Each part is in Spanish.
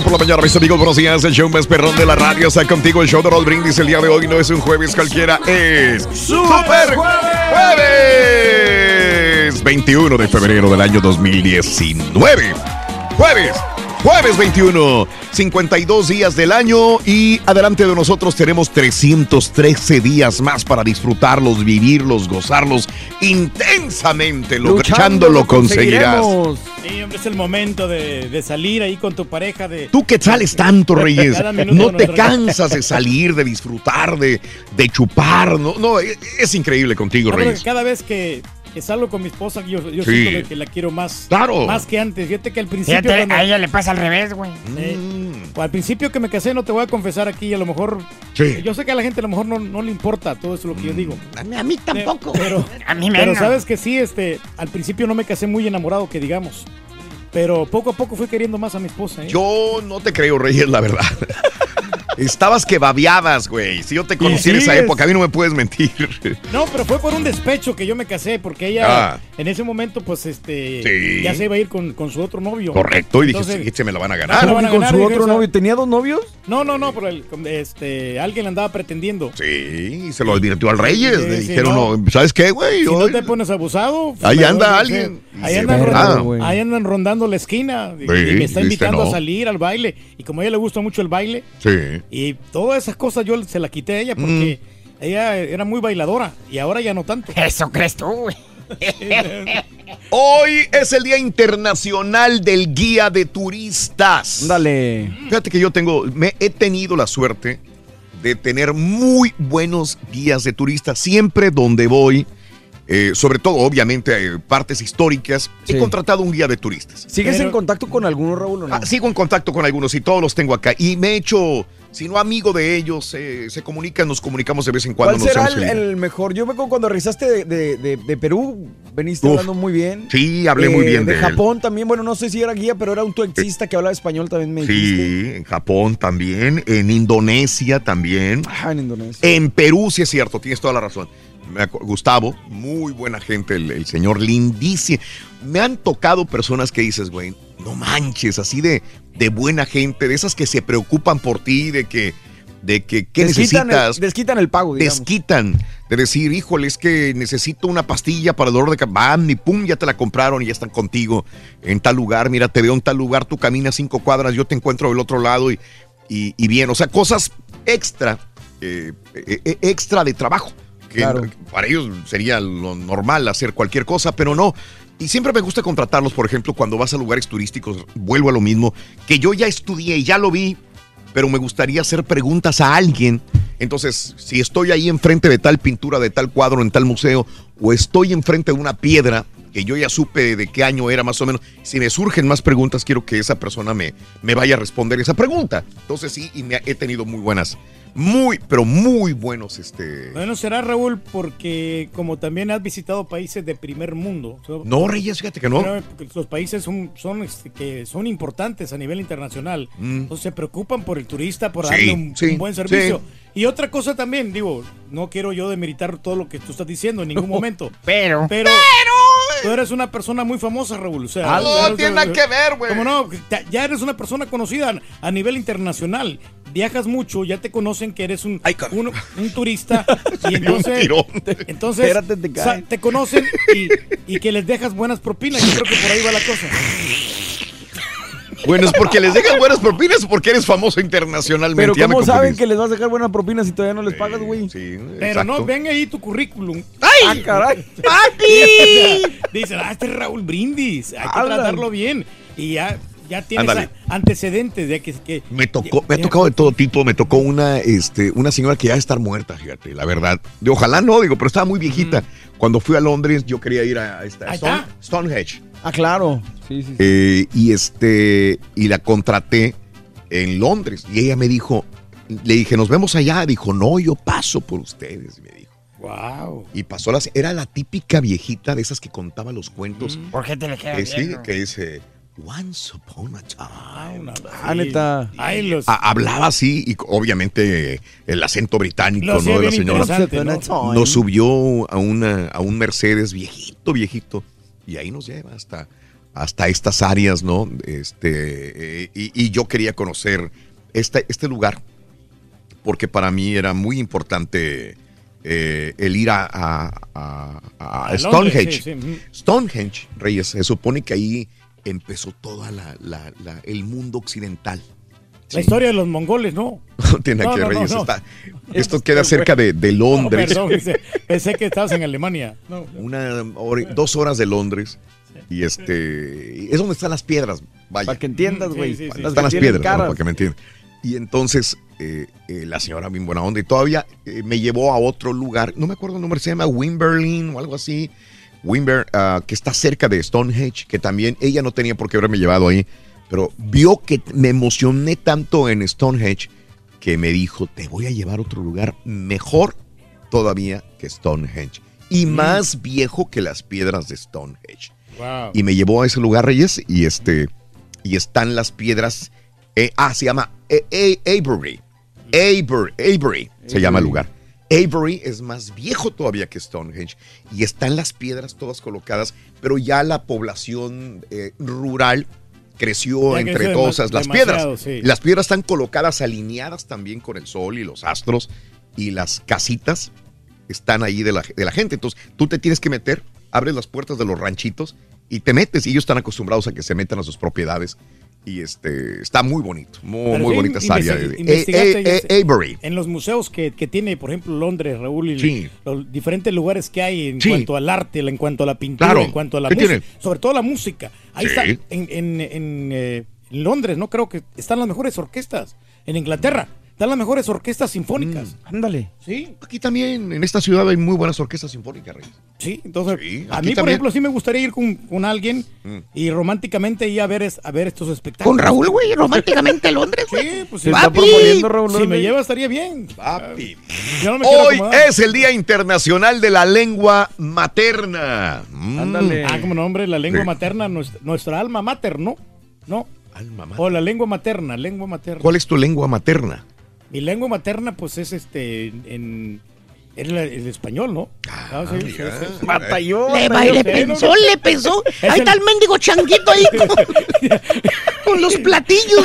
Por la mañana, mis amigos, buenos días. El show más perrón de la radio está contigo. El show de Roll Brindis el día de hoy no es un jueves cualquiera, es Super Jueves. 21 de febrero del año 2019. Jueves. Jueves 21, 52 días del año y adelante de nosotros tenemos 313 días más para disfrutarlos, vivirlos, gozarlos intensamente. Luchando lo conseguirás. Sí, hombre, es el momento de, salir ahí con tu pareja. De, Tú que sales tanto, Reyes, no te cansas de salir, de disfrutar, de, de chupar. No, no, es, increíble contigo, Reyes. Cada vez que que salgo con mi esposa, yo, yo siento que la quiero más, claro. más que antes. Fíjate que al principio. a ella le pasa al revés, güey. Mm. al principio que me casé, no te voy a confesar aquí, a lo mejor. Yo sé que a la gente a lo mejor no, no le importa todo eso lo que yo digo. Mm. A mí, tampoco. pero, a mí Pero sabes que sí, este, al principio no me casé muy enamorado, que digamos. Pero poco a poco fui queriendo más a mi esposa. ¿eh? Yo no te creo, Reyes, la verdad. Estabas que babiabas, güey. Si yo te conocí en esa época, a mí no me puedes mentir. No, pero fue por un despecho que yo me casé, porque ella ah. en ese momento, pues, este, ya se iba a ir con, con su otro novio. Correcto, y dije, sí, se me la van a ganar. ¿Con su otro novio? ¿Tenía dos novios? No, no, no, pero este, alguien le andaba pretendiendo. Sí, se lo advirtió al Reyes. le dijeron, no, ¿sabes qué, güey? Si no te pones abusado. Ahí anda alguien. Ahí andan, rondando, ahí andan rondando la esquina. y me está invitando a salir al baile. Y como a ella le gusta mucho el baile. Sí. Y todas esas cosas yo se las quité a ella porque mm. ella era muy bailadora y ahora ya no tanto. Eso crees tú. Hoy es el Día Internacional del Guía de Turistas. Dale. Fíjate que yo tengo, me he tenido la suerte de tener muy buenos guías de turistas siempre donde voy. Eh, sobre todo, obviamente, eh, partes históricas. He contratado un guía de turistas. ¿Sigues en contacto con algunos, Raúl? Ah, sigo en contacto con algunos y todos los tengo acá. Y me he hecho si no amigo de ellos, se comunican, nos comunicamos de vez en cuando. ¿Cuál será el, mejor? Yo me acuerdo cuando regresaste de, Perú, veniste hablando muy bien. Sí, hablé muy bien de, de Japón también, bueno, no sé si era guía, pero era un taxista que hablaba español también me dijiste. Sí, en Japón también, en Indonesia también. Ah, en Indonesia. En Perú sí es cierto, tienes toda la razón. Gustavo, muy buena gente, el, señor lindísimo. Me han tocado personas que dices, güey, no manches, así de, de buena gente, de esas que se preocupan por ti, de que, de que, ¿qué necesitas? desquitan el pago, digamos. Desquitan, de decir, híjole, es que necesito una pastilla para el dolor de cabeza, y pum, ya te la compraron y ya están contigo en tal lugar, mira, te veo en tal lugar, tú caminas cinco cuadras, yo te encuentro del otro lado y, y, bien, o sea, cosas extra, eh, eh, eh, extra de trabajo para ellos sería lo normal hacer cualquier cosa, pero no. Y siempre me gusta contratarlos, por ejemplo, cuando vas a lugares turísticos, vuelvo a lo mismo, que yo ya estudié y ya lo vi, pero me gustaría hacer preguntas a alguien Entonces, si estoy ahí enfrente de tal pintura, de tal cuadro, en tal museo, o estoy enfrente de una piedra, que yo ya supe de qué año era más o menos, si me surgen más preguntas, quiero que esa persona me, me vaya a responder esa pregunta. Entonces sí, y me, he tenido muy buenas muy, pero muy buenos. Este... Bueno, será Raúl, porque como también has visitado países de primer mundo. No, Reyes, fíjate que no. Los países son, son, este, que son importantes a nivel internacional. Mm. Entonces se preocupan por el turista, por darle un, buen servicio. Y otra cosa también, digo, no quiero yo demeritar todo lo que tú estás diciendo en ningún momento. pero, pero, tú eres una persona muy famosa, Raúl. O sea, no tiene nada que ver, güey. Como no, ya eres una persona conocida a nivel internacional viajas mucho, ya te conocen que eres un, un, turista y entonces, entonces te, conocen y, que les dejas buenas propinas. Yo creo que por ahí va la cosa. Bueno, es porque les dejas buenas propinas o porque eres famoso internacionalmente. Pero ¿cómo saben que les vas a dejar buenas propinas si todavía no les pagas, güey? Sí, Pero no, ven ahí tu currículum. ¡Ay! ¡Ah, caray! ¡Papi! Dicen, ah, este es Raúl Brindis. Hay que tratarlo bien. Y ya ya tienes antecedentes de que, me tocó me ha tocado de todo tipo me tocó una este una señora que ya estar muerta fíjate la verdad. De ojalá no digo pero estaba muy viejita. Cuando fui a Londres yo quería ir a, esta Stonehenge. Ah claro. Sí, sí, eh, y este y la contraté en Londres. Y ella me dijo le dije nos vemos allá dijo no yo paso por ustedes me dijo. Wow. Y pasó la era la típica viejita de esas que contaba los cuentos. ¿Por qué te le queda que, sí, que dice, Once upon a time. Ah, ah, hablaba así y obviamente el acento británico ¿no? de la señora nos subió a, una, a un Mercedes viejito, viejito. Y ahí nos lleva hasta, hasta estas áreas, ¿no? Este, eh, y, yo quería conocer este, este lugar porque para mí era muy importante eh, el ir a, a, Stonehenge. Stonehenge, Reyes, se supone que ahí empezó todo la, el mundo occidental. La historia de los mongoles, ¿no? No tiene que ver, esto queda cerca de, Londres. perdón, pensé que estabas en Alemania. Una dos horas de Londres. Y este es donde están las piedras, vaya. Para que entiendas, güey. están las piedras, para que me entiendan. Y entonces eh, eh, la señora bien buena onda y todavía eh, me llevó a otro lugar, no me acuerdo el nombre, se llama Wimberlin o algo así. Wimber, ah, que está cerca de Stonehenge, que también ella no tenía por qué haberme llevado ahí, pero vio que me emocioné tanto en Stonehenge que me dijo, te voy a llevar a otro lugar mejor todavía que Stonehenge y mm. más viejo que las piedras de Stonehenge. Y me llevó a ese lugar, Reyes, y este y están las piedras. Eh, ah, se llama eh, Avery. Avery, Avery se llama el lugar. Avery es más viejo todavía que Stonehenge y están las piedras todas colocadas, pero ya la población eh, rural creció entre todas las piedras. Las piedras están colocadas alineadas también con el sol y los astros y las casitas están ahí de la, de la gente. Entonces tú te tienes que meter, abres las puertas de los ranchitos y te metes y ellos están acostumbrados a que se metan a sus propiedades y este está muy bonito, muy, muy bonita esa área de Avery. En los museos que, tiene, por ejemplo, Londres, Raúl, y los diferentes lugares que hay en cuanto al arte, en cuanto a la pintura, en cuanto a la música, sobre todo la música. Ahí está, en, en, en eh, Londres, ¿no? Creo que están las mejores orquestas. En Inglaterra están las mejores orquestas sinfónicas. Mm, ándale. Sí. Aquí también, en esta ciudad hay muy buenas orquestas sinfónicas, Reyes. Sí, entonces, a mí, por ejemplo, sí me gustaría ir con, alguien mm. y románticamente ir a ver, a ver estos espectáculos. Con Raúl, güey, románticamente a Londres, güey. Sí, pues sí. proponiendo, Raúl, si me lleva estaría bien. Papi. Hoy es el Día Internacional de la Lengua Materna. Mm. Ándale. Ah, como nombre, la lengua materna, nuestra, alma mater, ¿no? No. Alma. O la lengua materna, lengua materna. ¿Cuál es tu lengua materna? Mi lengua materna, pues es este en, el, español, ¿no? Ah, sí, sí, Batalló. Le, le pensó, le pensó. Ahí está el mendigo changuito ahí con, los platillos,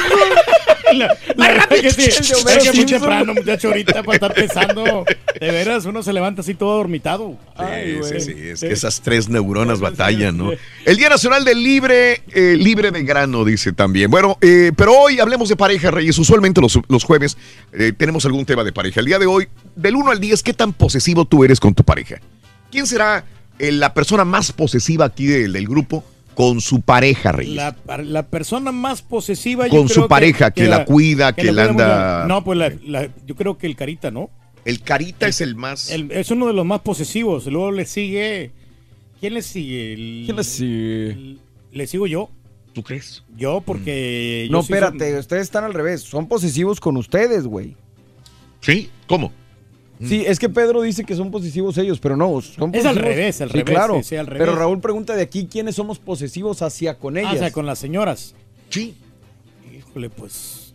¿no? Más rápido. es muy temprano, muchacho, ahorita para estar pensando. De veras, uno se levanta así todo dormitado. Sí, sí, sí, es que esas tres neuronas batallan, ¿no? El Día Nacional del Libre, eh, libre de grano, dice también. Bueno, eh, pero hoy hablemos de pareja, Reyes. Usualmente los, los jueves eh, tenemos algún tema de pareja. El día de hoy, del 1 al 10, ¿qué tan posesivo tú eres con tu pareja? ¿Quién será la persona más posesiva aquí del, grupo? con su pareja, Reyes. La, persona más posesiva. Con su pareja, que, la, cuida, que, la anda. No, pues yo creo que el Carita, ¿no? El Carita es el más. es uno de los más posesivos. Luego le sigue. ¿Quién le sigue? ¿Quién le sigue? le sigo yo. ¿Tú crees? Yo, porque. no, espérate, ustedes están al revés. Son posesivos con ustedes, güey. ¿Sí? ¿Cómo? Sí, es que Pedro dice que son posesivos ellos, pero no, son posesivos. Es al revés, al sí, revés. Claro, al revés. pero Raúl pregunta de aquí quiénes somos posesivos hacia con ellas. Hacia con las señoras. Sí. Híjole, pues.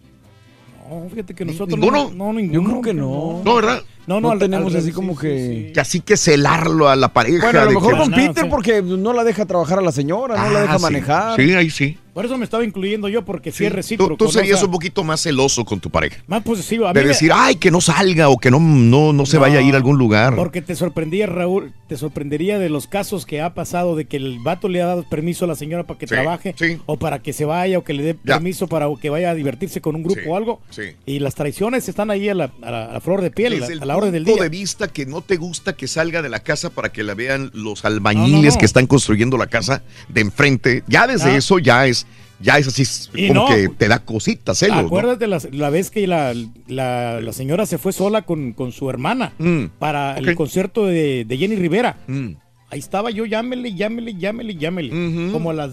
No, fíjate que nosotros. ¿Ninguno? No, ninguno. Yo creo que no. No, ¿verdad? No, no, no tenemos así como que... que... Así que celarlo a la pareja. Bueno, a lo mejor que... con Peter porque no la deja trabajar a la señora, no ah, la deja sí. manejar. Sí, ahí sí. Por eso me estaba incluyendo yo, porque sí, es recíproco. Tú, tú serías un poquito más celoso con tu pareja. Más posesivo. A de decir, me... ay, que no salga o que no, no, no se vaya a ir a algún lugar. Porque te sorprendía, Raúl, te sorprendería de los casos que ha pasado de que el vato le ha dado permiso a la señora para que sí, trabaje sí. o para que se vaya o que le dé Ya. permiso para que vaya a divertirse con un grupo Sí, o algo. sí. Y las traiciones están ahí a la, a la- a la flor de piel, Desde a, el a la orden del día. de vista que no te gusta que salga de la casa para que la vean los albañiles no. que están construyendo la casa de enfrente. Ya desde eso ya es, ya es así Y como no. que te da cositas, celos, ¿no? Acuérdate la, la vez que la, la- la señora se fue sola con, con su hermana Mm, para el concierto de, de Jenny Rivera. mm. Ahí estaba yo, llámele, llámele, llámele, llámele. Ujú. Como a las.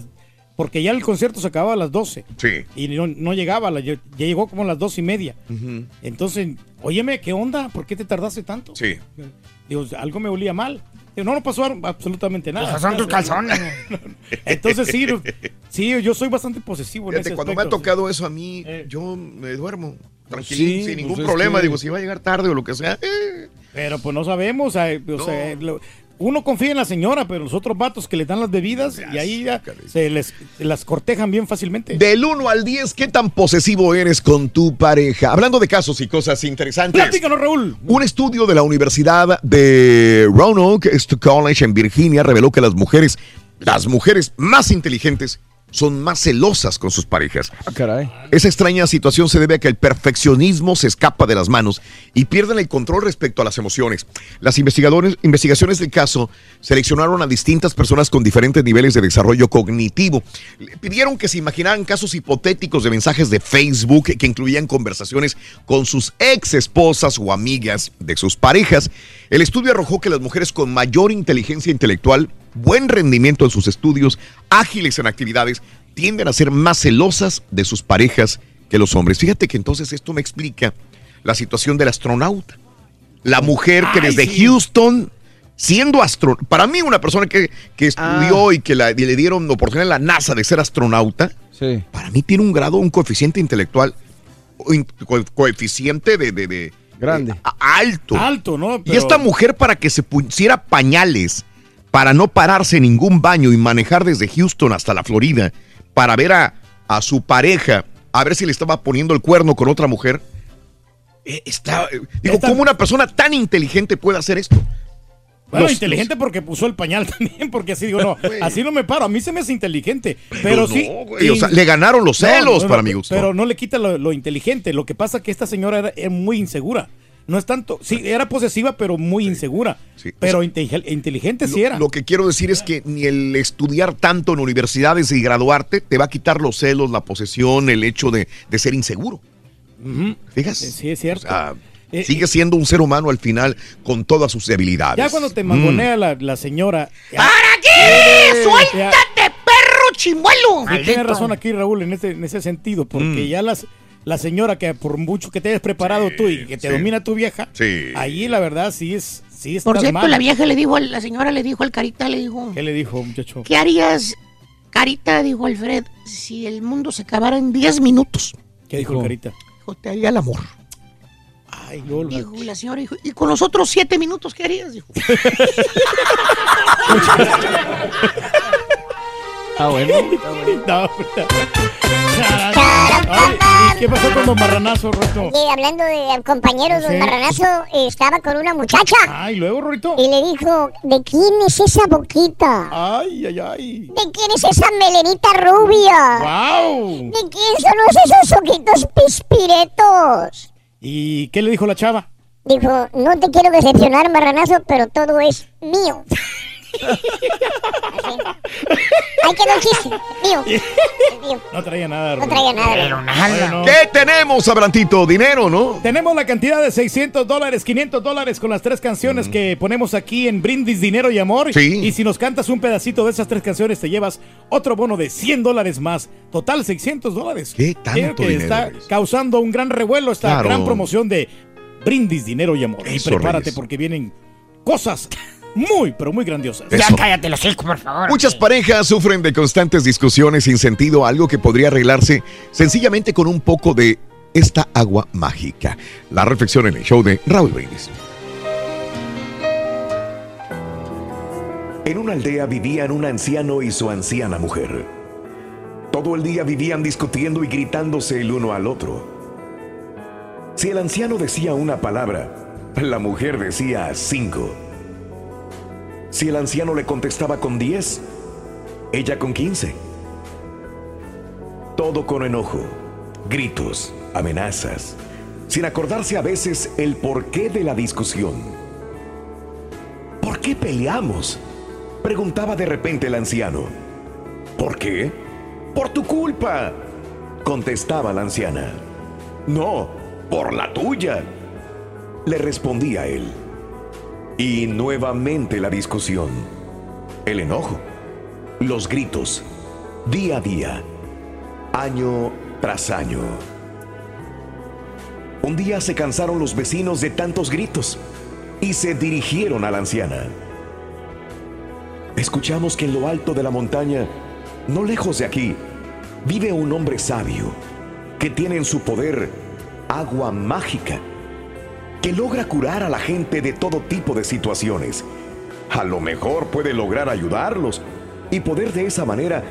Porque ya el concierto se acababa a las 12 Sí. y no, no llegaba, ya llegó como a las dos y media. Entonces, óyeme, ¿qué onda? ¿Por qué te tardaste tanto? Sí. Digo, algo me olía mal. Digo, no, no pasó absolutamente nada. Pues son tus calzones. Entonces, sí, sí, yo soy bastante posesivo en Fíjate, ese cuando me ha tocado eso a mí, Eh. yo me duermo tranquilo, Sí, sin ningún pues es problema. que- Digo, si va a llegar tarde o lo que sea. eh. Pero pues no sabemos, o sea, o No. Uno confía en la señora, pero los otros vatos que le dan las bebidas y ahí ya se les las cortejan bien fácilmente. Del 1 al 10, ¿qué tan posesivo eres con tu pareja? Hablando de casos y cosas interesantes. Platícanos, Raúl. Un estudio de la Universidad de Roanoke College en Virginia reveló que las mujeres, las mujeres más inteligentes, son más celosas con sus parejas. Ah, caray. Esa extraña situación se debe a que el perfeccionismo se escapa de las manos y pierden el control respecto a las emociones. Las investigadores, investigaciones del caso seleccionaron a distintas personas con diferentes niveles de desarrollo cognitivo. Le pidieron que se imaginaran casos hipotéticos de mensajes de Facebook que incluían conversaciones con sus ex esposas o amigas de sus parejas. El estudio arrojó que las mujeres con mayor inteligencia intelectual, buen rendimiento en sus estudios, ágiles en actividades, tienden a ser más celosas de sus parejas que los hombres. Fíjate que entonces esto me explica la situación del astronauta. La mujer que Ay, desde sí. Houston, siendo astronauta, para mí una persona que, que estudió y que la- y le dieron oportunidad en la NASA de ser astronauta, Sí. para mí tiene un grado, un coeficiente intelectual, co- coeficiente de, de- de- Grande. alto. Alto, ¿no? Y esta mujer para que se pusiera pañales, para no pararse en ningún baño y manejar desde Houston hasta la Florida, para ver a, a su pareja, a ver si le estaba poniendo el cuerno con otra mujer. eh, está, eh, digo, Esta- ¿cómo una persona tan inteligente puede hacer esto? Bueno, Los- inteligente porque puso el pañal también, porque así digo, no, así no me paro. A mí se me hace inteligente, pero sí. güey, o sea, le ganaron los celos no, para mi gusto. Pero no le quita lo, lo inteligente. Lo que pasa es que esta señora era muy insegura. No es tanto, sí, era posesiva, pero muy insegura. sí. Pero inte- inteligente sí Lo- era. Lo que quiero decir es que ni el estudiar tanto en universidades y graduarte te va a quitar los celos, la posesión, el hecho de, de ser inseguro. Ujú. ¿Fijas? Sí, es cierto. O sea, Eh, sigue siendo un ser humano al final con todas sus debilidades. Ya cuando te Mm. mangonea la, la señora. ya- ¡Para Eh, aquí! ya- ¡Suéltate, perro chimuelo! Sí, tiene razón aquí, Raúl, en ese, en ese sentido, porque Mm. ya las, la señora que por mucho que te hayas preparado tú y que te sí. domina tu vieja, Sí. ahí la verdad sí es, sí Por cierto, mal. la vieja le dijo, al- la señora le dijo al Carita, le dijo, ¿Qué le dijo, muchacho? ¿qué harías, Carita, dijo Alfred, si el mundo se acabara en 10 minutos? ¿Qué dijo el carita? Dijo, te haría el amor. Ay, la- Dijo la señora, dijo, ¿y con los otros 7 minutos qué harías? Dijo, Ah, bueno. No, Ay, ¿y ¿Qué pasó con los marranazos, Rorito? Y hablando de compañeros, don Sí. Marranazo estaba con una muchacha Ay, luego, Rorito. y le dijo, ¿de quién es esa boquita? Ay, ay, ay. ¿De quién es esa melenita rubia? ¡Wow! ¿De quién son esos ojitos pispiretos? ¿Y qué le dijo la chava? Dijo, no te quiero decepcionar, marranazo, pero todo es mío. Ahí quedó el chiste. No traía nada. No traía nada. Pero nada. ¿Qué tenemos, Abrantito? Dinero, ¿no? Tenemos la cantidad de 600 dólares, 500 dólares con las tres canciones mm. que ponemos aquí en Brindis, Dinero y Amor. Sí. Y si nos cantas un pedacito de esas tres canciones, te llevas otro bono de 100 dólares más. Total, 600 dólares. ¿Qué tanto que está causando un gran revuelo esta gran promoción de Brindis, Dinero y Amor. y prepárate porque vienen cosas muy, pero muy grandiosas. Ya cállate los hijos, por favor. Muchas parejas sufren de constantes discusiones sin sentido, algo que podría arreglarse sencillamente con un poco de esta agua mágica. La reflexión en el show de Raúl Brindis. En una aldea vivían un anciano y su anciana mujer. Todo el día vivían discutiendo y gritándose el uno al otro. Si el anciano decía una palabra, la mujer decía cinco. Si el anciano le contestaba con diez, ella con quince. Todo con enojo, gritos, amenazas, sin acordarse a veces el porqué de la discusión. ¿Por qué peleamos? Preguntaba de repente el anciano. ¿Por qué? Por tu culpa, contestaba la anciana. No, por la tuya, le respondía él. Y nuevamente la discusión, el enojo, los gritos, día a día, año tras año. Un día se cansaron los vecinos de tantos gritos y se dirigieron a la anciana. Escuchamos que en lo alto de la montaña, no lejos de aquí, vive un hombre sabio que tiene en su poder agua mágica que logra curar a la gente de todo tipo de situaciones. A lo mejor puede lograr ayudarlos y poder de esa manera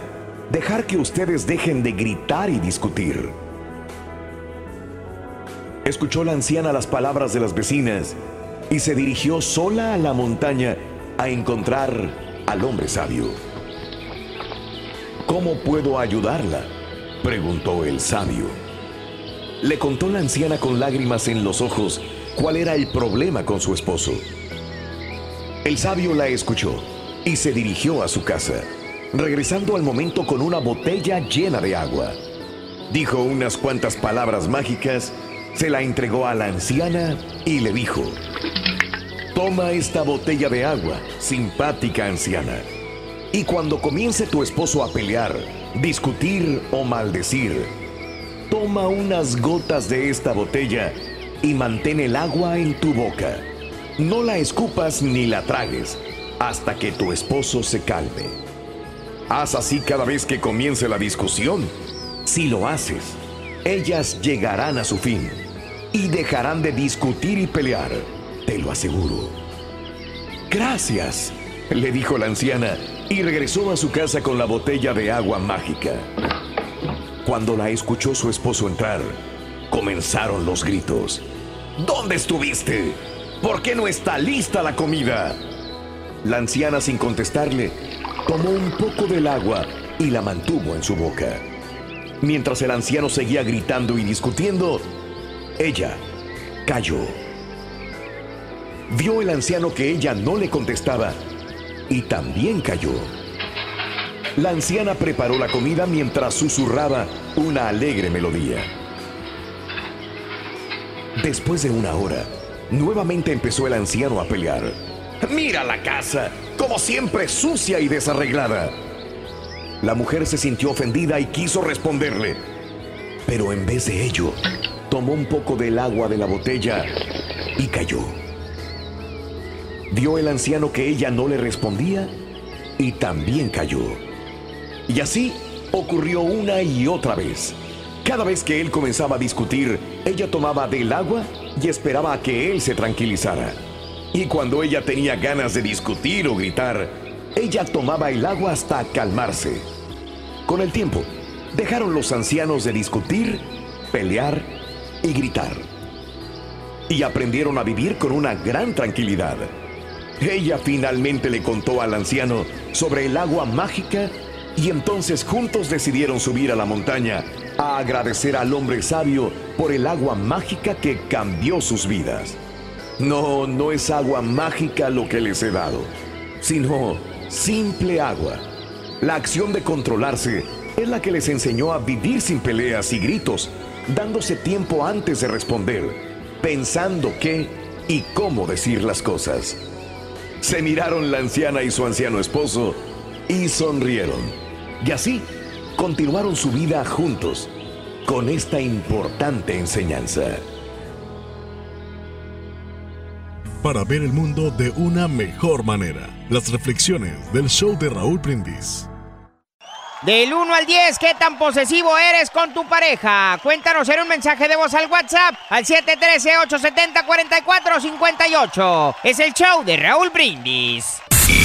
dejar que ustedes dejen de gritar y discutir. Escuchó la anciana las palabras de las vecinas y se dirigió sola a la montaña a encontrar al hombre sabio. ¿Cómo puedo ayudarla? preguntó el sabio. Le contó la anciana con lágrimas en los ojos cuál era el problema con su esposo. El sabio la escuchó y se dirigió a su casa, regresando al momento con una botella llena de agua. Dijo unas cuantas palabras mágicas, se la entregó a la anciana y le dijo, Toma esta botella de agua, simpática anciana, y cuando comience tu esposo a pelear, discutir o maldecir, toma unas gotas de esta botella y mantén el agua en tu boca. No la escupas ni la tragues hasta que tu esposo se calme. Haz así cada vez que comience la discusión. Si lo haces, ellas llegarán a su fin y dejarán de discutir y pelear, te lo aseguro. Gracias, le dijo la anciana y regresó a su casa con la botella de agua mágica. Cuando la escuchó su esposo entrar, comenzaron los gritos. ¿Dónde estuviste? ¿Por qué no está lista la comida? La anciana, sin contestarle, tomó un poco del agua y la mantuvo en su boca. Mientras el anciano seguía gritando y discutiendo, ella cayó. Vio el anciano que ella no le contestaba y también cayó. La anciana preparó la comida mientras susurraba una alegre melodía. Después de una hora, nuevamente empezó el anciano a pelear. Mira la casa, como siempre sucia y desarreglada. La mujer se sintió ofendida y quiso responderle, pero en vez de ello, tomó un poco del agua de la botella y cayó. Vio el anciano que ella no le respondía y también cayó. Y así ocurrió una y otra vez. Cada vez que él comenzaba a discutir, ella tomaba del agua y esperaba a que él se tranquilizara. Y cuando ella tenía ganas de discutir o gritar, ella tomaba el agua hasta calmarse. Con el tiempo, dejaron los ancianos de discutir, pelear y gritar. Y aprendieron a vivir con una gran tranquilidad. Ella finalmente le contó al anciano sobre el agua mágica y entonces juntos decidieron subir a la montaña a agradecer al hombre sabio por el agua mágica que cambió sus vidas. No, no es agua mágica lo que les he dado. sino simple agua. La acción de controlarse es la que les enseñó a vivir sin peleas y gritos, dándose tiempo antes de responder, pensando qué y cómo decir las cosas. Se miraron la anciana y su anciano esposo y sonrieron. Y así continuaron su vida juntos con esta importante enseñanza. Para ver el mundo de una mejor manera, las reflexiones del show de Raúl Brindis. Del 1 al 10, ¿qué tan posesivo eres con tu pareja? Cuéntanos en un mensaje de voz al WhatsApp al 713-870-4458. Es el show de Raúl Brindis.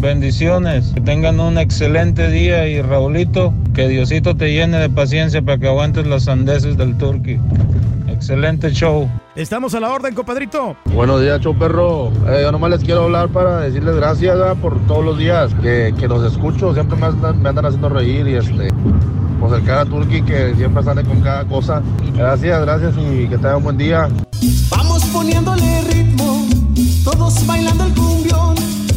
Bendiciones. Que tengan un excelente día y Raulito, que Diosito te llene de paciencia para que aguantes las sandeces del turqui. Excelente show. Estamos a la orden, compadrito. Buenos días, show perro. Eh, yo nomás les quiero hablar para decirles gracias por todos los días que, que los escucho. Siempre me andan, me andan haciendo reír y este pues el cara turqui que siempre sale con cada cosa. Gracias, gracias y que tengan un buen día. Vamos poniéndole ritmo, todos bailando el cumbión.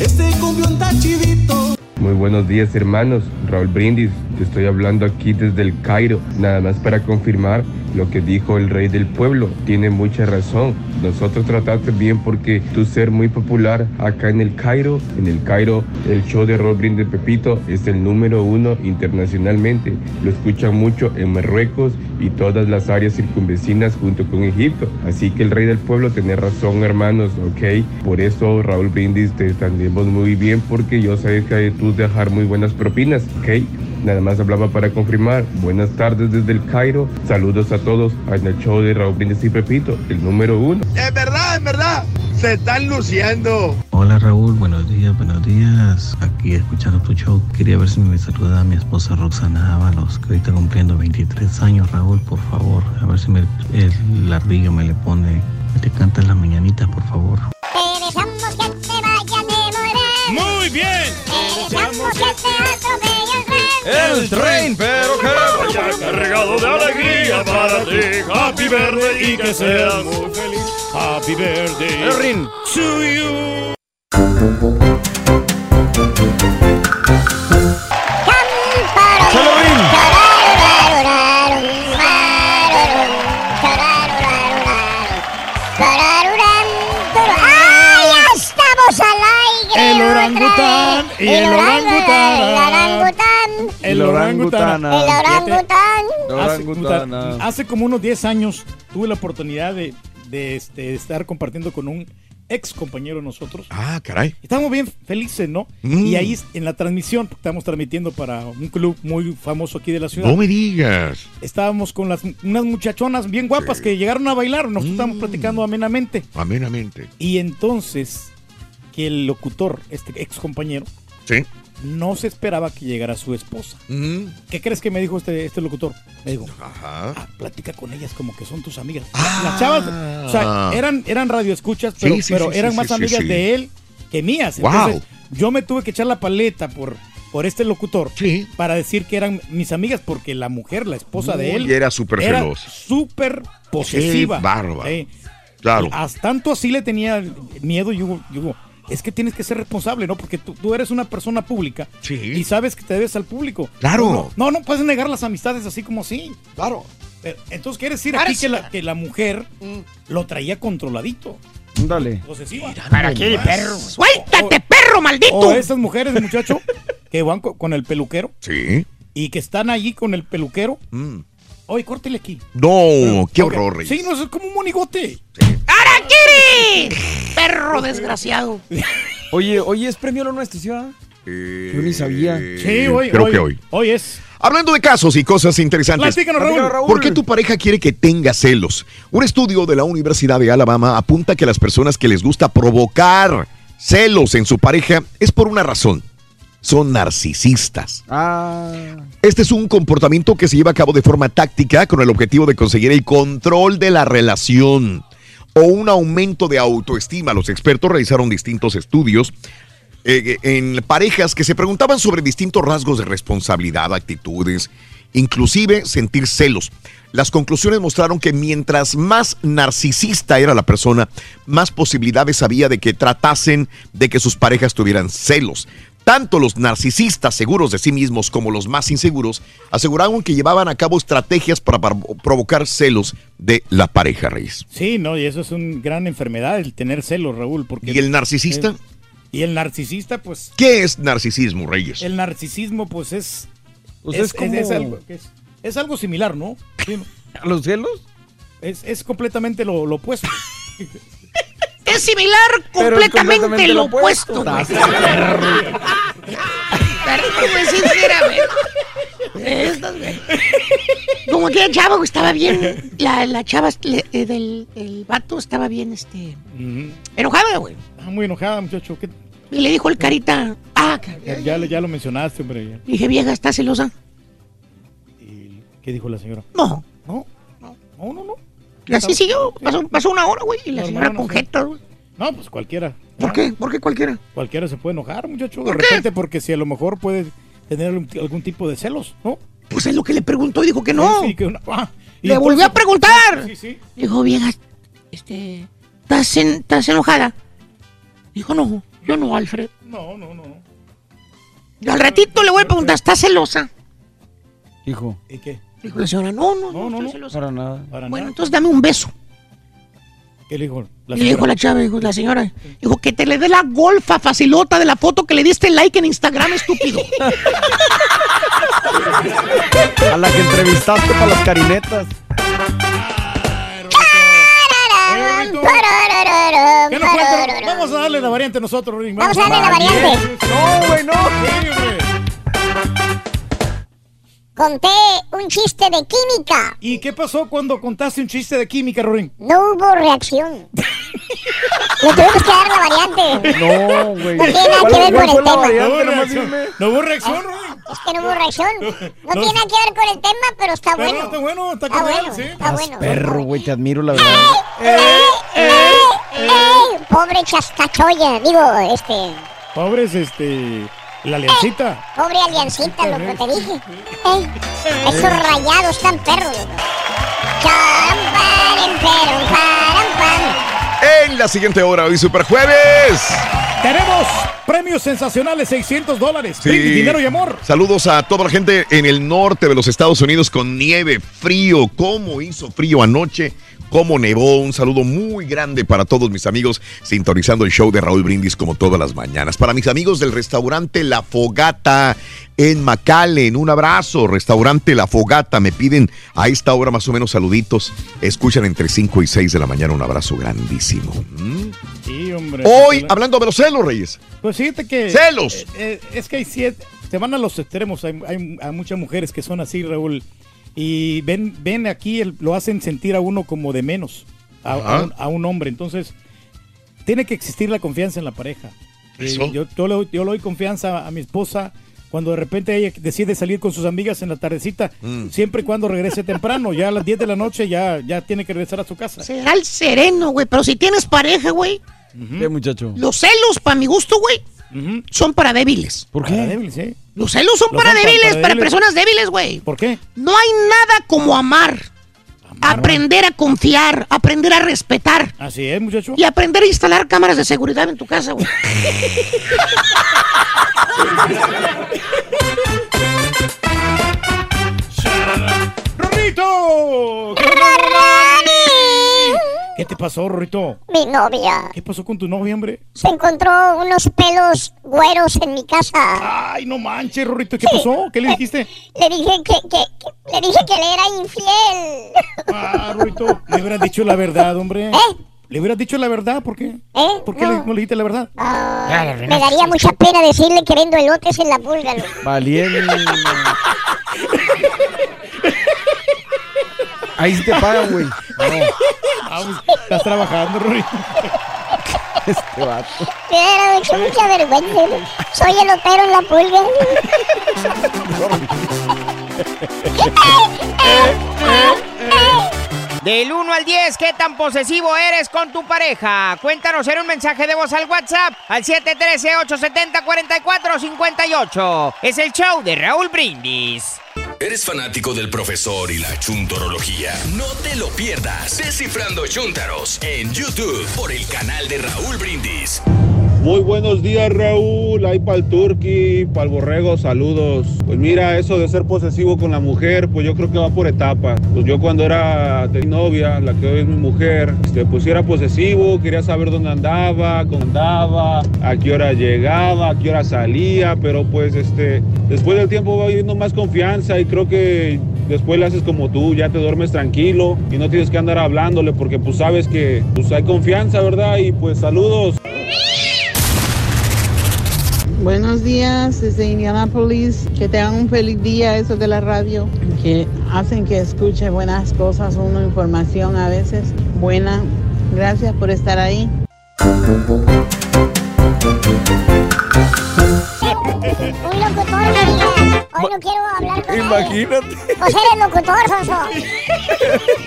Este cumbión está chidito. Muy buenos días hermanos, Raúl Brindis, te estoy hablando aquí desde el Cairo, nada más para confirmar lo que dijo el rey del pueblo, tiene mucha razón, nosotros tratarte bien porque tú ser muy popular acá en el Cairo, en el Cairo el show de Raúl Brindis Pepito es el número uno internacionalmente, lo escuchan mucho en Marruecos y todas las áreas circunvecinas junto con Egipto, así que el rey del pueblo tiene razón hermanos, ok, por eso Raúl Brindis te estamos muy bien porque yo sé que tú dejar muy buenas propinas, ¿ok? Nada más hablaba para confirmar. Buenas tardes desde el Cairo. Saludos a todos en el show de Raúl Brindis y Pepito, el número uno. Es verdad, es verdad. Se están luciendo. Hola Raúl, buenos días, buenos días. Aquí escuchando tu show. Quería ver si me saluda a mi esposa Roxana Ábalos, que ahorita cumpliendo 23 años, Raúl, por favor. A ver si me, el ardillo me le pone, me te canta la mañanita, por favor. Muy bien. El tren, pero que vaya cargado de alegría para ti. Happy birthday y que seas muy feliz. Happy birthday Errin. to you. ¡Ay, ya estamos al aire! El orangután y el orangután. El orangután. El orangután. El orangután. Hace, hace como unos 10 años tuve la oportunidad de, de, este, de estar compartiendo con un ex compañero de nosotros. Ah, caray. Estábamos bien felices, ¿no? Mm. Y ahí en la transmisión, porque estamos transmitiendo para un club muy famoso aquí de la ciudad. No me digas. Estábamos con las, unas muchachonas bien guapas que llegaron a bailar. Nosotros estábamos platicando amenamente. Amenamente. Y entonces, que el locutor, este ex compañero, Sí. No se esperaba que llegara su esposa. ¿Qué crees que me dijo este, este locutor? Me dijo, Ajá. "Ah, platica con ellas como que son tus amigas. Las chavas, o sea, eran, eran radioescuchas, pero, Sí, sí, pero sí, eran más amigas de él que mías. Wow. Entonces, yo me tuve que echar la paleta por, por este locutor para decir que eran mis amigas, porque la mujer, la esposa de él, era súper celosa. súper posesiva. Qué bárbaro. Sí. Claro. Hasta tanto así le tenía miedo, yo digo, yo digo, es que tienes que ser responsable, ¿no? Porque tú, tú eres una persona pública y sabes que te debes al público. Claro. No, no, no puedes negar las amistades así como así. Claro. Pero, entonces quiere decir aquí que la, que la mujer lo traía controladito. Dale. ¿Para qué, perro? ¡Suéltate, perro maldito! O esas mujeres, muchacho, que van co- con el peluquero Sí. y que están allí con el peluquero. Oye, córtele aquí. No, qué horror. Reyes. Sí, no, es como un monigote. ¡Araquiri! Perro desgraciado. Oye, hoy es premio lo nuestro, ¿sí? va? Yo ni sabía. Sí, hoy, creo hoy, que hoy. Hoy es. Hablando de casos y cosas interesantes. Platícanos, Raúl. ¿Por qué tu pareja quiere que tenga celos? Un estudio de la Universidad de Alabama apunta que las personas que les gusta provocar celos en su pareja es por una razón. son narcisistas. Ah. Este es un comportamiento que se lleva a cabo de forma táctica con el objetivo de conseguir el control de la relación o un aumento de autoestima. Los expertos realizaron distintos estudios eh, en parejas que se preguntaban sobre distintos rasgos de responsabilidad, actitudes, inclusive sentir celos. Las conclusiones mostraron que mientras más narcisista era la persona, más posibilidades había de que tratasen de que sus parejas tuvieran celos. Tanto los narcisistas seguros de sí mismos como los más inseguros aseguraron que llevaban a cabo estrategias para, provocar celos de la pareja, Reyes. Sí, no, y eso es una gran enfermedad, el tener celos, Raúl. Porque, ¿Y el narcisista? y el narcisista, pues... ¿Qué es narcisismo, Reyes? El narcisismo, pues es... Pues es, como... es, algo, similar, ¿no? ¿A los celos? Es, completamente lo, lo opuesto. es similar completamente, lo opuesto. Como aquella chava, estaba bien. La, la chava eh, del el vato estaba bien, este. Enojada, güey. Ah, muy enojada, muchacho. Y le dijo el carita. Ah, ya, ya, lo mencionaste, hombre. Dije, vieja, ¿está celosa? ¿Y qué dijo la señora? No. No, no, no, no. Y así siguió. Pasó, pasó una hora, güey. Y la señora con güey. No, pues cualquiera. ¿Por qué? ¿Por qué cualquiera? Cualquiera se puede enojar, muchacho. de repente, porque si a lo mejor puede tener algún tipo de celos, ¿no? Pues es lo que le preguntó y dijo que no. Sí, que ah, le volvió a preguntar. Sí, sí. Dijo, vieja, este, ¿estás, ¿estás enojada? Dijo, no, yo no, Alfred. No, no, no. Y al ratito le voy a preguntar, ¿estás celosa? Hijo. ¿Y qué? Dijo la señora, no, no, no, no, no. Para nada. bueno, entonces dame un beso. ¿Qué le dijo? La le dijo la chava, dijo la señora. Dijo que te le dé la golfa facilota de la foto que le diste like en Instagram, estúpido. A la que entrevistaste para las carinetas. Vamos a darle la variante nosotros, Ring. Vamos, a darle la variante. No, güey, no. Conté un chiste de química. ¿Y qué pasó cuando contaste un chiste de química, Rorín? No hubo reacción. Le tuvimos que dar la variante. No, güey. No tiene nada que ver con el tema. No hubo reacción, Rorín. Es que no hubo reacción. No, tiene nada que ver con el tema, pero está bueno. Está bueno, está, está bueno, sí. Está bueno. Perro, güey, te admiro, la verdad. ¡Ey, ey, ey, ey! Pobre chascachoya, digo, este... Pobres, este... La aliancita. pobre aliancita, lo que te dije. Ey, esos rayados están perros. En la siguiente hora, hoy Super Jueves. Tenemos premios sensacionales, 600 dólares. Sí. Dinero y amor. Saludos a toda la gente en el norte de los Estados Unidos con nieve, frío. ¿Cómo hizo frío anoche? Cómo nevó. Un saludo muy grande para todos mis amigos sintonizando el show de Raúl Brindis como todas las mañanas. Para mis amigos del restaurante La Fogata en McAllen, un abrazo. Restaurante La Fogata, me piden a esta hora más o menos saluditos. Escuchan entre 5 y 6 de la mañana un abrazo grandísimo. ¿Mm? Sí, hombre. Hoy, hablando de los celos, Reyes. Pues fíjate que... Celos. Eh, eh, es que hay siete, se van a los extremos. Hay, hay muchas mujeres que son así, Raúl y ven, ven aquí, lo hacen sentir a uno como de menos, a, un, hombre. Entonces, tiene que existir la confianza en la pareja. Eh, yo, yo, le, doy confianza a mi esposa cuando de repente ella decide salir con sus amigas en la tardecita, mm. siempre y cuando regrese temprano, ya a las 10 de la noche ya, ya tiene que regresar a su casa. Será el sereno, güey, pero si tienes pareja, güey. ¿Qué, muchacho? Los celos, para mi gusto, güey, son para débiles. ¿Por qué? Para débiles, ¿eh? Los celos son, para, débiles, para, personas débiles, güey. ¿Por qué? No hay nada como amar. aprender a confiar, aprender a respetar. Así es, muchacho. Y aprender a instalar cámaras de seguridad en tu casa, güey. ¡Rorrito! ¿Qué te pasó, Rorrito? Mi novia. ¿Qué pasó con tu novia, hombre? Se encontró unos pelos güeros en mi casa. Ay, no manches, Rorrito. ¿Qué pasó? ¿Qué le dijiste? Le dije que, que, le dije que le era infiel. Ah, Rorrito, le hubieras dicho la verdad, hombre. ¿Eh? ¿Le hubieras dicho la verdad? ¿Por qué? ¿Eh? ¿Por qué no. le, dijiste la verdad? Ah, me daría mucha pena decirle que vendo elotes en la pulga. Valiente. Ahí sí te pagan, güey. No. Estás trabajando, Rory. este vato. Me da mucha, mucha vergüenza. Soy el opero en la pulga. Del 1 al 10, ¿qué tan posesivo eres con tu pareja? Cuéntanos en un mensaje de voz al WhatsApp al 713-870-4458. Es el show de Raúl Brindis. ¿Eres fanático del profesor y la chuntorología? No te lo pierdas. Descifrando Chuntaros en YouTube por el canal de Raúl Brindis. Muy buenos días, Raúl. Ahí para el turqui, para el borrego, saludos. Pues mira, eso de ser posesivo con la mujer, pues yo creo que va por etapas. Pues yo cuando era de novia, la que hoy es mi mujer, este, pues era posesivo, quería saber dónde andaba, cómo andaba, a qué hora llegaba, a qué hora salía, pero pues este, después del tiempo va viendo más confianza y creo que después le haces como tú, ya te duermes tranquilo y no tienes que andar hablándole porque pues sabes que pues hay confianza, ¿verdad? Y pues saludos. Buenos días desde Indianapolis. Que tengan un feliz día eso de la radio. Que hacen que escuche buenas cosas, una información a veces buena. Gracias por estar ahí. Un locutor, amiga. Hoy no quiero hablar con Imagínate. él. Pues eres locutor, Sonso.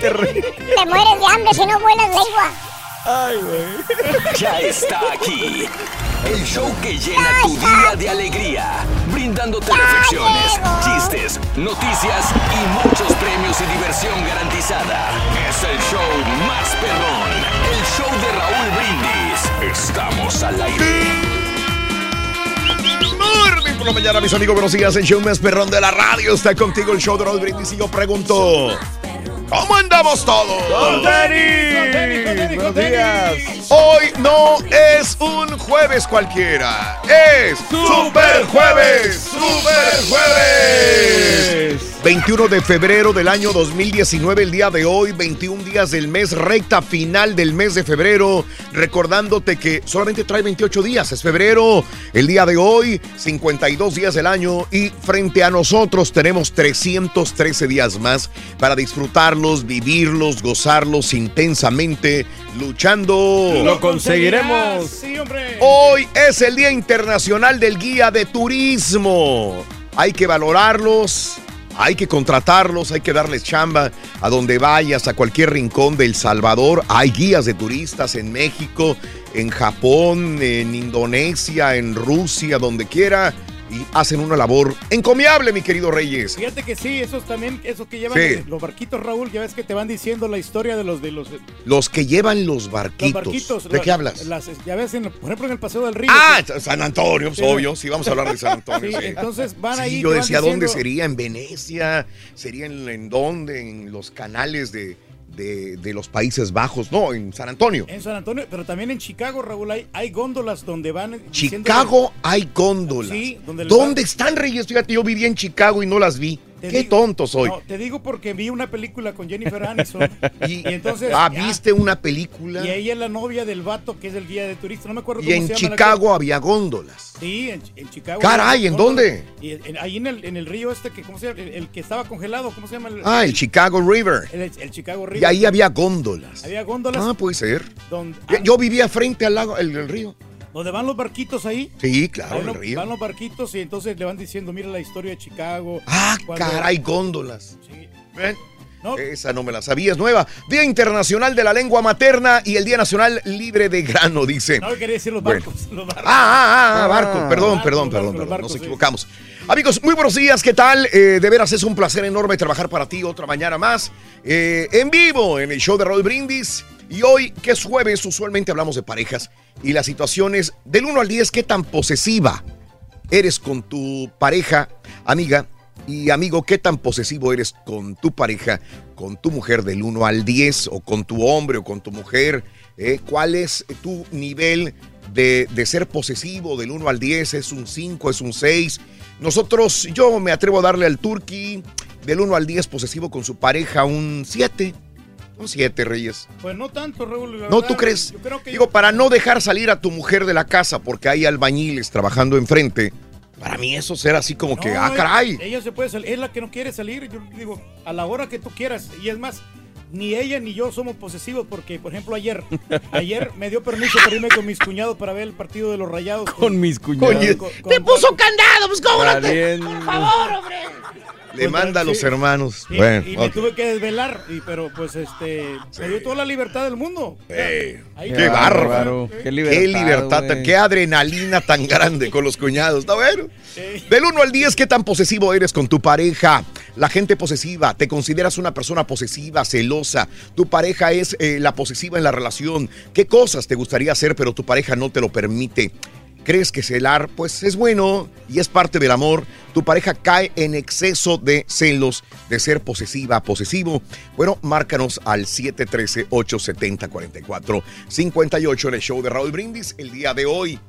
Te mueres de hambre si no vuelas lengua. Ay, güey. Ya está aquí. El show que llena tu día de alegría, brindándote reflexiones, chistes, noticias y muchos premios y diversión garantizada. Es el show más perrón, el show de Raúl Brindis. Estamos al aire. Morning por la mañana, mis amigos, buenos días. El show más perrón de la radio está contigo, el show de Raúl Brindis. Y yo pregunto: ¿Cómo andamos todos? ¡Con tenis! ¡Buenos días! Hoy no es un jueves cualquiera, es Super Jueves, Super Jueves. 21 de febrero del año 2019, el día de hoy, 21 días del mes, recta final del mes de febrero, recordándote que solamente trae 28 días, es febrero, el día de hoy, 52 días del año y frente a nosotros tenemos 313 días más para disfrutarlos, vivirlos, gozarlos intensamente, luchando. Lo conseguiremos. Sí, hombre. Hoy es el Día Internacional del Guía de Turismo. Hay que valorarlos, hay que contratarlos, hay que darles chamba a donde vayas, a cualquier rincón de El Salvador. Hay guías de turistas en México, en Japón, en Indonesia, en Rusia, donde quiera. Y hacen una labor encomiable, mi querido Reyes. Fíjate que sí, esos también, esos que llevan Sí. los barquitos, Raúl, ya ves que te van diciendo la historia de los de los, Los que llevan los los barquitos. barquitos. ¿De la- qué hablas? las- ya ves, en- por ejemplo, en el Paseo del Río. Ah, que- San Antonio, pues, Sí. obvio. Sí, vamos a hablar de San Antonio. Sí, sí. entonces van Sí, ahí. yo van decía, ¿dónde sería? ¿En Venecia? ¿Sería en, en dónde? ¿En los canales de, de- de los Países Bajos? No, en San Antonio. En San Antonio, pero también en Chicago, Raúl, hay, hay góndolas donde van. Chicago hay góndolas. Sí, donde ¿Dónde van- están, Reyes? Fíjate, yo vivía en Chicago y no las vi. Te Qué digo- tonto soy. No, te digo porque vi una película con Jennifer Aniston. y, entonces. ah, ya, ¿viste una película? Y ella es la novia del vato que es el guía de turista. No me acuerdo Y cómo en se llama. la- Chicago había góndolas. Sí, en, en Chicago. Caray, ¿en dónde? Y en- ahí en el, en el río este, que, ¿cómo se llama? El, el que estaba congelado, ¿cómo se llama? El, Ah, el Chicago River. el, Chicago River. Y ahí había góndolas. Había góndolas. Ah, puede ser. donde, Yo- Yo vivía frente al lago, el río. Donde van los barquitos ahí. Sí, claro, Van el río. van los barquitos y entonces le van diciendo, mira la historia de Chicago. Ah, cuando- caray, góndolas. ¿Ven? Esa no me la sabía, es nueva. Día Internacional de la Lengua Materna y el Día Nacional Libre de Grano, dice. No, quería decir los Bueno. barcos. los barcos. Ah, ah, ah, barcos. Perdón, Barcos, perdón, barcos, perdón, perdón. barcos, Nos sí. equivocamos. Amigos, muy buenos días, ¿qué tal? Eh, de veras es un placer enorme trabajar para ti otra mañana más. eh, en vivo en el show de Raúl Brindis. Y hoy, que es jueves, usualmente hablamos de parejas y las situaciones del 1 al 10, ¿qué tan posesiva eres con tu pareja, amiga? Y amigo, ¿qué tan posesivo eres con tu pareja, con tu mujer del 1 al 10 o con tu hombre o con tu mujer? Eh, ¿Cuál es tu nivel de, de ser posesivo del 1 al 10? ¿Es un 5, es un 6? Nosotros, yo me atrevo a darle al turqui del 1 al 10 posesivo con su pareja un 7. Un 7, Reyes. Pues no tanto, Raúl. la ¿No verdad, tú crees? Yo creo que Digo, para no dejar salir a tu mujer de la casa porque hay albañiles trabajando enfrente. Para mí eso será así como que, ah, ella- caray. Ella se puede salir, es la que no quiere salir. Yo digo, a la hora que tú quieras. Y es más, ni ella ni yo somos posesivos porque, por ejemplo, ayer, ayer me dio permiso para irme con mis cuñados para ver el partido de los Rayados. Con, mis cuñados. ¡Te puso candado! Pues cómo no te... Por favor, hombre. Le manda a los hermanos. Y, bueno, y me tuve que desvelar, y, pero pues este, me dio toda la libertad del mundo. Ahí qué bárbaro. Qué libertad, Qué libertad, qué adrenalina tan grande con los cuñados. Está bueno. Del 1 al 10, ¿qué tan posesivo eres con tu pareja? La gente posesiva, ¿te consideras una persona posesiva, celosa? ¿Tu pareja es eh, la posesiva en la relación? ¿Qué cosas te gustaría hacer pero tu pareja no te lo permite? ¿Crees que celar pues es bueno y es parte del amor? ¿Tu pareja cae en exceso de celos, de ser posesiva, posesivo? Bueno, márcanos al 713-870-4458 en el show de Raúl Brindis el día de hoy.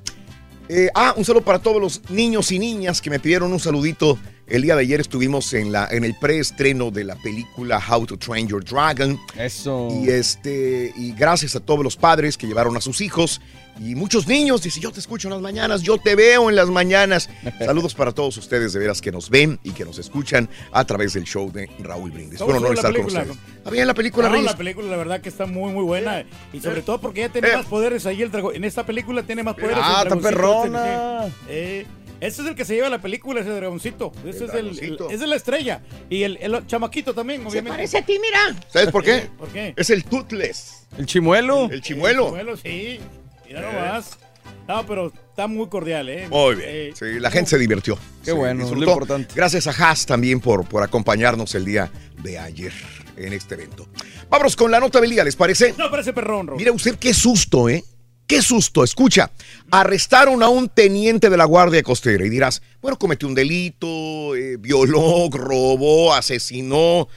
Eh, ah, un saludo para todos los niños y niñas que me pidieron un saludito. El día de ayer estuvimos en, la, en el preestreno de la película How to Train Your Dragon. Eso. Y este, y gracias a todos los padres que llevaron a sus hijos y muchos niños. Dice, yo te escucho en las mañanas, yo te veo en las mañanas. Saludos para todos ustedes de veras que nos ven y que nos escuchan a través del show de Raúl Brindis. ¿Cómo Bueno, no estar con película? ustedes. Está bien la película, No, Reyes. la película, la verdad que está muy, muy buena. Y sobre todo porque ya tiene más poderes ahí el dragón. En esta película tiene más poderes. Ah, el está perrona. eh, ese es el que se lleva la película, ese dragoncito. Ese es, el, dragoncito. esa es la estrella. Y el, el chamaquito también, obviamente. Parece a ti, mira. ¿Sabes por qué? ¿Por qué? Es el Toothless. El chimuelo. El chimuelo. Bueno, sí. Mira nomás. No, pero está muy cordial, ¿eh? Muy bien. Eh, Sí, la gente se divirtió. Qué Se bueno, es lo disfrutó. importante. Gracias a Haas también por, por acompañarnos el día de ayer en este evento. Vámonos con la nota del día, ¿les parece? No, parece perrón. Mira usted qué susto, ¿eh? Qué susto. Escucha, arrestaron a un teniente de la Guardia Costera y dirás, bueno, cometió un delito, eh, violó, robó, asesinó.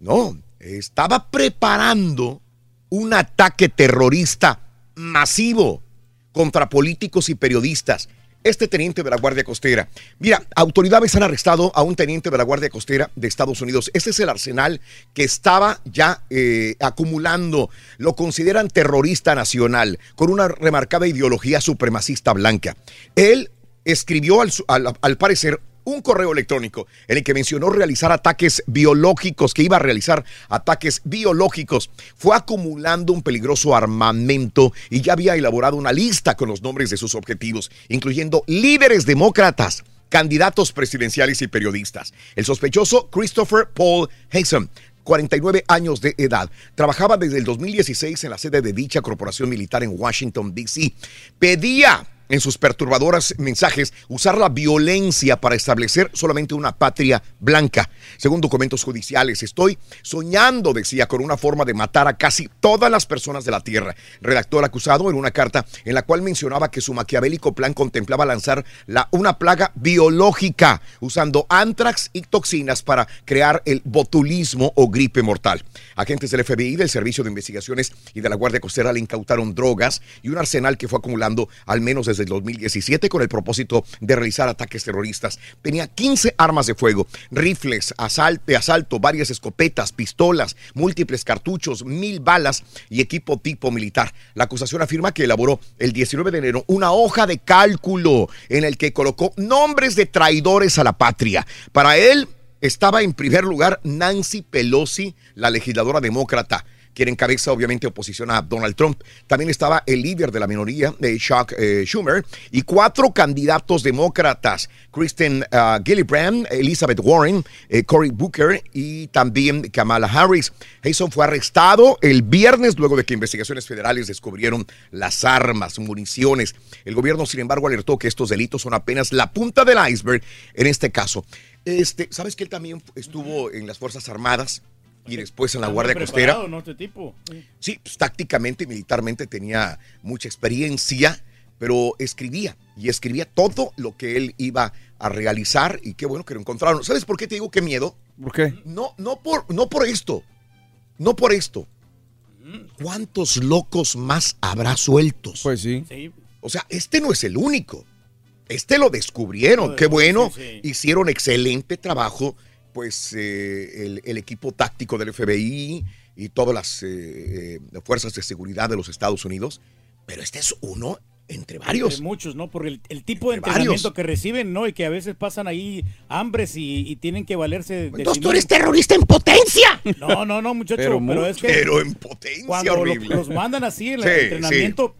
No, estaba preparando un ataque terrorista masivo contra políticos y periodistas. Este teniente de la Guardia Costera. Mira, autoridades han arrestado a un teniente de la Guardia Costera de Estados Unidos. Este es el arsenal que estaba ya eh, acumulando. Lo consideran terrorista nacional, con una remarcada ideología supremacista blanca. Él escribió al, al parecer un correo electrónico en el que mencionó realizar ataques biológicos, que iba a realizar ataques biológicos. Fue acumulando un peligroso armamento y ya había elaborado una lista con los nombres de sus objetivos, incluyendo líderes demócratas, candidatos presidenciales y periodistas. El sospechoso Christopher Paul Haysom 49 años de edad. Trabajaba desde el 2016 en la sede de dicha corporación militar en Washington, D.C. Pedía en sus perturbadoras mensajes usar la violencia para establecer solamente una patria blanca. Según documentos judiciales, estoy soñando, decía, con una forma de matar a casi todas las personas de la Tierra. Redactó el acusado en una carta en la cual mencionaba que su maquiavélico plan contemplaba lanzar la, una plaga biológica usando antrax y toxinas para crear el botulismo o gripe mortal. Agentes del FBI, del Servicio de Investigaciones y de la Guardia Costera le incautaron drogas y un arsenal que fue acumulando al menos desde el 2017 con el propósito de realizar ataques terroristas. Tenía 15 armas de fuego, rifles, asal- de asalto, varias escopetas, pistolas, múltiples cartuchos, mil balas y equipo tipo militar. La acusación afirma que elaboró el 19 de enero una hoja de cálculo en el que colocó nombres de traidores a la patria. Para él estaba en primer lugar Nancy Pelosi, la legisladora demócrata quien encabeza obviamente oposición a Donald Trump. También estaba el líder de la minoría, de Chuck eh, Schumer, y cuatro candidatos demócratas, Kristen ah, Gillibrand, Elizabeth Warren, eh, Cory Booker y también Kamala Harris. Hayson fue arrestado el viernes luego de que investigaciones federales descubrieron las armas, municiones. El gobierno, sin embargo, alertó que estos delitos son apenas la punta del iceberg en este caso. Este, ¿Sabes que él también estuvo en las Fuerzas Armadas? Y después en la Guardia Costera. ¿no? Este tipo. Sí, pues, tácticamente y militarmente tenía mucha experiencia, pero escribía y escribía todo lo que él iba a realizar y qué bueno que lo encontraron. ¿Sabes por qué te digo qué miedo? ¿Por qué? No, no por, no por esto, no por esto. ¿Cuántos locos más habrá sueltos? Pues sí. O sea, este no es el único. Este lo descubrieron. Qué bueno. sí, Hicieron excelente trabajo, pues, eh, el, el equipo táctico del FBI y todas las eh, eh, fuerzas de seguridad de los Estados Unidos. Pero este es uno Entre varios. Entre muchos, ¿no? Por el, tipo de entrenamiento que reciben, ¿no? Y que a veces pasan ahí hambres y, tienen que valerse de. Entonces tú eres terrorista en potencia. No, no, no, muchacho. Pero, es que. Pero en potencia. Cuando los mandan así, el entrenamiento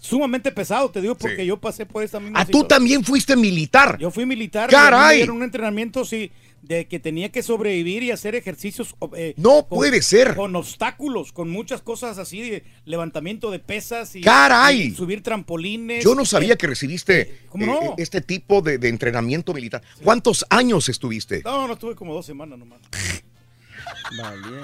sumamente pesado, te digo, porque yo pasé por esa misma. Ah, tú también fuiste militar. Yo fui militar. Caray. Era un entrenamiento, sí de que tenía que sobrevivir y hacer ejercicios. Eh, no puede ser. Con obstáculos, con muchas cosas así, de levantamiento de pesas y, ¡Caray! subir trampolines. Yo no sabía que recibiste eh, este tipo de, entrenamiento militar. ¿Cuántos años estuviste? No, no estuve como dos semanas nomás. Vale.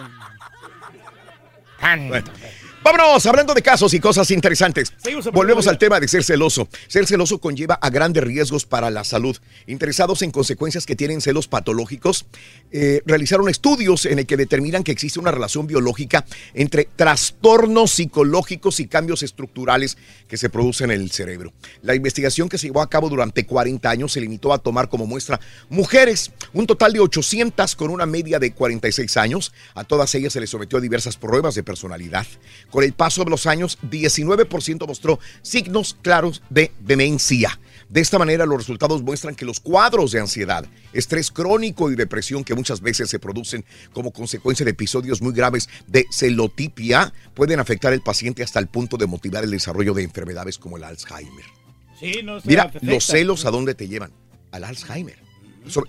Vámonos, hablando de casos y cosas interesantes. Volvemos al tema de ser celoso. Ser celoso conlleva a grandes riesgos para la salud. Interesados en consecuencias que tienen celos patológicos, eh, realizaron estudios en el que determinan que existe una relación biológica entre trastornos psicológicos y cambios estructurales que se producen en el cerebro. La investigación que se llevó a cabo durante 40 años se limitó a tomar como muestra mujeres, un total de 800 con una media de 46 años. A todas ellas se les sometió a diversas pruebas de personalidad con el paso de los años, 19% mostró signos claros de demencia. De esta manera, los resultados muestran que los cuadros de ansiedad, estrés crónico y depresión que muchas veces se producen como consecuencia de episodios muy graves de celotipia pueden afectar al paciente hasta el punto de motivar el desarrollo de enfermedades como el Alzheimer. Mira, los celos a dónde te llevan? Al Alzheimer.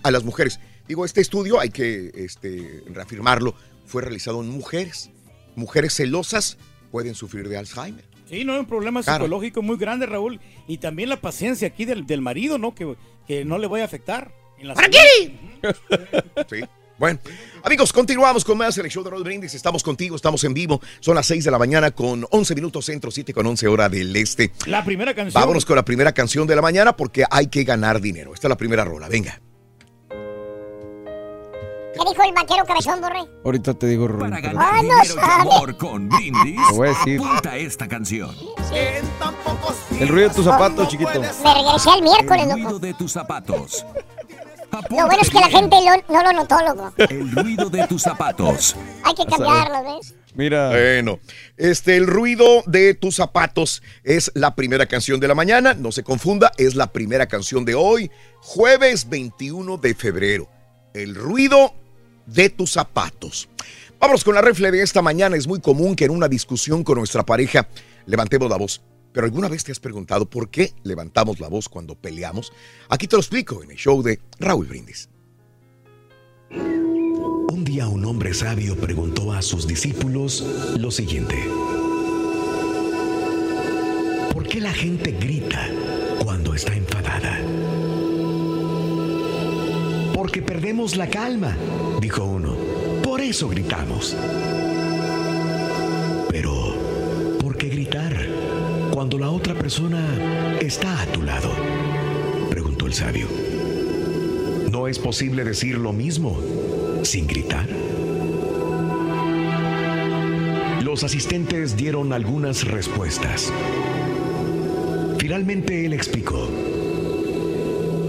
A las mujeres. Digo, este estudio, hay que este, reafirmarlo, fue realizado en mujeres. Mujeres celosas pueden sufrir de Alzheimer. Sí, no, es un problema psicológico muy grande, Raúl. Y también la paciencia aquí del, del marido, ¿no? Que, que, no le vaya a afectar. En ¿Para qué? sí. Bueno, amigos, continuamos con más el show de Rod Brindis. Estamos contigo, estamos en vivo. Son las 6 de la mañana con 11 minutos centro, 7 con 11 hora del este. La primera canción. Vámonos con la primera canción de la mañana porque hay que ganar dinero. Esta es la primera rola, venga. ¿Qué dijo el vaquero cabezón, Borre? Ahorita te digo, Rubén. Para ganar ah, dinero y amor con brindis, te voy a decir. apunta esta canción. El ruido de tus zapatos, chiquito. Me regresé el miércoles, El ruido de tus zapatos. Lo bueno es que la gente no lo notó, loco. El ruido de tus zapatos. Hay que cambiarlo, ¿ves? Mira. Bueno, este, el ruido de tus zapatos es la primera canción de la mañana. No se confunda, es la primera canción de hoy, jueves 21 de febrero. El ruido de tus zapatos. Vámonos con la refle de esta mañana. Es muy común que en una discusión con nuestra pareja levantemos la voz. Pero alguna vez te has preguntado por qué levantamos la voz cuando peleamos? Aquí te lo explico en el show de Raúl Brindis. Un día un hombre sabio preguntó a sus discípulos lo siguiente. ¿Por qué la gente grita cuando está enfadada? Porque perdemos la calma, dijo uno. Por eso gritamos. Pero, ¿por qué gritar cuando la otra persona está a tu lado? Preguntó el sabio. ¿No es posible decir lo mismo sin gritar? Los asistentes dieron algunas respuestas. Finalmente él explicó.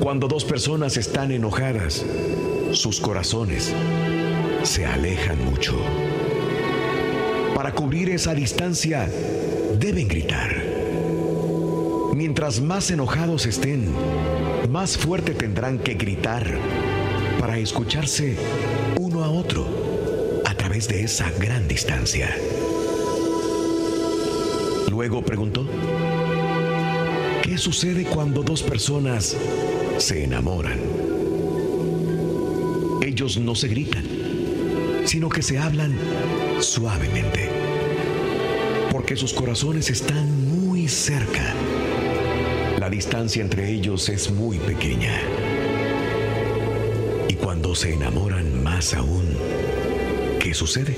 Cuando dos personas están enojadas, sus corazones se alejan mucho. Para cubrir esa distancia, deben gritar. Mientras más enojados estén, más fuerte tendrán que gritar para escucharse uno a otro a través de esa gran distancia. Luego preguntó, ¿qué sucede cuando dos personas se enamoran. Ellos no se gritan, sino que se hablan suavemente, porque sus corazones están muy cerca. La distancia entre ellos es muy pequeña. Y cuando se enamoran más aún, ¿qué sucede?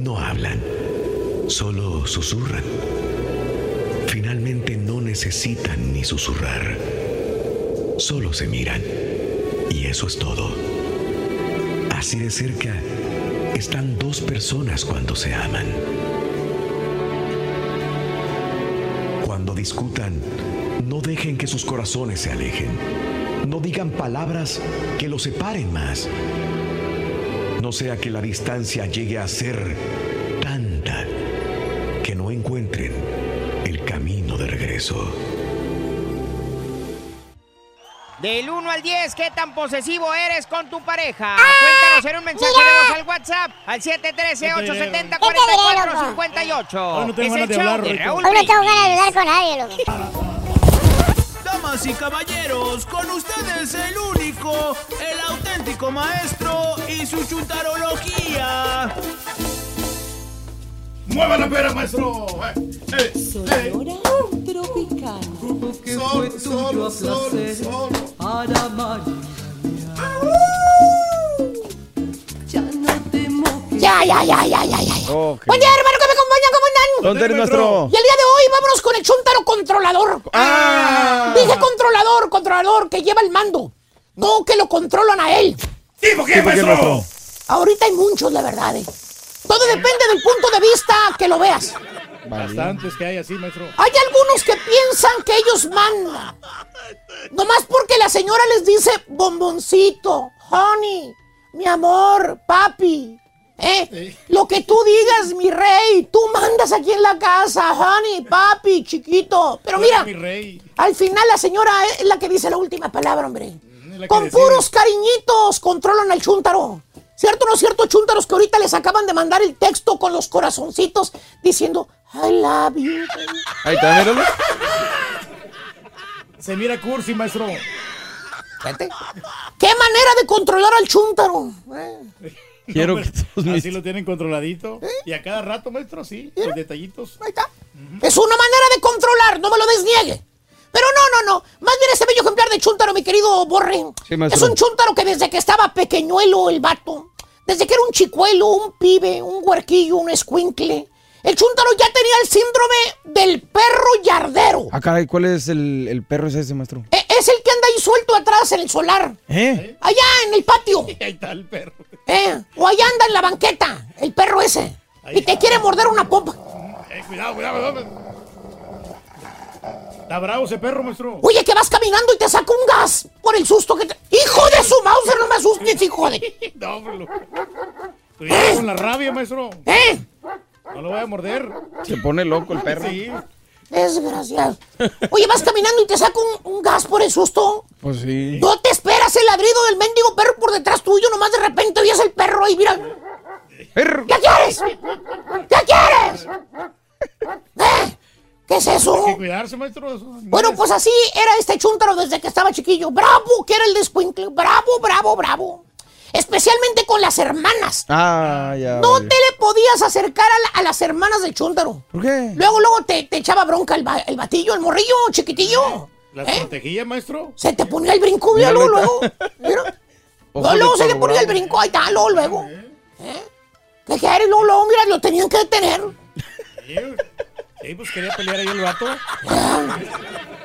No hablan, solo susurran. Finalmente no necesitan ni susurrar Solo se miran. Y eso es todo. Así de cerca están dos personas cuando se aman. Cuando discutan, no dejen que sus corazones se alejen. No digan palabras que los separen más. No sea que la distancia llegue a ser tanta que no encuentren el camino de regreso. Del 1 al 10, ¿qué tan posesivo eres con tu pareja? Cuéntanos en un mensaje de voz al WhatsApp al 713-870-4458. Hoy no tengo Es el ganas de hablar, de. Raúl Hoy no tengo ganas de hablar con nadie, loco. Damas y caballeros, con ustedes el único, el auténtico maestro y su chuntarología. ¡Mueva la pera, maestro! Eh, Sonora tropical. Que fue tuyo a María. Ya no temo que. Ya, ya, ya, ya, ya, ya. Ok. Buen día, hermano, que me acompaña, ¿cómo andan? ¿Dónde eres, maestro? Y el día de hoy vámonos con el chuntaro controlador. Ah. Dije controlador, controlador, que lleva el mando. No que lo controlan a él. ¿Tipo qué, ¿Tipo qué, maestro? maestro? Ahorita hay muchos, la verdad. eh. Todo depende del punto de vista que lo veas. Bastantes que hay así, maestro. Hay algunos que piensan que ellos mandan. Nomás porque la señora les dice bomboncito, honey, mi amor, papi. ¿Eh? Lo que tú digas, mi rey, tú mandas aquí en la casa, honey, papi, chiquito. Pero mira, Mi rey. al final la señora es la que dice la última palabra, hombre. Con decide. puros cariñitos controlan al chúntaro. ¿Cierto o no es cierto, chúntaros, que ahorita les acaban de mandar el texto con los corazoncitos diciendo, I love you. Ahí está, míralo. Se mira cursi, maestro. ¿Qué manera de controlar al chúntaro? Eh, Quiero No, que pues, todos mis... Así lo tienen controladito. Y a cada rato, maestro, sí. Los detallitos. Ahí está. Es una manera de controlar, no me lo desniegue. Pero no, no, no. Más bien ese bello ejemplar de chúntaro, mi querido Borre. Sí, maestro. es un chúntaro que desde que estaba pequeñuelo el vato, desde que era un chicuelo, un pibe, un huerquillo, un escuincle, el chúntaro ya tenía el síndrome del perro yardero. Ah, caray, ¿cuál es el, el perro es ese, maestro? E- es el que anda ahí suelto atrás en el solar. ¿Eh? Allá en el patio. Ahí está el perro. ¿eh? O allá anda en la banqueta, el perro ese. Y te quiere morder una pompa. Eh, cuidado, cuidado, cuidado. Está bravo ese perro, maestro. Oye, que vas caminando y te saca un gas por el susto que te... ¡Hijo de su Mauser, no me asustes, hijo de... No, Cuidado con la rabia, maestro. ¿Eh? No lo voy a morder. Se pone loco el perro. Sí. Desgraciado. Oye, vas caminando y te saca un, un gas por el susto. Pues sí. No te esperas el ladrido del mendigo perro por detrás tuyo, nomás de repente oyes el perro ahí, mira. Perro. ¿Qué quieres? ¿Qué quieres? ¿Eh? ¿Qué es eso? Hay que cuidarse, maestro. Bueno, pues así era este chúntaro desde que estaba chiquillo. Bravo, que era el descuincle. Bravo, bravo, bravo. Especialmente con las hermanas. Ah, ya. No vale. te le podías acercar a, la- a las hermanas del chúntaro. ¿Por qué? Luego, luego te, te echaba bronca el, ba- el batillo, el morrillo, chiquitillo. ¿Las ¿Eh? protegía, maestro? Se te ponía el brinco, mira, luego, luego. Mira. Luego, de luego se le toro ponía el brinco, ahí está, luego, luego. ¿Eh? ¿Qué quieres? Luego, luego, mira, lo tenían que detener. Sí, pues quería pelear ahí el vato.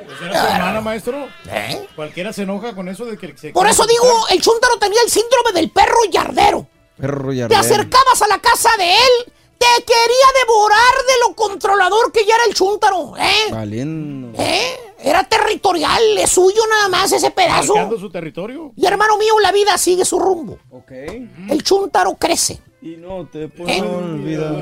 Pues era su hermana, maestro. ¿Eh? Cualquiera se enoja con eso de que se... Por eso digo, el chúntaro tenía el síndrome del perro yardero. Perro Te yardero. acercabas a la casa de él, te quería devorar de lo controlador que ya era el chúntaro, ¿eh? Valiendo. ¿Eh? Era territorial, es suyo nada más ese pedazo. Marcando su territorio. Y hermano mío, la vida sigue su rumbo. Ok. El chúntaro crece, Y no te puedo ¿Eh? olvidar.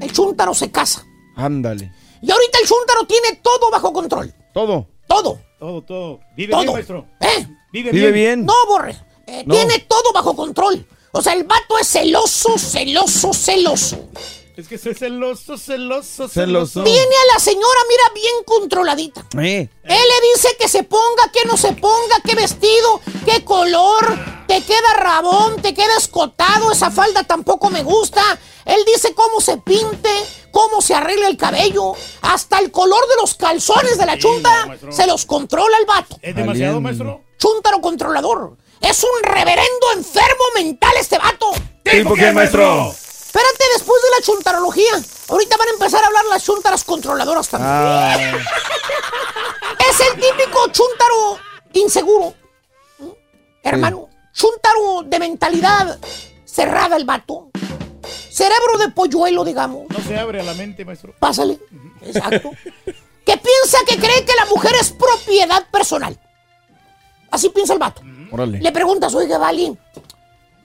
el chúntaro se casa. Ándale. Y ahorita el chúntaro tiene todo bajo control. Todo. Todo. Todo, todo. Vive Todo. bien, maestro. ¿Eh? Vive, Vive bien. bien. No, Borre. Eh, No. Tiene todo bajo control. O sea, el vato es celoso, celoso, celoso. Es que es celoso, celoso, Celoso. Tiene a la señora, mira, bien controladita. Eh. Él le dice que se ponga, que no se ponga, qué vestido, qué color, te queda rabón, te queda escotado, esa falda tampoco me gusta. Él dice cómo se pinte, cómo se arregla el cabello, hasta el color de los calzones de la Sí, chunta no, se los controla el vato. ¿Es demasiado, maestro? Chuntaro controlador. Es un reverendo enfermo mental este vato. ¿Tipo qué, maestro? Espérate, después de la chuntarología, ahorita van a empezar a hablar las chuntaras controladoras también. Ah. Es el típico chuntaro inseguro. Hermano, chuntaro de mentalidad cerrada el vato. Cerebro de polluelo, digamos. No se abre a la mente, maestro. Pásale. Exacto. que piensa que cree que la mujer es propiedad personal. Así piensa el vato. Órale. Le preguntas, oiga, Vali,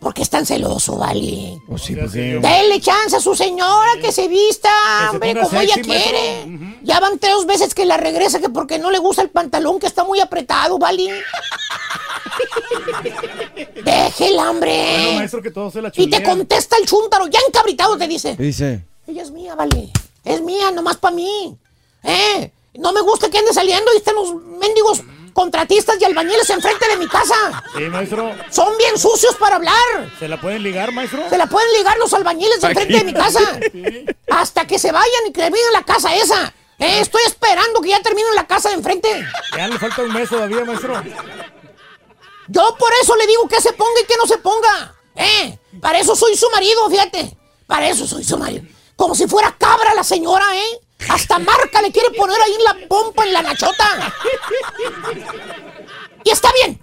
Porque es tan celoso, vale. Pues sí, pues sí. Dele chance a su señora que se vista, Que se hombre, como ella quiere. Ya van tres veces que la regresa que porque no le gusta el pantalón que está muy apretado, vale. Déjela, hombre. Bueno, maestro, que todo se la y te contesta el chúntaro, ya encabritado te dice. ¿Qué dice? Ella es mía, vale. Es mía, nomás para mí. ¿Eh? No me gusta que ande saliendo y estén los mendigos contratistas y albañiles enfrente de mi casa. Sí, maestro. Son bien sucios para hablar. ¿Se la pueden ligar, maestro? Se la pueden ligar los albañiles de enfrente de mi casa. Hasta que se vayan y que terminen la casa esa. Eh, estoy esperando que ya terminen la casa de enfrente. Ya le falta un mes todavía, maestro. Yo por eso le digo que se ponga y que no se ponga. ¿Eh? Para eso soy su marido, fíjate. Para eso soy su marido. Como si fuera cabra la señora, ¿eh? Hasta marca le quiere poner ahí en la pompa, en la nachota. Y está bien,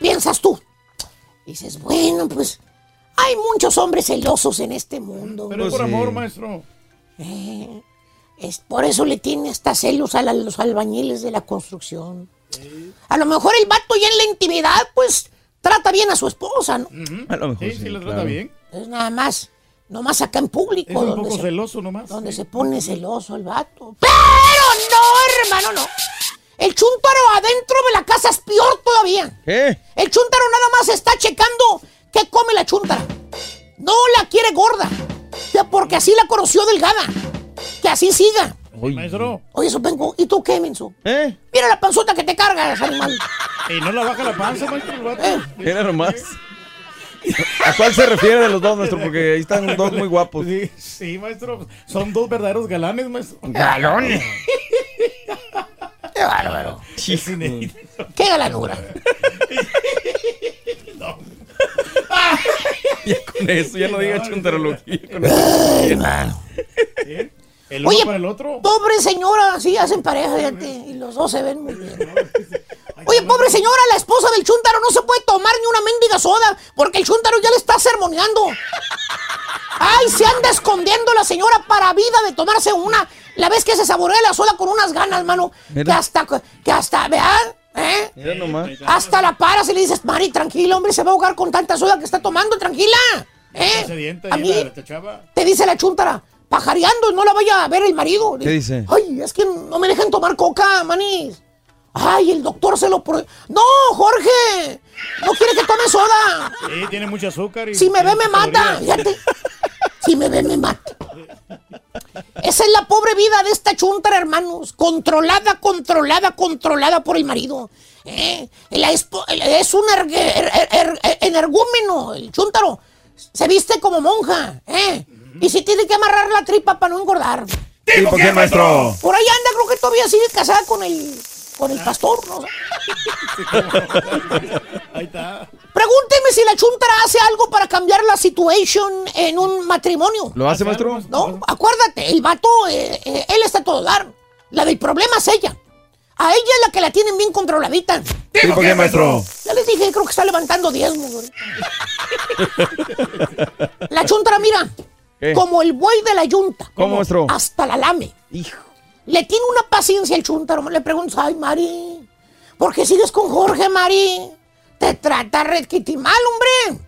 piensas tú. Dices, bueno, pues hay muchos hombres celosos en este mundo. Pero es por amor, maestro. Eh, es por eso le tiene hasta celos a la- los albañiles de la construcción. A lo mejor el vato ya en la intimidad, pues, trata bien a su esposa, ¿no? A lo mejor Sí, sí, sí, la trata claro. bien. Es nada más, nomás acá en público. Es un donde poco se- celoso nomás. donde se pone celoso el vato. Pero no, hermano, no. El chúntaro adentro de la casa es peor todavía. ¿Qué? El chúntaro nada más está checando qué come la chúntara. No la quiere gorda. Ya Porque así la conoció delgada. Que así siga. Maestro. Oye, eso vengo. ¿Y tú qué, menso? ¿Eh? Mira la panzota que te cargas, animal. Y no la baja la panza, maestro, el vato. Eh. Mira nomás. ¿A cuál se refiere de los dos, maestro? Porque ahí están dos muy guapos. Sí, sí, maestro. Son dos verdaderos galanes, maestro. Galones. Qué bárbaro. Qué galanura. Ya con eso, ya no diga chuntarología. Con eso. El uno Oye, para el otro. Pobre señora, sí, hacen pareja, fíjate, y los dos se ven muy bien. Oye, pobre señora, la esposa del chúntaro no se puede tomar ni una mendiga soda porque el chúntaro ya le está sermoneando. Ay, se anda escondiendo la señora para vida de tomarse una. La vez que se saborea la soda con unas ganas, mano. Que hasta, que hasta, vean, ¿eh? Mira nomás. Hasta la paras y le dices, Mari, tranquila, hombre, se va a ahogar con tanta soda que está tomando, tranquila. ¿Eh? A mí, te dice la chúntara, pajareando, no la vaya a ver el marido. ¿Qué dice? Ay, es que no me dejan tomar coca, manis. Ay, el doctor se lo pro... No, Jorge, no quiere que tome soda. Sí, tiene mucho azúcar. Y Si me ve, me mata. Fíjate. Si me ve, me mata. Esa es la pobre vida de esta chuntara, hermanos. Controlada, controlada, controlada por el marido. ¿Eh? Es un er- er- er- energúmeno, el chúntaro. Se viste como monja. ¿eh? Y se tiene que amarrar la tripa para no engordar. ¿Tipo qué, maestro? Por ahí anda, creo que todavía sigue casada con el, con el pastor. ¿no? Ahí está. Pregúnteme si la chuntara hace algo para cambiar la situation en un matrimonio. ¿Lo hace, maestro? No, acuérdate, el vato, eh, eh, él está a todo dar. La del problema es ella. A ella es la que la tienen bien controladita. ¿Tipo qué, maestro? Ya les dije, creo que está levantando diezmos. La chuntara, mira, ¿Qué? como el buey de la yunta. ¿Cómo, maestro? Hasta la lame. Hijo. Le tiene una paciencia el chuntaro. Le pregunto, ay, Mari, ¿por qué sigues con Jorge, Mari? Te trata mal, hombre.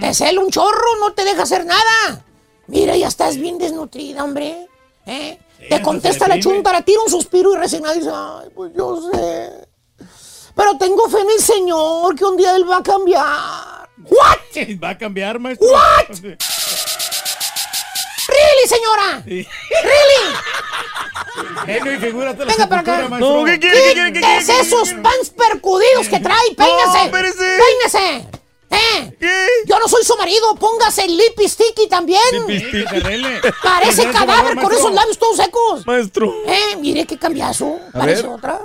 Te cela un chorro, no te deja hacer nada. Mira, ya estás bien desnutrida, hombre. ¿Eh? te contesta la chuntara, tira un suspiro y resignada y dice, ay, pues yo sé. Pero tengo fe en el Señor que un día Él va a cambiar. ¿What? Va a cambiar, maestro. What? ¿Really, señora? Sí. ¿Really? Genio y figúrate la Venga para acá. No, ¿qué quiere? ¿Qué quiere? ¿Qué quiere? Esos pants percudidos que trae. Peínese. Peínese. ¿Eh? ¿Qué? Yo no soy su marido. Póngase el lippy sticky también. Parece cadáver valor, con esos labios todos secos. Maestro. Eh, mire qué cambiazo. A Parece ver. otra.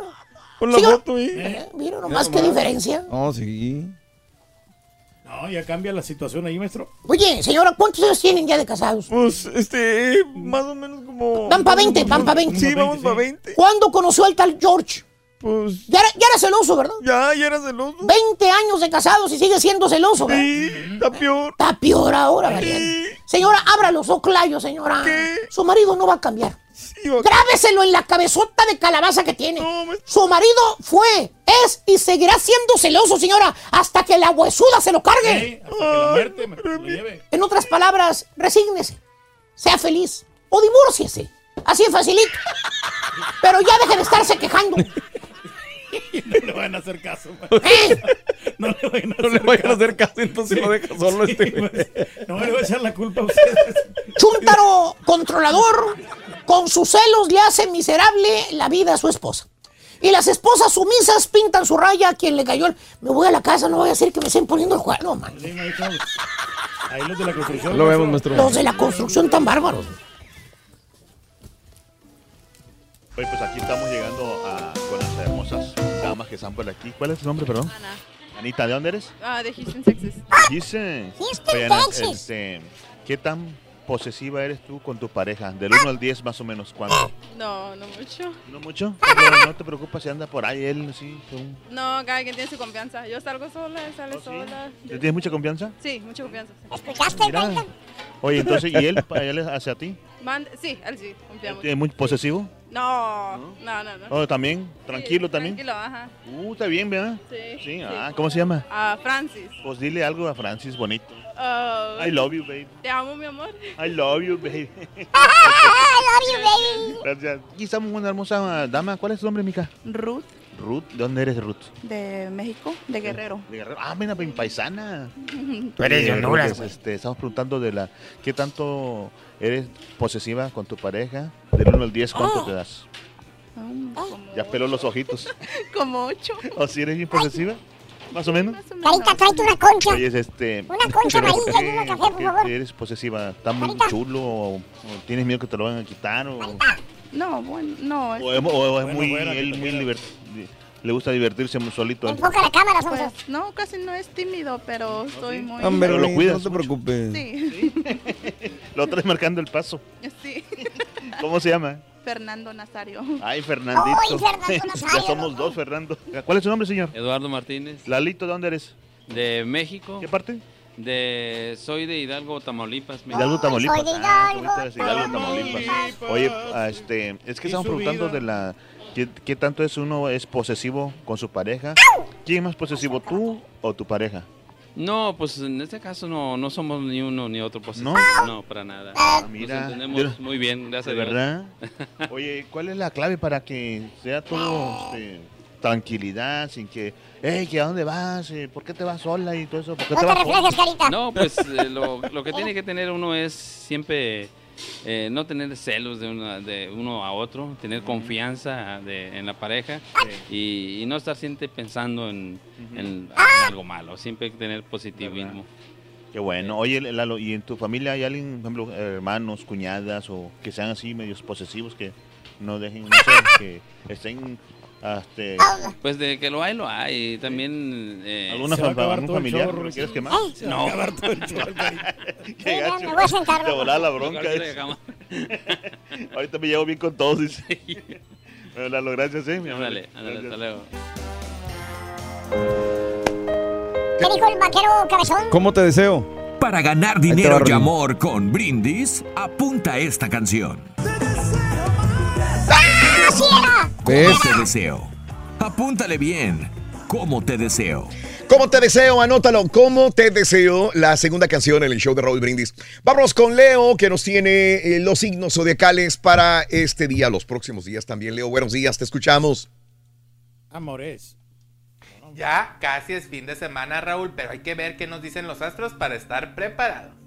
Con la foto. Eh, mira nomás qué diferencia. No, sí. No, ya cambia la situación ahí, maestro. Oye, señora, ¿cuántos años tienen ya de casados? Pues, este, más o menos como... Van pa' 20, van pa' 20. Sí, vamos Sí. para 20. ¿Cuándo conoció al tal George? Pues, Ya era, ya era celoso, ¿verdad? ya, ya era celoso. 20 años de casados y sigue siendo celoso, ¿verdad? Sí, está peor. Está peor ahora, Mariano. Señora, abra los ojos, señora. ¿Qué? Su marido no va a cambiar. Grábeselo en la cabezota de calabaza que tiene. Su marido fue, es y seguirá siendo celoso, señora, hasta que la huesuda se lo cargue. En otras palabras, resígnese, sea feliz o divórciese. Así es facilito. Pero ya deje de estarse quejando. no le van a hacer caso. ¿Eh? No le vayan a, no le vayan a hacer caso, entonces lo deja solo este pues, No le voy a echar la culpa a ustedes. Chuntaro controlador, con sus celos le hace miserable la vida a su esposa. Y las esposas sumisas pintan su raya a quien le cayó el... Me voy a la casa, no voy a hacer que me estén poniendo el juego, man. Ahí los de la construcción. Lo vemos, nuestro. Los de la construcción tan bárbaros. Oye, pues aquí estamos llegando a, con las hermosas damas que están por aquí. ¿Cuál es tu nombre, perdón? Ana. Anita, ¿de dónde eres? Ah, de Houston, Texas. Houston. Houston, Texas. este, ¿Qué tan posesiva eres tú con tu pareja? Del 1 al 10 más o menos, ¿cuánto? No, no mucho. ¿No mucho? Pero no te preocupes si anda por ahí él, sí. No, cada quien tiene su confianza. Yo salgo sola, él sale sola. ¿Le tienes mucha confianza? Sí, mucha confianza. ¿Escuchaste, Mira. Oye, entonces, ¿y él, él hacia ti? Mande- sí, él sí, confiamos. ¿Es muy posesivo? No, no, no, no. ¿Oh, también? ¿Tranquilo Sí, también? Tranquilo, ajá. Uh, está bien, ¿verdad? Sí. Sí, ah, ¿cómo se llama? Ah, Francis. Pues dile algo a Francis bonito. Ah, I love you, babe. Te amo, mi amor. I love you, babe. I love you, baby. Gracias. Aquí estamos con una hermosa dama. ¿Cuál es tu nombre, Mica? Ruth, Ruth. ¿De dónde eres, Ruth? de México, de Guerrero. De Guerrero. Ah, mira, mi paisana. Tú eres de Oye, Honduras, Ruth, este, estamos preguntando de la... ¿Qué tanto eres posesiva con tu pareja? Del 1 al 10, ¿cuánto Oh. te das? Como- Ya peló los ojitos. Como ocho. ¿O si eres bien posesiva? ¿Más o menos? Carita, tráete una concha. Oye, este... Una concha amarilla ¿por y una café, por favor. eres posesiva? ¿Está muy Carita. chulo o, o tienes miedo que te lo van a quitar? O, No, bueno, no. o es, o es Bueno, muy... bueno, él muy te divert- le gusta divertirse muy solito. Enfoca la cámara, Pues, no, casi no es tímido, pero estoy muy... Hombre, Pero lo cuidas no te mucho. preocupes. Sí. Lo traes marcando el paso. sí. ¿Cómo se llama? Fernando Nazario. Ay, Fernandito. Ay, Fernando Nazario. ya somos dos, Fernando. ¿Cuál es su nombre, señor? Eduardo Martínez. Lalito, ¿de dónde eres? De México. ¿Qué parte? De, soy de Hidalgo, Tamaulipas. México. Hidalgo, Tamaulipas. soy de Hidalgo, tú eres de Hidalgo, Tamaulipas. Oye, este, es que estamos preguntando vida. de la... ¿qué, qué tanto es uno es posesivo con su pareja? ¿Quién es más posesivo, tú o tu pareja? No, pues en este caso no, no somos ni uno ni otro posesivo. ¿No? No, para nada. mira. Nos entendemos muy bien, gracias ¿De a Dios. verdad? Oye, ¿cuál es la clave para que sea todo este, tranquilidad, sin que, hey, ¿que ¿a dónde vas? Eh, ¿Por qué te vas sola y todo eso? ¿Por qué te vas sola? No, pues eh, lo, lo que tiene que tener uno es siempre eh, no tener celos de, una, de uno a otro, tener confianza de- en la pareja y, y no estar siempre pensando en, en- en algo malo, siempre hay que tener positivismo. Qué bueno. Oye, Lalo, ¿y en tu familia hay alguien, por ejemplo, hermanos, cuñadas o que sean así medios posesivos que no dejen, no sé, que estén, este, Pues de que lo hay, lo hay. También. Eh, ¿Alguna algún familiar? chorro, ¿Lo quieres quemar? Ay, se va a No. acabar todo el chorro, Qué gacho. me voy a sentar, Te volaba la bronca. Ahorita me llevo bien con todos. dice. Bueno, Lalo, gracias, ¿eh? mi amor. Ándale, ándale, hasta luego. ¿Qué dijo el vaquero cabezón? ¿Cómo te deseo? Para ganar dinero y amor con Brindis, apunta esta canción. ¡Ah, sí era! ¿Cómo te deseo? Apúntale bien. ¿Cómo te deseo? ¿Cómo te deseo? Anótalo. ¿Cómo te deseo? La segunda canción en el show de Raúl Brindis. Vámonos con Leo, que nos tiene eh, los signos zodiacales para este día, los próximos días también. Leo, buenos días, te escuchamos. Amores. Ya casi es fin de semana, Raúl, pero hay que ver qué nos dicen los astros para estar preparados.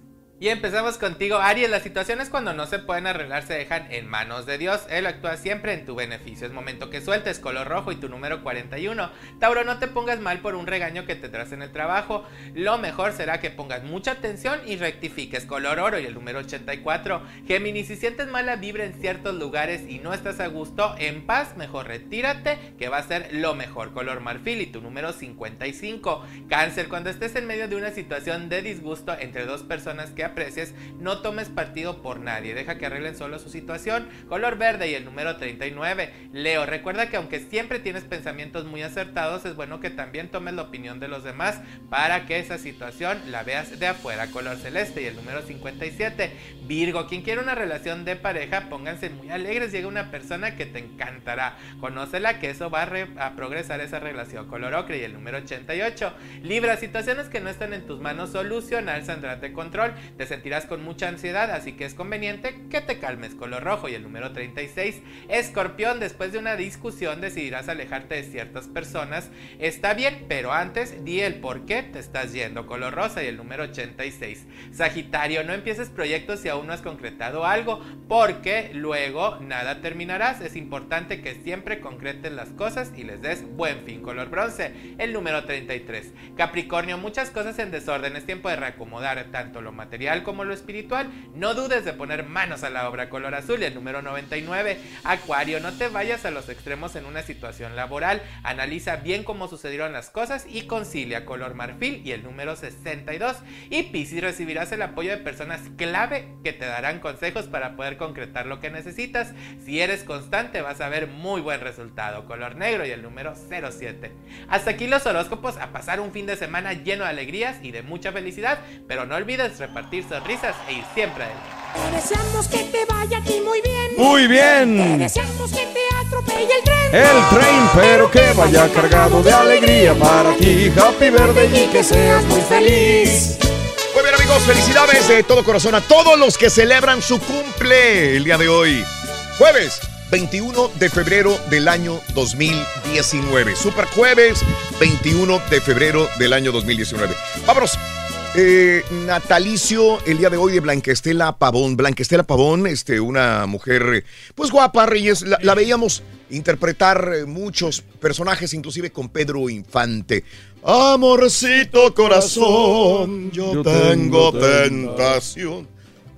Y empezamos contigo, Aries. Las situaciones cuando no se pueden arreglar se dejan en manos de Dios. Él actúa siempre en tu beneficio. Es momento que sueltes color rojo y tu número 41. Tauro, no te pongas mal por un regaño que te traes en el trabajo. Lo mejor será que pongas mucha atención y rectifiques color oro y el número 84. Géminis, si sientes mala vibra en ciertos lugares y no estás a gusto, en paz, mejor retírate, que va a ser lo mejor. Color marfil y tu número 55. Cáncer, cuando estés en medio de una situación de disgusto entre dos personas que aprecies, no tomes partido por nadie, deja que arreglen solo su situación. Color verde y el número 39. Leo, recuerda que aunque siempre tienes pensamientos muy acertados, es bueno que también tomes la opinión de los demás para que esa situación la veas de afuera. Color celeste y el número 57. Virgo, quien quiere una relación de pareja, pónganse muy alegres, llega una persona que te encantará. Conócela que eso va a, progresar esa relación. Color ocre y el número 88. Libra, situaciones que no están en tus manos solucionar saldrán de control. Te sentirás con mucha ansiedad, así que es conveniente que te calmes. Color rojo y el número 36. Escorpión, después de una discusión decidirás alejarte de ciertas personas. Está bien, pero antes di el por qué te estás yendo. Color rosa y el número 86. Sagitario, no empieces proyectos si aún no has concretado algo, porque luego nada terminarás. Es importante que siempre concretes las cosas y les des buen fin. Color bronce, el número 33. Capricornio, muchas cosas en desorden. Es tiempo de reacomodar tanto lo material como lo espiritual. No dudes de poner manos a la obra. Color azul y el número 99. Acuario, no te vayas a los extremos en una situación laboral. Analiza bien cómo sucedieron las cosas y concilia. Color marfil y el número 62. Y Piscis, recibirás el apoyo de personas clave que te darán consejos para poder concretar lo que necesitas. Si eres constante, vas a ver muy buen resultado. Color negro y el número 07. Hasta aquí los horóscopos. A pasar un fin de semana lleno de alegrías y de mucha felicidad. Pero no olvides repartir sonrisas e ir siempre adelante. Te deseamos que te vaya aquí muy bien. Muy bien. Te deseamos que te atropelle el tren. El tren, pero que vaya cargado de alegría para ti. Happy verde y que seas muy feliz. Muy bien amigos, felicidades de todo corazón a todos los que celebran su cumple el día de hoy. Jueves 21 de febrero del año 2019. Super jueves 21 de febrero del año 2019. Vámonos eh, natalicio el día de hoy de Blanquestela Pavón. Blanquestela Pavón, este, una mujer, pues guapa, Reyes. La, veíamos interpretar eh, muchos personajes, inclusive con Pedro Infante. Amorcito corazón, yo, tengo tentación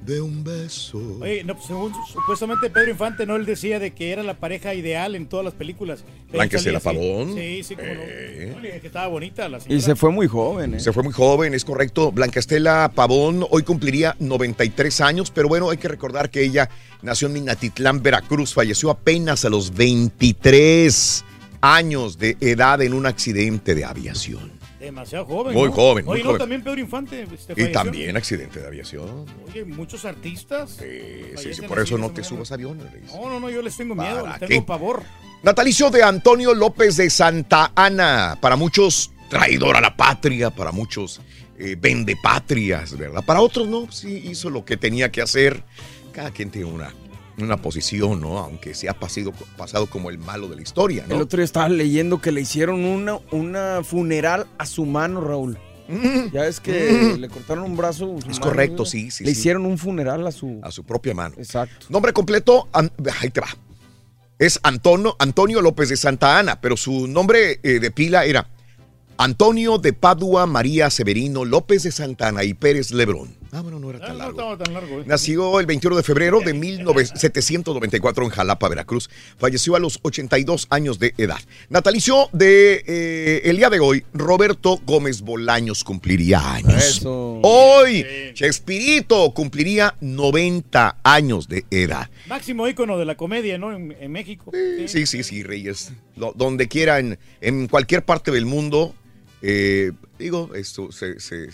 de un beso. Oye, no, pues, según supuestamente Pedro Infante, ¿no? Él decía de que era la pareja ideal en todas las películas. Blanquestela Pavón. Sí, sí, como eh. que estaba bonita la Y se fue muy joven, ¿eh? Se fue muy joven, es correcto. Blanquestela Pavón hoy cumpliría 93 años, pero bueno, hay que recordar que ella nació en Minatitlán, Veracruz, falleció apenas a los 23 años de edad en un accidente de aviación. Demasiado joven. Muy joven. Muy Oye, no, también Pedro Infante. Este, y también accidente de aviación. Oye, muchos artistas. Sí, sí, por eso no te subas aviones. No, no, no, yo les tengo miedo, les tengo pavor. Natalicio de Antonio López de Santa Ana. Para muchos, traidor a la patria. Para muchos, eh, vende patrias, ¿verdad? Para otros, no. Sí, hizo lo que tenía que hacer. Cada quien tiene una una posición, ¿no? Aunque se ha pasado, pasado como el malo de la historia, ¿no? El otro día estaba leyendo que le hicieron una, una funeral a su mano, Raúl. Mm. Ya es que mm. le cortaron un brazo. Es correcto, sí, sí. Le hicieron un funeral a su... A su propia mano. Exacto. Nombre completo, ahí te va. Es Antonio, Antonio López de Santa Ana, pero su nombre eh, de pila era Antonio de Padua María Severino López de Santana y Pérez Lebrón. Bueno, no era tan largo. tan largo ¿eh? Nació el 21 de febrero de 1794 en Jalapa, Veracruz. Falleció a los 82 años de edad. Natalicio de eh, el día de hoy, Roberto Gómez Bolaños cumpliría años. Hoy, Chespirito cumpliría 90 años de edad. Máximo ícono de la comedia, ¿no? En, México. Sí, sí, sí, Reyes. donde quiera, en, en cualquier parte del mundo, eh, digo, esto se, se,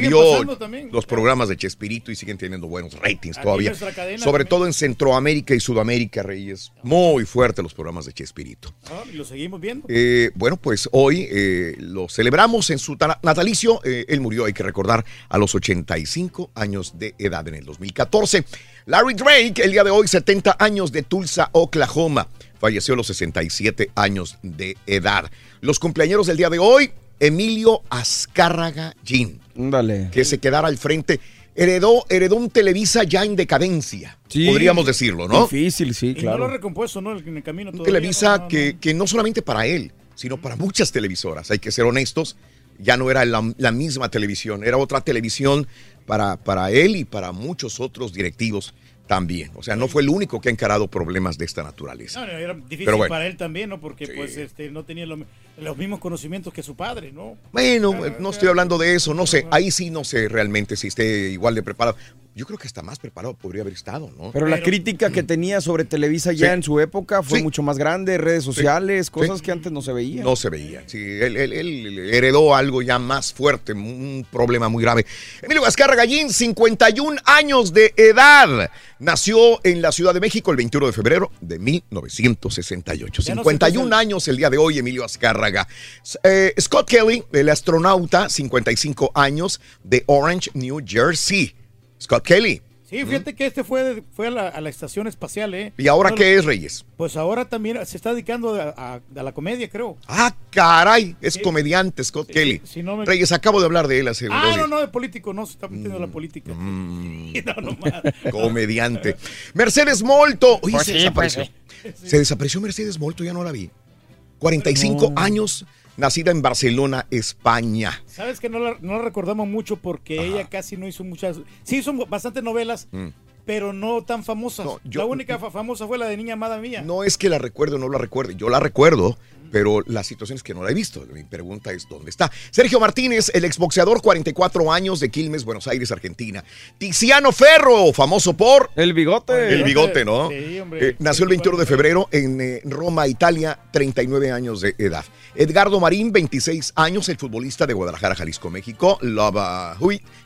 vio los programas de Chespirito y siguen teniendo buenos ratings todavía. Sobre todo en Centroamérica y Sudamérica, Reyes. Muy fuerte los programas de Chespirito. Ah, y lo seguimos viendo. Eh, bueno, pues hoy eh, lo celebramos en su natalicio. él murió, hay que recordar, a los 85 años de edad en el 2014. Larry Drake, el día de hoy, 70 años de Tulsa, Oklahoma. Falleció a los 67 años de edad. Los cumpleaños del día de hoy, Emilio Azcárraga Gin. Dale. Que se quedara al frente. Heredó, heredó un Televisa ya en decadencia, podríamos decirlo, ¿no? Difícil, sí, claro. Y no lo ha recompuesto, ¿no? En el camino Un Televisa Que, que, no solamente para él, sino para muchas televisoras, hay que ser honestos, ya no era la, la misma televisión, era otra televisión para, para él y para muchos otros directivos también. O sea, no fue el único que ha encarado problemas de esta naturaleza. No, no, era difícil para él también, ¿no? Porque pues este, no tenía los mismos conocimientos que su padre, ¿no? Bueno, no estoy hablando de eso, no sé. Ahí sí no sé realmente si esté igual de preparado yo creo que hasta más preparado podría haber estado, ¿no? Pero, la crítica que tenía sobre Televisa ya en su época fue mucho más grande, redes sociales, cosas que antes no se veían. No se veían, sí. Él, heredó algo ya más fuerte, un problema muy grave. Emilio Vázquez Gallín, 51 años de edad. Nació en la Ciudad de México el 21 de febrero de 1968. 51 años el día de hoy, Emilio Azcárraga. Eh, Scott Kelly, el astronauta, 55 años, de Orange, New Jersey. Scott Kelly. Sí, fíjate que este fue, fue a, la, estación espacial, ¿eh? ¿Y ahora qué es, Reyes? Pues ahora también se está dedicando a, la comedia, creo. Ah, caray, es comediante Scott Kelly. Reyes, acabo de hablar de él hace Ah, no, no, de político, no, se está metiendo la mm, política. Mm. no, no, comediante. Mercedes Molto. Oye, pues se desapareció. Pues se desapareció Mercedes Molto, ya no la vi. 45 años nacida en Barcelona, España. Sabes que no la, recordamos mucho porque ella casi no hizo muchas. Sí, hizo bastantes novelas. Mm. Pero no tan famosas. la única famosa fue la de Niña Amada Mía. No es que la recuerde o no la recuerde. Yo la recuerdo, pero la situación es que no la he visto. Mi pregunta es ¿dónde está? Sergio Martínez, el exboxeador, 44 años de Quilmes, Buenos Aires, Argentina. Tiziano Ferro, famoso por... El bigote. El bigote, ¿no? Sí, hombre. Eh, nació el 21 de febrero en eh, Roma, Italia, 39 años de edad. Edgardo Marín, 26 años, el futbolista de Guadalajara, Jalisco, México. Love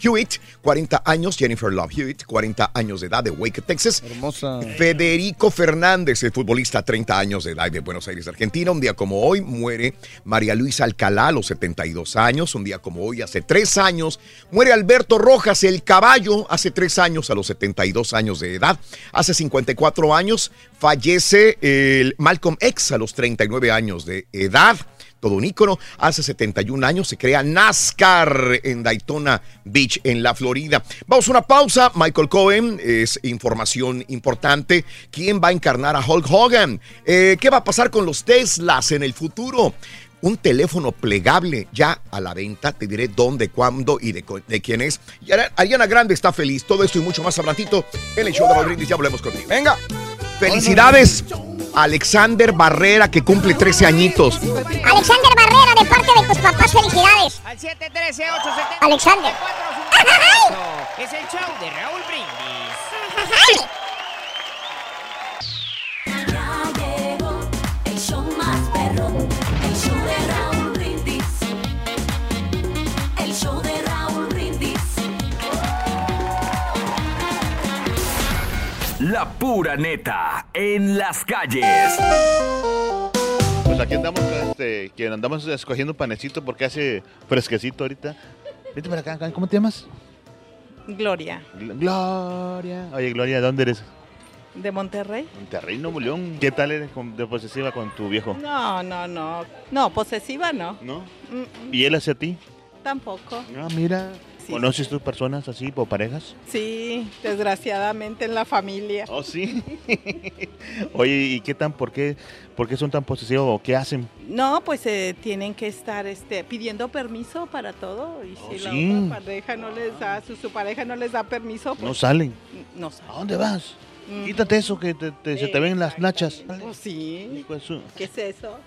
Hewitt, 40 años. Jennifer Love Hewitt, 40 años de edad de Wake, Texas. Hermosa. Federico Fernández, el futbolista, 30 años de edad de Buenos Aires, Argentina. Un día como hoy muere María Luisa Alcalá a los 72 años. Un día como hoy, hace tres años, muere Alberto Rojas, el caballo, hace tres años a los 72 años de edad. Hace 54 años fallece el Malcolm X a los 39 años de edad todo un ícono. Hace 71 años se crea NASCAR en Daytona Beach, en la Florida. Vamos a una pausa. Michael Cohen es información importante. ¿Quién va a encarnar a Hulk Hogan? Eh, ¿Qué va a pasar con los Teslas en el futuro? un teléfono plegable ya a la venta. Te diré dónde, cuándo y de, quién es. Y Ariana Grande está feliz. Todo esto y mucho más abrantito en el show de Rodríguez. Ya volvemos contigo. Venga. Felicidades. Alexander Barrera, que cumple 13 añitos. Alexander Barrera, de parte de tus papás, felicidades. Al 713-870. Alexander. Es el show de Raúl Brindis. La pura neta en las calles. Pues aquí andamos, este, que andamos escogiendo panecito porque hace fresquecito ahorita. Vete para acá, ¿cómo te llamas? Gloria. Gloria. Oye, Gloria, ¿de dónde eres? De Monterrey. Monterrey, Nuevo León. ¿Qué tal eres de posesiva con tu viejo? No, no, no. No, posesiva no. ¿No? ¿Y él hacia ti? Tampoco. Ah, mira. ¿Conoces tus personas así, o parejas? Sí, desgraciadamente en la familia. ¿Oh, sí? Oye, ¿y qué tan, por qué, por qué son tan posesivos o qué hacen? No, pues eh, tienen que estar este, pidiendo permiso para todo. Y oh, si la pareja no les da, su, pareja no les da permiso, pues No salen. No salen. ¿A dónde vas? Mm. Quítate eso que se te ven las nachas. Pues sí. ¿Qué es eso?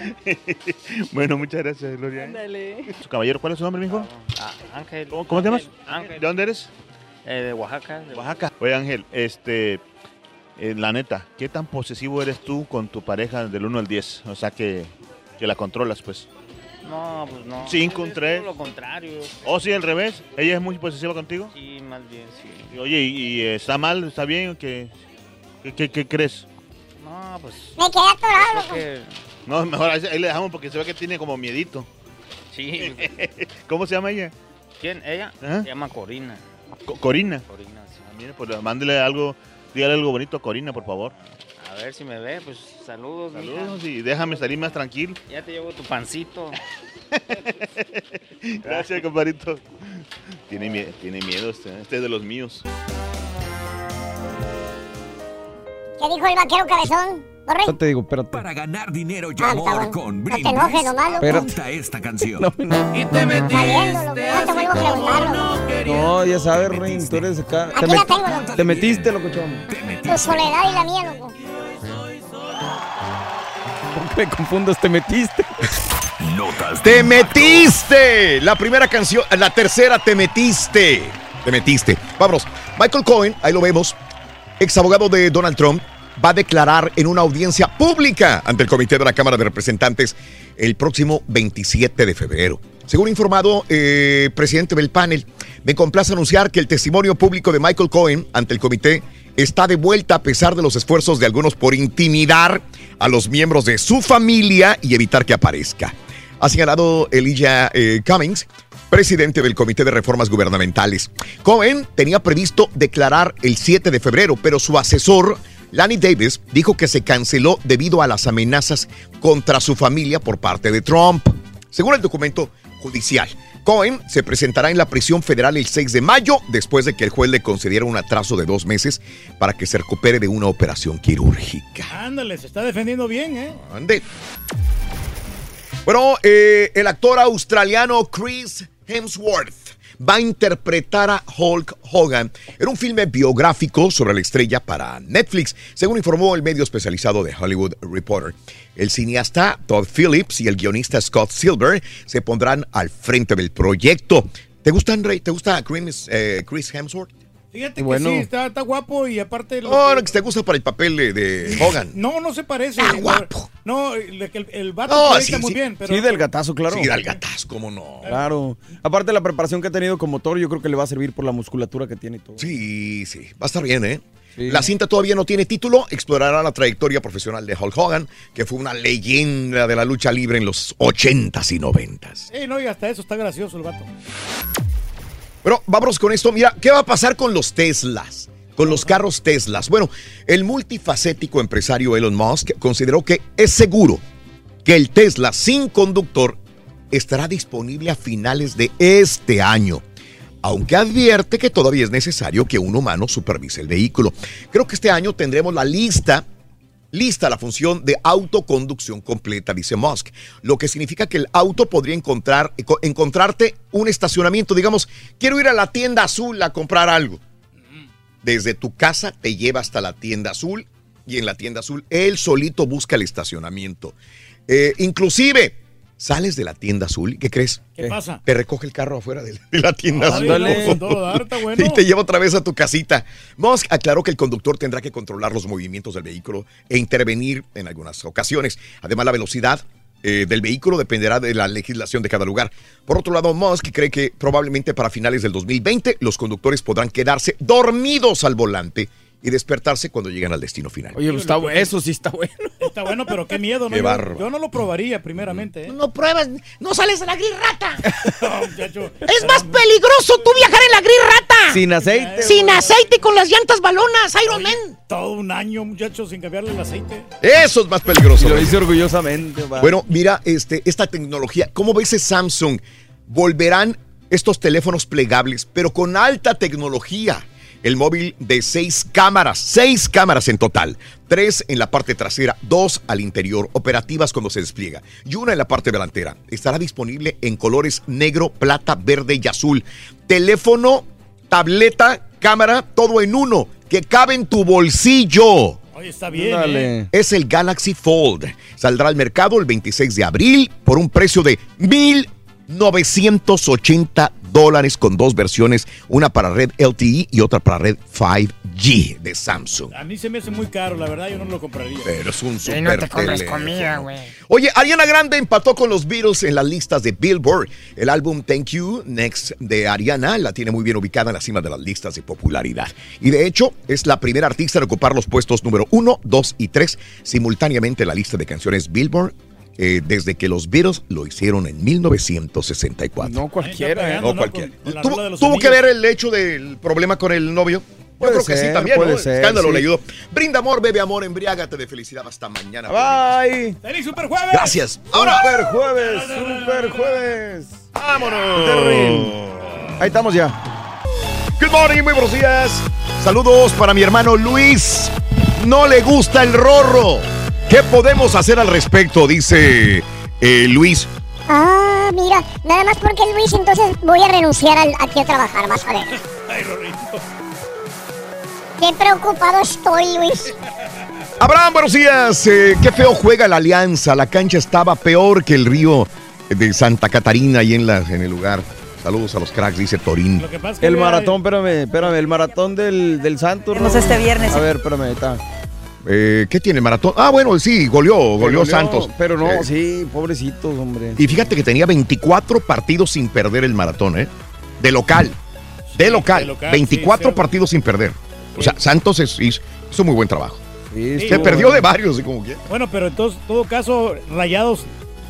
bueno, muchas gracias, Gloria. Ándale. Caballero, ¿cuál es su nombre, mijo? Ah, Ángel. ¿Cómo, te llamas? Ángel. ¿De dónde eres? Eh, de Oaxaca. De Oaxaca. Oye, Ángel, este, eh, la neta, ¿qué tan posesivo eres tú con tu pareja del 1 al 10? O sea, que, que la controlas, pues. No, pues no. 5, un 3. lo contrario. ¿O sí, al revés? ¿Ella es muy posesiva contigo? Sí, más bien, sí. Oye, ¿y, está mal? ¿Está bien? ¿Qué, qué, qué, crees? No, pues... Me quedé atorado. No, mejor ahí le dejamos porque se ve que tiene como miedito. Sí. ¿Cómo se llama ella? ¿Quién? Ella se llama Corina. Corina. Corina, sí. Ah, mire, pues mándele algo, dígale algo bonito a Corina, por favor. A ver si me ve, pues saludos. Saludos y déjame salir más tranquilo. Ya te llevo tu pancito. Gracias, compadrito. Tiene, tiene miedo este, este es de los míos. ¿Qué dijo el vaquero cabezón? Ya te digo, espérate. Para ganar dinero y Ah, amor bueno. con No te brindis, enojes nomás, loco. canta esta canción. Y te Saliendo, loco. No te vuelvo a preguntar, loco. No, ya sabes, Rin, tú eres acá. Aquí la tengo, loco. te metiste, locochón. Tu soledad y la mía, loco. Me confundas, te metiste. Notas ¡Te metiste! La primera canción, la tercera, te metiste. Te metiste. Vámonos. Michael Cohen, ahí lo vemos, ex abogado de Donald Trump, va a declarar en una audiencia pública ante el Comité de la Cámara de Representantes el próximo 27 de febrero. Según informado eh, presidente del panel, me complace anunciar que el testimonio público de Michael Cohen ante el comité está de vuelta a pesar de los esfuerzos de algunos por intimidar a los miembros de su familia y evitar que aparezca. Ha señalado Elijah eh, Cummings, presidente del Comité de Reformas Gubernamentales. Cohen tenía previsto declarar el 7 de febrero, pero su asesor, Lanny Davis, dijo que se canceló debido a las amenazas contra su familia por parte de Trump. Según el documento judicial, Cohen se presentará en la prisión federal el 6 de mayo después de que el juez le concediera un atraso de dos meses para que se recupere de una operación quirúrgica. Ándale, se está defendiendo bien, ¿eh? Ande. Bueno, eh, el actor australiano Chris Hemsworth va a interpretar a Hulk Hogan en un filme biográfico sobre la estrella para Netflix, según informó el medio especializado de Hollywood Reporter. El cineasta Todd Phillips y el guionista Scott Silver se pondrán al frente del proyecto. ¿Te gusta, Rey? ¿Te gusta Chris, eh, Chris Hemsworth? Fíjate Bueno. que sí, está, está guapo y aparte... lo Oh, que- no, que te gusta para el papel de, de Hogan. No, no se parece. Está guapo. No, el, el, el vato No, sí, muy sí. bien, pero... Sí, del gatazo, claro. Sí, del gatazo, cómo no. Claro. Aparte, la preparación que ha tenido como motor, yo creo que le va a servir por la musculatura que tiene y todo. Sí, sí, va a estar bien, ¿eh? La cinta todavía no tiene título, explorará la trayectoria profesional de Hulk Hogan, que fue una leyenda de la lucha libre en los 80s y 90s. Sí, no, y hasta eso está gracioso el vato. Bueno, vámonos con esto. Mira, ¿qué va a pasar con los Teslas? Con los carros Teslas. Bueno, el multifacético empresario Elon Musk consideró que es seguro que el Tesla sin conductor estará disponible a finales de este año. Aunque advierte que todavía es necesario que un humano supervise el vehículo. Creo que este año tendremos la lista lista la función de autoconducción completa, dice Musk, lo que significa que el auto podría encontrar, enco- encontrarte un estacionamiento, digamos, quiero ir a la tienda azul a comprar algo. Desde tu casa te lleva hasta la tienda azul y en la tienda azul él solito busca el estacionamiento. Eh, inclusive, sales de la tienda azul y ¿qué crees? ¿Qué pasa? Te recoge el carro afuera de, de la tienda azul. Ándale, con todo dar, está bueno. Y te lleva otra vez a tu casita. Musk aclaró que el conductor tendrá que controlar los movimientos del vehículo e intervenir en algunas ocasiones. Además, la velocidad eh, del vehículo dependerá de la legislación de cada lugar. Por otro lado, Musk cree que probablemente para finales del 2020 los conductores podrán quedarse dormidos al volante y despertarse cuando lleguen al destino final. Oye, pues está bu- eso sí está bueno. Está bueno, pero qué miedo, ¿no? Qué Yo- no lo probaría primeramente, ¿eh? No pruebas, no sales de la gris rata. muchacho. Es más peligroso tú viajar en la gris rata. Sin aceite. Sin aceite y con las llantas balonas, Iron Man. Todo un año, muchachos, sin cambiarle el aceite. Eso es más peligroso. Y lo dice orgullosamente. va. Bueno, mira, este, esta tecnología, ¿cómo ves ese Samsung? Volverán estos teléfonos plegables, pero con alta tecnología. El móvil de seis cámaras, seis cámaras en total, tres en la parte trasera, dos al interior, operativas cuando se despliega, y una en la parte delantera. Estará disponible en colores negro, plata, verde y azul. Teléfono, tableta, cámara, todo en uno, que cabe en tu bolsillo. Oye, está bien, ¿eh? Es el Galaxy Fold. Saldrá al mercado el 26 de abril por un precio de 1,980 dólares con dos versiones, una para red LTE y otra para red 5G de Samsung. A mí se me hace muy caro, la verdad, yo no lo compraría. Pero es un Y super no te teléfono. comida, güey. Oye, Ariana Grande empató con los Beatles en las listas de Billboard. El álbum Thank You Next de Ariana la tiene muy bien ubicada en la cima de las listas de popularidad. Y de hecho, es la primera artista en ocupar los puestos número 1, 2 y 3 simultáneamente en la lista de canciones Billboard. Eh, desde que los Beatles lo hicieron en 1964. No cualquiera, ¿eh? No cualquiera. ¿Tuvo, tuvo que ver el hecho del problema con el novio? Yo Puede creo que sí también, puede ¿no? ser, Escándalo sí. le ayudó. Brinda amor, bebe amor, embriágate de felicidad hasta mañana. Bye. ¡Feliz Super Jueves! Gracias. Ahora. Super jueves, super jueves. Vámonos. Ahí estamos ya. Good morning, muy buenos días. Saludos para mi hermano Luis. No le gusta el rorro. ¿Qué podemos hacer al respecto? Dice eh, Luis. Ah, mira, nada más porque Luis, entonces voy a renunciar al, aquí a trabajar, vas a ver. Ay. Qué preocupado estoy, Luis. Abraham, buenos días. Eh, qué feo juega la Alianza. La cancha estaba peor que el río de Santa Catarina ahí en, la, en el lugar. Saludos a los cracks, dice Torín. El maratón, espérame, espérame, el maratón del, del Santos. Vemos este viernes. A ver, espérame, ahí está. Eh, ¿Qué tiene maratón? Ah, bueno, sí, goleó, goleó Santos. Pero no, Eh, sí, pobrecitos, hombre. Y fíjate que tenía 24 partidos sin perder el maratón, ¿eh? De local. De local. local, 24 sí, sí. partidos sin perder. O sea, Santos es- hizo, hizo muy buen trabajo. Sí, Se perdió de varios, y como que. Bueno, pero en todo, caso, Rayados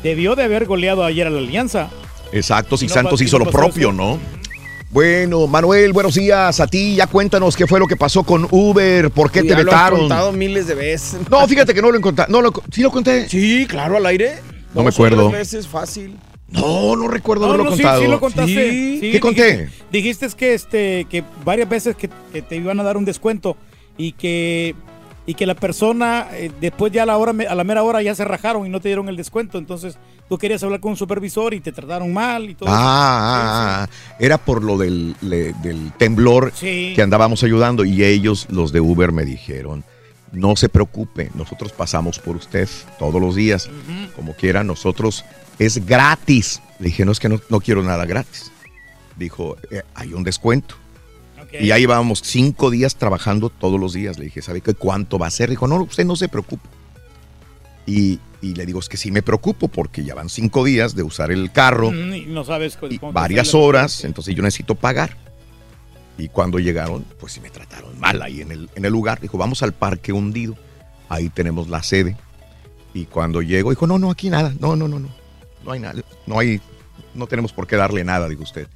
debió de haber goleado ayer a la Alianza. Exacto, si no Santos hizo lo propio, eso. ¿no? Bueno, Manuel, buenos días a ti. Ya cuéntanos qué fue lo que pasó con Uber, por qué te ya lo has vetaron. contado miles de veces. No, fíjate que no lo encontré. No, lo, ¿Sí lo conté? Sí, claro, al aire. No me Dos o tres acuerdo. veces fácil. No, no recuerdo No, haberlo no, sí, contado. sí lo contaste. Sí. Sí, ¿Qué conté? Dijiste, dijiste que este que varias veces que, que te iban a dar un descuento y que y que la persona eh, después ya a la hora a la mera hora ya se rajaron y no te dieron el descuento, entonces tú querías hablar con un supervisor y te trataron mal y todo. eso. Ah, ah, ah, era por lo del, le- del temblor Sí. que andábamos ayudando y ellos, los de Uber, me dijeron, no se preocupe, nosotros pasamos por usted todos los días, como quiera, nosotros es gratis. Le dije, no es que no, no quiero nada gratis. Dijo, "Eh, hay un descuento. Y ahí vamos cinco días trabajando todos los días. Le dije, ¿sabe qué cuánto va a ser? Dijo, no, usted no se preocupe. Y, y le digo, es que sí me preocupo porque ya van cinco días de usar el carro Mm, y no sabes varias horas, entonces yo necesito pagar. Y cuando llegaron, pues sí me trataron mal ahí en el, en el lugar. Dijo, vamos al parque hundido. Ahí tenemos la sede. Y cuando llego, dijo, no, no, aquí nada. No, no, no, no. No hay nada. No hay, no tenemos por qué darle nada, dijo usted.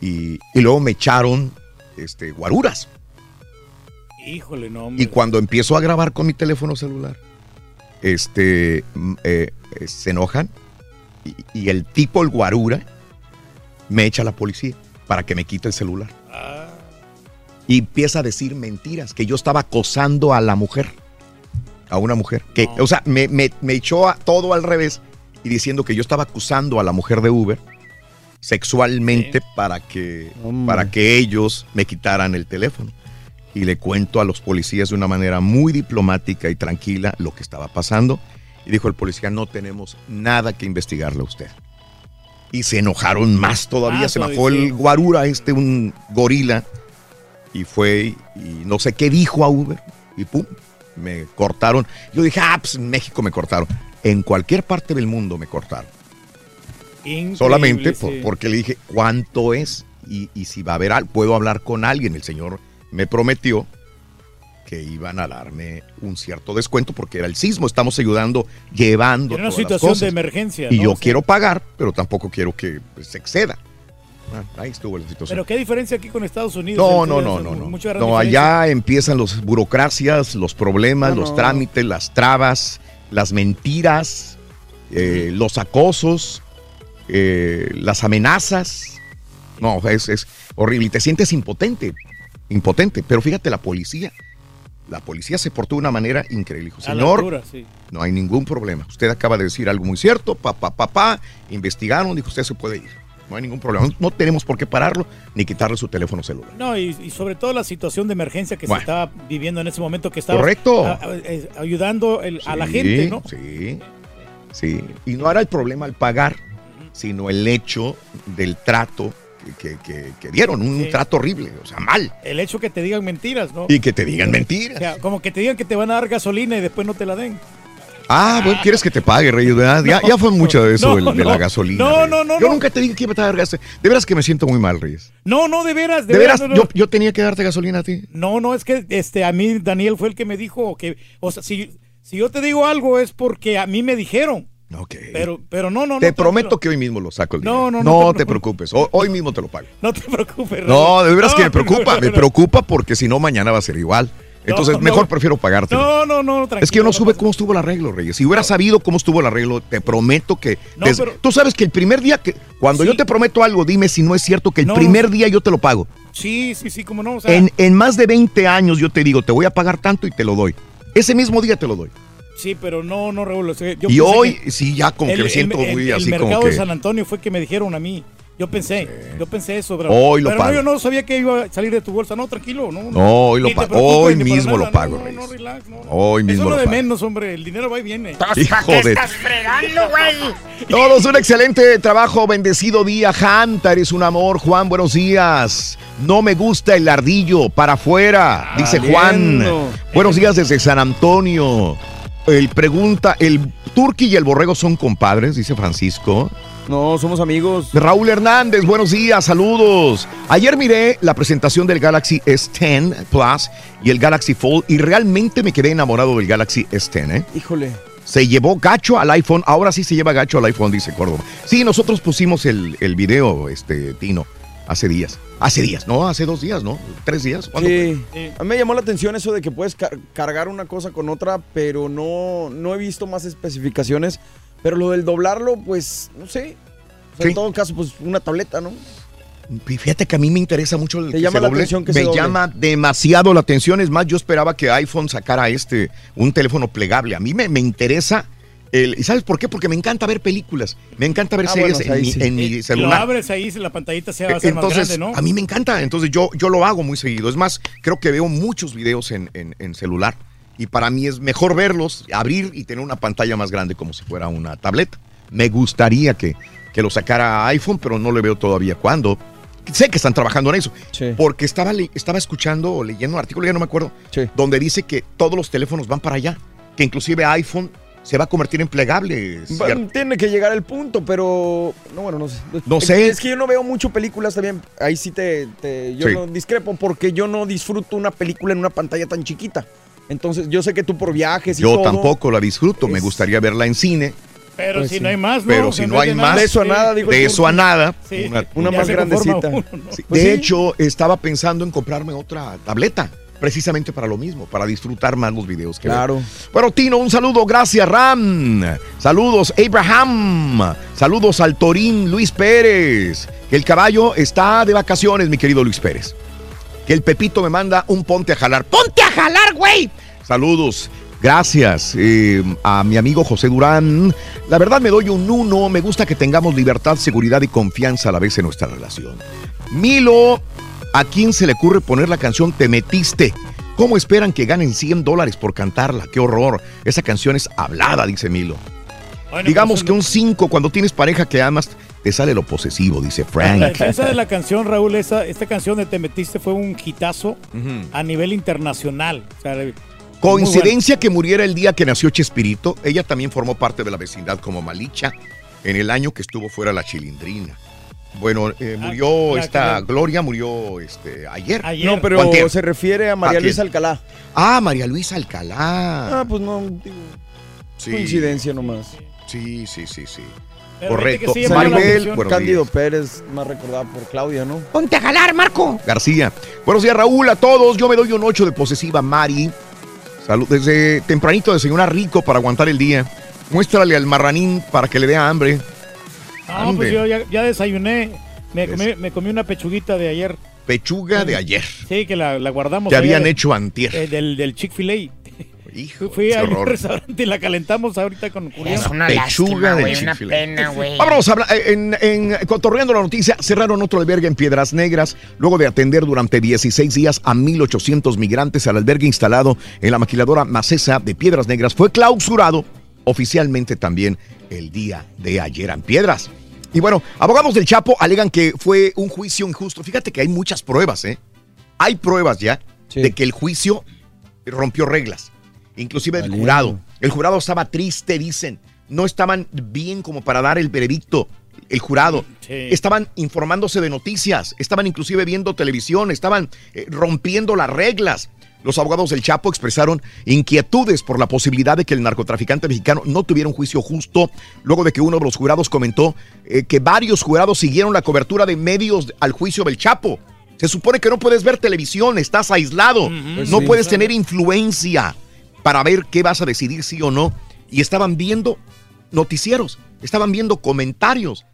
Y, y luego me echaron este, guaruras. Híjole, no. hombre. Y cuando empiezo a grabar con mi teléfono celular, este, mm, eh, eh, se enojan y, y el tipo, el guarura, me echa a la policía para que me quite el celular. Y empieza a decir mentiras, que yo estaba acosando a la mujer, a una mujer. Que, O sea, me, me- me echó a todo al revés y diciendo que yo estaba acusando a la mujer de Uber sexualmente para, que, para que ellos me quitaran el teléfono. Y le cuento a los policías de una manera muy diplomática y tranquila lo que estaba pasando. Y dijo el policía, no tenemos nada que investigarle a usted. Y se enojaron más todavía. Ah, se bajó sí. el guarura, este, un gorila. Y fue, y no sé qué dijo a Uber. Y pum, me cortaron. Yo dije, ah, pues en México me cortaron. En cualquier parte del mundo me cortaron. Increíble, Solamente sí. por- porque le dije cuánto es y, y si va a haber algo, puedo hablar con alguien. El señor me prometió que iban a darme un cierto descuento porque era el sismo. Estamos ayudando, llevando. Era una todas las situación cosas. de emergencia, Y ¿no? yo O sea- quiero pagar, pero tampoco quiero que pues, se exceda. Ah, ahí estuvo la situación. Pero qué diferencia aquí con Estados Unidos. No, En no, no, no, no. No, diferencia. allá empiezan las burocracias, los problemas, No, los no. trámites, las trabas, las mentiras, eh, los acosos, eh, las amenazas. No, es, es horrible y te sientes impotente, impotente. Pero fíjate, la policía, la policía se portó de una manera increíble. Dijo, señor, altura, sí. no hay ningún problema. Usted acaba de decir algo muy cierto, papá, papá, investigaron, dijo, usted se puede ir. No hay ningún problema. No, tenemos por qué pararlo ni quitarle su teléfono celular. No, y, y sobre todo la situación de emergencia que Bueno. se estaba viviendo en ese momento que estaba Correcto. a- a- ayudando el- a la gente, ¿no? Sí, sí. Y no era el problema al pagar, sino el hecho del trato que, que- que dieron, un Sí. trato horrible, o sea, mal. El hecho que te digan mentiras, ¿no? Y que te digan mentiras. O sea, como que te digan que te van a dar gasolina y después no te la den. Ah, bueno, quieres que te pague, Reyes, ¿verdad? ya, No, ya fue mucho de eso, no, el- de no. la gasolina. No, no, no, Yo nunca te dije que iba a dar gas. De veras que me siento muy mal, Reyes. No, no, de veras, de, De veras, yo, yo tenía que darte gasolina a ti. No, no, es que este, a mí Daniel fue el que me dijo que, o sea, si, si yo te digo algo es porque a mí me dijeron. Ok. Pero, pero no, no, no. te tranquilo. prometo que hoy mismo lo saco el No, dinero. no, no te, te preocupes. Hoy, hoy mismo te lo pago. No te preocupes. No, de veras que No, me preocupa. no, Me no. preocupa porque si no, mañana va a ser igual. Entonces, No, mejor no. prefiero pagarte. No, no, no, tranquilo. Es que yo no supe cómo estuvo el arreglo, Reyes. Si hubiera sabido cómo estuvo el arreglo, te prometo que. No, desde- pero- Tú sabes que el primer día que. Cuando yo te prometo algo, dime si no es cierto que el No, no, primer día yo te lo pago. Sí, sí, sí, como no. O sea, En, en más de 20 años yo te digo, te voy a pagar tanto y te lo doy. Ese mismo día te lo doy. Sí, pero no, no, Raúl. y hoy sí, ya como que me siento muy así como que... El mercado de San Antonio fue que me dijeron a mí. Yo pensé, yo pensé eso, bro. Hoy lo pero pago. No, yo no sabía que iba a salir de tu bolsa. No, tranquilo, no. No, hoy lo pago. Hoy mismo lo pago, Reyes. No, relax, no. Hoy mismo Eso lo de pago. menos, hombre. El dinero va y viene. Hijo ¿Para qué de- estás fregando, güey? Todos un excelente trabajo, bendecido día, Hanta, eres un amor, Juan, buenos días. No me gusta el ardillo, para afuera, dice Juan. Buenos días desde San Antonio. El pregunta, ¿el Turqui y el Borrego son compadres? Dice Francisco. No, somos amigos. Raúl Hernández, buenos días, saludos. Ayer miré la presentación del Galaxy S10 Plus y el Galaxy Fold y realmente me quedé enamorado del Galaxy S10, ¿eh? Híjole. Se llevó gacho al iPhone, ahora sí se lleva gacho al iPhone, dice Córdoba. Sí, nosotros pusimos el, el video, este, Tino, hace días. Hace días, no, hace dos días, ¿no? ¿Tres días? ¿Cuándo Sí. fue? A mí me llamó la atención eso de que puedes car- cargar una cosa con otra, pero no, no he visto más especificaciones. Pero lo del doblarlo, pues, no sé. O sea, En todo caso, pues una tableta, ¿no? Y Fíjate que a mí me interesa mucho el Te que llama se la doble. atención que me se doble. llama demasiado la atención. Es más, yo esperaba que iPhone sacara este, un teléfono plegable. A mí me, me interesa. El, ¿Y sabes por qué? Porque me encanta ver películas. Me encanta ver Ah, series bueno, en, mi, Eh, Lo celular. abres ahí, la pantallita se va a hacer más grande, ¿no? a mí me encanta. Entonces, yo, yo lo hago muy seguido. Es más, creo que veo muchos videos en, en- en celular. Y para mí es mejor verlos, abrir y tener una pantalla más grande como si fuera una tableta. Me gustaría que, que lo sacara iPhone, pero no le veo todavía cuándo. Sé que están trabajando en eso. Porque estaba, estaba escuchando o leyendo un artículo, ya no me acuerdo, donde dice que todos los teléfonos van para allá. Que inclusive iPhone se va a convertir en plegable. Tiene que llegar el punto, pero. No, bueno, no sé. No Es- sé. Es que yo no veo mucho películas también. Ahí sí te. te- yo Sí. no discrepo porque yo no disfruto una película en una pantalla tan chiquita. Entonces, yo sé que tú por viajes y Yo todo. tampoco la disfruto. Me gustaría verla en cine. Pero Pues si sí. no hay más, ¿no? Pero si no hay de más. De eso a nada, digo De eso a nada. Sí. Una más grandecita. uno, ¿no? Sí, Pues de sí. hecho, estaba pensando en comprarme otra tableta, precisamente para lo mismo, para disfrutar más los videos que Claro. Bueno, Tino, un saludo, gracias, Ram. Saludos, Abraham. Saludos al Torín Luis Pérez. Que el caballo está de vacaciones, mi querido Luis Pérez. Que el Pepito me manda un ponte a jalar. ¡Ponte a jalar, güey! Saludos. Gracias eh, a mi amigo José Durán. La verdad me doy un uno. Me gusta que tengamos libertad, seguridad y confianza a la vez en nuestra relación. Milo, ¿a quién se le ocurre poner la canción Te metiste? ¿Cómo esperan que ganen 100 dólares por cantarla? ¡Qué horror! Esa canción es hablada, dice Milo. Bueno, Digamos pues, que un 5 cuando tienes pareja que amas, te sale lo posesivo, dice La Frank. defensa de la canción, Raúl, esa, esta canción de Te Metiste fue un hitazo a nivel internacional. O sea, Coincidencia que muriera el día que nació Chespirito. Ella también formó parte de la vecindad como Malicha en el año que estuvo fuera la chilindrina. Bueno, eh, murió la esta que- Gloria, murió este ayer. No, ¿O pero se refiere a María ¿A? Luisa Alcalá. Ah, María Luisa Alcalá. Ah, pues no, digo, Sí. coincidencia nomás. Sí, sí, sí, sí. Pero Correcto. sí Maribel, Cándido días. Pérez, más recordada por Claudia, ¿no? Ponte a jalar, Marco. García. Buenos días, Raúl, a todos. Yo me doy un 8 de posesiva, Mari. Salud. Desde tempranito desayunar rico para aguantar el día. Muéstrale al marranín para que le dé hambre. No, Ande. pues yo ya, ya desayuné. Me comí, me comí una pechuguita de ayer. Pechuga de ayer. Sí, que la, la guardamos. Que habían de- hecho antier. eh, del del Chick-fil-A. Hijo, Fui a un restaurante y la calentamos ahorita con Julián. Es una Pechuga lástima, de güey, una pena, güey. Vámonos a hablar, eh, en, en Cotorreando la Noticia, cerraron otro albergue en Piedras Negras luego de atender durante 16 días a 1.800 migrantes. al albergue instalado en la maquiladora Macesa de Piedras Negras. Fue clausurado oficialmente también el día de ayer en Piedras. Y bueno, abogados del Chapo alegan que fue un juicio injusto. Fíjate que hay muchas pruebas, ¿eh? Hay pruebas ya de que el juicio rompió reglas. Inclusive el jurado. El jurado estaba triste, dicen. No estaban bien como para dar el veredicto. El jurado. Estaban informándose de noticias. Estaban inclusive viendo televisión. Estaban eh, rompiendo las reglas. Los abogados del Chapo expresaron inquietudes por la posibilidad de que el narcotraficante mexicano no tuviera un juicio justo, luego de que uno de los jurados comentó eh, que varios jurados siguieron la cobertura de medios al juicio del Chapo. Se supone que no puedes ver televisión, estás aislado, Pues no sí. puedes tener influencia para ver qué vas a decidir sí o no. Y estaban viendo noticieros, estaban viendo comentarios,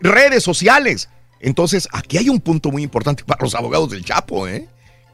redes sociales. Entonces, aquí hay un punto muy importante para los abogados del Chapo, ¿eh?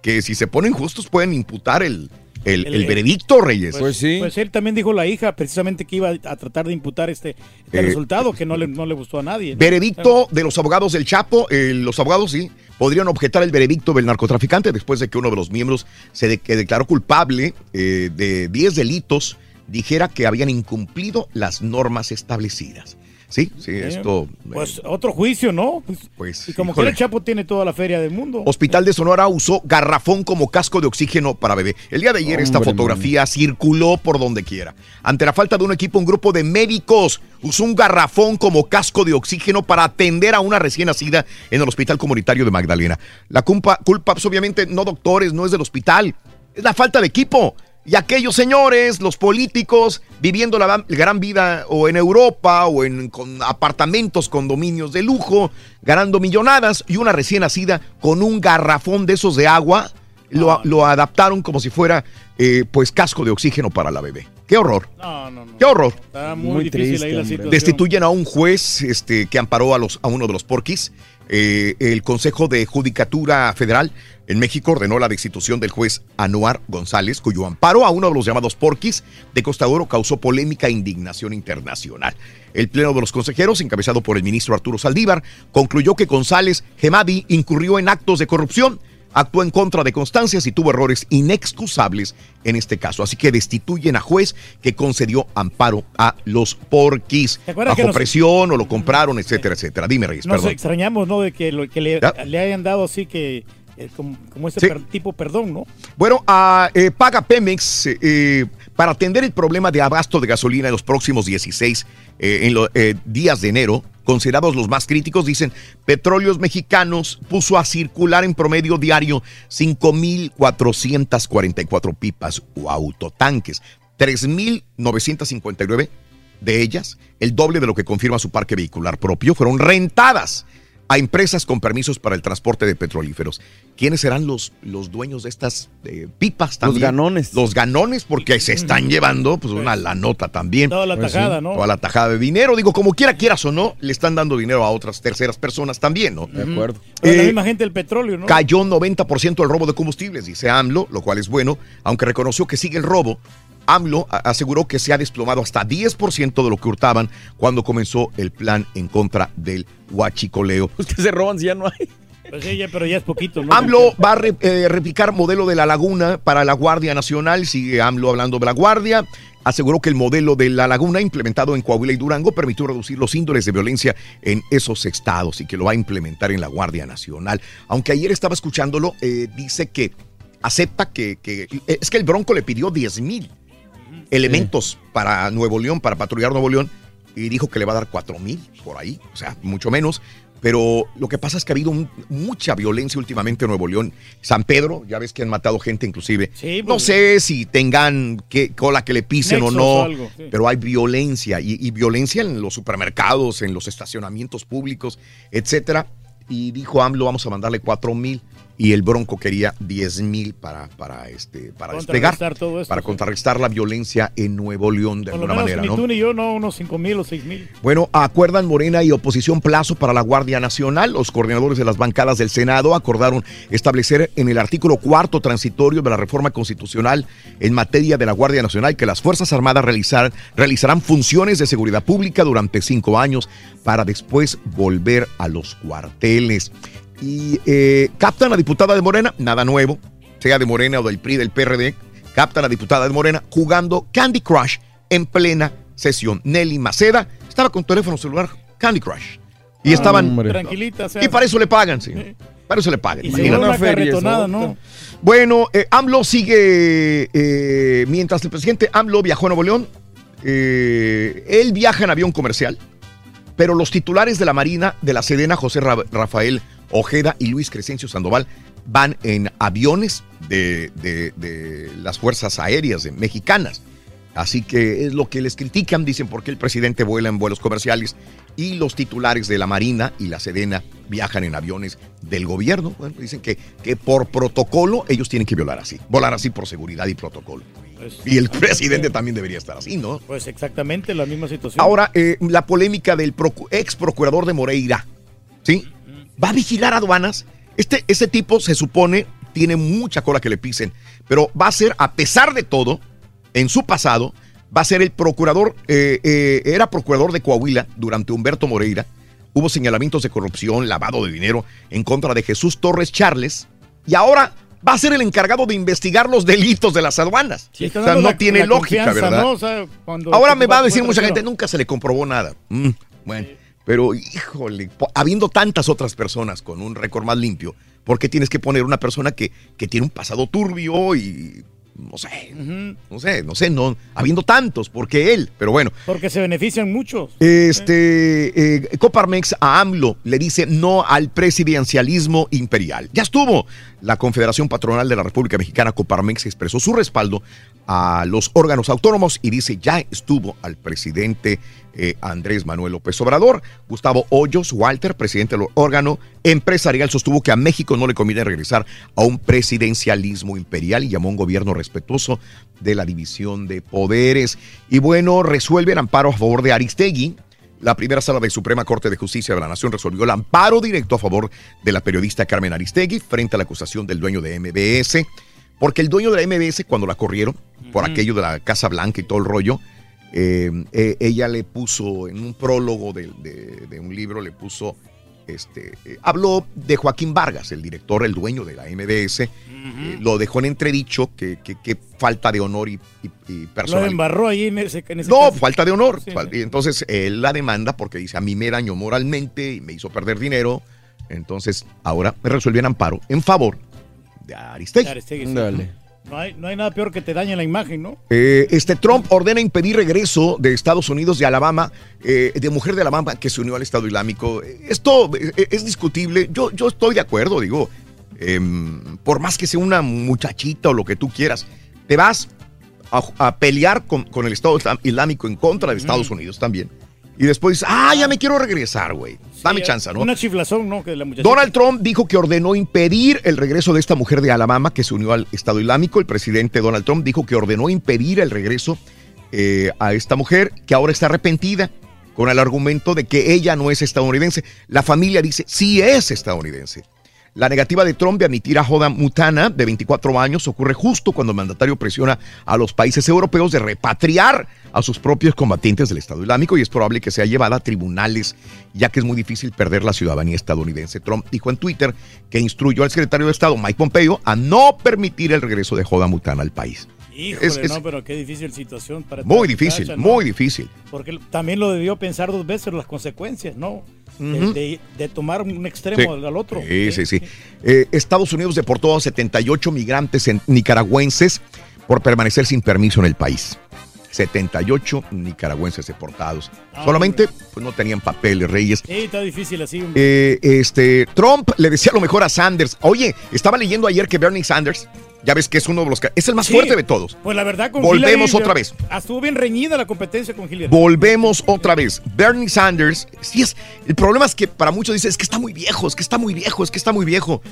Que si se ponen justos pueden imputar el, el, el, veredicto, Reyes. Pues, pues, sí. Pues él también dijo la hija precisamente que iba a tratar de imputar este, este eh, resultado que no le, no le gustó a nadie. Veredicto de los abogados del Chapo, eh, los abogados sí, podrían objetar el veredicto del narcotraficante después de que uno de los miembros se declaró culpable eh, de 10 delitos, dijera que habían incumplido las normas establecidas. Sí, sí, esto. Pues otro juicio, ¿no? Pues, pues y como que el Chapo tiene toda la feria del mundo. Hospital de Sonora usó garrafón como casco de oxígeno para bebé. El día de ayer esta fotografía circuló por donde quiera. Ante la falta de un equipo, un grupo de médicos usó un garrafón como casco de oxígeno para atender a una recién nacida en el Hospital Comunitario de Magdalena. La culpa, culpa pues, obviamente, no doctores, no es del hospital. Es la falta de equipo. Y aquellos señores, los políticos, viviendo la gran vida o en Europa o en con apartamentos, condominios de lujo, ganando millonadas y una recién nacida con un garrafón de esos de agua, lo, adaptaron como si fuera eh, pues casco de oxígeno para la bebé. ¡Qué horror! No, no, no. ¡Qué horror! Está muy, difícil ahí la situación. Destituyen a un juez este, que amparó a, los, a uno de los porquis. Eh, el Consejo de Judicatura Federal en México ordenó la destitución del juez Anuar González, cuyo amparo a uno de los llamados porquis de Costa Oro causó polémica e indignación internacional. El Pleno de los Consejeros, encabezado por el ministro Arturo Saldívar, concluyó que González Gemadi incurrió en actos de corrupción actuó en contra de constancias y tuvo errores inexcusables en este caso. Así que destituyen a juez que concedió amparo a los porquis bajo presión o lo compraron, etcétera, etcétera. Dime, Reyes, nos extrañamos, ¿no? De que, lo, que le, hayan dado así que eh, como, ese tipo perdón, ¿no? Bueno, eh, paga Pemex eh, para atender el problema de abasto de gasolina en los próximos 16 en los días de enero considerados los más críticos, dicen, Petróleos Mexicanos puso a circular en promedio diario 5.444 pipas o autotanques, 3.959 de ellas, el doble de lo que confirma su parque vehicular propio, fueron rentadas a empresas con permisos para el transporte de petrolíferos. ¿Quiénes serán los, los dueños de estas eh, pipas también? Los ganones. Los ganones, porque se están llevando pues una la nota también. Toda la pues tajada, ¿no? Toda la tajada de dinero. Digo, como quiera, quieras o no, le están dando dinero a otras terceras personas también, ¿no? De acuerdo. la eh, misma gente del petróleo, ¿no? Cayó 90% el robo de combustibles, dice AMLO, lo cual es bueno, aunque reconoció que sigue el robo AMLO aseguró que se ha desplomado hasta 10% de lo que hurtaban cuando comenzó el plan en contra del huachicoleo. Pues que se roban si ya no hay. Pues sí, pero ya es poquito, ¿no? AMLO va a eh, replicar modelo de la laguna para la Guardia Nacional. Sigue AMLO hablando de la Guardia. Aseguró que el modelo de la laguna implementado en Coahuila y Durango permitió reducir los índoles de violencia en esos estados y que lo va a implementar en la Guardia Nacional. Aunque ayer estaba escuchándolo, eh, dice que acepta que, que, Es que el Bronco le pidió 10 mil elementos para Nuevo León, para patrullar Nuevo León, y dijo que le va a dar cuatro mil por ahí, o sea, mucho menos. Pero lo que pasa es que ha habido mucha violencia últimamente en Nuevo León. San Pedro, ya ves que han matado gente inclusive. no pues, sé si tengan que, cola que le pisen o no, pero hay violencia y, y, violencia en los supermercados, en los estacionamientos públicos, etcétera. Y dijo AMLO, vamos a mandarle cuatro mil y el Bronco quería 10 mil para, para, este, para despegar, para contrarrestar la violencia en Nuevo León de alguna manera. Ni ¿no? tú ni yo, no, unos 5 mil o 6 mil. Bueno, acuerdan Morena y oposición plazo para la Guardia Nacional. Los coordinadores de las bancadas del Senado acordaron establecer en el artículo cuarto transitorio de la reforma constitucional en materia de la Guardia Nacional que las Fuerzas Armadas realizar, realizarán funciones de seguridad pública durante cinco años para después volver a los cuarteles y eh, captan a la diputada de Morena, nada nuevo, sea de Morena o del PRI, del PRD, captan a la diputada de Morena jugando Candy Crush en plena sesión. Nelly Maceda estaba con teléfono celular Candy Crush. Y estaban... Tranquilita. y para eso le pagan, sí. Para eso le pagan. Y una ¿no? Bueno, eh, AMLO sigue, eh, mientras el presidente AMLO viajó a Nuevo León, él viaja en avión comercial, pero los titulares de la Marina de la Sedena, José Rafael Ojeda y Luis Crescencio Sandoval van en aviones de, las fuerzas aéreas mexicanas. Así que es lo que les critican, dicen por qué el presidente vuela en vuelos comerciales y los titulares de la Marina y la Sedena viajan en aviones del gobierno. Bueno, dicen que, que por protocolo ellos tienen que violar así, volar así por seguridad y protocolo. Pues, y el presidente también debería estar así, ¿no? Pues exactamente la misma situación. Ahora, eh, la polémica del ex procurador de Moreira, ¿sí? Va a vigilar aduanas. Este, tipo se supone tiene mucha cola que le pisen, pero va a ser, a pesar de todo, en su pasado, va a ser el procurador, eh, eh, era procurador de Coahuila durante Humberto Moreira. Hubo señalamientos de corrupción, lavado de dinero en contra de Jesús Torres Charles. Y ahora va a ser el encargado de investigar los delitos de las aduanas. o sea, no tiene lógica, ¿verdad? ahora me va a decir mucha gente, nunca se le comprobó nada. Mm, bueno, pero híjole, habiendo tantas otras personas con un récord más limpio, ¿por qué tienes que poner una persona que, que tiene un pasado turbio y no sé, no sé, no sé, no, habiendo tantos, porque él? Pero bueno. Porque se benefician muchos. Este, eh, Coparmex a AMLO le dice no al presidencialismo imperial. Ya estuvo. La Confederación Patronal de la República Mexicana, Coparmex, expresó su respaldo a los órganos autónomos y dice ya estuvo al presidente eh, Andrés Manuel López Obrador. Gustavo Hoyos Walter, presidente del órgano empresarial, sostuvo que a México no le conviene regresar a un presidencialismo imperial y llamó a un gobierno respetuoso de la división de poderes. Y bueno, resuelve el amparo a favor de Aristegui. La primera sala de Suprema Corte de Justicia de la Nación resolvió el amparo directo a favor de la periodista Carmen Aristegui frente a la acusación del dueño de MBS. Porque el dueño de la MBS, cuando la corrieron, por aquello de la Casa Blanca y todo el rollo, eh, eh, ella le puso en un prólogo de, un libro, le puso, este, eh, habló de Joaquín Vargas, el director, el dueño de la MBS, lo dejó en entredicho, que, falta de honor y, y, Lo embarró ahí en ese, No, falta de honor. Y entonces él la demanda porque dice, a mí me dañó moralmente y me hizo perder dinero. Entonces ahora me resolvió en amparo en favor de Aristegui. Dale. No hay, nada peor que te dañe la imagen, ¿no? Eh, este Trump ordena impedir regreso de Estados Unidos de Alabama, eh, de mujer de Alabama que se unió al Estado Islámico. Esto eh, es discutible. Yo, yo estoy de acuerdo, digo, em, por más que sea una muchachita o lo que tú quieras, te vas a, pelear con, el Estado Islámico en contra de Estados Unidos también. Y después dices, ah, ya me quiero regresar, güey. Dame chance, ¿no? Una chiflazón, ¿no? Que Donald Trump dijo que ordenó impedir el regreso de esta mujer de Alabama que se unió al Estado Islámico. El presidente Donald Trump dijo que ordenó impedir el regreso eh, a esta mujer que ahora está arrepentida con el argumento de que ella no es estadounidense. La familia dice, sí es estadounidense. La negativa de Trump de admitir a Joda Mutana, de 24 años, ocurre justo cuando el mandatario presiona a los países europeos de repatriar a sus propios combatientes del Estado Islámico y es probable que sea llevada a tribunales, ya que es muy difícil perder la ciudadanía estadounidense. Trump dijo en Twitter que instruyó al secretario de Estado, Mike Pompeo, a no permitir el regreso de Joda Mutana al país. Híjole, no, pero qué difícil situación para Muy difícil, muy difícil. Porque también lo debió pensar dos veces las consecuencias, ¿no? De, tomar un extremo al otro. Sí, sí, sí. Eh, Estados Unidos deportó a 78 migrantes nicaragüenses por permanecer sin permiso en el país. 78 nicaragüenses deportados. Ah, Solamente pues, no tenían papeles, Reyes. Sí, está difícil así. Eh, este, Trump le decía lo mejor a Sanders. Oye, estaba leyendo ayer que Bernie Sanders ya ves que es uno de los es el más fuerte de todos. Pues la verdad con Volvemos otra vez. Estuvo bien reñida la competencia con Hillary. Volvemos otra vez. Bernie Sanders, sí es el problema es que para muchos dicen es que está muy viejo, es que está muy viejo, es que está muy viejo.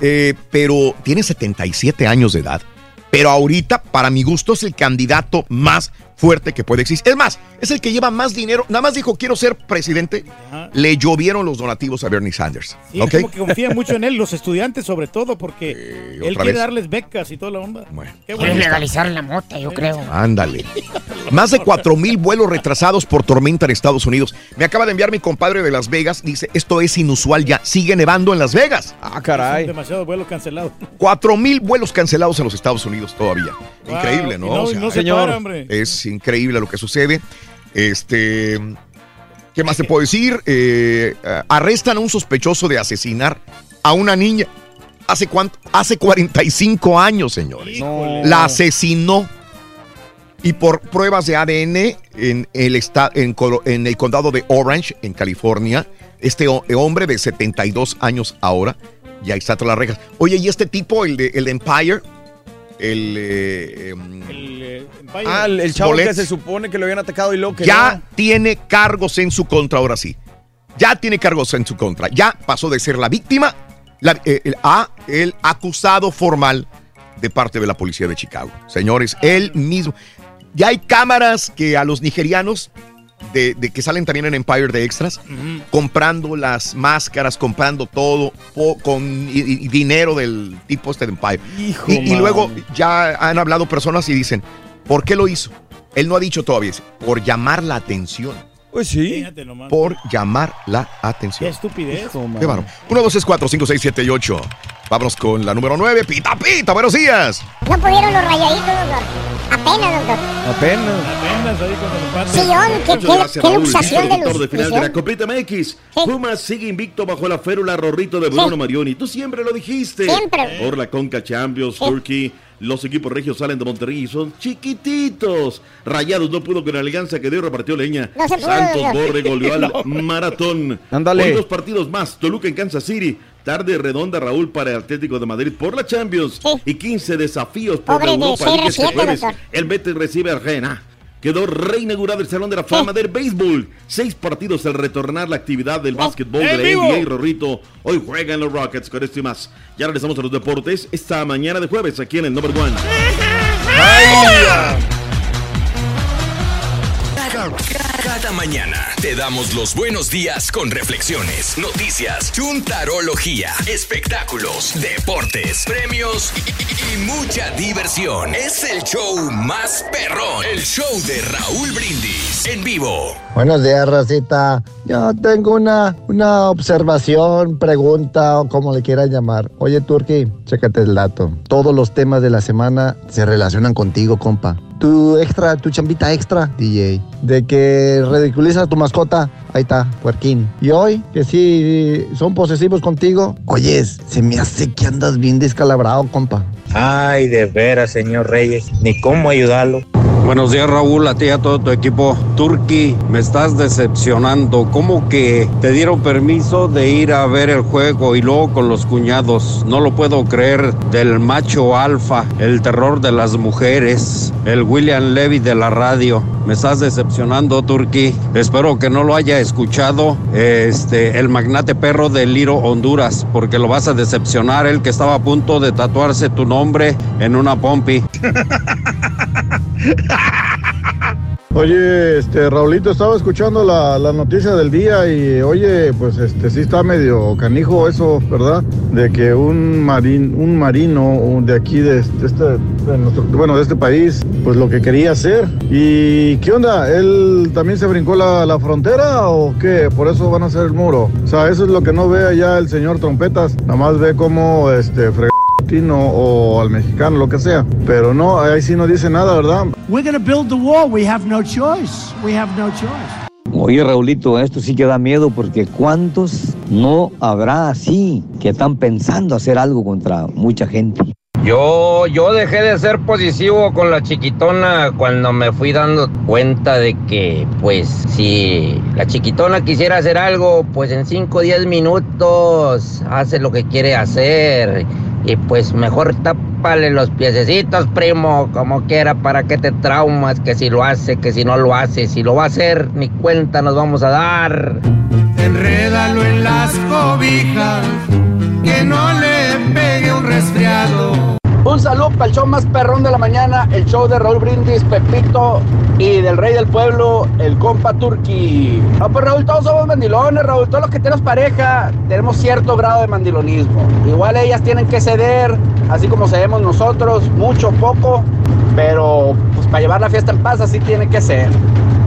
Eh, pero tiene 77 años de edad. Pero ahorita, para mi gusto, es el candidato más fuerte que puede existir. Es más, es el que lleva más dinero. Nada más dijo, quiero ser presidente. Le llovieron los donativos a Bernie Sanders. Sí, como que confían mucho en él, los estudiantes sobre todo, porque él quiere darles becas y toda la onda. Bueno, quiere legalizar la mota, yo creo. Ándale. Más de 4 mil vuelos retrasados por tormenta en Estados Unidos. Me acaba de enviar mi compadre de Las Vegas. Dice, esto es inusual ya. Sigue nevando en Las Vegas. Ah, caray. demasiados vuelos cancelados. 4 mil vuelos cancelados en los Estados Unidos todavía. Increíble, ¿no? no, señor, hombre. Es increíble lo que sucede. Este, ¿qué más te puedo decir? Eh, arrestan a un sospechoso de asesinar a una niña. ¿Hace cuánto? Hace 45 años, señores. La asesinó. Y por pruebas de ADN en el, en, en el condado de Orange, en California, este hombre de 72 años ahora, ya está tras las rejas. Oye, ¿y este tipo, el de, el Empire? El, eh, em, eh, ah, el, chavo que se supone que lo habían atacado y lo que ya tiene cargos en su contra ahora sí. Ya tiene cargos en su contra. Ya pasó de ser la víctima eh, a el acusado formal de parte de la policía de Chicago. Señores, él mismo. Ya hay cámaras que a los nigerianos de, que salen también en Empire de extras, comprando las máscaras, comprando todo con dinero del tipo este de Empire. y, luego ya han hablado personas y dicen, ¿por qué lo hizo? Él no ha dicho todavía, por llamar la atención. Pues sí. Por llamar la atención. Qué estupidez. Qué bueno. 1, 2, 3, 4, 5, 6, 7 y 8. Vámonos con la número 9. Pita, pita, buenos días. No pudieron los rayaditos, doctor. Apenas, doctor. Apenas. Apenas ahí con el Sí, qué, qué, qué luxación de luz. de final de la Copita MX. Pumas sigue invicto bajo la férula Rorrito de Bruno Marioni. Tú siempre lo dijiste. Siempre. Por la Conca Champions, Turkey. Los equipos regios salen de Monterrey y son chiquititos. Rayados no pudo con la alianza que dio repartió leña. Santos Borre goleó al maratón. Ándale. Dos partidos más. Toluca en Kansas City. Tarde redonda, Raúl, para el Atlético de Madrid por la Champions. Y 15 desafíos por la Europa League El Betis recibe a Argentina. Quedó reinaugurado el Salón de la Fama del Béisbol. Seis partidos al retornar la actividad del básquetbol de la NBA. Rorrito hoy juegan los Rockets con esto y más. Ya regresamos a los deportes esta mañana de jueves aquí en el Number One. Mañana te damos los buenos días con reflexiones, noticias, chuntarología, espectáculos, deportes, premios y, mucha diversión. Es el show más perrón, el show de Raúl Brindis en vivo. Buenos días, Racita. Yo tengo una, una observación, pregunta o como le quieras llamar. Oye, Turki, chécate el dato. Todos los temas de la semana se relacionan contigo, compa tu extra, tu chambita extra, DJ, de que ridiculiza tu mascota, ahí está, puerquín. Y hoy, que sí son posesivos contigo, oyes, se me hace que andas bien descalabrado, compa. Ay, de veras, señor Reyes, ni cómo ayudarlo. Buenos días, Raúl, a ti y a todo tu equipo. Turki, me estás decepcionando. ¿Cómo que te dieron permiso de ir a ver el juego y luego con los cuñados? No lo puedo creer. Del macho alfa, el terror de las mujeres, el William Levy de la radio. Me estás decepcionando, Turki. Espero que no lo haya escuchado este, el magnate perro de Liro Honduras, porque lo vas a decepcionar. El que estaba a punto de tatuarse tu nombre en una pompi. Oye, este, Raulito, estaba escuchando la, la, noticia del día y oye, pues este sí está medio canijo eso, ¿verdad? De que un marín, un marino de aquí de este, bueno, de este país, pues lo que quería hacer. ¿Y qué onda? ¿Él también se brincó la, la frontera o qué? Por eso van a hacer el muro. O sea, eso es lo que no ve allá el señor Trompetas. Nada más ve cómo este o al mexicano, lo que sea. Pero no, ahí sí no dice nada, ¿verdad? We're gonna build the wall. We have no choice. We have no choice. Oye, Raulito, esto sí que da miedo porque ¿cuántos no habrá así que están pensando hacer algo contra mucha gente? Yo, yo dejé de ser positivo con la chiquitona cuando me fui dando cuenta de que, pues, si la chiquitona quisiera hacer algo, pues en 5 o 10 minutos hace lo que quiere hacer. Y pues mejor tápale los piececitos, primo, como quiera, para que te traumas, que si lo hace, que si no lo hace, si lo va a hacer, ni cuenta nos vamos a dar. Enrédalo en las cobijas, que no le pegue un resfriado. Un saludo para el show más perrón de la mañana, el show de Raúl Brindis, Pepito y del Rey del Pueblo, el compa Turki. No, pues Raúl, todos somos mandilones, Raúl. Todos los que tenemos pareja tenemos cierto grado de mandilonismo. Igual ellas tienen que ceder, así como cedemos nosotros, mucho, poco, pero pues para llevar la fiesta en paz así tiene que ser.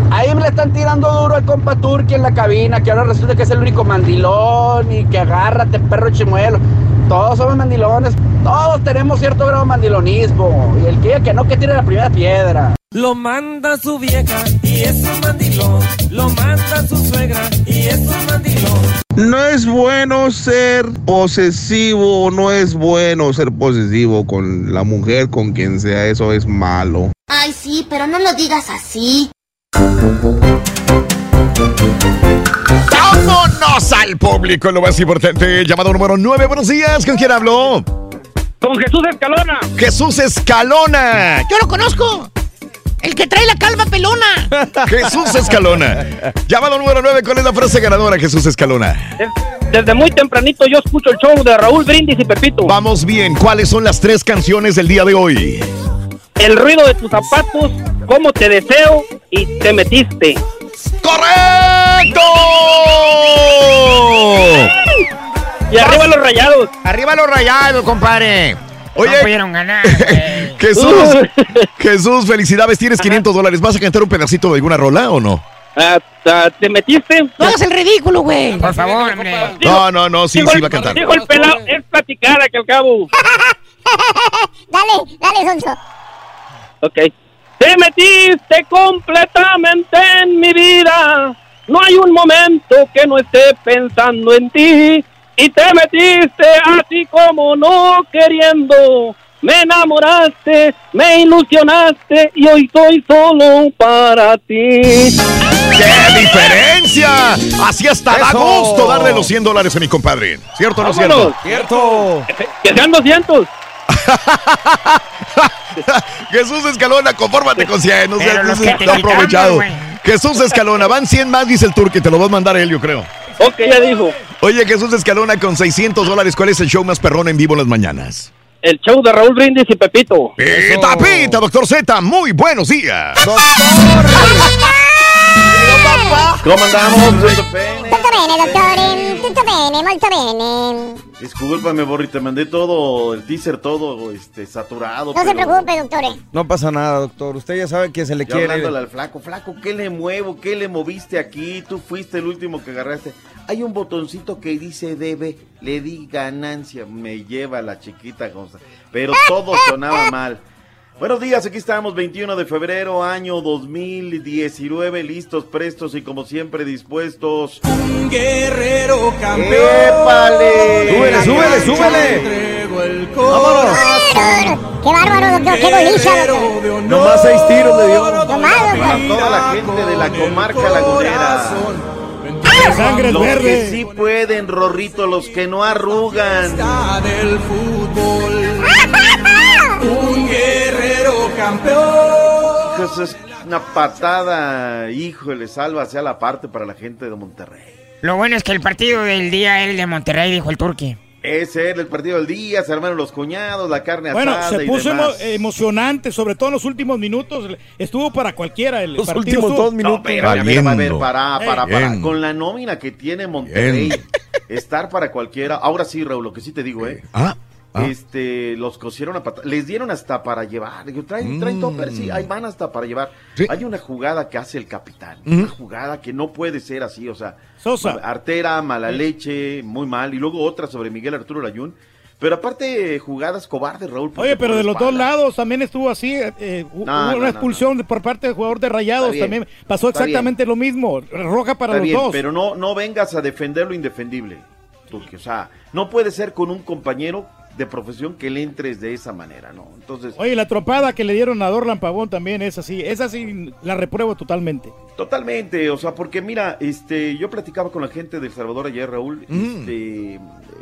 Ahí me le están tirando duro al compa Turki en la cabina, que ahora resulta que es el único mandilón y que agárrate, perro chimuelo. Todos somos mandilones, todos tenemos cierto grado de mandilonismo. Y el que que no, que tire la primera piedra. Lo manda su vieja y es un mandilón. Lo manda su suegra y es un mandilón. No es bueno ser posesivo, no es bueno ser posesivo con la mujer, con quien sea, eso es malo. Ay, sí, pero no lo digas así. Vámonos al público, lo más importante. Llamado número 9, buenos días. ¿Con quién habló? Con Jesús Escalona. Jesús Escalona. Yo lo conozco. El que trae la calma pelona. Jesús Escalona. Llamado número 9, ¿cuál es la frase ganadora, Jesús Escalona? Desde muy tempranito yo escucho el show de Raúl Brindis y Pepito. Vamos bien, ¿cuáles son las tres canciones del día de hoy? El ruido de tus zapatos, cómo te deseo y te metiste. ¡Correcto! Y arriba los rayados. Arriba los rayados, compadre. Oye, no pudieron ganar. Jesús, Jesús, felicidades, tienes 500 dólares. ¿Vas a cantar un pedacito de alguna rola o no? Hasta ¿Te metiste? No hagas el ridículo, güey. Por favor, hombre. No, no, no, sí, sí va a cantar. Dijo el pelado, es platicada que al cabo. dale, dale, Sonso. Ok. Te metiste completamente en mi vida. No hay un momento que no esté pensando en ti. Y te metiste así como no queriendo. Me enamoraste, me ilusionaste y hoy soy solo para ti. ¡Qué diferencia! Así hasta da gusto darle los 100 dólares a mi compadre. ¿Cierto o no cierto? Cierto. Que sean 200. Jesús Escalona, confórmate con 100. No seas está aprovechado. Jesús Escalona, van 100 más, dice el turque. Te lo vas a mandar él, yo creo. Ok, ya dijo. Oye, Jesús Escalona, con 600 dólares, ¿cuál es el show más perrón en vivo en las mañanas? El show de Raúl Brindis y Pepito. Pita, pita, doctor Z, muy buenos días. Doctor. ¿Cómo andamos? Tutto bene, dottore. Tutto bene, molto bene. Discúlpame, Borri, te mandé todo, el teaser todo este, saturado. No se preocupe, doctor. No pasa nada, doctor. Usted ya sabe que se le Yo quiere. hablándole al flaco, flaco, ¿qué le muevo? ¿Qué le moviste aquí? Tú fuiste el último que agarraste. Hay un botoncito que dice debe, le di ganancia, me lleva la chiquita cosa. Pero todo sonaba mal. Buenos días, aquí estamos, 21 de febrero, año 2019, listos, prestos y como siempre dispuestos. Un guerrero campeón. ¡Épale! Súbele, súbele, súbele. ¡Vámonos! ¡Qué bárbaro, doctor! ¡Qué goliza, doctor! Nomás seis tiros le dio. Tomado, A toda la gente de la comarca lagunera. La sangre es Los verde. que sí pueden, Rorrito, los que no arrugan. del fútbol. Campeón. Eso es una patada, híjole, salva sea la parte para la gente de Monterrey. Lo bueno es que el partido del día el de Monterrey, dijo el turqui. Ese era el partido del día, se armaron los cuñados, la carne Bueno, asada se y puso demás. emo- emocionante, sobre todo en los últimos minutos. Estuvo para cualquiera. El Los partido últimos estuvo- dos minutos. No, pero, a ver, a ver, para, para, para. Bien. Con la nómina que tiene Monterrey, Bien. estar para cualquiera. Ahora sí, Raúl, lo que sí te digo, ¿eh? Ah, ah. Este, los cosieron a pata- Les dieron hasta para llevar. Digo, traen, traen topper, sí, ahí van hasta para llevar. Mm. Sí. Hay una jugada que hace el capitán. Una jugada que no puede ser así, o sea. Sosa. Artera, mala leche, muy mal. Y luego otra sobre Miguel Arturo Layún. Pero aparte, jugadas cobardes, Raúl. Oye, pero de los dos lados también estuvo así. eh, eh, No, hubo no, una no, expulsión por parte del jugador de Rayados. Bien, también pasó exactamente lo mismo. Roja para Está los bien, dos. pero no, no vengas a defender lo indefendible. O sea, no puede ser con un compañero de profesión que le entres de esa manera, ¿no? Entonces, Oye, la tropada que le dieron a Dorlan Pavón también es así. Es así, la repruebo totalmente. totalmente, o sea, porque mira, este, yo platicaba con la gente del Salvador ayer, Raúl, Mm. este,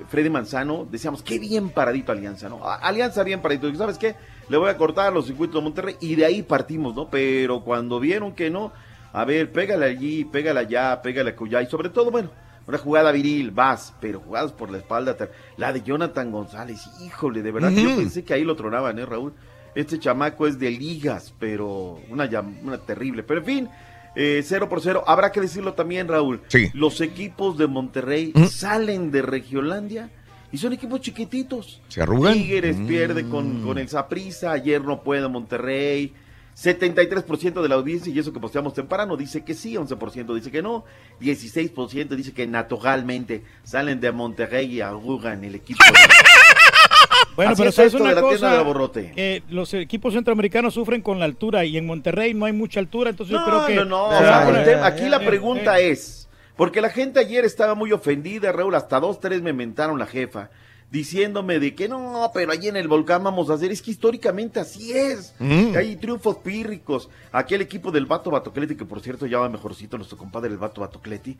Freddy Manzano, decíamos, qué bien paradito Alianza, ¿no? Alianza bien paradito, y ¿sabes qué? Le voy a cortar los circuitos de Monterrey y de ahí partimos, ¿no? Pero cuando vieron que no, a ver, pégale allí, pégale allá, pégale allá, y sobre todo, bueno, una jugada viril, vas, pero jugadas por la espalda, la de Jonathan González, híjole, de verdad, yo pensé que ahí lo tronaban, ¿eh, Raúl? Este chamaco es de ligas, pero una, una terrible, pero en fin, eh, cero por cero. Habrá que decirlo también, Raúl. Sí. Los equipos de Monterrey Mm. salen de Regiolandia y son equipos chiquititos. ¿Se arrugan? Tigres Mm. pierde con, con el Saprissa, ayer no puede Monterrey. 73% de la audiencia, y eso que posteamos temprano, dice que sí, 11% dice que no, 16% dice que naturalmente salen de Monterrey y arrugan el equipo. de- Bueno, Así pero es sabes una de la cosa, de eh, los equipos centroamericanos sufren con la altura y en Monterrey no hay mucha altura, entonces yo No, creo que no, no, o va sea, por- el tema- aquí la eh, pregunta eh, es, porque la gente ayer estaba muy ofendida, Raúl, hasta dos, tres me mentaron la jefa, diciéndome de que no, pero allí en el volcán vamos a hacer, es que históricamente así es, Mm. hay triunfos pírricos, aquel equipo del Vato Batocleti, que por cierto ya va mejorcito nuestro compadre el Vato Batocleti,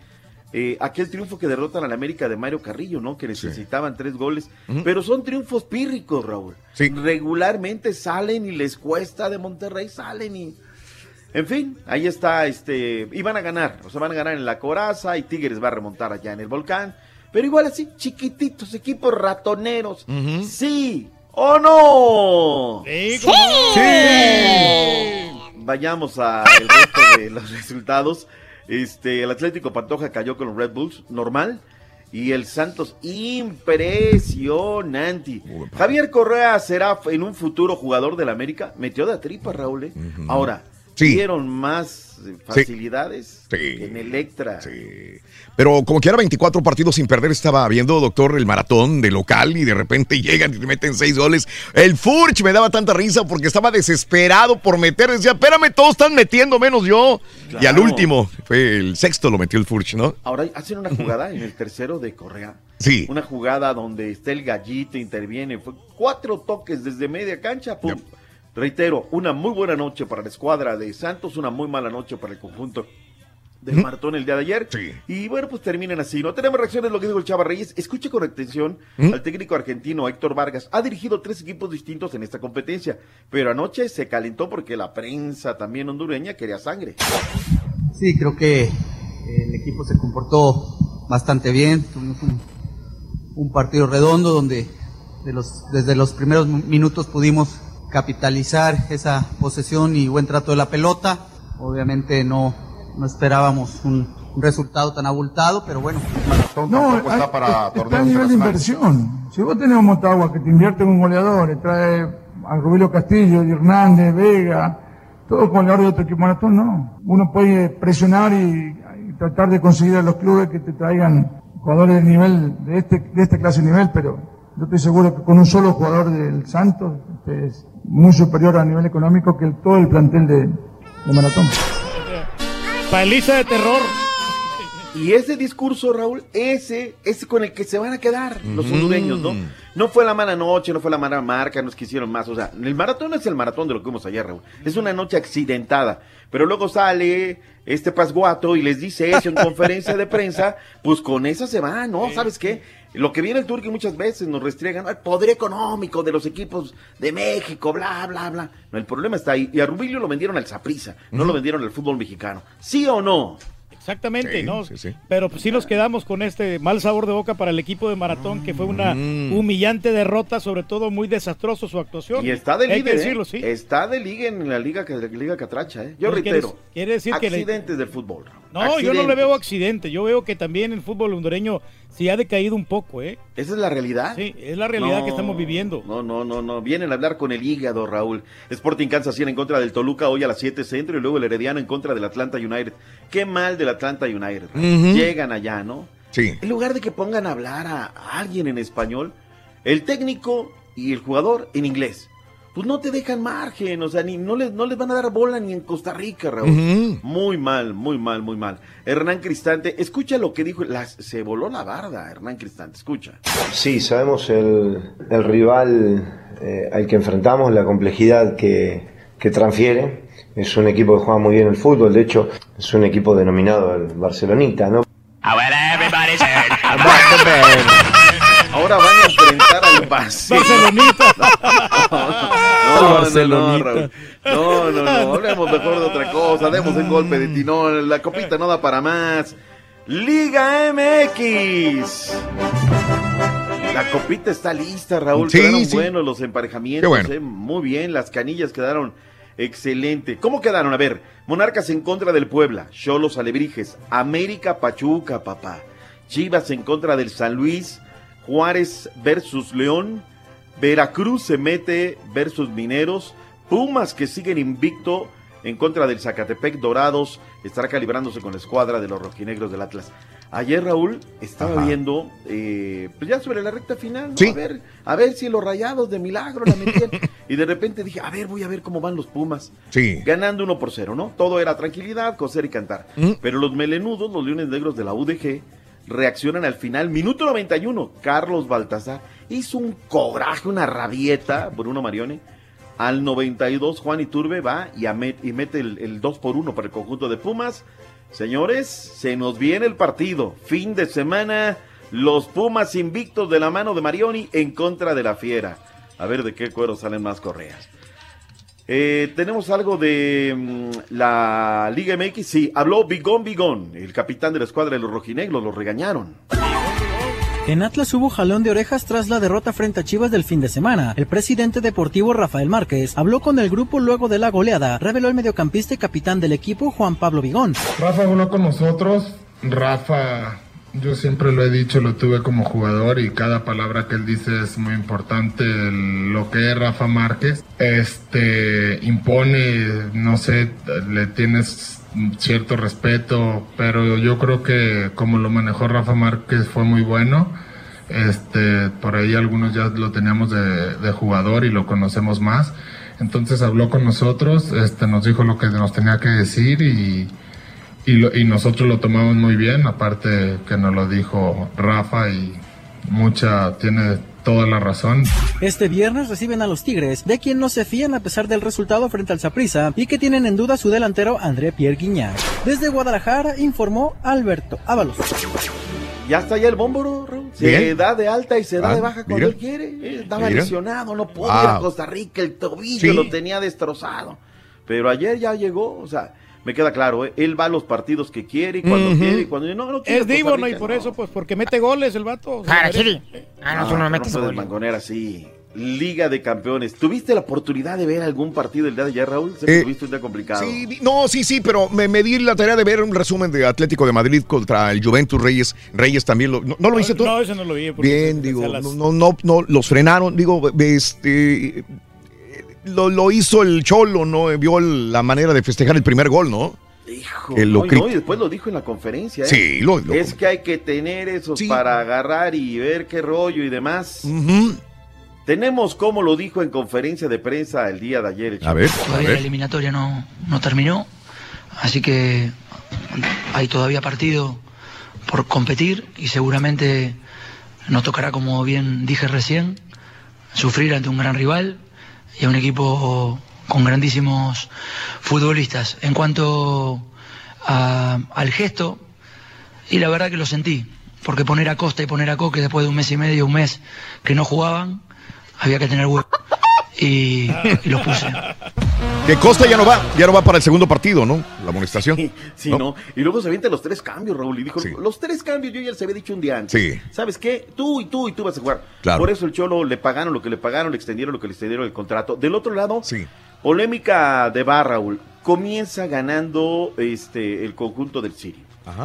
eh, aquel triunfo que derrotan al América de Mario Carrillo, ¿no? Que necesitaban tres goles, pero son triunfos pírricos, Raúl. Sí. Regularmente salen y les cuesta de Monterrey, salen y... En fin, ahí está, este, y van a ganar, o sea, van a ganar en la coraza y Tigres va a remontar allá en el volcán, pero igual así, chiquititos, equipos ratoneros, sí o no. Sí, no. Vayamos al resto de los resultados. Este, el Atlético Pantoja cayó con los Red Bulls, normal. Y el Santos, impresionante. Javier Correa será en un futuro jugador del América. Metió de tripa, Raúl. ¿eh? Ahora, ¿Dieron más facilidades en Electra. Pero como que era 24 partidos sin perder, estaba viendo, doctor, el maratón de local y de repente llegan y te meten seis goles. El Furch me daba tanta risa porque estaba desesperado por meter. Decía, espérame, todos están metiendo menos yo. Y al último, fue el sexto lo metió el Furch, ¿no? Ahora hacen una jugada en el tercero de Correa. Sí. Una jugada donde está el gallito, interviene. Fue cuatro toques desde media cancha, pum. Reitero, una muy buena noche para la escuadra de Santos, una muy mala noche para el conjunto del maratón el día de ayer. Y bueno, pues terminan así. No tenemos reacciones lo que dijo el Chava Reyes. Escuche con atención al técnico argentino Héctor Vargas. Ha dirigido tres equipos distintos en esta competencia, pero anoche se calentó porque la prensa también hondureña quería sangre. Sí, creo que el equipo se comportó bastante bien. Tuvimos un, un partido redondo donde de los, desde los primeros minutos pudimos capitalizar esa posesión y buen trato de la pelota. Obviamente no, no esperábamos un, resultado tan abultado, pero bueno. No, está, para está a nivel de inversión. Si vos tenés un Motagua que te invierte en un goleador, trae a Rubilio Castillo, Hernández, Vega, todos goleadores de otro equipo maratón, no. Uno puede presionar y, tratar de conseguir a los clubes que te traigan jugadores de nivel, de este, de esta clase de nivel, pero yo estoy seguro que con un solo jugador del Santos, este es muy superior a nivel económico que todo el plantel de, Maratón. Paliza de terror. Y ese discurso, Raúl, ese es con el que se van a quedar los hondureños, ¿no? No fue la mala noche, no fue la mala marca, nos quisieron más. O sea, el maratón es el maratón de lo que vimos ayer, Raúl. Es una noche accidentada. Pero luego sale este pasguato y les dice eso en conferencia de prensa, pues con esa se va, ¿no? ¿Sabes qué? Lo que viene el Turqui muchas veces nos restriegan el poder económico de los equipos de México, bla, bla, bla. No, el problema está ahí. Y a Rubilio lo vendieron al Zaprisa, no lo vendieron al fútbol mexicano. ¿Sí o no? Exactamente, ¿no? Pero pues sí nos quedamos con este mal sabor de boca para el equipo de Maratón, que fue una mm. humillante derrota, sobre todo muy desastroso su actuación. Y está de líder, decirlo, ¿eh? Está de liga en la liga, liga Catracha, ¿eh? Yo reitero. Quiere decir accidentes del fútbol. No, yo no le veo accidente. Yo veo que también el fútbol hondureño sí ha decaído un poco, ¿eh? ¿Esa es la realidad? Sí, es la realidad que estamos viviendo. No, no, no, no. Vienen a hablar con el hígado, Raúl. Sporting Kansas City en contra del Toluca hoy a las 7 centro y luego el Herediano en contra del Atlanta United. Qué mal del Atlanta United. Llegan allá, ¿no? Sí. En lugar de que pongan a hablar a alguien en español, el técnico y el jugador en inglés pues no te dejan margen, o sea, ni, no, les, no les van a dar bola ni en Costa Rica, Raúl. Muy mal, muy mal, muy mal. Hernán Cristante, escucha lo que dijo, se voló la barda, Hernán Cristante, escucha. Sí, sabemos el, rival eh, al que enfrentamos, la complejidad que, que transfiere. Es un equipo que juega muy bien el fútbol, de hecho, es un equipo denominado el Barcelonita, ¿no? Ahora van a enfrentar al Barcelonita. No, no, no, no, hablemos mejor de otra cosa. Demos el golpe de tinón. La copita no da para más. Liga MX. La copita está lista, Raúl. quedaron buenos los emparejamientos. Eh, muy bien, las canillas quedaron excelente. ¿Cómo quedaron? A ver, Monarcas en contra del Puebla, Cholos Alebrijes, América Pachuca, papá. Chivas en contra del San Luis, Juárez versus León, Veracruz se mete versus Mineros, Pumas que siguen invicto en contra del Zacatepec Dorados, estará calibrándose con la escuadra de los rojinegros del Atlas. Ayer Raúl estaba viendo, eh, pues ya sobre la recta final, a ver, a ver si los rayados de milagro la metían. y de repente dije, a ver, voy a ver cómo van los Pumas. Sí. Ganando uno por cero, ¿no? Todo era tranquilidad, coser y cantar. Mm. Pero los melenudos, los leones negros de la UDG, reaccionan al final. Minuto 91, Carlos Baltasar hizo un coraje, una rabieta, Bruno Marioni. Al 92, Juan Iturbe va y, y mete el, 2 por 1 para el conjunto de Pumas. Señores, se nos viene el partido. Fin de semana, los Pumas invictos de la mano de Marioni en contra de la Fiera. A ver de qué cuero salen más correas. Eh, tenemos algo de mm, la Liga MX. Sí, habló Bigón Bigón, el capitán de la escuadra de los rojinegros, lo regañaron. En Atlas hubo jalón de orejas tras la derrota frente a Chivas del fin de semana. El presidente deportivo Rafael Márquez habló con el grupo luego de la goleada, reveló el mediocampista y capitán del equipo Juan Pablo Vigón. Rafa habló con nosotros, Rafa yo siempre lo he dicho, lo tuve como jugador y cada palabra que él dice es muy importante. Lo que es Rafa Márquez, este, impone, no sé, le tienes cierto respeto, pero yo creo que como lo manejó Rafa Márquez fue muy bueno. Este, por ahí algunos ya lo teníamos de, de, jugador y lo conocemos más. Entonces habló con nosotros, este, nos dijo lo que nos tenía que decir y, y, y nosotros lo tomamos muy bien, aparte que nos lo dijo Rafa y mucha, tiene toda la razón. Este viernes reciben a los Tigres, de quien no se fían a pesar del resultado frente al Saprissa y que tienen en duda su delantero André Pierre Guiñar. Desde Guadalajara informó Alberto Ábalos. Ya está ya el bómboro, Se da de alta y se da de baja cuando él quiere. Estaba lesionado, no podía a Costa Rica, el tobillo lo tenía destrozado. Pero ayer ya llegó, o sea, me queda claro, ¿eh? él va a los partidos que quiere y cuando quiere y cuando no, no Es divo, no, y por eso, pues, porque mete goles el vato. Ah, no, tú no, metes goles. mangonera, sí. Liga de Campeones. ¿Tuviste la oportunidad de ver algún partido el día de ayer, Raúl? Sé que eh, tuviste un día complicado. Sí, no, sí, sí, pero me, me, di la tarea de ver un resumen de Atlético de Madrid contra el Juventus Reyes. Reyes también lo. ¿No, lo viste tú? No, ese no lo vi. Bien, digo, no, no, no, los frenaron. Digo, este lo, lo, hizo el Cholo, ¿no? Vio la manera de festejar el primer gol, ¿no? Hijo, no, y después lo dijo en la conferencia. ¿eh? Sí, lo, Es que hay que tener esos para agarrar y ver qué rollo y demás. Tenemos como lo dijo en conferencia de prensa el día de ayer. a ver, todavía la eliminatoria no, no terminó, así que hay todavía partido por competir y seguramente nos tocará, como bien dije recién, sufrir ante un gran rival y a un equipo con grandísimos futbolistas. En cuanto al gesto, y la verdad que lo sentí, porque poner a Costa y poner a Coque después de un mes y medio, un mes que no jugaban, había que tener huevo. Y, los puse. Que Costa ya no va, ya no va para el segundo partido, ¿no? La amonestación. Sí, ¿no? Y luego se avienta los tres cambios, Raúl. Y dijo, los tres cambios yo ya les había dicho un día antes. Sí. ¿Sabes qué? Tú y tú y tú vas a jugar. Por eso el Cholo le pagaron lo que le pagaron, le extendieron lo que le extendieron el contrato. Del otro lado, sí. polémica de bar, Raúl. Comienza ganando este el conjunto del City.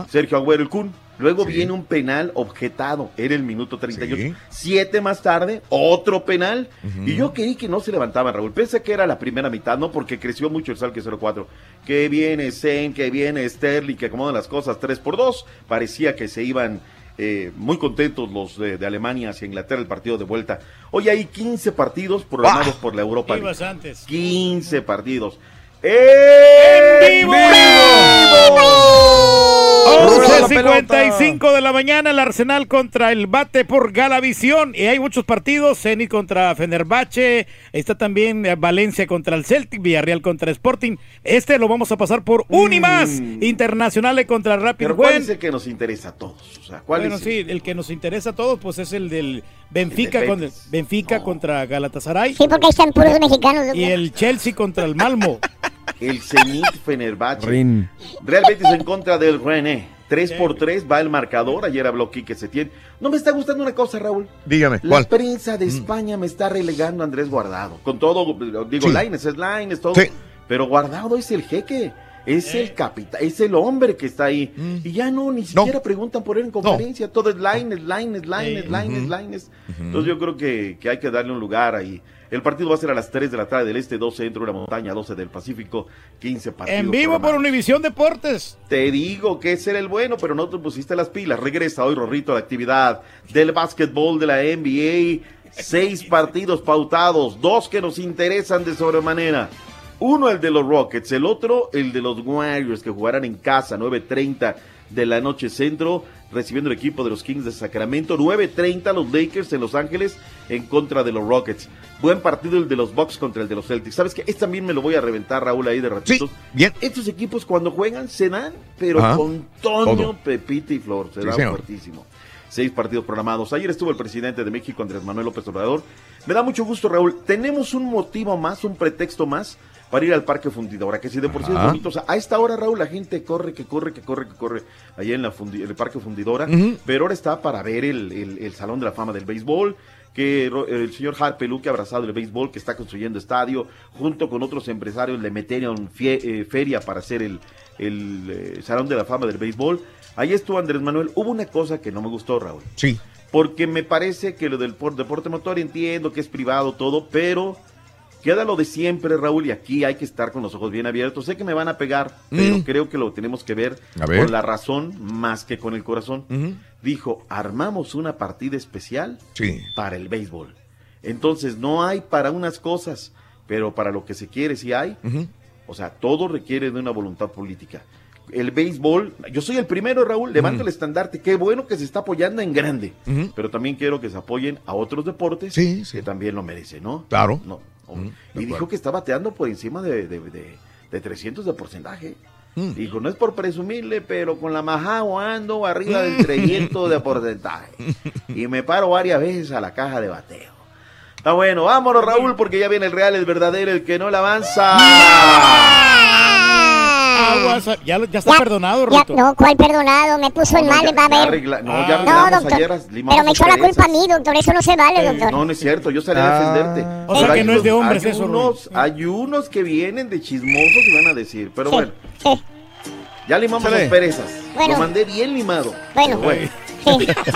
Sergio Agüero, el Kun. Luego viene un penal objetado, era el minuto 38. Siete más tarde, otro penal. Y yo creí que no se levantaba Raúl. Pensé que era la primera mitad, no porque creció mucho el Salque 04. Que viene Zen, que viene Sterling, que acomodan las cosas 3 por 2. Parecía que se iban eh, muy contentos los de, Alemania hacia Inglaterra, el partido de vuelta. Hoy hay 15 partidos programados por la Europa League. 15 partidos. ¡En vivo! 11.55 de la mañana, el Arsenal contra el Bate por Galavisión. Y hay muchos partidos, Zenit contra Fenerbahce, está también eh, Valencia contra el Celtic, Villarreal contra Sporting. Este lo vamos a pasar por Unimas, mm. Internacionales contra Rapid ¿Cuál es el que nos interesa a todos? bueno, sí, el que nos interesa a todos pues es el del Benfica, Benfica contra Galatasaray. Sí, porque ahí están puros mexicanos. Y el Chelsea contra el Malmo. el Zenit Fenerbahce. Real Betis en contra del René. 3 por 3 va el marcador. Ayer habló Quique Setién. No me está gustando una cosa, Raúl. Dígame. La prensa de mm. España me está relegando a Andrés Guardado. Con todo, digo, sí. Lines es Lines, todo. Pero Guardado es el jeque. Es el capitán, es el hombre que está ahí. Mm. Y ya no, ni siquiera preguntan por él en conferencia. Todo es Lines, Lines, Lines, Lines, Lines. Entonces yo creo que, que hay que darle un lugar ahí. El partido va a ser a las 3 de la tarde del este, 12 dentro de la montaña, 12 del Pacífico, 15 partidos. En vivo por Univisión Deportes. Te digo que ese era el bueno, pero no te pusiste las pilas. Regresa hoy Rorrito a la actividad del básquetbol de la NBA. Seis partidos pautados, dos que nos interesan de sobremanera. Uno el de los Rockets, el otro el de los Warriors que jugarán en casa, 9.30 de la noche centro recibiendo el equipo de los Kings de Sacramento. 9.30 los Lakers en Los Ángeles en contra de los Rockets. Buen partido el de los Bucks contra el de los Celtics. ¿Sabes qué? Este también me lo voy a reventar, Raúl, ahí de ratitos. bien. Estos equipos cuando juegan se dan, pero con Toño, Pepita y Flor. Se dan fuertísimo. Seis partidos programados. Ayer estuvo el presidente de México, Andrés Manuel López Obrador. Me da mucho gusto, Raúl. Tenemos un motivo más, un pretexto más para ir al Parque Fundidora, que si de por sí es bonito. O sea, a esta hora, Raúl, la gente corre, que corre, que corre, que corre allá en la fundi- el Parque Fundidora. Pero ahora está para ver el, el- el Salón de la Fama del Béisbol, que el señor Harpelú, que ha abrazado el béisbol, que está construyendo estadio, junto con otros empresarios, le metieron eh, feria para hacer el, el, eh, Salón de la Fama del Béisbol. Ahí estuvo Andrés Manuel. Hubo una cosa que no me gustó, Raúl. Sí. Porque me parece que lo del por- deporte motor entiendo que es privado todo, pero queda lo de siempre, Raúl, y aquí hay que estar con los ojos bien abiertos. Sé que me van a pegar, pero Mm. creo que lo tenemos que ver, ver. con la razón más que con el corazón. Dijo, armamos una partida especial Sí. para el béisbol. Entonces, no hay para unas cosas, pero para lo que se quiere sí hay. O sea, todo requiere de una voluntad política. El béisbol, yo soy el primero, Raúl, levanto el estandarte. Qué bueno que se está apoyando en grande. Pero también quiero que se apoyen a otros deportes Sí, sí. que también lo merecen, ¿no? Claro. No. Mm, y dijo que está bateando por encima de, de, de- de 300 de porcentaje. Mm. Dijo, no es por presumirle, pero con la majao ando arriba del 300 de porcentaje. Y me paro varias veces a la caja de bateo. Está bueno, vámonos Raúl, porque ya viene el real, el verdadero, el que no le avanza. Aguas, ya, está Ya, perdonado, Ya, Rito. no, ¿cuál perdonado? Me puso en No, mal, ya- va a ver. arregla- no, Ah. ya No, doctor. ayer, limamos Pero me echó la culpa a mí, doctor. Eso no se vale, doctor. No, no es cierto, yo salí a Ah. defenderte. O sea Pero que no es de hombres hay eso, unos, hay unos que vienen de chismosos y van a decir, pero Sí, bueno, sí. ya limamos las perezas. Bueno. Lo mandé bien limado. Bueno. Pero bueno. Sí. Gracias,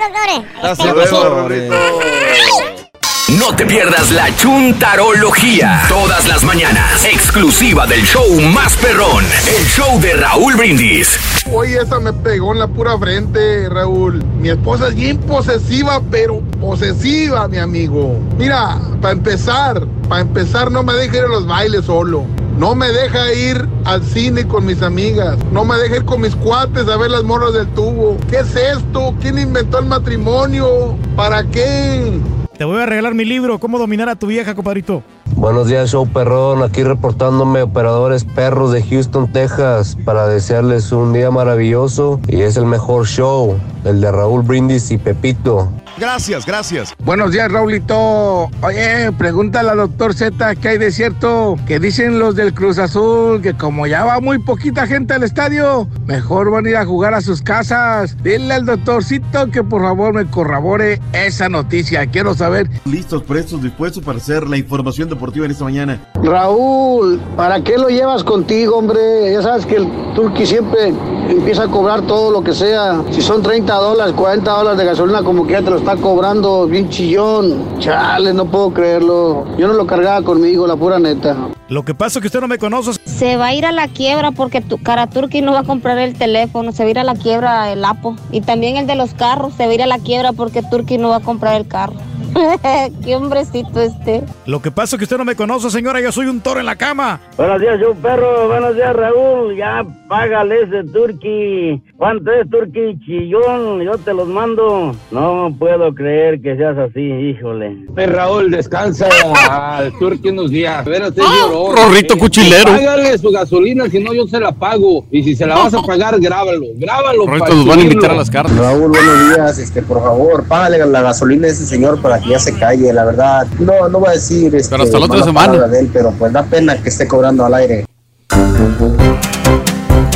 doctores. Gracias, Hasta luego, doctores. Rorrito. No te pierdas la chuntarología. Todas las mañanas. Exclusiva del show más perrón. El show de Raúl Brindis. Oye, esa me pegó en la pura frente, Raúl. Mi esposa es bien posesiva, pero posesiva, mi amigo. Mira, para empezar, para empezar, no me deja ir a los bailes solo. No me deja ir al cine con mis amigas. No me deja ir con mis cuates a ver las morras del tubo. ¿Qué es esto? ¿Quién inventó el matrimonio? ¿Para qué? Te voy a regalar mi libro, ¿Cómo dominar a tu vieja, compadrito? Buenos días, show perrón. Aquí reportándome operadores perros de Houston, Texas, para desearles un día maravilloso. Y es el mejor show, el de Raúl Brindis y Pepito. Gracias, gracias. Buenos días, Raulito. Oye, pregúntale al doctor Z qué hay de cierto que dicen los del Cruz Azul que como ya va muy poquita gente al estadio, mejor van a ir a jugar a sus casas. Dile al doctorcito que por favor me corrobore esa noticia. Quiero saber. Listos, prestos, dispuestos para hacer la información deportiva en esta mañana. Raúl, ¿para qué lo llevas contigo, hombre? Ya sabes que el Turqui siempre empieza a cobrar todo lo que sea. Si son 30 dólares, 40 dólares de gasolina, como que ya te está cobrando bien chillón. Chale, no puedo creerlo. Yo no lo cargaba conmigo, la pura neta. Lo que pasa es que usted no me conoce. Se va a ir a la quiebra porque tu cara Turki no va a comprar el teléfono, se va a ir a la quiebra el Apo. Y también el de los carros se va a ir a la quiebra porque Turki no va a comprar el carro. Qué hombrecito este. Lo que pasa es que usted no me conoce, señora. Yo soy un toro en la cama. Buenos días, yo perro. Buenos días, Raúl. Ya págale ese turqui. ¿Cuánto es turqui chillón? Yo te los mando. No puedo creer que seas así, híjole. Raúl, descansa al Turqui unos días. A ver, usted lloró. Rorrito Eh, cuchilero. Págale su gasolina, si no yo se la pago. Y si se la vas a pagar, grábalo. Grábalo. Rorrito, para nos van a invitar a las cartas. Raúl, buenos días. Este, por favor, págale la gasolina a ese señor para que ya se calle, la verdad. No, no voy a decir este, Pero hasta la otra semana. de él, pero pues da pena que esté cobrando al aire.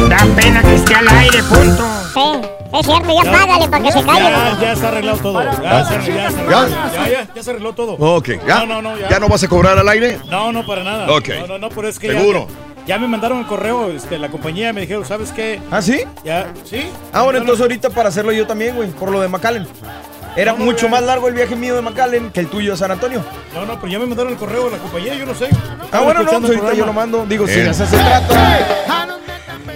Da pena que esté al aire, punto. Sí, es cierto, ya págale para que se calle. Ya, ya se arregló todo. Ya, se, ya, ya, ya, ya se arregló todo. Ok, ¿ya? No, no, no, ya. ¿Ya no vas a cobrar al aire? No, no, para nada. Ok. No, no, no, pero es que ya- ¿Seguro? Ya, me mandaron el correo, este, la compañía me dijeron, ¿sabes qué? ¿Ah, sí? Ya, ¿sí? Ah, bueno, No, no. entonces ahorita para hacerlo yo también, güey, por lo de McAllen. Era No, no, mucho más largo el viaje mío de McAllen que el tuyo de San Antonio. No, no, pero ya me mandaron el correo de la compañía, yo no sé. Ah, bueno, no, pues ahorita yo lo mando. Digo, si se trata.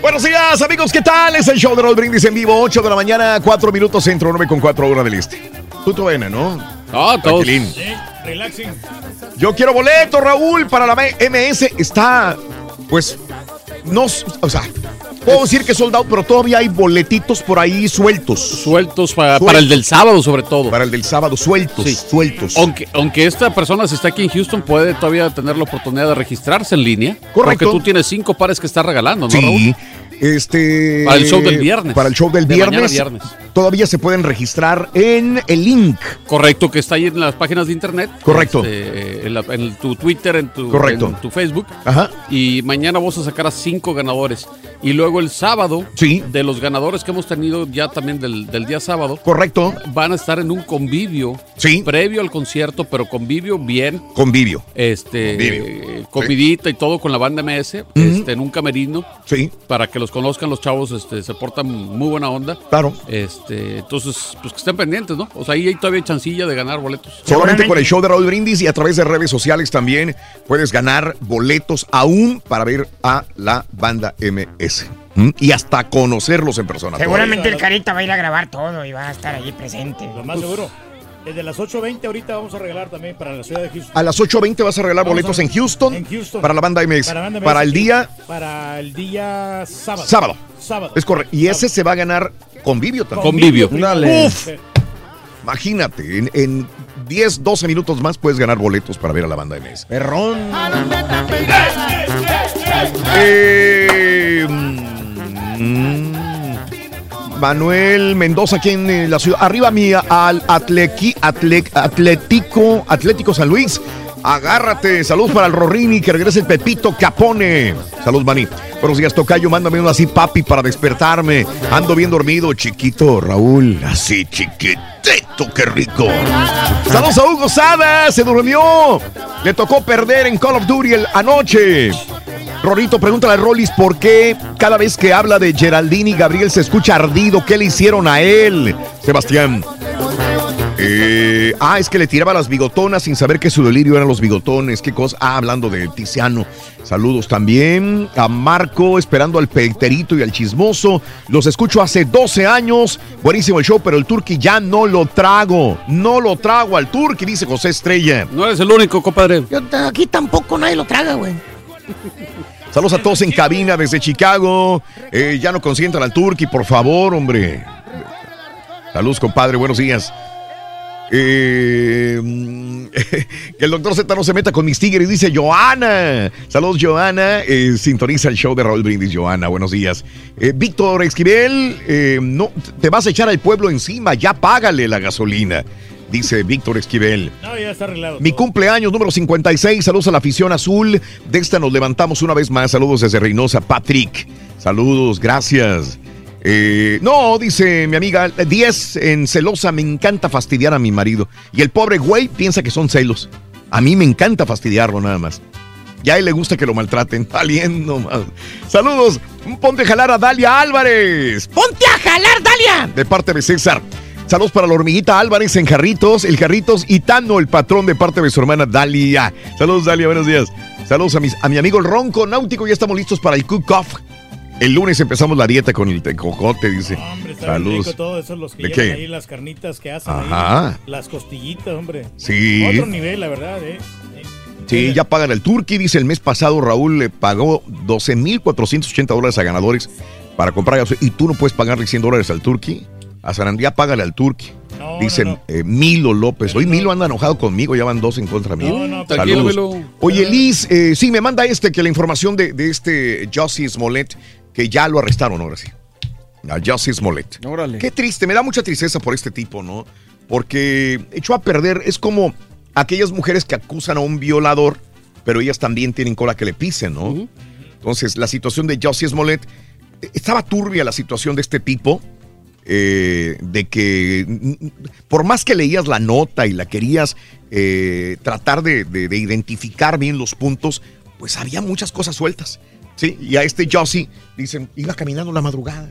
Buenos días, amigos, ¿qué tal? Es el show de Raúl Brindis en vivo, 8 de la mañana, 4 minutos centro, 9 con 4 horas del este. Tú, tu vena, ¿no? Ah, todos. Tranquilín. Sí, relaxing. Yo quiero boleto, Raúl, para la MS. Está, pues, no, o sea, puedo decir que soldado, pero todavía hay boletitos por ahí sueltos. Sueltos para, Sueltos. para el del sábado, sobre todo. Para el del sábado, sueltos, Sí. sueltos. Aunque, aunque esta persona, si está aquí en Houston, puede todavía tener la oportunidad de registrarse en línea. Correcto. Porque tú tienes cinco pares que estás regalando, ¿no, Raúl? Este, para el show del viernes. Para el show del viernes, viernes. Todavía se pueden registrar en el link. Correcto, que está ahí en las páginas de internet. Correcto. Este, en, la, en, tu Twitter, en tu, Correcto. En tu Facebook. Ajá. Y mañana vamos a sacar a cinco ganadores. Y luego el sábado, sí. de los ganadores que hemos tenido ya también del, del día sábado. Correcto. Van a estar en un convivio. Sí. Previo al concierto, pero convivio bien. Convivio. Este, Convivio. comidita y todo con la banda MS. este, en un camerino. Sí. Para que los conozcan los chavos, este, se portan muy buena onda. Claro. Este, entonces, pues que estén pendientes, ¿no? O sea, ahí hay todavía chancilla de ganar boletos. Solamente con el show de Raúl Brindis y a través de redes sociales también puedes ganar boletos aún para ver a la banda MS. ¿Mm? Y hasta conocerlos en persona. Seguramente el Carita va a ir a grabar todo y va a estar allí presente. Lo más seguro. Desde las 8.20 ahorita vamos a regalar también para la ciudad de Houston. A las 8.20 vas a regalar Vamos boletos a- en, Houston en Houston. para la banda MS. Para, banda MS, Para el día Para el día sábado. sábado. Sábado. Es correcto. Y ese se va a ganar convivio también. Convivio. Dale. Uf. Imagínate, en, en 10, 12 minutos más puedes ganar boletos para ver a la banda MS. Perrón. Eh, mm, Manuel Mendoza aquí en eh, la ciudad. Arriba mi al Atlequi, Atle- Atlético, Atlético San Luis. Agárrate. Salud para el Rorrini, que regrese el Pepito Capone. Salud, Mani. Buenos días, Tocayo. Mándame uno así, papi, para despertarme. Ando bien dormido, chiquito, Raúl. Así, chiquitito, qué rico. Saludos a Hugo Sada, se durmió. Le tocó perder en Call of Duty el- anoche. Rorito, pregúntale a Rollis por qué cada vez que habla de Geraldine y Gabriel se escucha ardido. ¿Qué le hicieron a él? Sebastián. Eh, ah, es que le tiraba las bigotonas sin saber que su delirio eran los bigotones. ¿Qué cosa? Ah, hablando de Tiziano. Saludos también a Marco, esperando al peterito y al chismoso. Los escucho hace 12 años. Buenísimo el show, pero el turqui ya no lo trago. No lo trago al turqui, dice José Estrella. No eres el único, compadre. Yo aquí tampoco nadie lo traga, güey. Saludos a todos en cabina desde Chicago. Eh, ya no consientan al Turqui, por favor, hombre. Saludos, compadre, buenos días. Eh, mm, que el doctor Z no se meta con mis tigres, dice Joana. Saludos, Joana. Eh, sintoniza el show de Raúl Brindis, Joana. Buenos días. Eh, Víctor Esquivel, no, te vas a echar al pueblo encima, ya págale la gasolina, dice Víctor Esquivel. No, ya está arreglado. Mi cumpleaños número 56. Saludos a la afición azul. De esta nos levantamos una vez más. Saludos desde Reynosa. Patrick. Saludos, gracias. Eh, no, dice mi amiga 10 en celosa. Me encanta fastidiar a mi marido. Y el pobre güey piensa que son celos. A mí me encanta fastidiarlo nada más. Y a él le gusta que lo maltraten. Valiendo más. Saludos. Ponte a jalar a Dalia Álvarez. ¡Ponte a jalar, Dalia! De parte de César. Saludos para la hormiguita Álvarez en Jarritos, el Jarritos y Tano, el patrón de parte de su hermana Dalia. Saludos, Dalia, buenos días. Saludos a, mis, a mi amigo el Ronco Náutico, ya estamos listos para el cook-off. El lunes empezamos la dieta con el tecojote, dice. Hombre, está bien Saludos. rico todo eso, los que ¿De qué? ahí, las carnitas que hacen Ajá. ahí, las costillitas, hombre. Sí. Otro nivel, la verdad, ¿eh? Sí, ya pagan el Turqui, dice el mes pasado Raúl le pagó 12.480 dólares a ganadores para comprar gasolina. Y tú no puedes pagarle 100 dólares al Turqui. A Sarandía págale al Turqui. Dicen eh, Milo López. Hoy Milo anda enojado conmigo, ya van dos en contra mío. No, no. Oye, Liz, eh, sí, me manda este que la información de, de este Jussie Smollett, que ya lo arrestaron ahora sí. A Jussie Smollett. Órale. Qué triste, me da mucha tristeza por este tipo, ¿no? Porque echó a perder, es como aquellas mujeres que acusan a un violador, pero ellas también tienen cola que le pisen, ¿no? Entonces, la situación de Jussie Smollett, eh, estaba turbia la situación de este tipo, eh, de que por más que leías la nota y la querías eh, tratar de, de- de identificar bien los puntos, pues había muchas cosas sueltas. ¿sí? Y a este Jussie, dicen, iba caminando la madrugada.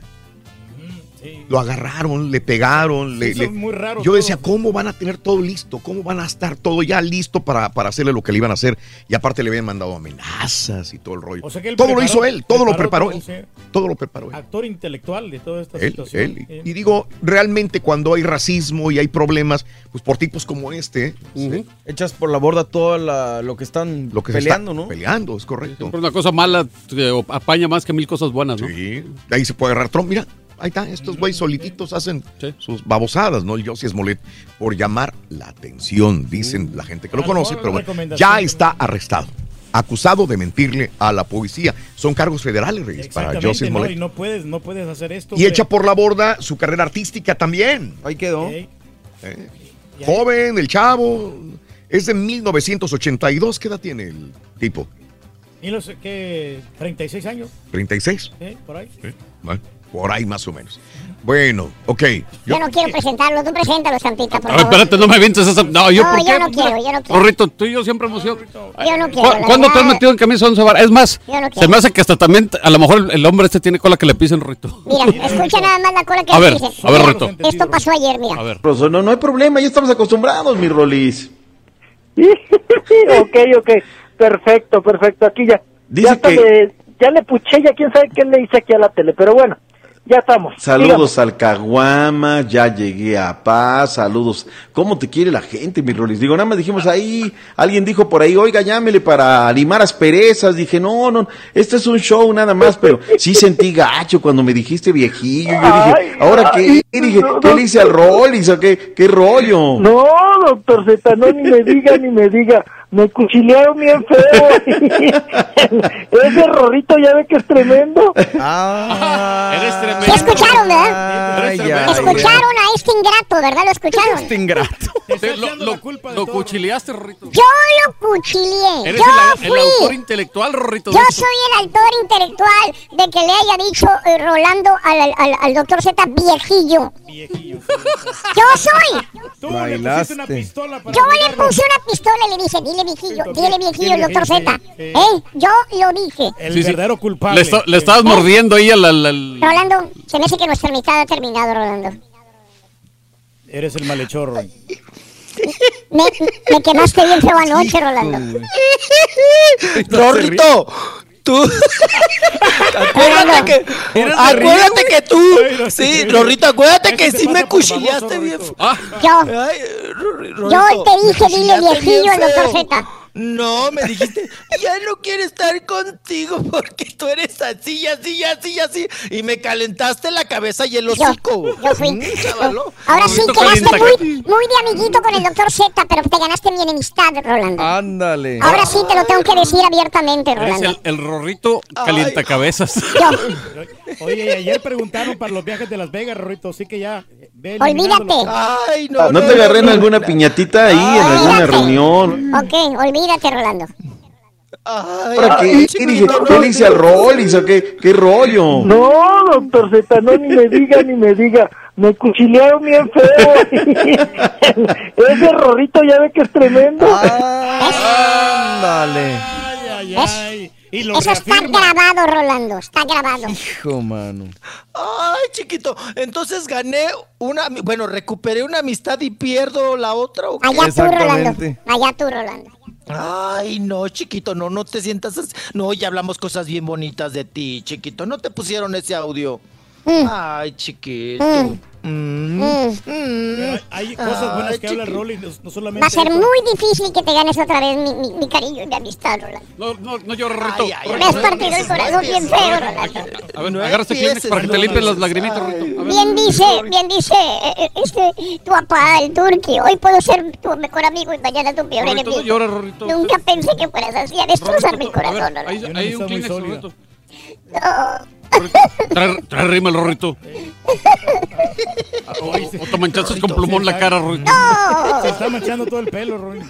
Lo agarraron, le pegaron. le- Sí, le- son muy raros Yo decía. ¿cómo van a tener todo listo? ¿Cómo van a estar todo ya listo para, para hacerle lo que le iban a hacer? Y aparte le habían mandado amenazas y todo el rollo. O sea que él todo lo hizo él, todo lo preparó todo, él. Todo lo preparó él. Actor intelectual de toda esta Él, situación. él. Sí. Y digo, realmente cuando hay racismo y hay problemas, pues por tipos como este, sí, Echas por la borda todo la- lo que están lo que peleando, está ¿no? Peleando, es correcto. Pero una cosa mala te apaña más que mil cosas buenas, ¿no? Sí. De ahí se puede agarrar Trump. Mira, ahí está, estos güeyes solititos hacen sus babosadas, ¿no? El Josie Smollett, por llamar la atención, dicen la gente que lo Ah, conoce, no, pero bueno, ya está arrestado. acusado de mentirle a la policía. Son cargos federales, Reyes, para Joseph no, y no puedes, no puedes hacer esto. Y echa por la borda su carrera artística también. Ahí quedó. Eh, joven, el chavo. Es de 1982. ¿Qué edad tiene el tipo? ¿Y los qué? ¿36 años? ¿36? Sí, por ahí. Bueno, por ahí más o menos. Bueno, ok. Yo, no quiero presentarlo, tú preséntalo, Santita, por favor. espérate, no me vientes esa. No, yo, no, ¿por yo qué? no quiero, yo no quiero. Rorrito, tú y yo siempre hemos sido. Yo no quiero. ¿Cuándo te has metido en camisa once varas? Es más, Yo no se me hace que hasta también, a lo mejor el hombre este tiene cola que le pisen, Rorrito. Mira, escucha nada más la cola que A le ver, dicen. a ver, Mira, Rito. Esto pasó ayer, mira. A ver. No, no hay problema, ya estamos acostumbrados, mi Rolis. ok, ok. Perfecto, perfecto. Aquí ya. Dice ya, que- le, ya le puché, ya quién sabe qué le hice aquí a la tele. Pero bueno, ya estamos. Saludos al Caguama, ya llegué a paz, saludos. ¿Cómo te quiere la gente, mi Rolis? Digo, nada más dijimos ahí, alguien dijo por ahí, oiga, llámele para limar asperezas. Dije, no, no, este es un show nada más, pero sí sentí gacho cuando me dijiste viejillo. Yo dije, ¿ahora ay, qué? Dije, no, ¿qué le hice al Rolis o qué, qué rollo? No, doctor Z, no, ni me diga, ni me diga. Me cuchilearon bien feo. Ese rorrito ya ve que es tremendo. Ah, Eres tremendo. ¿Sí escucharon, verdad? Ay, ay, Escucharon a este ingrato, ¿verdad? ¿Lo escucharon? Este ingrato. Te- lo lo, lo cuchileaste, Rorrito. Yo lo cuchilleé. Eres Yo el, el fui. autor intelectual, Rorrito. Yo soy el autor intelectual de que le haya dicho eh, Rolando al, al, al doctor Z viejillo. Yo soy. Bailaste. Yo le puse una pistola y le dije, dile viejillo, dile viejillo al doctor Z. ¿Eh? Yo lo dije. El Sí, sí. verdadero culpable. Le, esta- le estabas mordiendo ahí al... al- al- Rolando, se me hace que nuestra amistad ha terminado, Rolando. Eres el malhechor, Roy. Me, me quemaste bien feo anoche, Rolando. Rorrito, tú. acuérdate que. Eres Acuérdate que tú. Ay, no, Sí. Rorrito, acuérdate que sí me baboso, bien. Ah, Yo, yo te dije, dile viejillo al doctor. Z. No, me dijiste, ya no quiero estar contigo porque tú eres así, así, así, así. Y me calentaste la cabeza y el Yo, hocico. yo fui. Mm, chavalo. Ahora sí quedaste muy, muy de amiguito con el doctor Z, pero te ganaste mi enemistad, Rolando. Ándale. Ahora sí te lo tengo que decir abiertamente, eres Rolando. el, el Rorrito calientacabezas. Yo, Oye, y ayer preguntaron para los viajes de Las Vegas, Rorrito, así que ya. eh, ve olvídate. eliminándolo. Ay, no, ¿No te agarré en alguna piñatita ahí, en alguna reunión? Ok, olvídate, Rolando. Ay, ¿Para qué? ¿Qué dije? chiquito, ¿Qué al o qué? ¿Qué rollo? No, doctor Z, no, ni me diga, ni me diga. Me cuchilearon bien feo. Ese rorrito ya ve que es tremendo. Ándale. Ay, ay, ay. Y lo Eso está grabado, Rolando, está grabado. Hijo, mano. Ay, chiquito, entonces gané una, bueno, recuperé una amistad y pierdo la otra. ¿o qué? Allá tú, Rolando. Allá tú, Rolando. Ay, no, chiquito, no, no te sientas así. No, ya hablamos cosas bien bonitas de ti, chiquito. No te pusieron ese audio. Mm. Ay, chiquito. Mm. Mm. Mm. Hay- cosas buenas que habla. Rolly, no, solamente. Va a ser eso. muy difícil que te ganes otra vez mi, mi, mi cariño y mi amistad, Rolando. No, no, no. Ay, ay, Me has partido el corazón bien feo, Rolando. A ver, agarra este Kleenex para que te no, las lagrimitas, ver. Bien dice, bien dice eh, eh, este, tu papá, el turqui. Hoy puedo ser tu mejor amigo y mañana tu peor enemigo. Nunca pensé que fueras así, a Rorrito, a corazón, Rolando. hay un Kleenex. Rorrito. No. Rorrito, Trae, trae rima el Rorrito. Se, O te manchaste con plumón la cara, Rorrito. se está manchando todo el pelo, Rolly.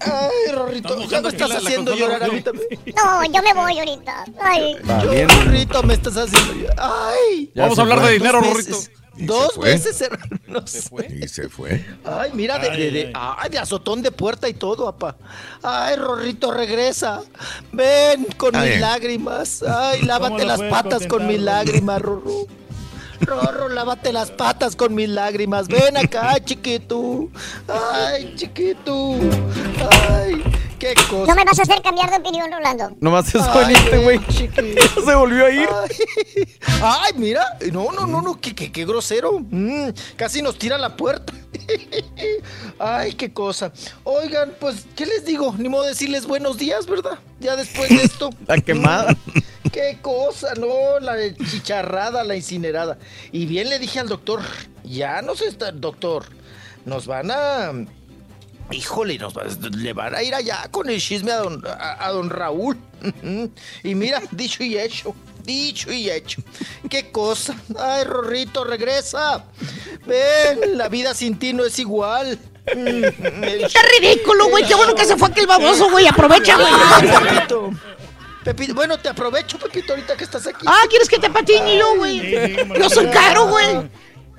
Ay, Rorrito, ya me estás aquí la- la haciendo consola, llorar a mí Rorrito. también. No, yo me voy ahorita. Ay. Rorrito, me estás haciendo llorar. Ay. Ya Vamos se a hablar fue. de dinero, Dos Rorrito. veces. Se Dos fue. veces cerrarnos. Y se fue. Ay, mira, de, de, de- ay, de azotón de puerta y todo, apa. Ay, Rorrito, regresa. Ven con mis lágrimas. Ay, lávate las patas con mis lágrimas, Rorro. Rorro, lávate las patas con mis lágrimas. Ven acá, chiquito. Ay, chiquito. Ay, qué cosa. No me vas a hacer cambiar de opinión, Rolando. Nomás es Ay, bonito, güey. se volvió a ir. Ay, ay, mira. No, no, no, no, qué, qué, qué grosero. Mm, casi nos tira la puerta. Ay, qué cosa. Oigan, pues, ¿qué les digo? Ni modo decirles buenos días, ¿verdad? Ya después de esto. La quemada. Qué cosa, no, la chicharrada, la incinerada. Y bien le dije al doctor, ya no se está, doctor, nos van a híjole, nos, le van a ir allá con el chisme a don, a, don Raúl. y mira, dicho y hecho. Dicho y hecho. Qué cosa. Ay, Rorrito, regresa. Ven, la vida sin ti no es igual. Está ridículo, güey. Qué bueno que se fue aquel baboso, güey. Aprovecha, güey. Pepito. Bueno, te aprovecho, Pepito, ahorita que estás aquí. Ah, ¿quieres que te patine yo, güey? yo soy caro, güey.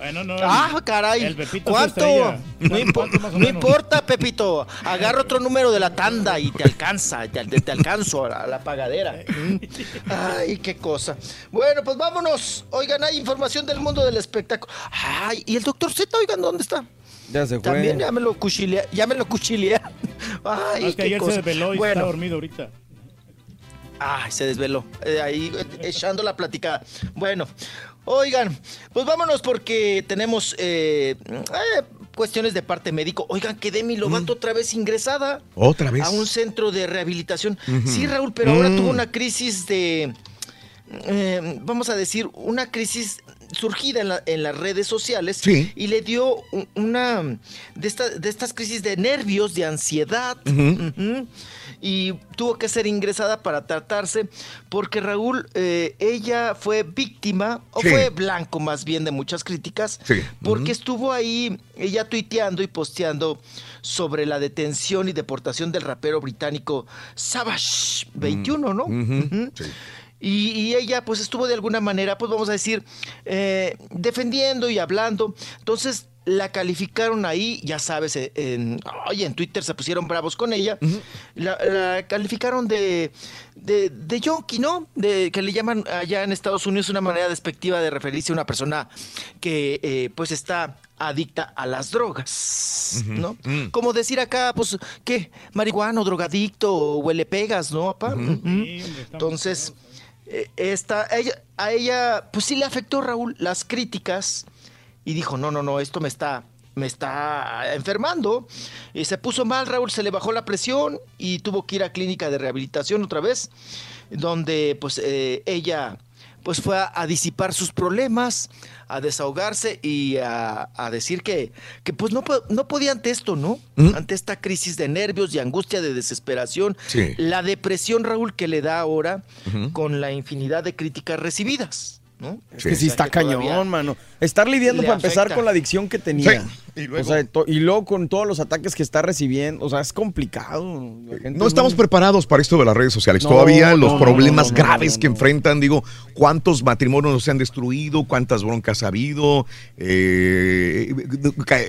Bueno, no, ah, caray. ¿Cuánto? No, importa, Pepito. Agarra otro número de la tanda y te alcanza, te, te alcanzo a la, pagadera. Ay, qué cosa. Bueno, pues vámonos. Oigan, hay información del mundo del espectáculo. Ay, ¿y el doctor Z, oigan, dónde está? Ya se fue. También ya me lo cuchilea, ya me lo cuchilea. Ay, es que ayer se desveló y está dormido ahorita. Ay, se desveló. Eh, ahí echando la platicada. Bueno, Oigan, pues vámonos porque tenemos eh, eh, cuestiones de parte médico. Oigan, que Demi Lovato mm. otra vez ingresada. ¿Otra vez? A un centro de rehabilitación. Sí, Raúl, pero ahora tuvo mm. una crisis de... Eh, vamos a decir, una crisis surgida en, las redes sociales y le dio una de, de, estas crisis de nervios, de ansiedad y tuvo que ser ingresada para tratarse porque Raúl, eh, ella fue víctima, o fue blanco más bien de muchas críticas, porque estuvo ahí ella tuiteando y posteando sobre la detención y deportación del rapero británico Savage 21, ¿no? Y, ella pues estuvo de alguna manera, pues vamos a decir, eh, defendiendo y hablando. Entonces la calificaron ahí, ya sabes, eh, en, oye, en Twitter se pusieron bravos con ella, la, calificaron de, de, de yonki, ¿no? De, que le llaman allá en Estados Unidos una manera despectiva de referirse a una persona que eh, pues está adicta a las drogas, ¿no? Mm. Como decir acá, pues, ¿qué? Marihuano, drogadicto, huele pegas, ¿no, papá? Entonces, eh, esta, ella, a ella, pues sí le afectó, Raúl, las críticas y dijo, no, no, no, esto me está, me está enfermando. Y se puso mal, Raúl, se le bajó la presión y tuvo que ir a clínica de rehabilitación otra vez, donde pues eh, ella pues fue a, disipar sus problemas, a desahogarse y a, decir que, que, pues no, no podía ante esto, ¿no? ¿Mm? Ante esta crisis de nervios, y angustia, de desesperación, la depresión, Raúl, que le da ahora con la infinidad de críticas recibidas. Es que sí está cañón, mano. Estar lidiando para empezar con la adicción que tenía. Y luego? con todos los ataques que está recibiendo. O sea, es complicado. No estamos preparados para esto de las redes sociales. Todavía los problemas graves que enfrentan, digo, cuántos matrimonios se han destruido, cuántas broncas ha habido, eh,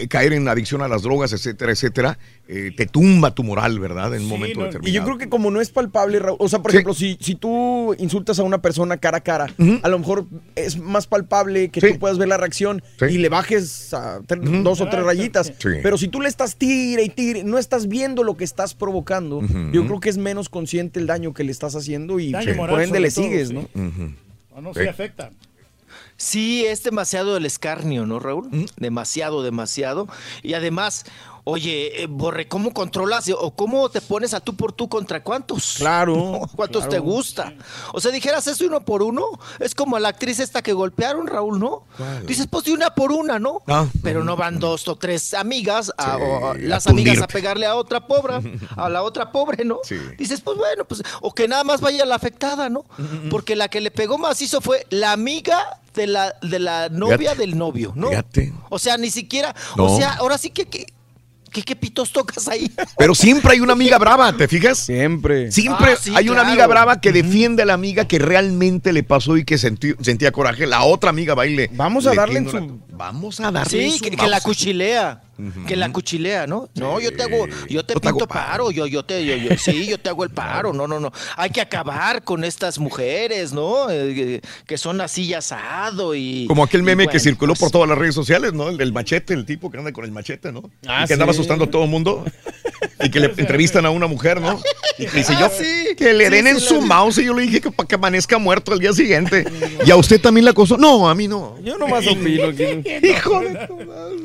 caer en adicción a las drogas, etcétera, etcétera. Eh, te tumba tu moral, ¿verdad? En un momento determinado. Y yo creo que como no es palpable, o sea, por ejemplo, si, si tú insultas a una persona cara a cara, a lo mejor es más palpable que tú puedas ver la reacción y le bajes a dos o tres rayitas. Pero si tú le estás tire y tire, no estás viendo lo que estás provocando, yo creo que es menos consciente el daño que le estás haciendo y por ende le sigues, ¿no? O no se afecta. Sí, es demasiado el escarnio, ¿no, Raúl? Demasiado, demasiado. Y además, Oye, eh, Borre, ¿cómo controlas o cómo te pones a tú por tú contra cuántos? Claro. ¿Cuántos te gusta? O sea, dijeras eso uno por uno, es como la actriz esta que golpearon, Raúl, ¿no? Dices, pues de una por una, ¿no? Ah. Pero no van dos o tres amigas, o las amigas a pegarle a otra pobre, a la otra pobre, ¿no? Dices, pues bueno, pues, o que nada más vaya la afectada, ¿no? Porque la que le pegó más hizo fue la amiga de la, de la novia del novio, ¿no? O sea, ni siquiera, o sea, ahora sí que, que ¿Qué, pitos tocas ahí? Pero siempre hay una amiga brava, ¿te fijas? Siempre. Siempre ah, hay una amiga brava que defiende a la amiga que realmente le pasó y que sentía coraje. La otra amiga baile. Vamos a darle en su... Vamos a darle Sí, que, la cuchilea. Que la cuchilea, ¿no? No, yo te hago, yo te pinto paro. yo, yo te, yo, sí, yo te hago el paro, no, no, no. Hay que acabar con estas mujeres, ¿no? Eh, que son así asado y. Como aquel meme que circuló por pues todas las redes sociales, ¿no? El del machete, el tipo que anda con el machete, ¿no? Ah, que andaba asustando a todo el mundo. Y que le entrevistan a una mujer, ¿no? Y que dice yo, ah, que le den en su mouse. Y yo le dije que para que amanezca muerto el día siguiente. ¿Y a usted también la acosó? No, a mí no. Yo nomás opino. Hijo de tu madre.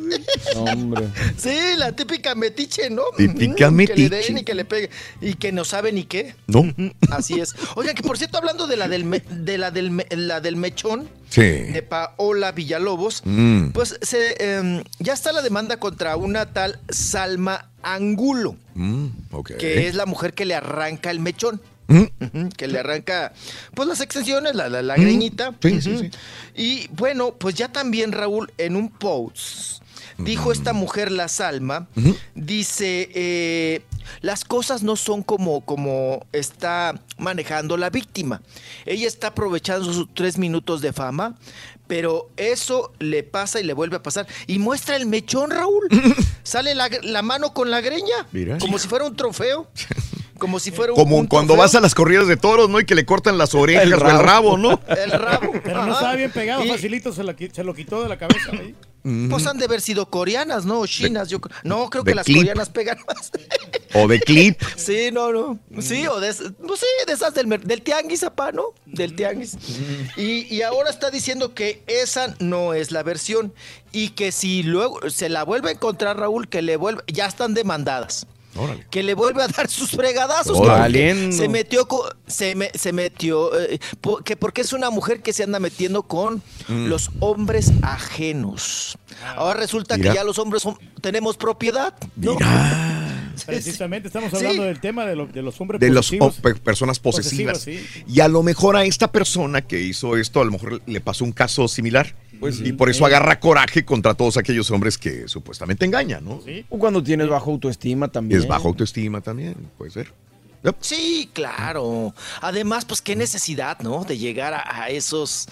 Hombre. Sí, la típica metiche, ¿no? Típica metiche. Que le den y que le pegue. Y que no sabe ni qué. No. Así es. Oigan, que por cierto, hablando de la del, de la del, la del mechón, de Paola Villalobos, mm. pues se, em, ya está la demanda contra una tal Salma Angulo, mm, que es la mujer que le arranca el mechón. Mm. que le arranca pues las extensiones, la, la, greñita. Y bueno, pues ya también Raúl en un post dijo esta mujer la Salma, dice, eh, las cosas no son como, como está manejando la víctima. Ella está aprovechando sus tres minutos de fama, pero eso le pasa y le vuelve a pasar. Y muestra el mechón, Raúl. Sale la, mano con la greña, como si fuera un trofeo. Como si fuera un. Como cuando vas a las corridas de toros, ¿no? Y que le cortan las orejas el o el rabo, ¿no? El rabo. Pero no estaba bien pegado, facilito se, lo quitó de la cabeza ahí. Pues han de haber sido coreanas, ¿no? O chinas. yo, no, creo que las coreanas pegan más. O de clip. Sí, no, no. Sí, o de, pues sí, de esas del, del tianguis, apá, ¿no? Del tianguis. Y, y ahora está diciendo que esa no es la versión. Y que si luego se la vuelve a encontrar Raúl, que le vuelve. Ya están demandadas que le vuelve a dar sus fregadazos. Se metió, se, se metió, eh, que porque es una mujer que se anda metiendo con mm. los hombres ajenos. Ahora resulta que ya los hombres tenemos propiedad. Precisamente estamos hablando del tema de, los hombres de las personas posesivas. Y a lo mejor a esta persona que hizo esto, a lo mejor le pasó un caso similar. Pues y por eso agarra coraje contra todos aquellos hombres que supuestamente engañan, ¿no? O cuando tienes bajo autoestima también. Es bajo autoestima también, puede ser. Sí, claro. Además, pues qué necesidad, ¿no? De llegar a, esos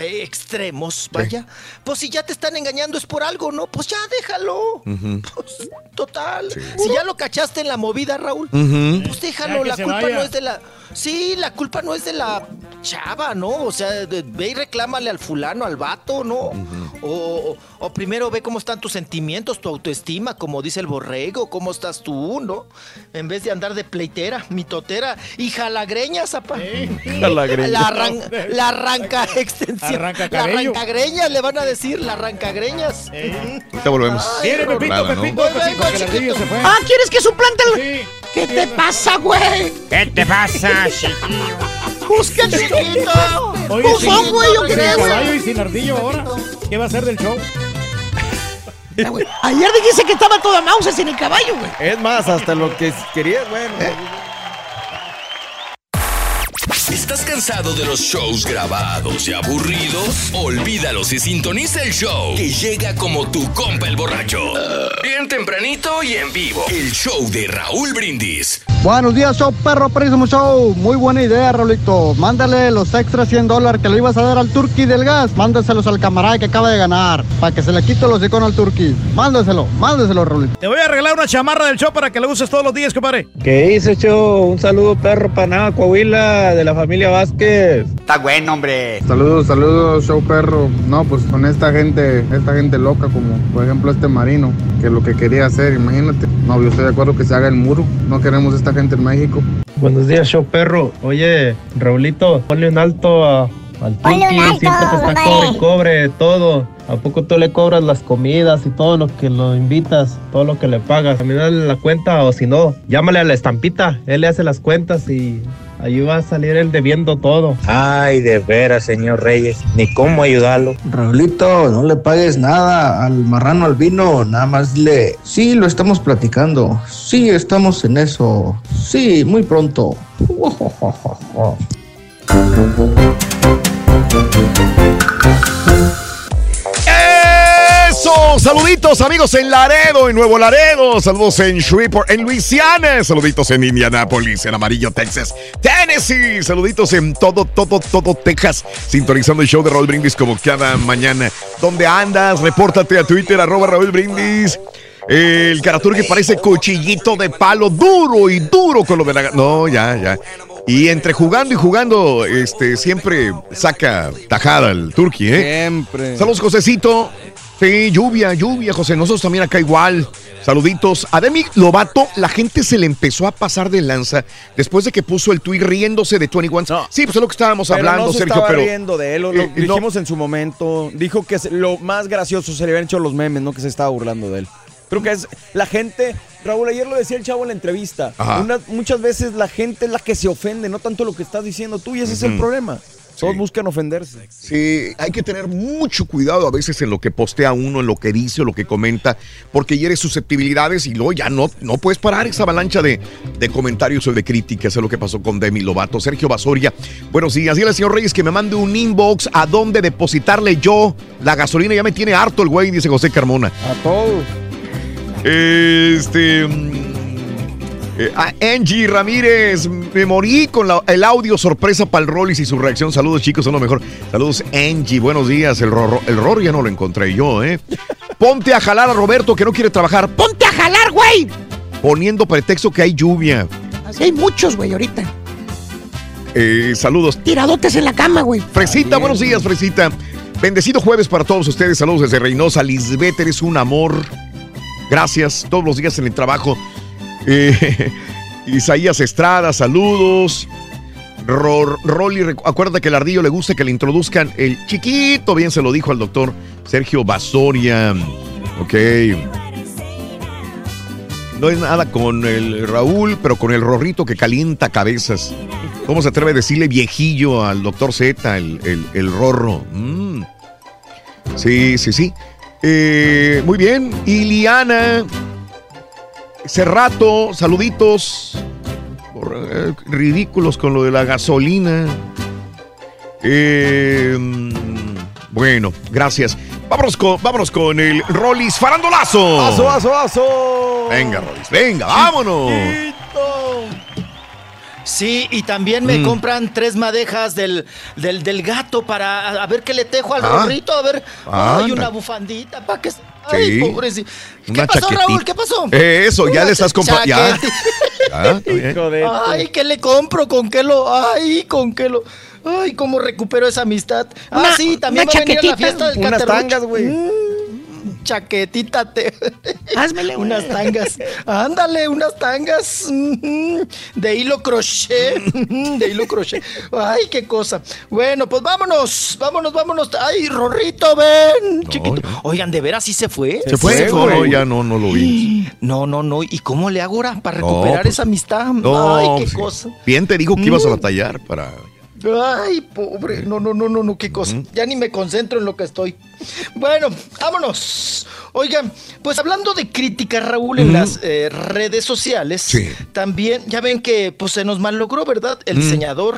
extremos, vaya. Pues si ya te están engañando es por algo, ¿no? Pues ya déjalo. Pues total. Si ya lo cachaste en la movida, Raúl, pues déjalo. La culpa no es de la... Sí, la culpa no es de la chava, ¿no? O sea, ve y reclámale al fulano, al vato, ¿no? o, o, primero ve cómo están tus sentimientos, tu autoestima, como dice el borrego, cómo estás tú, ¿no? En vez de andar de pleitera, mitotera y jalagreñas, zapá. La, la arranca extensión. Arranca la arrancagreñas, le van a decir, la arrancagreñas. Ahorita volvemos. Pepito, Pepito, Ah, ¿quieres que suplante el...? ¿Qué te pasa, güey? ¿Qué te pasa, chiquillo? Busca chiquito. Bufón, güey, yo qué, güey. y sin ardillo ahora. ¿Qué va a hacer del show? Ayer dijiste que estaba toda mouse sin el caballo, güey. Es más, hasta lo que quería, güey. ¿Eh? ¿Estás cansado de los shows grabados y aburridos? Olvídalos y sintoniza el show que llega como tu compa el borracho. Bien tempranito y en vivo. El show de Raúl Brindis. Buenos días, show perro, prísimo show. Muy buena idea, Raulito. Mándale los extra 100 dólares que le ibas a dar al turqui del gas. Mándaselos al camarada que acaba de ganar. Para que se le quite los iconos al turqui. Mándaselo, mándaselo, Raulito. Te voy a arreglar una chamarra del show para que la uses todos los días, compadre. ¿Qué dice, show? Un saludo, perro, para nada, Coahuila, de la familia Vázquez. Está bueno, hombre. Saludos, saludos, show perro. No, pues con esta gente, esta gente loca, como por ejemplo este marino, que lo que quería hacer, imagínate. No, yo estoy de acuerdo que se haga el muro. No queremos esta gente en México. Buenos días, show perro. Oye, Raulito, ponle un alto a, al Tuki. Siempre te está cobre cobre todo. ¿A poco tú le cobras las comidas y todo lo que lo invitas, todo lo que le pagas? Mí dale la cuenta o si no, llámale a la estampita. Él le hace las cuentas y Ahí va a salir él debiendo todo. Ay, de veras, señor Reyes. Ni cómo ayudarlo. Raulito, no le pagues nada al marrano al vino. Nada más le. Sí, lo estamos platicando. Sí, estamos en eso. Sí, muy pronto. Saluditos amigos en Laredo, en Nuevo Laredo. Saludos en Shreveport, en Luisiana. Saluditos en Indianapolis, en Amarillo, Texas, Tennessee. Saluditos en todo, todo, todo Texas. Sintonizando el show de Raúl Brindis como cada mañana. ¿Dónde andas? Repórtate a Twitter, arroba Raúl Brindis. El caratur que parece cuchillito de palo, duro y duro con lo de la... No, ya, ya. Y entre jugando y jugando, este, siempre saca tajada el Turqui, ¿eh? Siempre. Saludos, Josecito. Sí, lluvia, lluvia, José. Nosotros también acá igual. Saluditos. A Demi Lovato, la gente se le empezó a pasar de lanza después de que puso el tuit riéndose de 21. Sí, pues es lo que estábamos hablando, no se Sergio, pero. riendo de él, lo, eh, dijimos en su momento. Dijo que lo más gracioso se le habían hecho los memes, no que se estaba burlando de él. Creo que es la gente, Raúl, ayer lo decía el chavo en la entrevista. muchas veces la gente es la que se ofende, no tanto lo que estás diciendo tú, y ese es el problema. Todos buscan ofenderse. Sí, hay que tener mucho cuidado a veces en lo que postea uno, en lo que dice o lo que comenta, porque hiere susceptibilidades y luego ya no, no puedes parar esa avalancha de, de comentarios o de críticas. Es lo que pasó con Demi Lovato. Sergio Basoria, buenos días. Dile al señor Reyes que me mande un inbox a dónde depositarle yo la gasolina. Ya me tiene harto el güey, dice José Carmona. A todos. Este. Eh, a Angie Ramírez, me morí con la- el audio sorpresa para el Rollis y su reacción. Saludos, chicos, son lo mejor. Saludos, Angie, buenos días. El Rorro, el Rorro ya no lo encontré yo, ¿eh? Ponte a jalar a Roberto que no quiere trabajar. ¡Ponte a jalar, güey! Poniendo pretexto que hay lluvia. Así hay muchos, güey, ahorita. Eh, saludos. Tiradotes en la cama, güey. Fresita, buenos días, Fresita. Bendecido jueves para todos ustedes. Saludos desde Reynosa. Lisbeth, eres un amor. Gracias. Todos los días en el trabajo. Eh, Isaías Estrada, saludos. Ro- Rolly, acuérdate que el ardillo le gusta que le introduzcan el chiquito. Bien se lo dijo al doctor Sergio Basoria. Ok. No es nada con el Raúl, pero con el Rorrito que calienta cabezas. ¿Cómo se atreve a decirle viejillo al doctor Z, el, el- el Rorro? Mm. Sí, sí, sí. Eh, muy bien. Iliana Cerrato, saluditos. Eh, ridículos con lo de la gasolina. Eh, mm, bueno, gracias. Vámonos con, vámonos con el Rollis Farandolazo. ¡Aso, aso, aso! Venga, Rollis, venga, vámonos. Sí, y también me Mm. compran tres madejas del, del, del gato para a, ver qué le tejo al Ah. rorrito, a ver. Ah, Ay, anda. una bufandita para que. Ay, Sí. pobrecito. ¿Qué Una pasó, chaquetita. Raúl? ¿Qué pasó? Eh, eso, ya Una le estás comprando. Ya. Ya, bien. Ay, ¿qué le compro? ¿Con qué lo? Ay, ¿con qué lo? Ay, ¿cómo recupero esa amistad? ah, Una- sí, también una va a venir a la fiesta del Unas tangas, güey. Mm, chaquetita te... Házmele, güey. unas tangas. Ándale, unas tangas mm, de hilo crochet. De hilo crochet. Ay, qué cosa. Bueno, pues vámonos. Vámonos, vámonos. Ay, Rorrito, ven. chiquito. Oigan, ¿de veras sí se fue? Se fue, fue, no, ya no, no lo vi. No, no, no. ¿Y cómo le hago ahora para No, recuperar pues, esa amistad? No, Ay, qué sí. cosa. Bien te digo que ibas a Mm. batallar para. Ay, pobre. No, no, no, no, no, qué cosa. Ya ni me concentro en lo que estoy. Bueno, vámonos. Oigan, pues hablando de crítica, Raúl, en las eh, redes sociales, Sí. también ya ven que pues se nos malogró, ¿verdad? El diseñador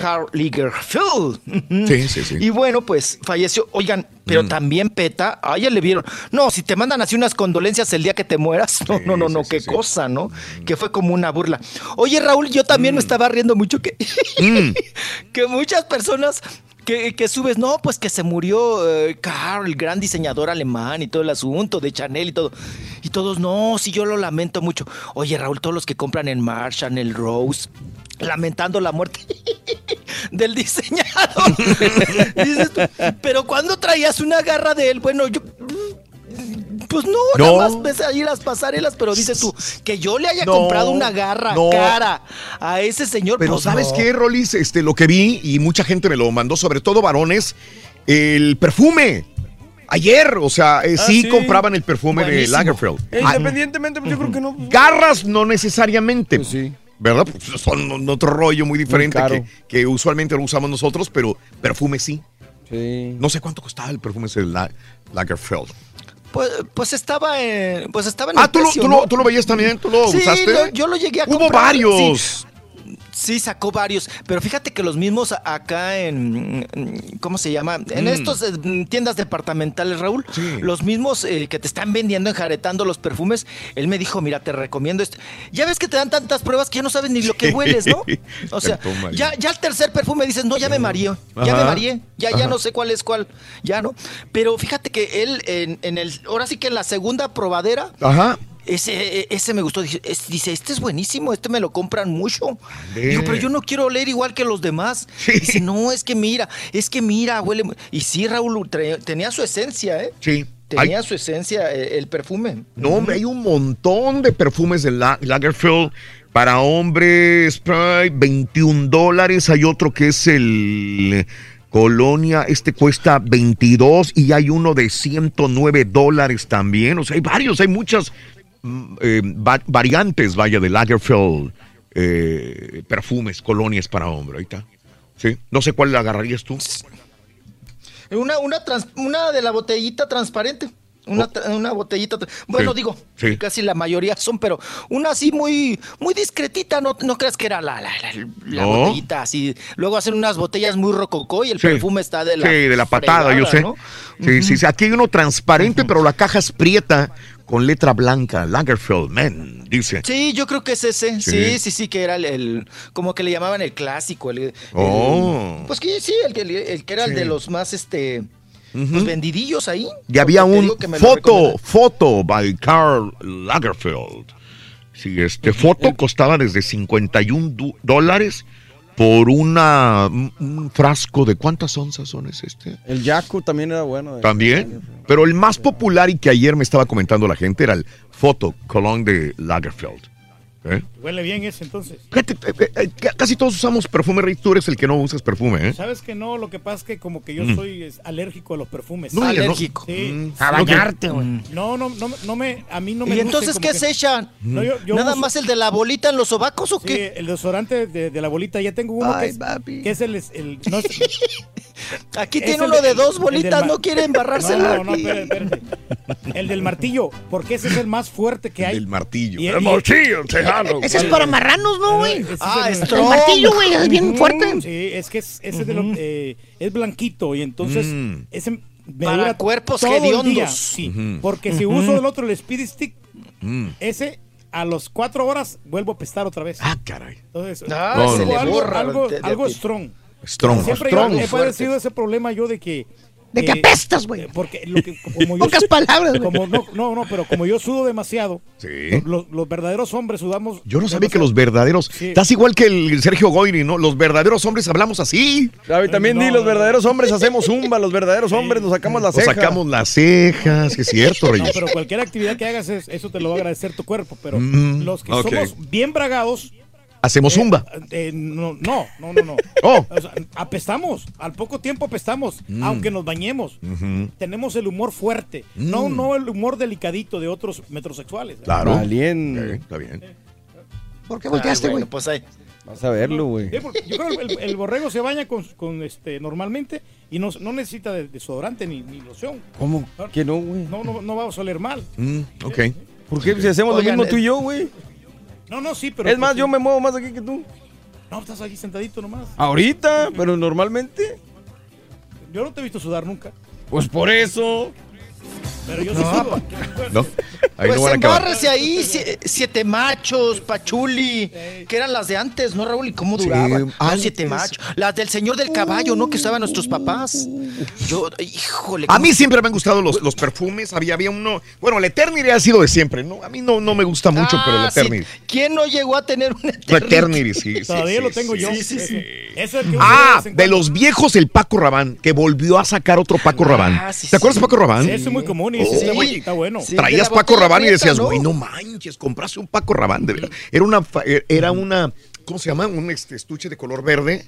Carl Lagerfeld. Sí, sí, sí. Y bueno, pues falleció. Oigan, pero Mm. también Peta, ah, ya le vieron. No, si te mandan así unas condolencias el día que te mueras, no, no, no, no, qué cosa, ¿no? Que fue como una burla. Oye, Raúl, yo también me estaba riendo mucho que, Mm. que muchas personas que, subes, no, pues que se murió eh, Carl, el gran diseñador alemán y todo el asunto de Chanel y todo. Y todos, no, sí, yo lo lamento mucho. Oye, Raúl, todos los que compran en Marshall, el Rose, lamentando la muerte del diseñador. Dices tú, pero cuando traías una garra de él, bueno, yo... Pues no, No. nada más ves ahí las pasarelas, pero dices tú, que yo le haya No, comprado una garra no. cara a ese señor. Pero pues ¿sabes no. qué, Rolis? Este, lo que vi, y mucha gente me lo mandó, sobre todo varones, el perfume. Ayer, o sea, eh, Ah, sí, sí. compraban el perfume Buenísimo. de Lagerfeld. Eh, Ah, Independientemente, pues yo creo que no. Garras no necesariamente. Pues sí. ¿Verdad? Pues son otro rollo muy diferente que, que usualmente lo usamos nosotros, pero perfume sí. Sí. No sé cuánto costaba el perfume ese de La- Lagerfeld. Pues, pues estaba en. Pues estaba en Ah, el ¿tú lo, precio, tú, ¿no? lo, tú lo veías también? ¿Tú lo Sí, usaste? lo- yo lo llegué a Hubo comprar. varios. Sí. Sí, sacó varios, pero fíjate que los mismos acá en, ¿cómo se llama? En Mm. estos eh, tiendas departamentales, Raúl, Sí. los mismos eh, que te están vendiendo, enjaretando los perfumes, él me dijo, mira, te recomiendo esto. Ya ves que te dan tantas pruebas que ya no sabes ni lo que hueles, ¿no? O sea, ya, ya el tercer perfume dices, no, ya me mareé, ya me mareé, ya, ya no sé cuál es cuál, ya no. Pero fíjate que él, en, en el, ahora sí que en la segunda probadera, Ajá. Ese, ese me gustó. Dice, es- dice, este es buenísimo, este me lo compran mucho. Digo, pero yo no quiero oler igual que los demás. Sí. Dice, no, es que mira, es que mira, huele. mu-". Y sí, Raúl, tenía su esencia, ¿eh? Sí. Tenía Hay- su esencia eh, el perfume. No, hombre, hay un montón de perfumes de La- Lagerfeld para hombres, Sprite, 21 dólares. Hay otro que es el Colonia, este cuesta 22 y hay uno de 109 dólares también. O sea, hay varios, hay muchas eh, va- variantes, vaya, de Lagerfeld eh, perfumes, colonias para hombre. Ahí está. Sí, no sé cuál agarrarías tú. Una, una, una de la botellita transparente. Una, oh. una botellita. Bueno, digo, casi la mayoría son, pero una así muy, muy discretita. No, no creas que era la, la, la, botellita así. Luego hacen unas botellas muy rococó y el perfume está de la. Sí, de la patada, yo sé. Sí, sí, sí. Aquí hay uno transparente, pero la caja es prieta con letra blanca, Lagerfeld, man, dice. Sí, yo creo que es ese. Sí, sí, sí, que era el, como que le llamaban el clásico. El, oh. pues que sí, el, el que era el de los más, este, pues vendidillos ahí. Y había un foto, foto by Karl Lagerfeld. Sí, este foto costaba desde 51 dólares por una un frasco de cuántas onzas son es este. El Yaku también era bueno. También, pero el más popular y que ayer me estaba comentando la gente era el Foto Cologne de Lagerfeld. ¿Eh? Huele bien ese entonces. Eh, eh, casi todos usamos perfume, Rey. Tú eres el que no usas perfume, ¿eh? Sabes que no, lo que pasa es que como que yo Mm. soy alérgico a los perfumes. No, alérgico. Sí. Mm. A bañarte, güey. No, no, no, no me, a mí no me ¿Y entonces qué que- se echan? No, yo- yo ¿Nada uso- más el de la bolita en los sobacos o Sí, qué? el desodorante de, de la bolita. Ya tengo uno que, es, que es el... el- no es- Aquí tiene el uno de dos el bolitas, no quiere embarrársela. No, no, no, espérate, espérate. El del martillo, porque ese es el más fuerte que hay. El martillo. Y- el y- martillo, tejano. Ese es para marranos, ¿no, güey? Ah, es es El martillo, güey, es bien fuerte. Sí, es que es, ese de lo- eh, es blanquito y entonces Mm. ese me Para dura cuerpos el hediondos. Sí, Ujú. porque si uso el otro, el Speed Stick, Mm. ese a los cuatro horas vuelvo a pestar otra vez. Ah, caray. Entonces, Ah, algo, se le algo, borra algo, strong. Strong. Siempre Strong, he padecido ese problema yo de que De que eh, apestas, güey. eh, Porque lo que, como yo, Pocas palabras, güey. como no, no, no, pero como yo sudo demasiado, Sí. los, los verdaderos hombres sudamos. Yo no sabía que los verdaderos. Sí. Estás igual que el Sergio Goyri, ¿no? Los verdaderos hombres hablamos así. Y también No, di, los no, verdaderos hombres hacemos zumba, los verdaderos hombres nos sacamos las Nos cejas. sacamos las cejas, que es cierto, No, Reyes. pero cualquier actividad que hagas, es- eso te lo va a agradecer tu cuerpo. Pero Mm, los que somos bien bragados. Hacemos zumba. eh, no, no, no, no. no. Oh. O sea, apestamos. Al poco tiempo apestamos, Mm. aunque nos bañemos. Tenemos el humor fuerte. No, Mm. no el humor delicadito de otros metrosexuales. Claro. Valiente. Ok, está bien. ¿Por qué Ah, volteaste, bueno, güey? pues ahí. Vas a verlo, güey. Yo creo que el, el borrego se baña con, con, este normalmente y no, no necesita de desodorante ni, ni loción. ¿Cómo? Que no, güey. No, no, no va a oler mal. Mm, ok. ¿Por qué? Si hacemos Oigan, lo mismo tú eh, y yo, güey. No, no, sí, pero. Es más, porque- yo me muevo más aquí que tú. No, estás aquí sentadito nomás. Ahorita, pero normalmente. Yo no te he visto sudar nunca. Pues por eso. Pero yo sí sudo. ¿No? Ahí Pues no van a acabar. embárrese ahí, sie- siete machos, pachuli, que eran las de antes, ¿no, Raúl? ¿Y cómo Sí, duraban? No, antes. siete machos. Las del señor del caballo, ¿no? Que usaban nuestros papás. Yo, híjole. A ¿cómo- mí siempre me han gustado los, los perfumes. Había, había uno. Bueno, el Eternity ha sido de siempre. ¿no? A mí no, no me gusta mucho, pero el Ah, sí. Eternity. ¿Quién no llegó a tener un El Eternity? Eternity, sí. sí, Todavía sí, lo tengo sí. yo. sí, sí, sí. Es el que Ah, de los viejos, el Paco Rabán, que volvió a sacar otro Paco Rabán. Ah, sí, ¿Te acuerdas de sí. Paco Rabán? Sí, es muy común y Uy. bueno, está bueno. Sí. Traías Paco Rabán y decías, güey, no manches, compraste un Paco Rabán. De verdad. Era una, fa- eh, era una, ¿cómo se llama? Un este, estuche de color verde.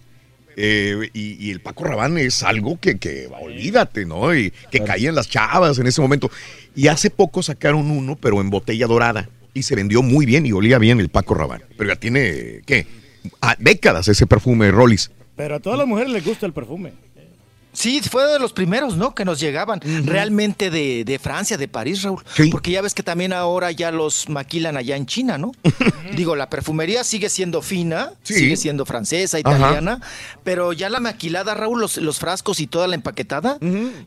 eh, y, y el Paco Rabán es algo que, que olvídate, ¿no? Y que caían las chavas en ese momento. Y hace poco sacaron uno, pero en botella dorada. Y se vendió muy bien y olía bien el Paco Rabán. Pero ya tiene, ¿qué? Ah, décadas ese perfume, Rollis. Pero a todas las mujeres les gusta el perfume. Sí, fue de los primeros, ¿no? Que nos llegaban realmente de, de Francia, de París, Raúl. Sí. Porque ya ves que también ahora ya los maquilan allá en China, ¿no? Digo, la perfumería sigue siendo fina, Sí. sigue siendo francesa, Ajá. italiana, pero ya la maquilada, Raúl, los, los frascos y toda la empaquetada,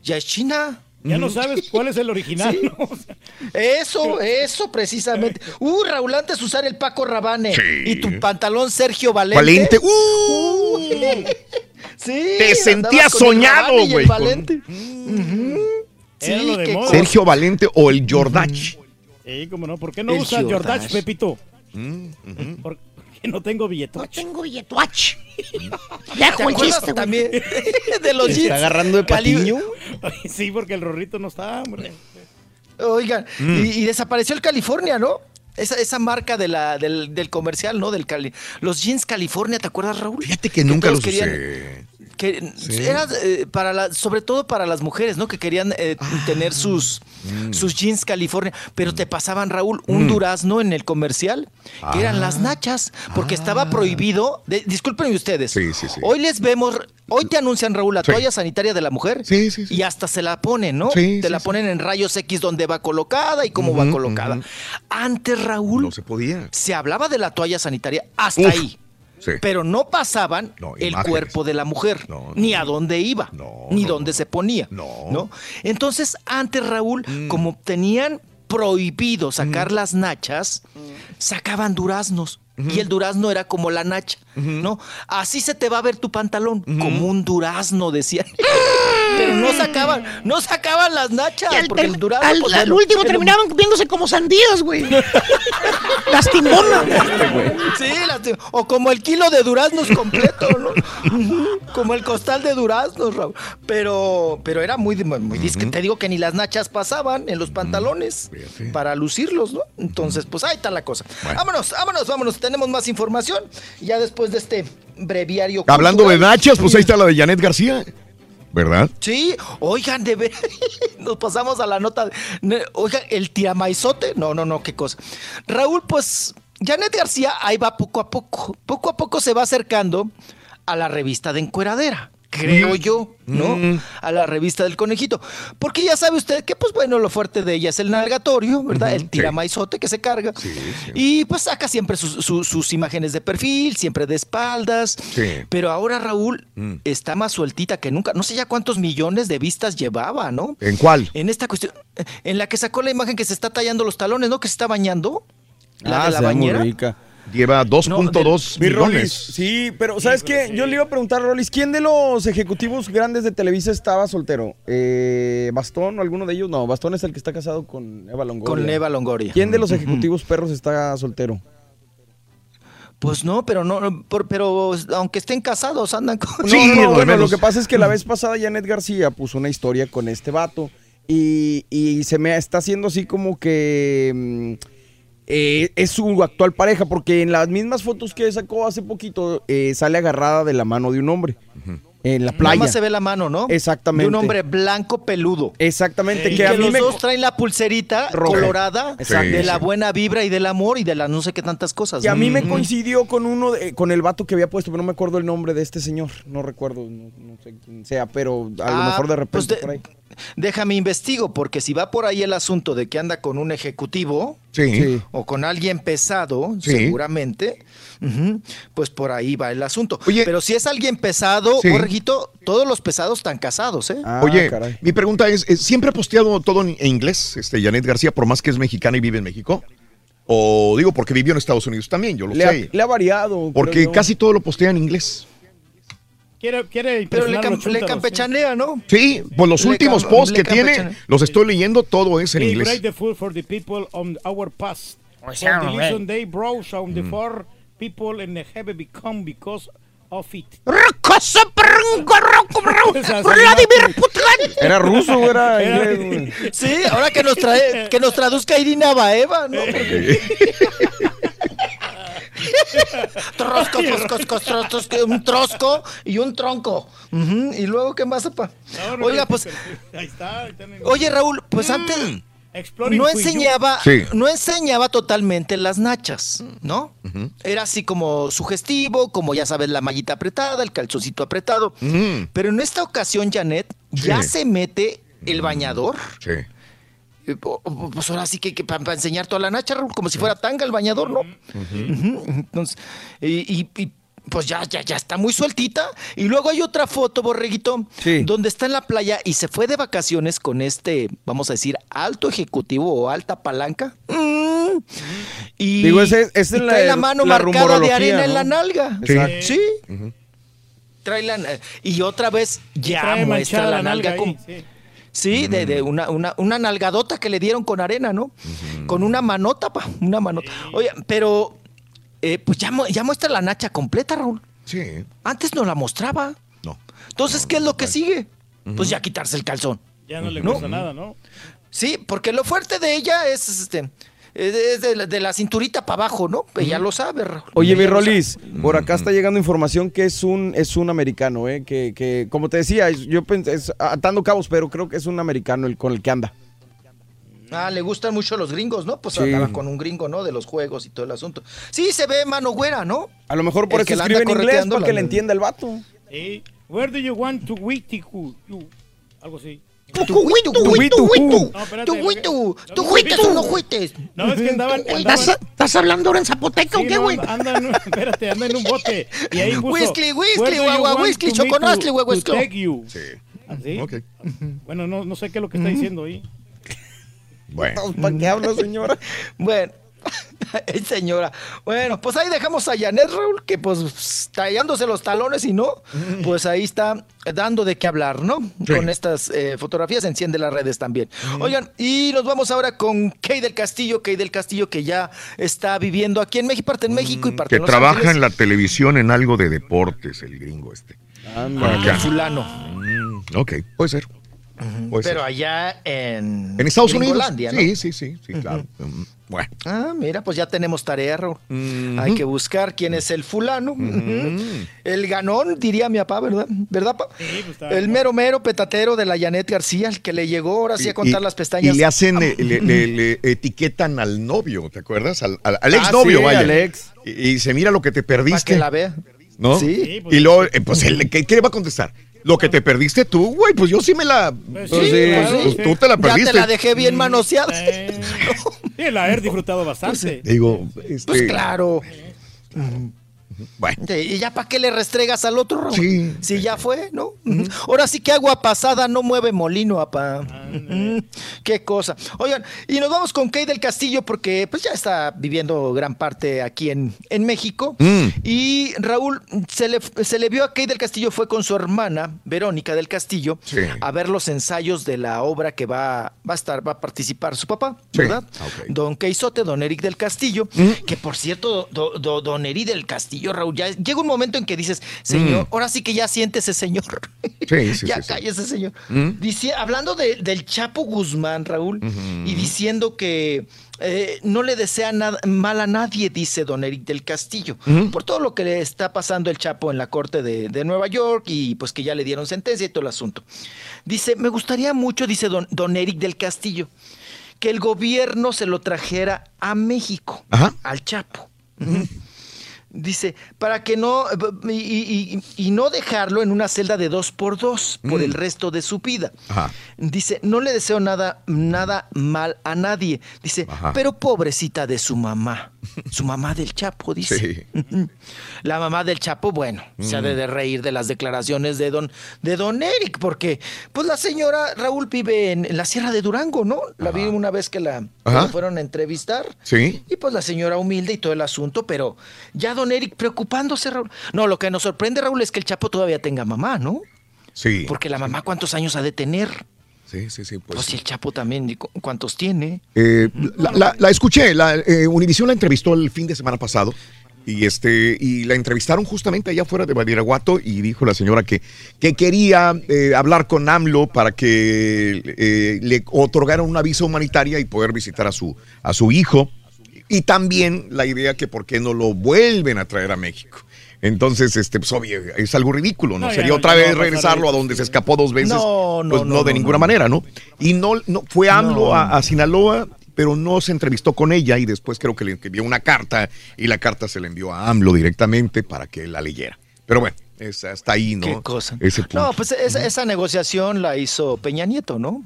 ya es china. Ya no sabes cuál es el original, ¿no? O sea, Eso, eso precisamente. Uh, Raúl, antes usar el Paco Rabane Sí. y tu pantalón Sergio Valente. Valente. ¡Uh! Sí, Te sentías soñado, güey, con-. Era Sí, qué moda. Sergio Valente o el Jordach. Sí, cómo no. ¿Por qué no El usa Jordache. Jordache, Pepito? Mm, ujú. No tengo No billetoche. tengo billetuach. ¿Te Dejo el acuerdas chiste, güey. también de los ¿Se jeans? está agarrando de Cali- patiño? Sí, porque el rorrito no está, hombre. Oigan, Mm. y, y desapareció el California, ¿no? Esa, esa marca de la, del, del comercial, ¿no? Del Cali. Los jeans California, ¿te acuerdas, Raúl? Fíjate que nunca los querían- usé. Que era eh, para la, sobre todo para las mujeres, ¿no? Que querían eh, Ah. tener sus, Mm. sus jeans California, pero te pasaban, Raúl, un durazno en el comercial, que eran Ah. las nachas, porque estaba prohibido, de- discúlpenme ustedes, Sí, sí, sí. hoy les vemos, hoy te anuncian, Raúl, la toalla sanitaria de la mujer, y hasta se la ponen, ¿no? Sí, te la ponen en rayos X donde va colocada y cómo va colocada. Antes, Raúl, No se podía. se hablaba de la toalla sanitaria hasta Uf. ahí. Sí. Pero no pasaban No, el cuerpo de la mujer, No, ni a dónde iba, No, ni no, dónde se ponía. No. Entonces, antes, Raúl, Mm. como tenían prohibido sacar las nachas, sacaban duraznos. Y el durazno era como la nacha, ¿no? Así se te va a ver tu pantalón, como un durazno, decían. Pero no sacaban, no sacaban las nachas, al, porque el durazno. al- pues, al bueno, último era- terminaban viéndose como sandías, güey. Lastimona. Sí, lasti- o como el kilo de duraznos completo, ¿no? Como el costal de duraznos, Raúl. Pero, pero era muy, muy discreto. Te digo que ni las nachas pasaban en los pantalones para lucirlos, ¿no? Entonces, pues ahí está la cosa. Vámonos, vámonos, vámonos. Tenemos más información. Ya después de este breviario. Hablando de nachas, pues ahí está la de Janet García. ¿Verdad? Sí, oigan, de ver, nos pasamos a la nota. de- Oigan, el tiramaizote, no, no, no, qué cosa. Raúl, pues, Janet García ahí va poco a poco. Poco a poco se va acercando a la revista de encueradera, creo yo, ¿no? Mm. A la revista del conejito. Porque ya sabe usted que, pues bueno, lo fuerte de ella es el nalgatorio, ¿verdad? El tiramaizote que se carga. Y pues saca siempre sus, su- sus imágenes de perfil, siempre de espaldas. Sí. Pero ahora Raúl Mm. está más sueltita que nunca. No sé ya cuántos millones de vistas llevaba, ¿no? ¿En cuál? En esta cuestión, en la que sacó la imagen que se está tallando los talones, ¿no? Que se está bañando. La Ah, de la muy bañera. rica. Lleva 2.2 Mi Rolis, millones. sí, pero ¿sabes qué? Yo le iba a preguntar, Rolis, ¿quién de los ejecutivos grandes de Televisa estaba soltero? Eh, ¿Bastón o alguno de ellos? No, Bastón es el que está casado con Eva Longoria. Con Eva Longoria. ¿Quién de los ejecutivos perros está soltero? Pues no, pero no, por- pero aunque estén casados, andan con. No, no, no, bueno, lo que pasa es que la vez pasada Janet García puso una historia con este vato y, y se me está haciendo así como que mm, eh, es su actual pareja, porque en las mismas fotos que sacó hace poquito eh, sale agarrada de la mano de un hombre en la Nada playa. más se ve la mano, ¿no? Exactamente. De un hombre blanco peludo. Exactamente, Y que que, a mí los me... dos traen la pulserita Roja. colorada de la buena vibra y del amor y de la no sé qué tantas cosas. Que a mí me coincidió con uno, de- con el vato que había puesto, pero no me acuerdo el nombre de este señor. No recuerdo, no, no sé quién sea, pero a lo Ah, mejor de repente pues de- por ahí. Déjame investigo, porque si va por ahí el asunto de que anda con un ejecutivo Sí. O con alguien pesado, Sí. Pues por ahí va el asunto. Pero si es alguien pesado, Sí. Borreguito, todos los pesados están casados, ¿eh? Ah, Oye, mi pregunta es, ¿eh, ¿siempre ha posteado todo en inglés, este, Janet García, por más que es mexicana y vive en México? O digo, porque vivió en Estados Unidos también, yo lo Le ha, sé. le ha variado. Porque yo. casi todo lo postea en inglés. Quiere, quiere Pero le, cam- le campechanea, ¿no? Sí, pues los Le últimos cam- posts que tiene, los estoy leyendo, todo es en inglés. break the food for the people on our past. They on the Mm. people and have become because of it. Vladimir Putin. Era ruso, era inglés. güey. Sí, ahora que nos trae, que nos traduzca Irina Baeva, ¿no? Porque- Trosco, trosco, trosco, trosco, un trosco y un tronco. Ujú, Y luego, ¿qué más, papá? No, no, Oiga, no, pues, Ahí está. ahí está oye, Raúl, pues antes Exploring no enseñaba, Sí. no enseñaba totalmente las nachas, ¿no? Era así como sugestivo, como ya sabes, la mallita apretada, el calzoncito apretado. Pero en esta ocasión, Janet, ya se mete el bañador. Sí. Pues ahora sí que, para enseñar toda la nacha, Raúl, como si fuera tanga el bañador, ¿no? Entonces, y, y- y, pues ya, ya, ya está muy sueltita. Y luego hay otra foto, Borreguito, Sí. donde está en la playa y se fue de vacaciones con este, vamos a decir, alto ejecutivo o alta palanca. Mm. Y, Digo, ese- esa es y la- trae la mano la marcada de arena en la nalga. Exacto. Sí. Trae la, y otra vez ya Trae muestra la nalga ahí, como, sí. Sí, de, de una, una, una nalgadota que le dieron con arena, ¿no? Con una manota, pa, una manota. Oye, pero eh, pues ya, mu- ya muestra la nacha completa, Raúl. Sí. Antes no la mostraba. No. Entonces, ¿qué es lo que sigue? Pues ya quitarse el calzón. Ya no le No. cuesta nada, ¿no? Sí, porque lo fuerte de ella es este. es de, la cinturita para abajo, ¿no? Ya lo sabe, Raúl. Oye, mi Rolis, por acá está llegando información que es un, es un americano, ¿eh? Que, que como te decía, yo pensé, atando cabos, pero creo que es un americano el con el que anda. Ah, le gustan mucho los gringos, ¿no? Pues andaba con un gringo, ¿no? De los juegos y todo el asunto. Sí, se ve mano güera, ¿no? A lo mejor por eso escribe en inglés, para que le entienda el vato. Sí. Where do you want to wait Algo así. Tu huitu, tu huitu, tu huitu, tu huites o no huites. No, es que andaban. ¿Estás hablando ahora en zapoteca o qué, güey? Anda, espérate, anda en un bote. Y ahí puso. Whisky, whisky, guagua, whisky, choconostli, huehuesco. Sí. ¿Así? Ok. Bueno, no, no sé qué es lo que está diciendo ahí. Bueno. ¿Para qué habla, señora? bueno. señora. Bueno, pues ahí dejamos a Janet Raúl, que pues tallándose los talones y no, pues ahí está dando de qué hablar, ¿no? Con estas eh, fotografías enciende las redes también. Oigan, y nos vamos ahora con Kay del Castillo, Kay del Castillo que ya está viviendo aquí en México, parte en México y mm, parte que trabaja en la televisión en algo de deportes, el gringo este. Anda. fulano. Mm, ok, puede ser. Pero allá en, en Estados Unidos. Sí, sí, sí, sí, claro. Bueno. Ah, mira, pues ya tenemos tarea, Raúl. Hay que buscar quién es el fulano. El ganón, diría mi papá, ¿verdad? ¿Verdad, pa? Pues, el mero mero petatero de la Janet García, el que le llegó ahora sí a contar las pestañas. Y le hacen, eh, le, etiquetan al novio, ¿te acuerdas? Al, al, al ex novio, ah, vaya. Y, se mira lo que te perdiste. Para que la vea. ¿No? Sí. Pues y luego, eh, pues, ¿qué, ¿qué le va a contestar? Lo que te perdiste tú, güey, pues yo sí me la. Pues sí, pues tú te la perdiste. Ya te la dejé bien manoseada. Sí, la haber disfrutado bastante. Digo, este... Pues claro. Bueno. ¿Y ya para qué le restregas al otro? Sí. Si ya fue, ¿no? Ahora sí que agua pasada no mueve molino, apa. qué cosa. Oigan, y nos vamos con Kay del Castillo porque pues ya está viviendo gran parte aquí en, en México. Mm. Y Raúl, se le, se le vio a Kay del Castillo, fue con su hermana, Verónica del Castillo, a ver los ensayos de la obra que va, va a estar, va a participar su papá, ¿verdad? Ah, don Keisote, don Eric del Castillo, mm. que por cierto, don Eric del Castillo Raúl. Ya llega un momento en que dices, señor, mm. ahora sí que ya siente ese señor. Sí, sí, ya sí, ese señor. Mm. Dice, hablando del Chapo Guzmán, Raúl, y diciendo que eh, no le desea nada, mal a nadie, dice don Eric del Castillo, por todo lo que le está pasando el Chapo en la corte de, Nueva York y pues que ya le dieron sentencia y todo el asunto. Dice, me gustaría mucho, dice don, don Eric del Castillo, que el gobierno se lo trajera a México, al Chapo. Dice, para que no, y, no dejarlo en una celda de dos por dos por el mm. resto de su vida. Dice, no le deseo nada, nada mal a nadie. Dice, pero pobrecita de su mamá. Su mamá del Chapo, dice. La mamá del Chapo, bueno, se ha de, mm. reír de las declaraciones de don, de don Eric, porque pues la señora Raúl vive en, la Sierra de Durango, ¿no? La vi una vez que la, fueron a entrevistar. Sí. Y pues la señora humilde y todo el asunto, pero ya don Eric preocupándose, Raúl. No, lo que nos sorprende, Raúl, es que el Chapo todavía tenga mamá, ¿no? Sí. Porque la mamá, ¿cuántos años ha de tener? Sí, sí, sí. Pues, pues si el Chapo también, ¿cuántos tiene? Eh, la, escuché, la, eh, Univision la entrevistó el fin de semana pasado y este y la entrevistaron justamente allá afuera de Badiraguato y dijo la señora que, que quería eh, hablar con AMLO para que le otorgaran una visa humanitaria y poder visitar a su, a su hijo. Y también la idea que por qué no lo vuelven a traer a México. Entonces, este, pues obvio, es algo ridículo, ¿no? Sería otra vez regresarlo a donde se escapó dos veces. No, no, pues no, de ninguna manera, ¿no? Y no, no fue AMLO a, Sinaloa, pero no se entrevistó con ella y después creo que le envió una carta y la carta se le envió a AMLO directamente para que la leyera. Pero bueno, está hasta ahí, ¿no? ¿Qué cosa? No, pues esa, negociación la hizo Peña Nieto, ¿no?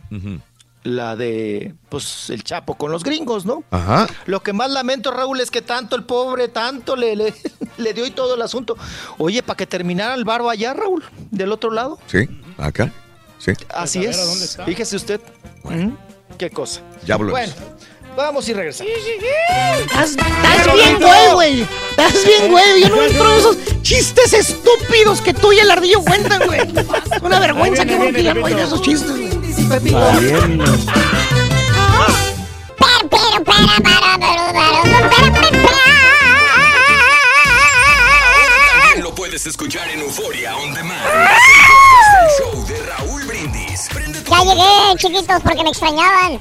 La de pues el Chapo con los gringos, ¿no? Ajá. Lo que más lamento, Raúl, es que tanto el pobre, tanto le, le, dio y todo el asunto. Oye, para que terminara el barbo allá, Raúl, del otro lado. Sí, acá. Sí. Así es. Fíjese usted. Qué cosa. Ya Bueno. Vamos y regresamos. Estás, bien, güey, güey. Estás bien, güey. Yo no entro en esos chistes estúpidos que tú y el ardillo cuentan, güey. Una vergüenza que no digan, güey, de esos chistes, güey. Lo puedes escuchar en Euforia On Demand. el show de Raúl Brindis. Ya llegué, chiquitos, porque me extrañaban.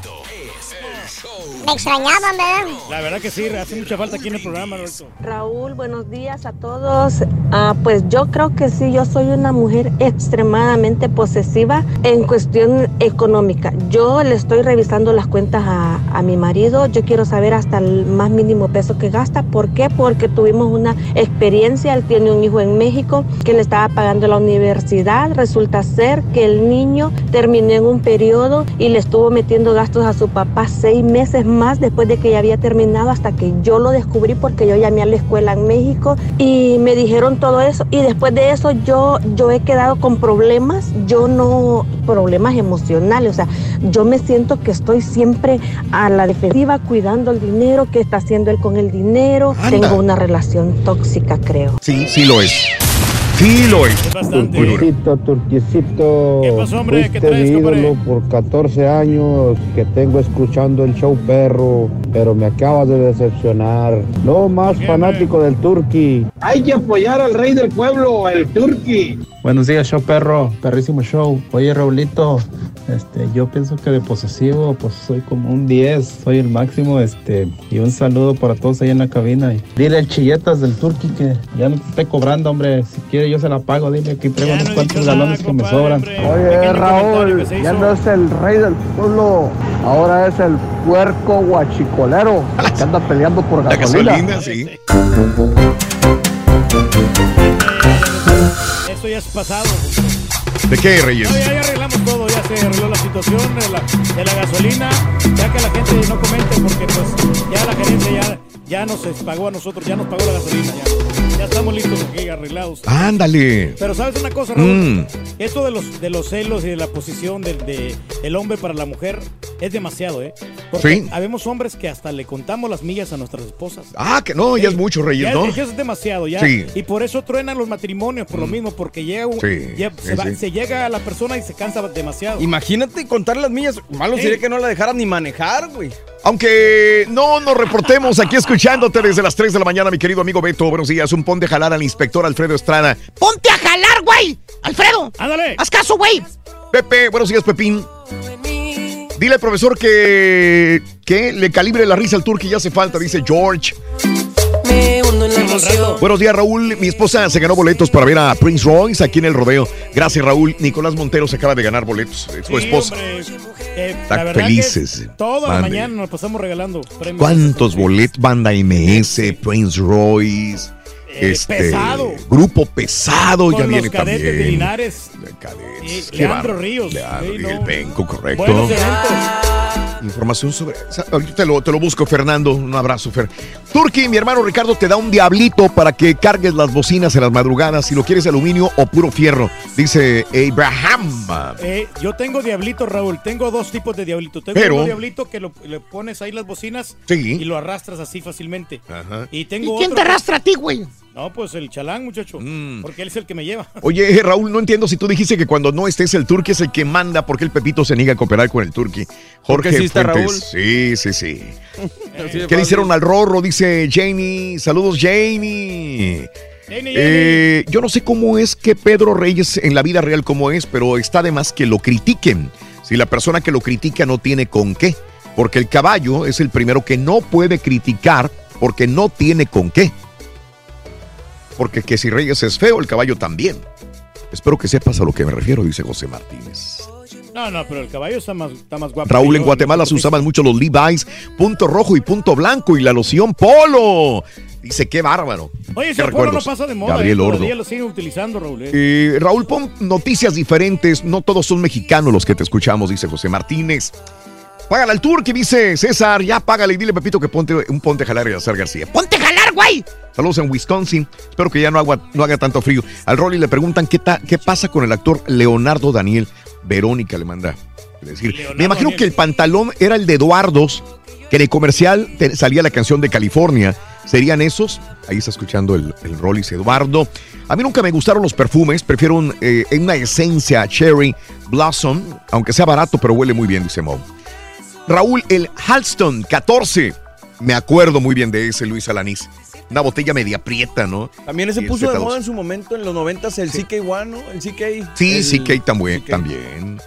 Me extrañaban, ¿verdad? La verdad que sí, hace mucha falta aquí en el programa, Roberto. Raúl, buenos días a todos. Ah, pues yo creo que sí, yo soy una mujer extremadamente posesiva en cuestión económica. Yo le estoy revisando las cuentas a, a mi marido, yo quiero saber hasta el más mínimo peso que gasta. ¿Por qué? Porque tuvimos una experiencia, él tiene un hijo en México que le estaba pagando la universidad. Resulta ser que el niño terminó en un periodo y le estuvo metiendo gastos a su papá seis meses más después de que ya había terminado hasta que yo lo descubrí porque yo llamé a la escuela en México y me dijeron todo eso y después de eso yo, yo he quedado con problemas, yo no, problemas emocionales, o sea, yo me siento que estoy siempre a la defensiva cuidando el dinero, qué está haciendo él con el dinero, tengo una relación tóxica creo. Sí, sí lo es. Sí lo es. Turquicito, turquicito. ¿Qué pasó, hombre? ¿Qué traes, ídolo por 14 años que tengo escuchando el show perro, pero me acabas de decepcionar. No más fanático del turqui. Hay que apoyar al rey del pueblo, el turqui. Buenos días, show perro, perrísimo show. Oye, Raulito, este, yo pienso que de posesivo, pues soy como un 10, soy el máximo, este, y un saludo para todos ahí en la cabina. Y dile al chilletas del turqui que ya no te esté cobrando, hombre, si quiere yo se la pago, dile que traigo unos cuantos galones que me sobran. Oye, Raúl, ya no es el rey del pueblo, ahora es el puerco guachicolero que anda peleando por La gasolina. gasolina, sí. Eso ya es pasado. ¿De qué, Reyes? No, ya, ya arreglamos todo, ya se arregló la situación de la, de la gasolina. Ya que la gente no comente porque pues ya la gerencia ya, ya nos pagó a nosotros, ya nos pagó la gasolina. Ya, ya estamos listos aquí, arreglados. Ándale. Pero sabes una cosa, Raúl, Mm. esto de los de los celos y de la posición del de, el hombre para la mujer es demasiado, ¿eh? Porque Sí. habemos hombres que hasta le contamos las millas a nuestras esposas. Ah, que no, ya es mucho, Reyes, Ya, ¿no? ya es demasiado, ya. Sí. Y por eso truenan los matrimonios, por lo mismo, porque llega ya se, va- sí. se llega a la persona y se cansa demasiado. Imagínate contar las millas. Malo sería que no la dejaran ni manejar, güey. Aunque no nos reportemos aquí escuchándote desde las 3 de la mañana, mi querido amigo Beto. Buenos días. Un pon de jalar al inspector Alfredo Estrada. ¡Ponte a jalar, güey! ¡Alfredo! ¡Ándale! ¡Haz caso, güey! Pepe, buenos días, Pepín. Dile al profesor que, que le calibre la risa al turqui ya hace falta, dice George. Buenos días, Raúl. Mi esposa se ganó boletos para ver a Prince Royce aquí en el rodeo. Gracias, Raúl. Nicolás Montero se acaba de ganar boletos. Es su Sí, esposa. eh, Están la felices. Toda la mañana nos pasamos regalando premios. ¿Cuántos boletos? Banda MS, Prince Royce. Este, pesado. Grupo pesado Con ya viene cadetes también. de Linares. Cadetes. Y Qué Leandro. Ríos. Leandro Sí, no. el Benco, correcto. Buenos eventos. Información sobre. Ahorita te lo, te lo busco, Fernando. Un abrazo, Fer. Turki, mi hermano Ricardo te da un diablito para que cargues las bocinas en las madrugadas. Si lo quieres aluminio o puro fierro, dice Abraham. Eh, yo tengo diablito, Raúl. Tengo dos tipos de diablito. Tengo Pero- un diablito que lo, le pones ahí las bocinas Sí. y lo arrastras así fácilmente. Ajá. Y tengo ¿Y quién otro te arrastra a ti, güey? No, pues el chalán, muchacho. Mm. Porque él es el que me lleva. Oye, eh, Raúl, no entiendo si tú dijiste que cuando no estés el Turqui es el que manda porque el Pepito se niega a cooperar con el Turqui. Jorge sí está Fuentes. Raúl. Sí, sí, sí. ¿Qué le hicieron al Rorro? Dice Jamie. Saludos, Jamie. Eh, yo no sé cómo es que Pedro Reyes en la vida real cómo es, pero está de más que lo critiquen. Si la persona que lo critica no tiene con qué, porque el caballo es el primero que no puede criticar porque no tiene con qué. Porque que si Reyes es feo, el caballo también. Espero que sepas a lo que me refiero, dice José Martínez. No, no, pero el caballo está más, está más guapo. Raúl, en Guatemala se usaban mucho los Levi's, punto rojo y punto blanco, y la loción polo. Dice, qué bárbaro. Oye, ese polo no pasa de moda. Gabriel eh, Ordo. Todavía lo siguen utilizando, Raúl. eh. Eh, Raúl, pon noticias diferentes. No todos son mexicanos los que te escuchamos, dice José Martínez. Págale al tour que dice César. Ya págale y dile, Pepito, que ponte un ponte jalar y a hacer García. ¡Ponte a güey! Saludos en Wisconsin. Espero que ya no, haga- no haga tanto frío. Al Rolly le preguntan qué, ta- qué pasa con el actor Leonardo Daniel. Verónica le manda decir. Me imagino que el pantalón era el de Eduardos, que en el comercial te- salía la canción de California. ¿Serían esos? Ahí está escuchando el, el Rolly Eduardo. A mí nunca me gustaron los perfumes. Prefiero un, eh, una esencia Cherry Blossom, aunque sea barato, pero huele muy bien, dice Mo. Raúl, el Halston 14. Me acuerdo muy bien de ese, Luis Alanís. Una botella media prieta, ¿no? También se Y el puso de Z2. moda en su momento, en los noventas, el CK1, ¿no? El CK. Sí, el- sí, que también, también.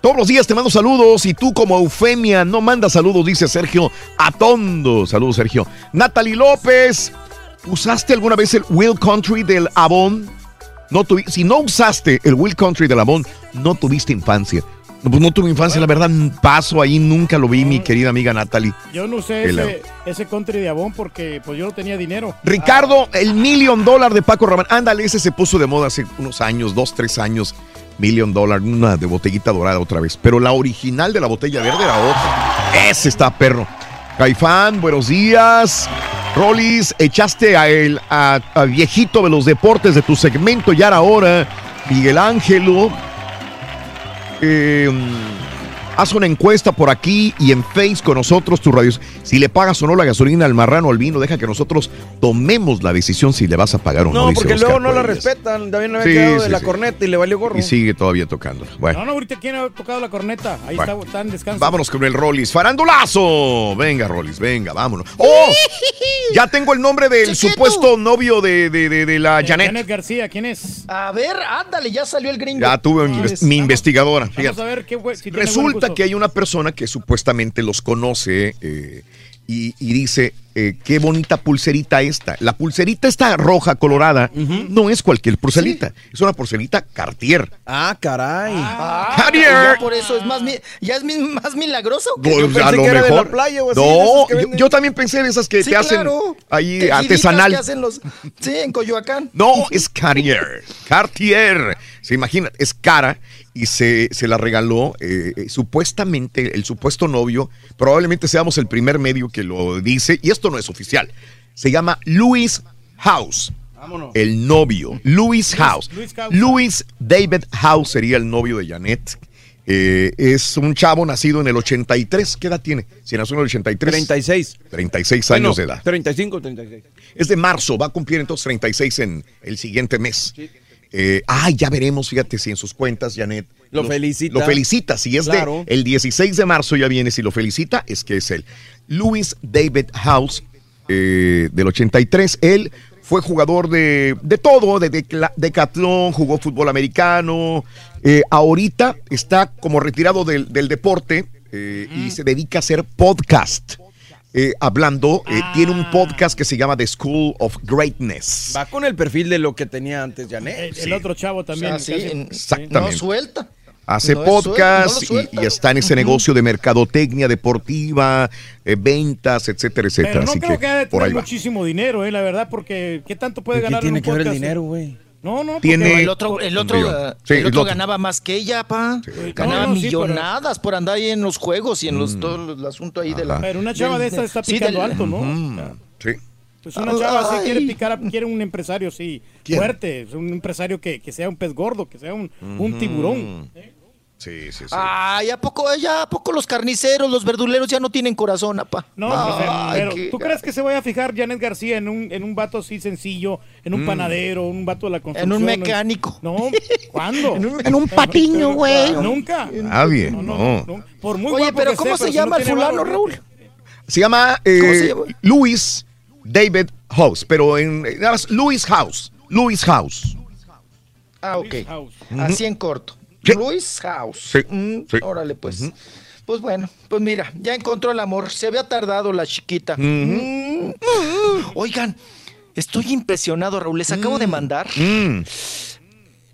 Todos los días te mando saludos y tú como Eufemia no mandas saludos, dice Sergio Atondo. Saludos, Sergio. Natalie López, ¿usaste alguna vez el Will Country del Avon? No si no usaste el Will Country del Avon, no tuviste infancia. Pues no tuve infancia, la verdad, paso ahí, nunca lo vi, mi querida amiga Natalie. Yo no usé ese, country de Avon porque pues yo no tenía dinero. Ricardo, el million dólar de Paco Rabanne. Ándale, ese se puso de moda hace unos años, dos, tres años. Million Dollar, una de botellita dorada otra vez. Pero la original de la botella verde era otra. Ese está perro. Caifán, buenos días. Rolis, echaste a el a, viejito de los deportes de tu segmento ya ahora. Miguel Ángelo. Eh, Haz una encuesta por aquí y en Face con nosotros, tus radios. Si le pagas o no la gasolina al marrano o al vino, deja que nosotros tomemos la decisión si le vas a pagar o no. No, porque luego no la respetan. También había quedado de la corneta y le valió gorro. Y sigue todavía tocando. Bueno. No, no, ahorita quién ha tocado la corneta. Ahí está, en descanso. Vámonos con el Rollis. Farandulazo. Venga, Rollis, venga, vámonos. ¡Oh! ya tengo el nombre del supuesto novio de, de, de, la Janet. Janet García, ¿quién es? A ver, ándale, ya salió el gringo. Ya tuve mi, investigadora. Vamos a ver qué si Resulta que hay una persona que supuestamente los conoce eh, y, dice, eh, qué bonita pulserita esta. La pulserita esta roja, colorada, no es cualquier pulserita, es una pulserita Cartier. Ah, caray. Ah, Cartier. por eso es más, ya es más milagroso. Que yo pensé que Era de la playa o así, no, yo, también pensé de esas que te hacen ahí artesanal. sí, en Coyoacán. No, es Cartier. Cartier. Se imagina, es cara y se, se la regaló eh, eh, supuestamente el supuesto novio, probablemente seamos el primer medio que lo dice, y esto no es oficial, se llama Louis House. El novio, Louis House. Louis, David House sería el novio de Janet. Eh, es un chavo nacido en el 83. ¿Qué edad tiene? Si nació en el 83. 36. 36 años de edad. 35, 36. Es de marzo, va a cumplir entonces 36 en el siguiente mes. Eh, ay, ya veremos, fíjate si en sus cuentas, Janet. Lo, felicita. Lo felicita, si es de el 16 de marzo ya viene, si lo felicita, es que es él. Louis David House, eh, del 83, él fue jugador de, de todo, de, decatlón, jugó fútbol americano. Eh, ahorita está como retirado del, deporte y se dedica a hacer podcast. Eh, hablando, eh, tiene un podcast que se llama The School of Greatness. Va con el perfil de lo que tenía antes Janet. El, otro chavo también. Exactamente. No suelta. Hace podcast y, está en ese negocio de mercadotecnia deportiva, eh, ventas, etcétera, etcétera. no creo que, por ahí muchísimo dinero, eh, la verdad, porque ¿qué tanto puede ganar ¿Qué tiene que ver el dinero, güey? No, no, tiene el otro, el otro, el otro ganaba más que ella, pa. Ganaba millonadas por andar ahí en los juegos y en los mm. todo el asunto ahí de la. Pero una chava de esa está picando alto, ¿no? sí. Pues una chava sí quiere picar, quiere un empresario sí fuerte, un empresario que, que, sea un pez gordo, que sea un, un tiburón. Sí, sí, sí. Ay, ¿a poco, ya, ¿a poco los carniceros, los verduleros ya no tienen corazón, apa? No, pues, pero ¿tú crees que se vaya a fijar Janet García en un, en un vato así sencillo, en un mm. panadero, un vato de la construcción? En un mecánico. No, ¿cuándo? en, un, patiño, güey. Nunca. Nadie, no. Por muy Oye, pero ¿cómo se llama el fulano, Raúl? Se llama, eh, Luis David House, pero en Luis House. Luis House. Ah, ok. Así en corto. Sí. Luis House. Mm, sí. Órale, pues. Pues bueno, pues mira, ya encontró el amor. Se había tardado la chiquita. Mm. Oigan, estoy impresionado, Raúl. Les acabo de mandar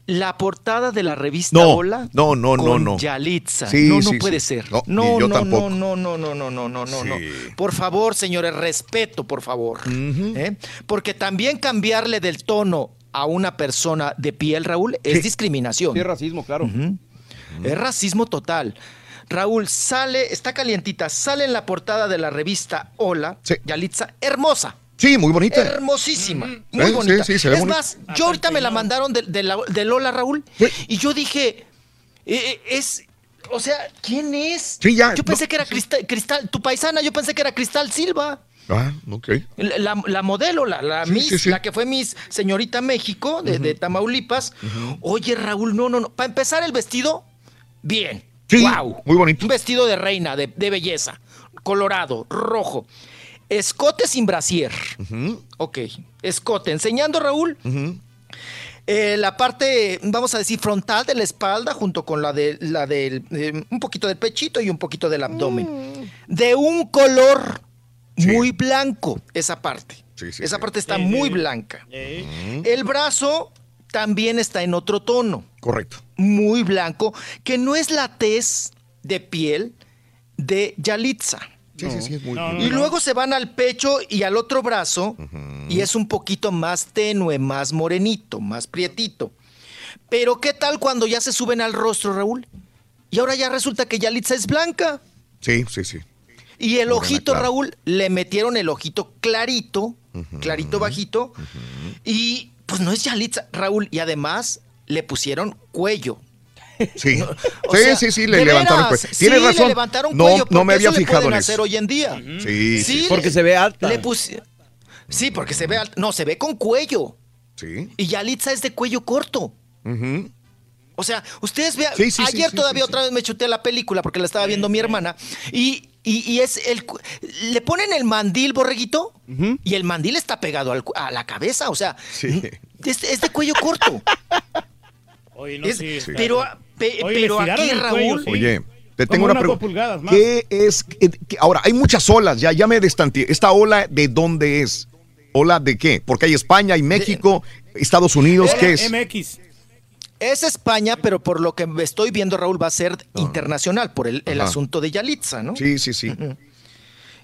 la portada de la revista no, Hola. No, no, con no, no. Yalitza. Sí, no, no puede ser. No, no, no, no, no, no, no, no, no, no. Por favor, señores, respeto, por favor. ¿Eh? Porque también cambiarle del tono a una persona de piel, Raúl, es discriminación. Sí, es racismo, claro. Es racismo total. Raúl sale, está calientita, sale en la portada de la revista Hola, Yalitza, hermosa. Sí, muy bonita. Hermosísima. Muy bonita. Sí, se ve es más, yo ahorita me la mandaron de, de, Lola, Raúl, y yo dije, eh, eh, es, o sea, ¿quién es? Sí, ya. Yo pensé que era Cristal, tu paisana, yo pensé que era Cristal Silva. Ah, ok. La, modelo, la, la Miss, la que fue Miss Señorita México de, Tamaulipas. Oye, Raúl, no, no, no. Para empezar el vestido, bien. Sí, wow. Muy bonito. Un vestido de reina, de, belleza. Colorado, rojo. Escote sin brasier. Ok. Escote. Enseñando, Raúl. eh, la parte, vamos a decir, frontal de la espalda, junto con la de la del eh, un poquito del pechito y un poquito del abdomen. Mm. De un color muy blanco, esa parte. esa parte está muy blanca. El brazo también está en otro tono. Correcto. Muy blanco, que no es la tez de piel de Yalitza. Sí, sí, sí, es muy y luego se van al pecho y al otro brazo y es un poquito más tenue, más morenito, más prietito. Pero ¿qué tal cuando ya se suben al rostro, Raúl? Y ahora ya resulta que Yalitza es blanca. Sí, sí, sí. Y el Morena, ojito, claro. Raúl, le metieron el ojito clarito, clarito bajito. Y pues no es Yalitza, Raúl. Y además le pusieron cuello. Sí, O sí, sea, sí, sí, le levantaron cuello. sí, Tienes le razón. levantaron no, cuello, no me había eso fijado en hacer eso. hoy en día. Sí, sí. Porque se ve alta. Le Sí, porque se ve alta. No, se ve con cuello. Sí. Y Yalitza es de cuello corto. O sea, ustedes vean, Sí, sí, ayer sí, todavía sí, sí. otra vez me chuté la película porque la estaba viendo mi hermana y, y- y es el cu- le ponen el mandil borreguito y el mandil está pegado al cu- a la cabeza, o sea, es, es de cuello corto. Oye, no, Es- sí, pero pe- Oye, le pero aquí cuello, Raúl, sí. Oye, te tengo una pregunta. pulgadas más. ¿Qué es? qué- qué- ahora, hay muchas olas, ya, ya me destanteé. ¿Esta ola de dónde es? ¿Ola de qué? Porque hay España, hay México, Estados Unidos, ¿qué es? MX. Es España, pero por lo que estoy viendo Raúl va a ser internacional por el, asunto de Yalitza, ¿no? Sí, sí, sí.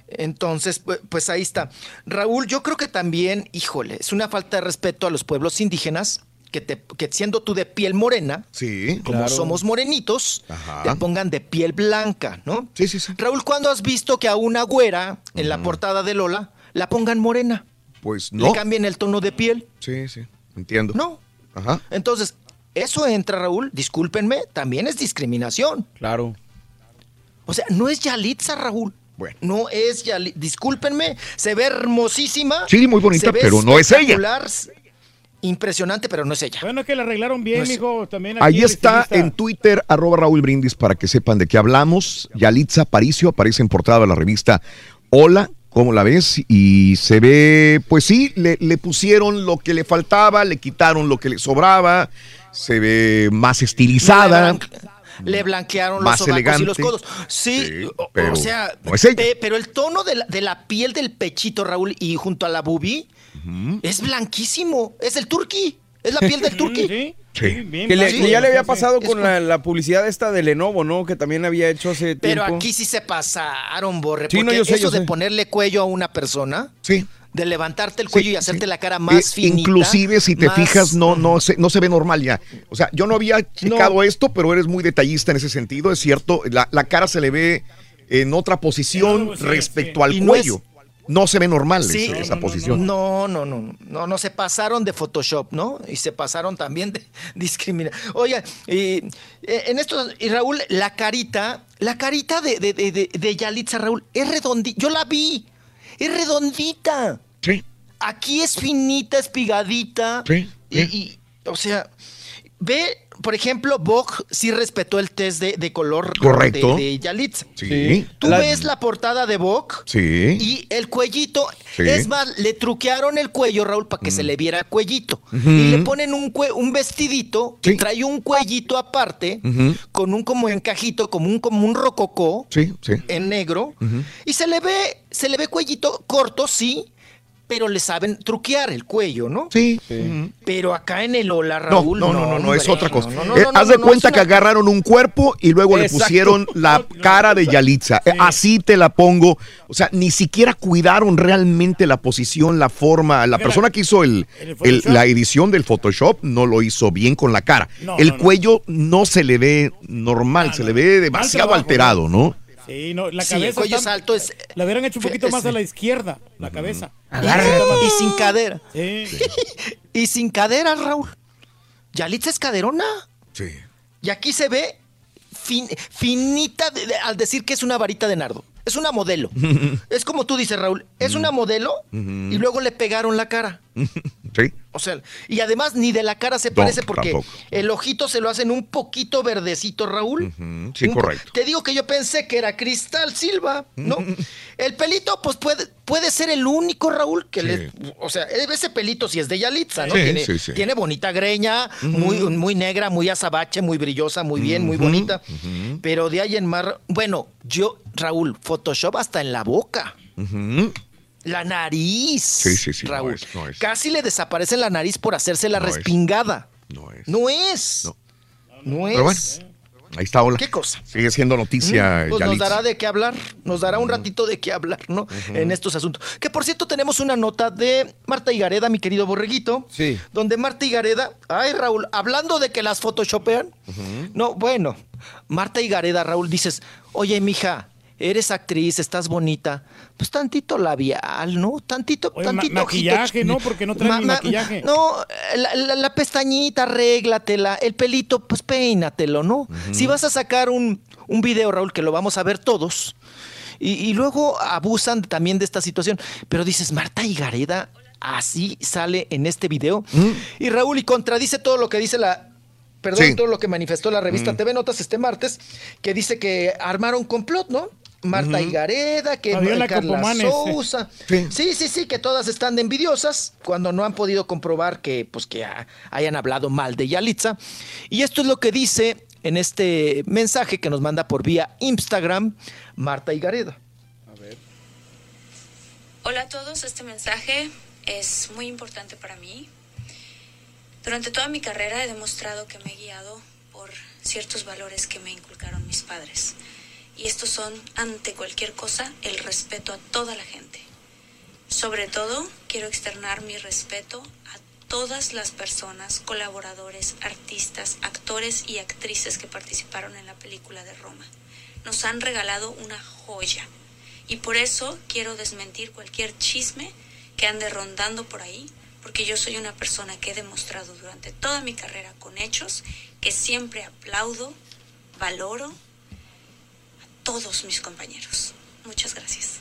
Entonces, pu- pues ahí está. Raúl, yo creo que también, híjole, es una falta de respeto a los pueblos indígenas que, te, que siendo tú de piel morena, Sí, como claro. somos morenitos, Ajá. te pongan de piel blanca, ¿no? Sí, sí, sí. Raúl, ¿cuándo has visto que a una güera en la portada de Lola la pongan morena? Pues Le no. cambien el tono de piel. Sí, sí, entiendo. No. Ajá. Entonces, eso entra, Raúl, discúlpenme, también es discriminación. Claro. O sea, no es Yalitza, Raúl. Bueno. No es Yalitza. Discúlpenme, se ve hermosísima. Sí, muy bonita, se ve pero no es ella. Impresionante, pero no es ella. Bueno, que la arreglaron bien, No es- mijo. También aquí Ahí está en Twitter, arroba Raúl Brindis, para que sepan de qué hablamos. Yalitza Aparicio aparece en portada de la revista Hola, ¿cómo la ves? Y se ve, pues sí, le, le pusieron lo que le faltaba, le quitaron lo que le sobraba, se ve más estilizada. Le blanquearon Más los sobacos y los elegante. codos. Sí, Sí, o- pero o sea, no es ella. pe- pero el tono de la, de la piel del pechito, Raúl, y junto a la bubi, es blanquísimo. Es el turqui. Es la piel del turqui. Sí. Sí. Bien Que, le- que ya le había pasado con la, la publicidad esta de Lenovo, ¿no? Que también había hecho hace Pero tiempo. aquí sí se pasaron, Borre. Sí, no, porque yo sé, eso yo de sé. ponerle cuello a una persona, Sí. De levantarte el cuello y hacerte la cara más Eh, finita. inclusive si te más- fijas no no se, no se ve normal ya o sea yo no había checado esto pero eres muy detallista en ese sentido es cierto la, la cara se le ve en otra posición respecto sí. al Y no cuello no se ve normal Sí. esa, No, esa no, posición No, no, no, no, no se pasaron de Photoshop, ¿no? Y se pasaron también de discriminar. Oiga, y, eh, en esto, y Raúl, la carita, la carita de, de, de, de- de Yalitza, Raúl, es redondita. Yo la vi, es redondita. sí Aquí es finita, espigadita. Sí, Y, y, o sea, ve, por ejemplo, Vogue sí respetó el test de, de color Correcto. de, de Yalitza. sí Tú La- ves la portada de Vogue sí y el cuellito, Sí. es más, le truquearon el cuello, Raúl, para que se le viera el cuellito. Y le ponen un, cue- un vestidito que Sí. trae un cuellito aparte, con un como encajito, como un, como un rococó sí sí en negro. Y se le ve, se le ve cuellito corto, sí, pero le saben truquear el cuello, ¿no? sí Pero acá en el Ola, no, Raúl. no, no, no, no, es hombre, otra cosa. no, no, no, Eh, no, haz no, de no, cuenta es que agarraron un cuerpo y luego le pusieron la cara de Yalitza. Así te la pongo. O sea, ni siquiera cuidaron realmente la posición, la forma. La Mira, persona que hizo el, la edición del Photoshop no lo hizo bien con la cara. No, el no, no. cuello no se le ve normal, Ah, se no, le no. ve demasiado trabajo, alterado, ¿no? Sí, no, la Sí, el cabeza cuello está- es alto, es... La hubieran hecho un poquito más a la izquierda, la cabeza. Y sin cadera. Sí. Y sin cadera, Raúl. Yalitza es caderona. Sí. Y aquí se ve fin- finita de- de- al decir que es una varita de nardo. Es una modelo. es como tú dices, Raúl. Es una modelo y luego le pegaron la cara. Sí. O sea, y además ni de la cara se parece porque el ojito se lo hacen un poquito verdecito, Raúl. Sí, correcto. Te digo que yo pensé que era Cristal Silva, ¿no? el pelito, pues puede, puede ser el único, Raúl, que le. O sea, ese pelito sí es de Yalitza, ¿no? tiene, tiene, bonita greña, muy, muy negra, muy azabache, muy brillosa, muy bien, muy bonita. Pero de ahí en mar. Bueno, yo, Raúl, Photoshop hasta en la boca. La nariz. Sí, sí, sí. Raúl. Casi le desaparece la nariz por hacerse la respingada. No es. No es. No, es. Pero bueno, ahí está, hola. ¿Qué cosa? Sigue siendo noticia. Mm, pues nos dará de qué hablar. Nos dará un ratito de qué hablar, ¿no? En estos asuntos. Que por cierto, tenemos una nota de Marta Higareda, mi querido borreguito. Sí. Donde Marta Higareda. Ay, Raúl, hablando de que las photoshopean. No, bueno. Marta Higareda, Raúl, dices, oye, mija, eres actriz, estás bonita, pues tantito labial, ¿no? Tantito, tantito maquillaje, ¿no? Porque no trae maquillaje. No, la, pestañita, arréglatela, el pelito, pues peínatelo, ¿no? Si vas a sacar un, un video, Raúl, que lo vamos a ver todos, y, luego abusan también de esta situación, pero dices, Marta Higareda, así sale en este video, y Raúl, y contradice todo lo que dice la, perdón, todo lo que manifestó la revista TV Notas este martes, que dice que armaron complot, ¿no? Marta Higareda, que Carla Sousa. Sí. sí. sí, que todas están de envidiosas cuando no han podido comprobar que, pues, que hayan hablado mal de Yalitza. Y esto es lo que dice en este mensaje que nos manda por vía Instagram Marta Higareda. A ver. Hola a todos, este mensaje es muy importante para mí. Durante toda mi carrera he demostrado que me he guiado por ciertos valores que me inculcaron mis padres y estos son, ante cualquier cosa, el respeto a toda la gente. Sobre todo, quiero externar mi respeto a todas las personas, colaboradores, artistas, actores y actrices que participaron en la película de Roma. Nos han regalado una joya y por eso quiero desmentir cualquier chisme que ande rondando por ahí, porque yo soy una persona que he demostrado durante toda mi carrera con hechos que siempre aplaudo, valoro todos mis compañeros. Muchas gracias.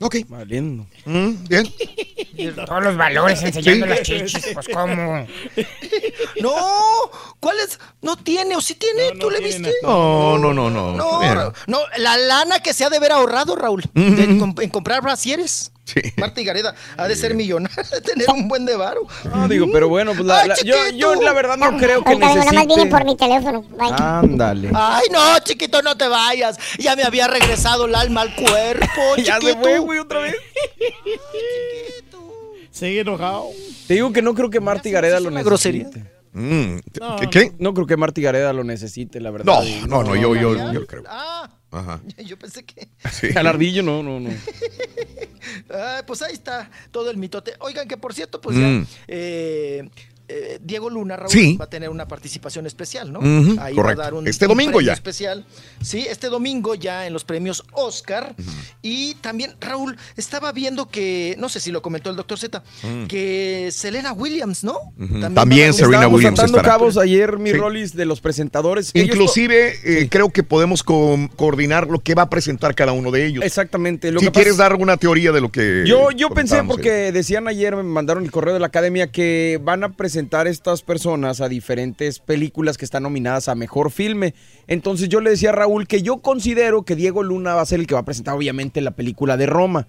Ok. Valiendo. Mm, bien. Todos los valores enseñando las chichis, pues cómo. No, ¿cuál es? No tiene, o sí tiene, ¿tú le viste? No, no, no, no. No, no, la lana que se ha de haber ahorrado, Raúl, en comprar brasieres. Sí. Marta Gareda ha de ser millonaria, de tener un buen de varo. No, digo, pero bueno, pues la, yo, yo, la verdad no creo que necesite... nada más viene por mi teléfono. Ándale. Ay, no, chiquito, no te vayas. Ya me había regresado el alma al cuerpo, ya se fue, güey, otra vez. Sigue enojado. Te digo que no creo que Marta Gareda lo necesite. grosería? Mm, ¿Qué? No, creo que Marta Gareda lo necesite, la verdad. No, no, no, yo, yo, yo creo. Ah, Ajá. Yo pensé que. Sí. Al ardillo, no, no, no. pues ahí está todo el mitote. Oigan, que por cierto, pues ya. Mm. Eh, eh, Diego Luna, Raúl, va a tener una participación especial, ¿no? Ahí va a dar un, este domingo ya. especial. Sí, este domingo ya en los premios Oscar. Y también, Raúl, estaba viendo que, no sé si lo comentó el doctor Z, mm. que Selena Williams, ¿no? También, Serena Williams. Estará. cabos ayer, mi Rollis, de los presentadores. Inclusive, eh, creo que podemos coordinar lo que va a presentar cada uno de ellos. Exactamente. si quieres dar alguna teoría de lo que. Yo, yo pensé, porque decían ayer, me mandaron el correo de la academia, que van a presentar presentar estas personas a diferentes películas que están nominadas a mejor filme. Entonces yo le decía a Raúl que yo considero que Diego Luna va a ser el que va a presentar obviamente la película de Roma.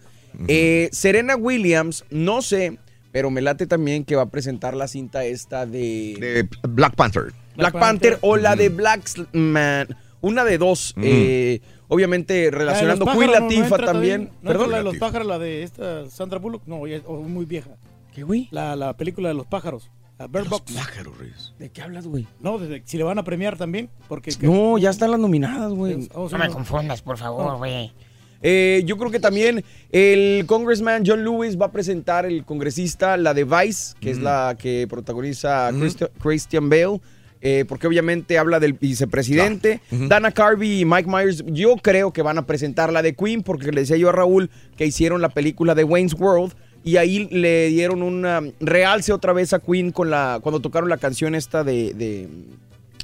Eh, Serena Williams, no sé, pero me late también que va a presentar la cinta esta de... Black Panther. Black, Panther, o la de Black Man. Una de dos. Eh, obviamente relacionando Queen Latifah también. ¿Perdón? la de los pájaros, la de esta Sandra Bullock, no, es muy vieja. ¿Qué, güey? La, la película de los pájaros. Bird Box. ¿De qué hablas, güey? No, desde, si le van a premiar también. porque No, ya están las nominadas, güey. no me confundas, por favor, güey. Eh, yo creo que también el congressman John Lewis va a presentar el congresista, la de Vice, que es la que protagoniza Christian Bale. Eh, porque obviamente habla del vicepresidente. Dana Carvey y Mike Myers, yo creo que van a presentar la de Queen, porque le decía yo a Raúl que hicieron la película de Wayne's World y ahí le dieron un realce otra vez a Queen con la cuando tocaron la canción esta de,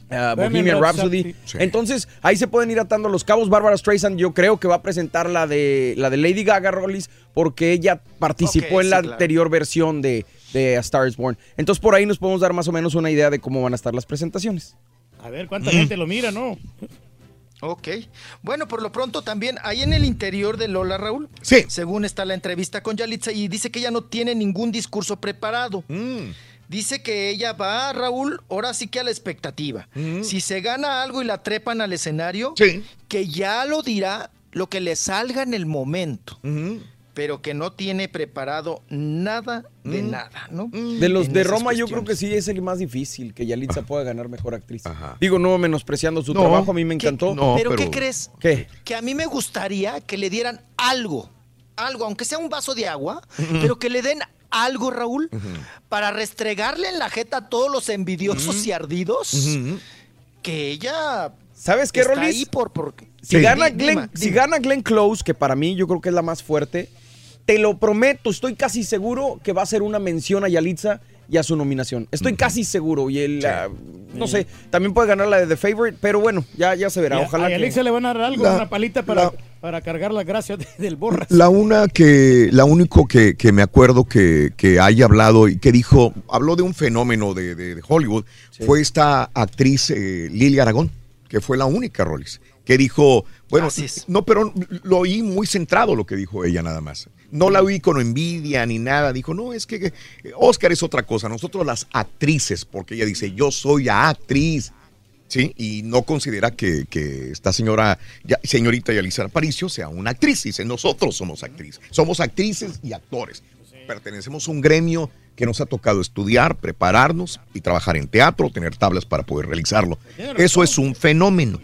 uh, Bohemian Rhapsody. Entonces, ahí se pueden ir atando los cabos. Barbara Streisand, yo creo que va a presentar la de la de Lady Gaga Rollis porque ella participó en la anterior versión de, de A Star is Born. Entonces por ahí nos podemos dar más o menos una idea de cómo van a estar las presentaciones. A ver cuánta gente lo mira, ¿no? Ok. Bueno, por lo pronto también ahí en el interior de Lola, Raúl. Sí. Según está la entrevista con Yalitza y dice que ella no tiene ningún discurso preparado. Dice que ella va, Raúl, ahora sí que a la expectativa. Si se gana algo y la trepan al escenario, que ya lo dirá lo que le salga en el momento. Pero que no tiene preparado nada de nada, ¿no? De los En de Roma yo creo que sí es el más difícil, que Yalitza pueda ganar mejor actriz. Digo, no menospreciando su No, trabajo, a mí me encantó. pero, ¿qué crees? ¿Qué? Que a mí me gustaría que le dieran algo, algo, aunque sea un vaso de agua, pero que le den algo, Raúl, para restregarle en la jeta a todos los envidiosos y ardidos, que ella ¿Sabes qué, Rolis? ahí por... por Si, gana si gana Glenn Close, que para mí yo creo que es la más fuerte, te lo prometo, estoy casi seguro que va a ser una mención a Yalitza y a su nominación. Estoy casi seguro. Y el, ah, no sé, también puede ganar la de The Favorite, pero bueno, ya, ya se verá. Y Ojalá a que... Alexa le van a dar algo, La- una palita para, para cargar las gracias de- del borras. La una que, la único que, que me acuerdo que, que haya hablado y que dijo, habló de un fenómeno de, de- de Hollywood, fue esta actriz eh, Lily Aragón, que fue la única, Rolis, que dijo, bueno, no, pero lo oí muy centrado lo que dijo ella nada más. No la oí con envidia ni nada. Dijo, no, es que Oscar es otra cosa. Nosotros las actrices, porque ella dice, yo soy actriz. ¿sí? Y no considera que, que esta señora, ya- señorita Yalitza Aparicio sea una actriz. Dice, nosotros somos actrices. Somos actrices y actores. Pertenecemos a un gremio que nos ha tocado estudiar, prepararnos y trabajar en teatro, tener tablas para poder realizarlo. Eso es un fenómeno,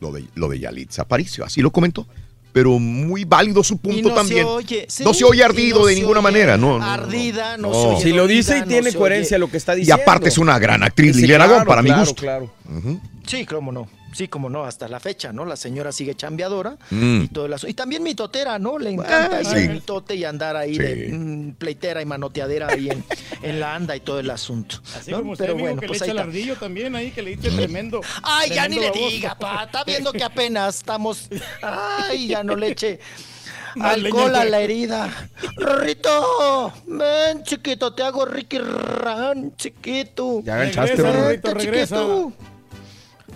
lo, de, lo de Yalitza Aparicio. Así lo comentó. Pero muy válido su punto no se también. oye, sí, no se oye y ardido no de se ninguna oye manera. No. Ardida, no, No. se oye Si lo dice y tiene coherencia oye- lo que está Y diciendo. aparte es una gran actriz, Sí, Lili claro, Aragón, para mi claro, gusto. claro. Ujú. Sí, cómo no. Sí, como no, hasta la fecha, ¿no? La señora sigue chambeadora Mm. y todo el asu- Y también mitotera, ¿no? Le encanta Ah, ir sí. al mitote y andar ahí Sí. de mm, pleitera y manoteadera ahí en, en la anda y todo el asunto. Así ¿no? como usted, Pero amigo, bueno, que pues le ahí echa el ardillo también ahí, que le dice tremendo. Ay, ya ni le baboso. diga, pa. Está viendo que apenas estamos. Ay, ya no le eche alcohol a la herida. Rorrito, ven, chiquito, te hago Ricky Ran, chiquito. Ya agachaste, Rorrito, regresa. chiquito.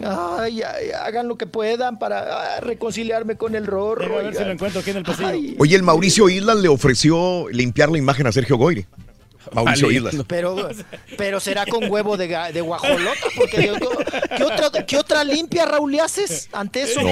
Ay, ay, hagan lo que puedan para ah, reconciliarme con el Rorro. Deja ver si lo encuentro aquí en el pasillo. Ay, Oye, el Mauricio Islas le ofreció limpiar la imagen a Sergio Goyri. Mauricio Vale. Islas. Pero, pero será con huevo de, de guajolota, porque ¿qué, otra, ¿qué otra limpia, Raúl, le haces ante eso? No,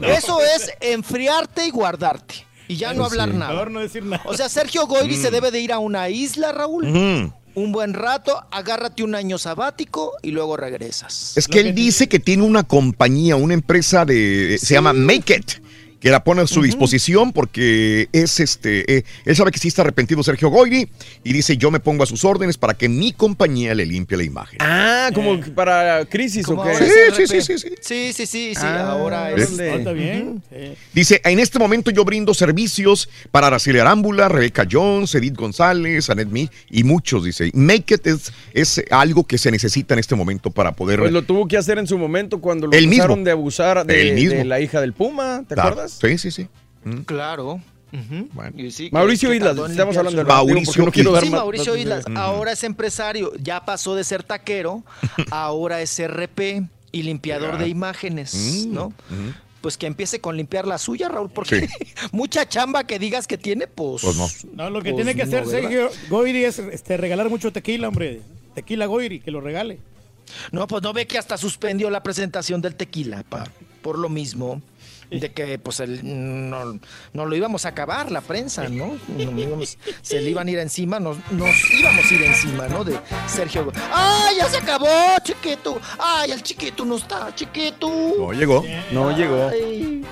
no. Eso es enfriarte y guardarte. Y ya no hablar nada. Mejor no decir nada. O sea, Sergio Goyri Mm. se debe de ir a una isla, Raúl. Ujú. Un buen rato, agárrate un año sabático y luego regresas. Es que él dice que tiene una compañía, una empresa de. Se llama Make It. Que la pone a su disposición porque es este. eh, él sabe que sí está arrepentido Sergio Goyri y dice: Yo me pongo a sus órdenes para que mi compañía le limpie la imagen. Ah, como para crisis o qué. ahora Sí, sí, sí, sí, sí. Sí, sí, sí, sí, Ah, ahora es... Está bien. Sí. Dice, en este momento yo brindo servicios para Araceli Arámbula, Rebeca Jones, Edith González, Anet Me y muchos, dice. Make it es, es algo que se necesita en este momento para poder... Pues lo tuvo que hacer en su momento cuando lo El mismo. acusaron de abusar de, El mismo. de la hija del Puma, ¿te acuerdas? Sí, sí, sí. Mm. Claro. Ujú. Y sí, que- Mauricio Islas, estamos hablando de Mauricio no quiero dar Sí, Mauricio Islas, ahora es empresario, ya pasó de ser taquero, ahora es RP y limpiador de imágenes, Mm, ¿no? Pues que empiece con limpiar la suya, Raúl, porque mucha chamba que digas que tiene, pues... Pues no. No, lo que Pues tiene que no, hacer. Sergio Goyri es este, regalar mucho tequila, hombre. Tequila Goyri, que lo regale. No, pues no ve que hasta suspendió la presentación del tequila, pa, por lo mismo. De que pues el- no, no lo íbamos a acabar la prensa, ¿no? No íbamos- se le iban a ir encima, nos, nos íbamos a ir encima, ¿no? De Sergio. ¡Ay, ya se acabó, chiquito! ¡Ay, el chiquito no está, chiquito! No llegó. No llegó. Ay,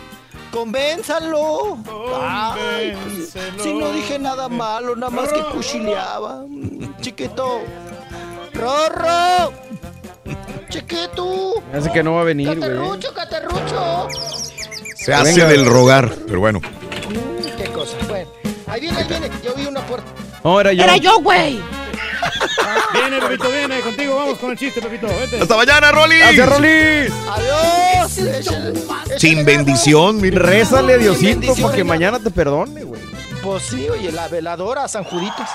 ¡Convénzalo! Ay, si no dije nada malo, nada más que cuchileaba. Chiquito. ¡Rorro! ¡Chiquito! Hace que no va a venir, güey. ¡Caterrucho, caterrucho! Se hace Venga. del rogar, pero bueno. Mm, ¿Qué cosa? Bueno, ahí viene, ahí viene. Yo vi una puerta. No, era yo. Era yo, güey. Viene, Pepito, viene. Contigo vamos con el chiste, Pepito. Vete. Hasta mañana, Rolly. Gracias, Rolis. ¡Adiós! Échale- échale Sin bendición, mire. Rézale a Diosito para que mañana te perdone, güey. Pues sí, oye, la veladora, San Juditas.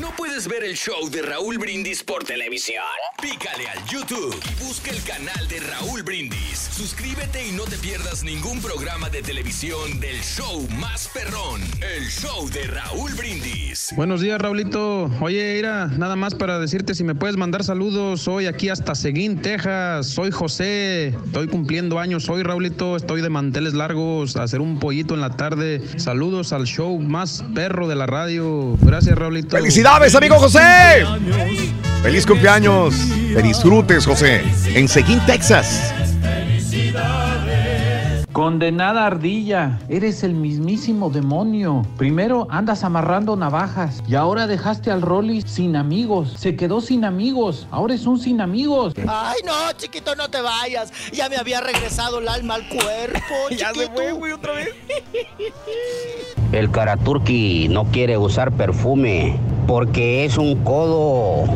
¿No puedes ver el show de Raúl Brindis por televisión? Pícale al YouTube y busca el canal de Raúl Brindis. Suscríbete y no te pierdas ningún programa de televisión del show más perrón, el show de Raúl Brindis. Buenos días, Raulito. Oye, Ira, nada más para decirte si me puedes mandar saludos. Hoy aquí hasta Seguín, Texas. Soy José. Estoy cumpliendo años hoy, Raulito. Estoy de manteles largos a hacer un pollito en la tarde. Saludos al show más perro de la radio. Gracias, Raulito. ¡Felicidades, amigo José! ¡Feliz cumpleaños! ¡Te disfrutes, José! En Seguín, Texas. Condenada ardilla, eres el mismísimo demonio. Primero andas amarrando navajas y ahora dejaste al Rolly sin amigos. Se quedó sin amigos, ahora es un sin amigos. Ay, no, chiquito, no te vayas. Ya me había regresado el alma al cuerpo. ya se fue, güey, otra vez. El Karaturki no quiere usar perfume porque es un codo.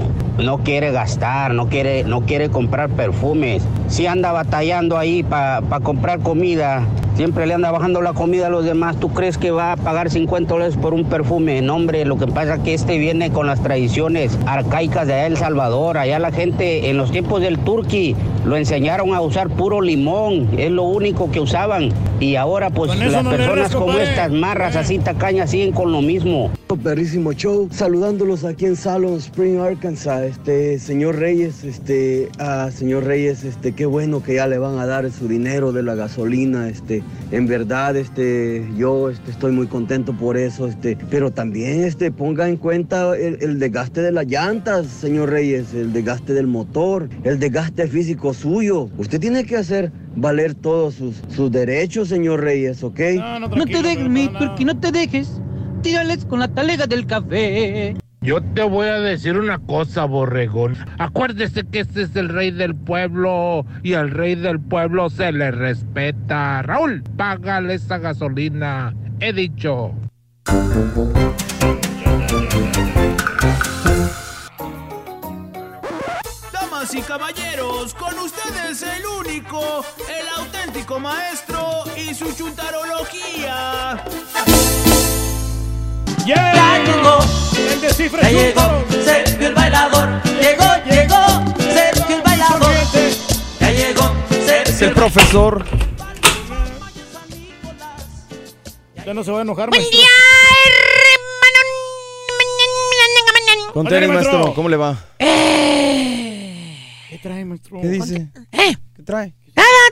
No quiere gastar, no quiere, no quiere comprar perfumes. Si anda batallando ahí para comprar comida, siempre le anda bajando la comida a los demás. ¿Tú crees que va a pagar 50 dólares por un perfume? No, hombre, lo que pasa es que este viene con las tradiciones arcaicas de El Salvador. Allá la gente en los tiempos del Turqui lo enseñaron a usar puro limón. Es lo único que usaban. Y ahora pues las personas como estas marras así tacañas siguen con lo mismo. Perrísimo show, saludándolos aquí en Salon Spring, Arkansas, este señor Reyes, este, ah, señor Reyes, este, qué bueno que ya le van a dar su dinero de la gasolina, este, en verdad, este, yo, este, estoy muy contento por eso, este, pero también, este, ponga en cuenta el, el desgaste de las llantas, señor Reyes, el desgaste del motor, el desgaste físico suyo, usted tiene que hacer valer todos sus, sus derechos, señor Reyes, ¿ok? No, te dejes, Turqui, no te dejes. Tírales con la talega del café. Yo te voy a decir una cosa, borregón. Acuérdese que este es el rey del pueblo y al rey del pueblo se le respeta. Raúl, págale esa gasolina. He dicho. Damas y caballeros, con ustedes el único, el auténtico maestro y su chuntarología. Yeah. Ya llegó, el ya llegó, Sergio el bailador. Llegó, llegó, Sergio el bailador. Ya llegó, Sergio Es el profesor. Ya no se va a enojar, Buen maestro. día, Contele, maestro. maestro, ¿cómo le va? ¿Qué trae, maestro? ¿Qué dice? ¿Eh? ¿Qué trae?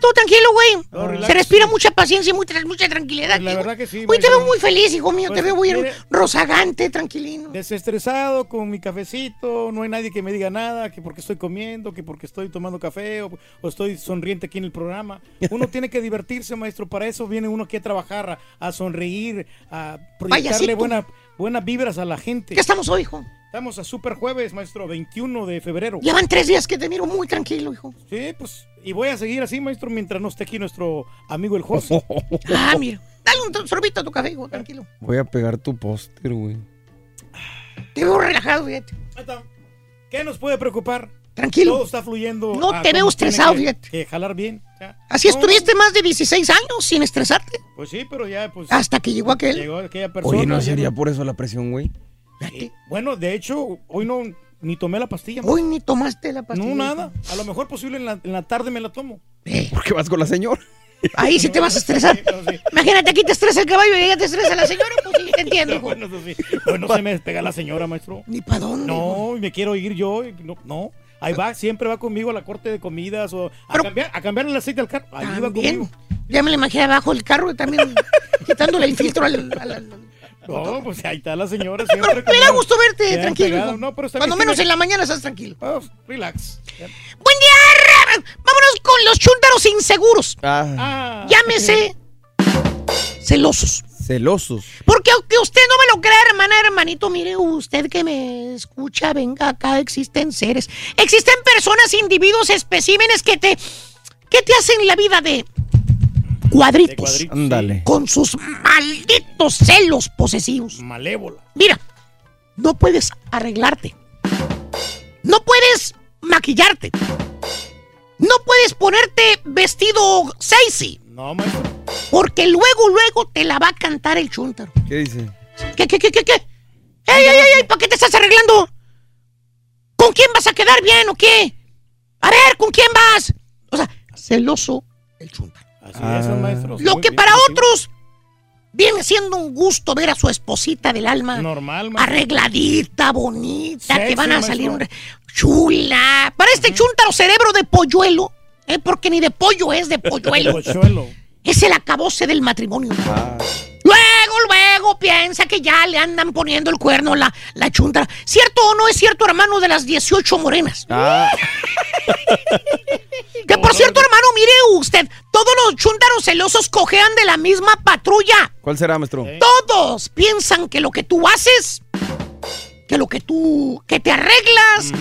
Todo tranquilo, güey. No. Se respira mucha paciencia y muy mucha tranquilidad. La hijo. verdad que sí, Hoy te veo muy feliz, hijo mío. Pues, te veo muy mire- rozagante, tranquilino. Desestresado con mi cafecito, no hay nadie que me diga nada, que porque estoy comiendo, que porque estoy tomando café o, o estoy sonriente aquí en el programa. Uno tiene que divertirse, maestro, para eso viene uno aquí a trabajar, a, a sonreír, a proyectarle buena, buenas vibras a la gente. ¿Qué estamos hoy, hijo? Estamos a Super Jueves, maestro, 21 de febrero. Llevan tres días que te miro muy tranquilo, hijo. Sí, pues, y voy a seguir así, maestro, mientras no esté aquí nuestro amigo el José. Ah, mira. Dale un sorbito a tu café, hijo, tranquilo. Voy a pegar tu póster, güey. Te veo relajado, fíjate. ¿Qué nos puede preocupar? Tranquilo. Todo está fluyendo. No te veo estresado, que- fíjate. que jalar bien. ya. Así No, estuviste más de 16 años sin estresarte. Pues sí, pero ya, pues. Hasta que llegó aquel. Llegó aquella persona. Oye, ¿no sería por eso la presión, güey? Sí. Bueno, de hecho, hoy no ni tomé la pastilla. Hoy ni tomaste la pastilla. No, nada. A lo mejor posible en la, en la tarde me la tomo. ¿Por qué vas con la señora? Ahí sí te vas a estresar. Imagínate, aquí te estresa el caballo y allá te estresa la señora. Pues sí, te entiendo. hijo. Bueno, eso sí. Bueno, se me despega la señora, maestro. Ni para dónde. No, y me quiero ir yo. No, no. Ahí va, siempre va conmigo a la corte de comidas o a, cambiar, a cambiar el aceite al carro. Ahí va conmigo. Ya me lo imaginé abajo del carro y también quitándole el filtro al. al- al- No, pues ahí está la señora siempre. Me da gusto verte tranquilo. No, pero está Cuando bien, menos sí, en la mañana estás tranquilo. Oh, relax. Buen día. Vámonos con los chúntaros inseguros. Ah, Llámese celosos. celosos. Porque aunque usted no me lo crea, hermana, hermanito, mire usted que me escucha, venga acá, existen seres, existen personas, individuos, especímenes que te, que te hacen la vida de cuadritos. Ándale. Con sus malditos celos posesivos. Malévola. Mira, no puedes arreglarte. No puedes maquillarte. No puedes ponerte vestido sexy. No, maestro. Porque luego, luego te la va a cantar el chúntaro. ¿Qué dice? ¿Qué, qué, qué, qué, qué? ¡Ey, ey, ey! ¿Para qué te estás arreglando? ¿Con quién vas a quedar bien o qué? A ver, ¿con quién vas? O sea, celoso el chunta. Así es, maestro. Lo que para otros viene siendo un gusto ver a su esposita del alma. Normal, maestro. Arregladita, bonita, que van a salir chula. Para este chuntaro cerebro de polluelo, ¿eh? porque ni de pollo es de polluelo. es el acabose del matrimonio. Ah. Luego, luego piensa que ya le andan poniendo el cuerno la, la chuntara. ¿Cierto o no es cierto, hermano, de las 18 morenas? Ah. que por cierto, hermano, mire usted, todos los chúntaros celosos cojean de la misma patrulla. ¿Cuál será, maestro? Todos piensan que lo que tú haces, que lo que tú, que te arreglas,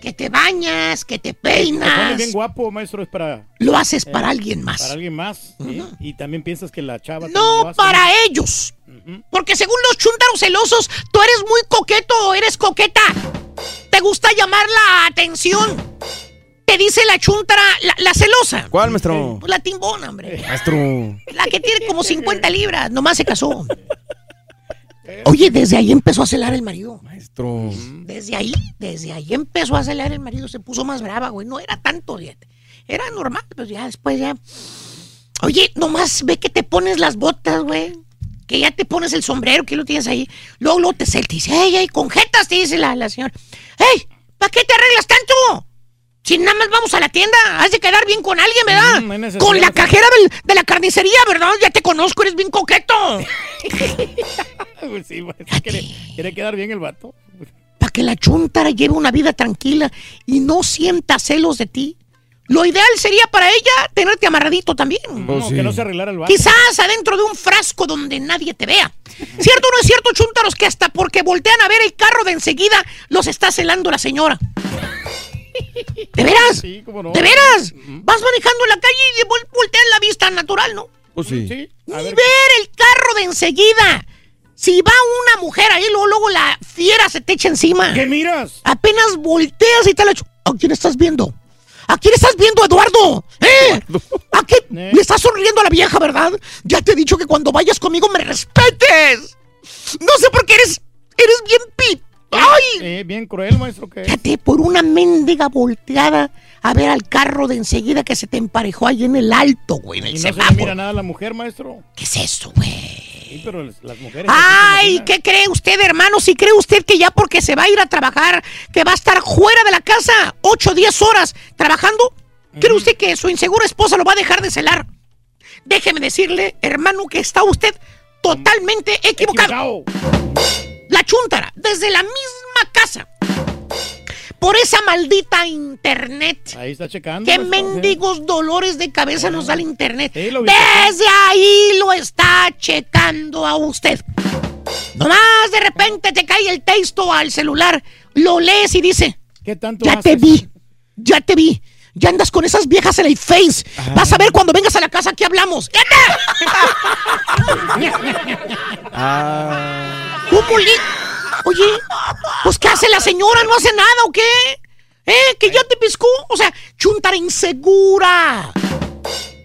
que te bañas, que te peinas. Te bien guapo, maestro, es para... Lo haces para alguien más. Para alguien más. Y también piensas que la chava... No, lo hace. para ellos. Porque según los chúntaros celosos, tú eres muy coqueto o eres coqueta. Te gusta llamar la atención. Te dice la chuntara, la, la celosa. ¿Cuál, maestro? Pues la timbona, hombre. Maestro. La que tiene como 50 libras, nomás se casó. Oye, desde ahí empezó a celar el marido. Maestro. Desde ahí, desde ahí empezó a celar el marido. Se puso más brava, güey. No era tanto, fíjate. Era normal, pues ya después ya. Oye, nomás ve que te pones las botas, güey. Que ya te pones el sombrero, que lo tienes ahí. Luego, luego te celta y dice, ey, ey, con jetas, te dice la, la señora. ¡Ey! ¿Para qué te arreglas tanto? Si nada más vamos a la tienda, has de quedar bien con alguien, ¿verdad? Mm, con la cajera del- de la carnicería, ¿verdad? Ya te conozco, eres bien coqueto. Pues sí, maestro, quiere, quiere quedar bien el vato. para que la chuntara lleve una vida tranquila y no sienta celos de ti. Lo ideal sería para ella tenerte amarradito también. No, que no se arreglara el vato. Quizás adentro de un frasco donde nadie te vea. ¿Cierto o no es cierto, chuntaros, que hasta porque voltean a ver el carro de enseguida los está celando la señora? ¿De veras? Sí, cómo no. ¿De veras? Vas manejando en la calle y vol- volteas la vista natural, ¿no? Pues sí. Sí. Ni ver el carro de enseguida. Si va una mujer ahí, luego, luego la fiera se te echa encima. ¿Qué miras? Apenas volteas y te la... ¿A quién estás viendo? ¿A quién estás viendo, Eduardo? ¿Eh? ¿A qué? Le estás sonriendo a la vieja, ¿verdad? Ya te he dicho que cuando vayas conmigo me respetes. No sé por qué eres... Eres bien pip. ¡Ay! Eh, bien cruel, maestro, que. Fíjate, por una mendiga volteada a ver al carro de enseguida que se te emparejó ahí en el alto, güey, en el Y no se le mira nada a la mujer, maestro. ¿Qué es eso, güey? Sí, pero las mujeres... Ay, ¿qué cree usted, hermano? Si cree usted que ya porque se va a ir a trabajar, que va a estar fuera de la casa 8 o 10 horas trabajando, ¿cree usted que su insegura esposa lo va a dejar de celar? Déjeme decirle, hermano, que está usted totalmente equivocado. La chuntara, desde la misma casa, por esa maldita internet. Ahí está checando. ¿Qué maestro. mendigos dolores de cabeza nos da el internet? Sí. Desde ahí lo está checando a usted. Nomás de repente te cae el texto al celular, lo lees y dice, ¿Qué tanto ya te vi, ya te vi. Ya andas con esas viejas en el Face. Vas a ver cuando vengas a la casa que hablamos. Ah. ¿Cómo le- Oye, pues ¿qué hace la señora? ¿No hace nada o qué? ¿Eh? ¿Que ya te piscó? O sea, chuntara insegura.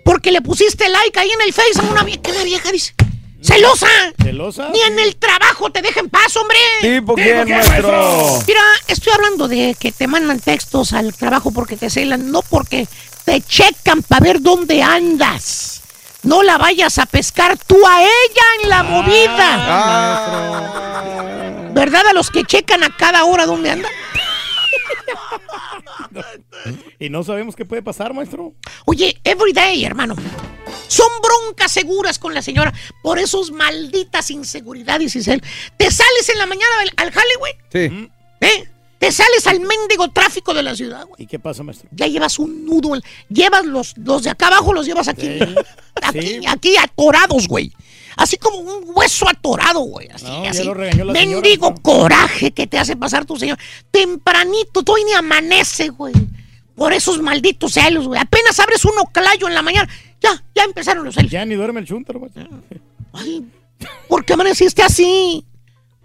Porque le pusiste like ahí en el Face a una vieja. ¿Qué la vieja dice? ¡Celosa! ¿Celosa? Ni en el trabajo te dejen paz, hombre. ¿Tipo quién, maestro? Mira, estoy hablando de que te mandan textos al trabajo porque te celan, no porque te checan para ver dónde andas. No la vayas a pescar tú a ella en la movida. Ah. ¿Verdad? A los que checan a cada hora dónde andan. Y no sabemos qué puede pasar, maestro. Oye, everyday, hermano. Son broncas seguras con la señora por esos malditas inseguridades y cel. Te sales en la mañana al, al güey. Sí. ¿Eh? Te sales al mendigo tráfico de la ciudad, güey. ¿Y qué pasa, maestro? Ya llevas un nudo. Llevas los, los de acá abajo, los llevas aquí. Aquí, Sí. aquí atorados, güey. Así como un hueso atorado, güey. Así, No, así. Mendigo coraje que te hace pasar tu señor. Tempranito, todavía ni amanece, güey. Por esos malditos celos, güey. Apenas abres un oclayo en la mañana. Ya, ya empezaron los celos. Ya ni duerme el chuntaro, maestro. Ay, ¿por qué amaneciste así?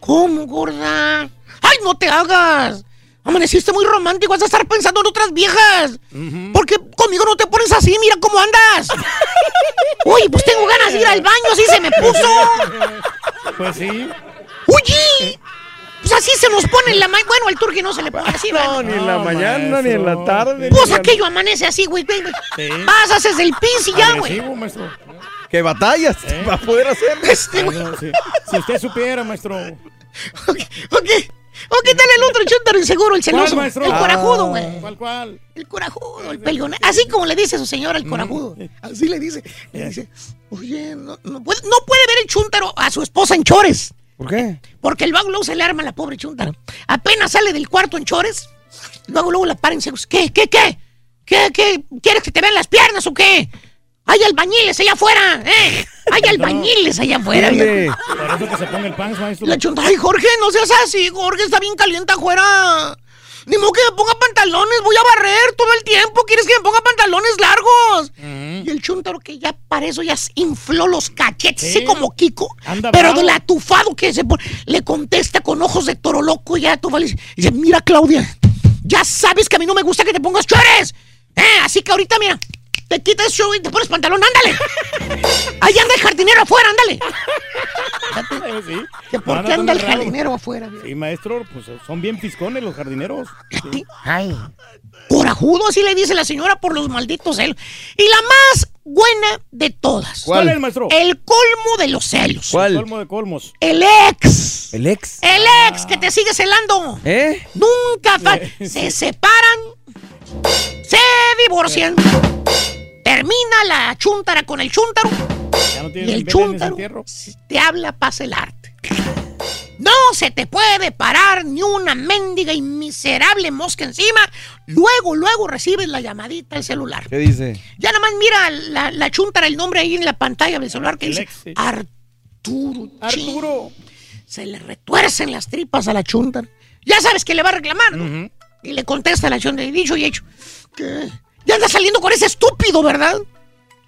¿Cómo, gorda? ¡Ay, no te hagas! Amaneciste muy romántico, vas a estar pensando en otras viejas. ¿Por qué conmigo no te pones así? Mira cómo andas. Uy, pues tengo ganas de ir al baño, así se me puso. Pues sí. Oye, Pues así se nos pone en la mañana. Bueno, el turqui no se le pone así, No, ni en la mañana, ni en la tarde. Pues aquello amanece así, güey. güey, güey. Vas, haces el pis y ya, güey. Maestro. ¿Qué batallas ¿Eh? va a poder hacer? Este, no, sí. Si usted supiera, maestro. Ok. ¿O qué tal el otro chuntaro inseguro, el celoso? El corajudo, Ah, güey. ¿Cuál, cuál? El corajudo, el peleón. Así como le dice a su señora el corajudo. Así le dice. Le dice, oye, no, no puede, no puede ver el chuntaro a su esposa en chores. ¿Por qué? Porque luego, luego se le arma a la pobre chuntaro. Apenas sale del cuarto en chores, luego luego la paren ciegos. ¿Qué, qué, qué? ¿Qué, qué? ¿Quieres que te vean las piernas o qué? Hay albañiles allá afuera, ¿eh? Hay albañiles allá afuera. Por eso que se ponga el pants, maestro. La chunta, ay, Jorge, no seas así, Jorge, está bien caliente afuera. Ni modo que me ponga pantalones, voy a barrer todo el tiempo. ¿Quieres que me ponga pantalones largos? Y el chuntaro que ya para eso ya infló los cachetes, así como Kiko. Anda pero del atufado que se pone, le contesta con ojos de toro loco y ya tu y dice, mira Claudia, ya sabes que a mí no me gusta que te pongas chores. Eh, así que ahorita mira, te quitas eso y te pones pantalón, ándale. Ahí anda el jardinero afuera, ándale. Sí. ¿Que ¿Por qué anda el jardinero afuera? Sí, maestro, pues son bien piscones los jardineros. Sí. Ay. Corajudo, así le dice la señora por los malditos celos. Y la más buena de todas. ¿Cuál es, maestro? El colmo de los celos. Colmo de colmos. El ex. ¿El ex? El ex que te sigue celando. ¿Eh? Nunca fa- se separan, se divorcian. Termina la chuntara con el chuntaro. Ya no Y el chuntaro entierro. te habla para celarte. No se te puede parar ni una mendiga y miserable mosca encima. Luego, luego recibes la llamadita del celular. ¿Qué dice? Ya nada más mira la, la chuntara, el nombre ahí en la pantalla del celular que dice. Arturo. Arturo. Se le retuercen las tripas a la chuntara. Ya sabes que le va a reclamar, ¿no? Y le contesta la chuntara, y dicho y hecho. ¿Qué? Ya anda saliendo con ese estúpido, ¿verdad?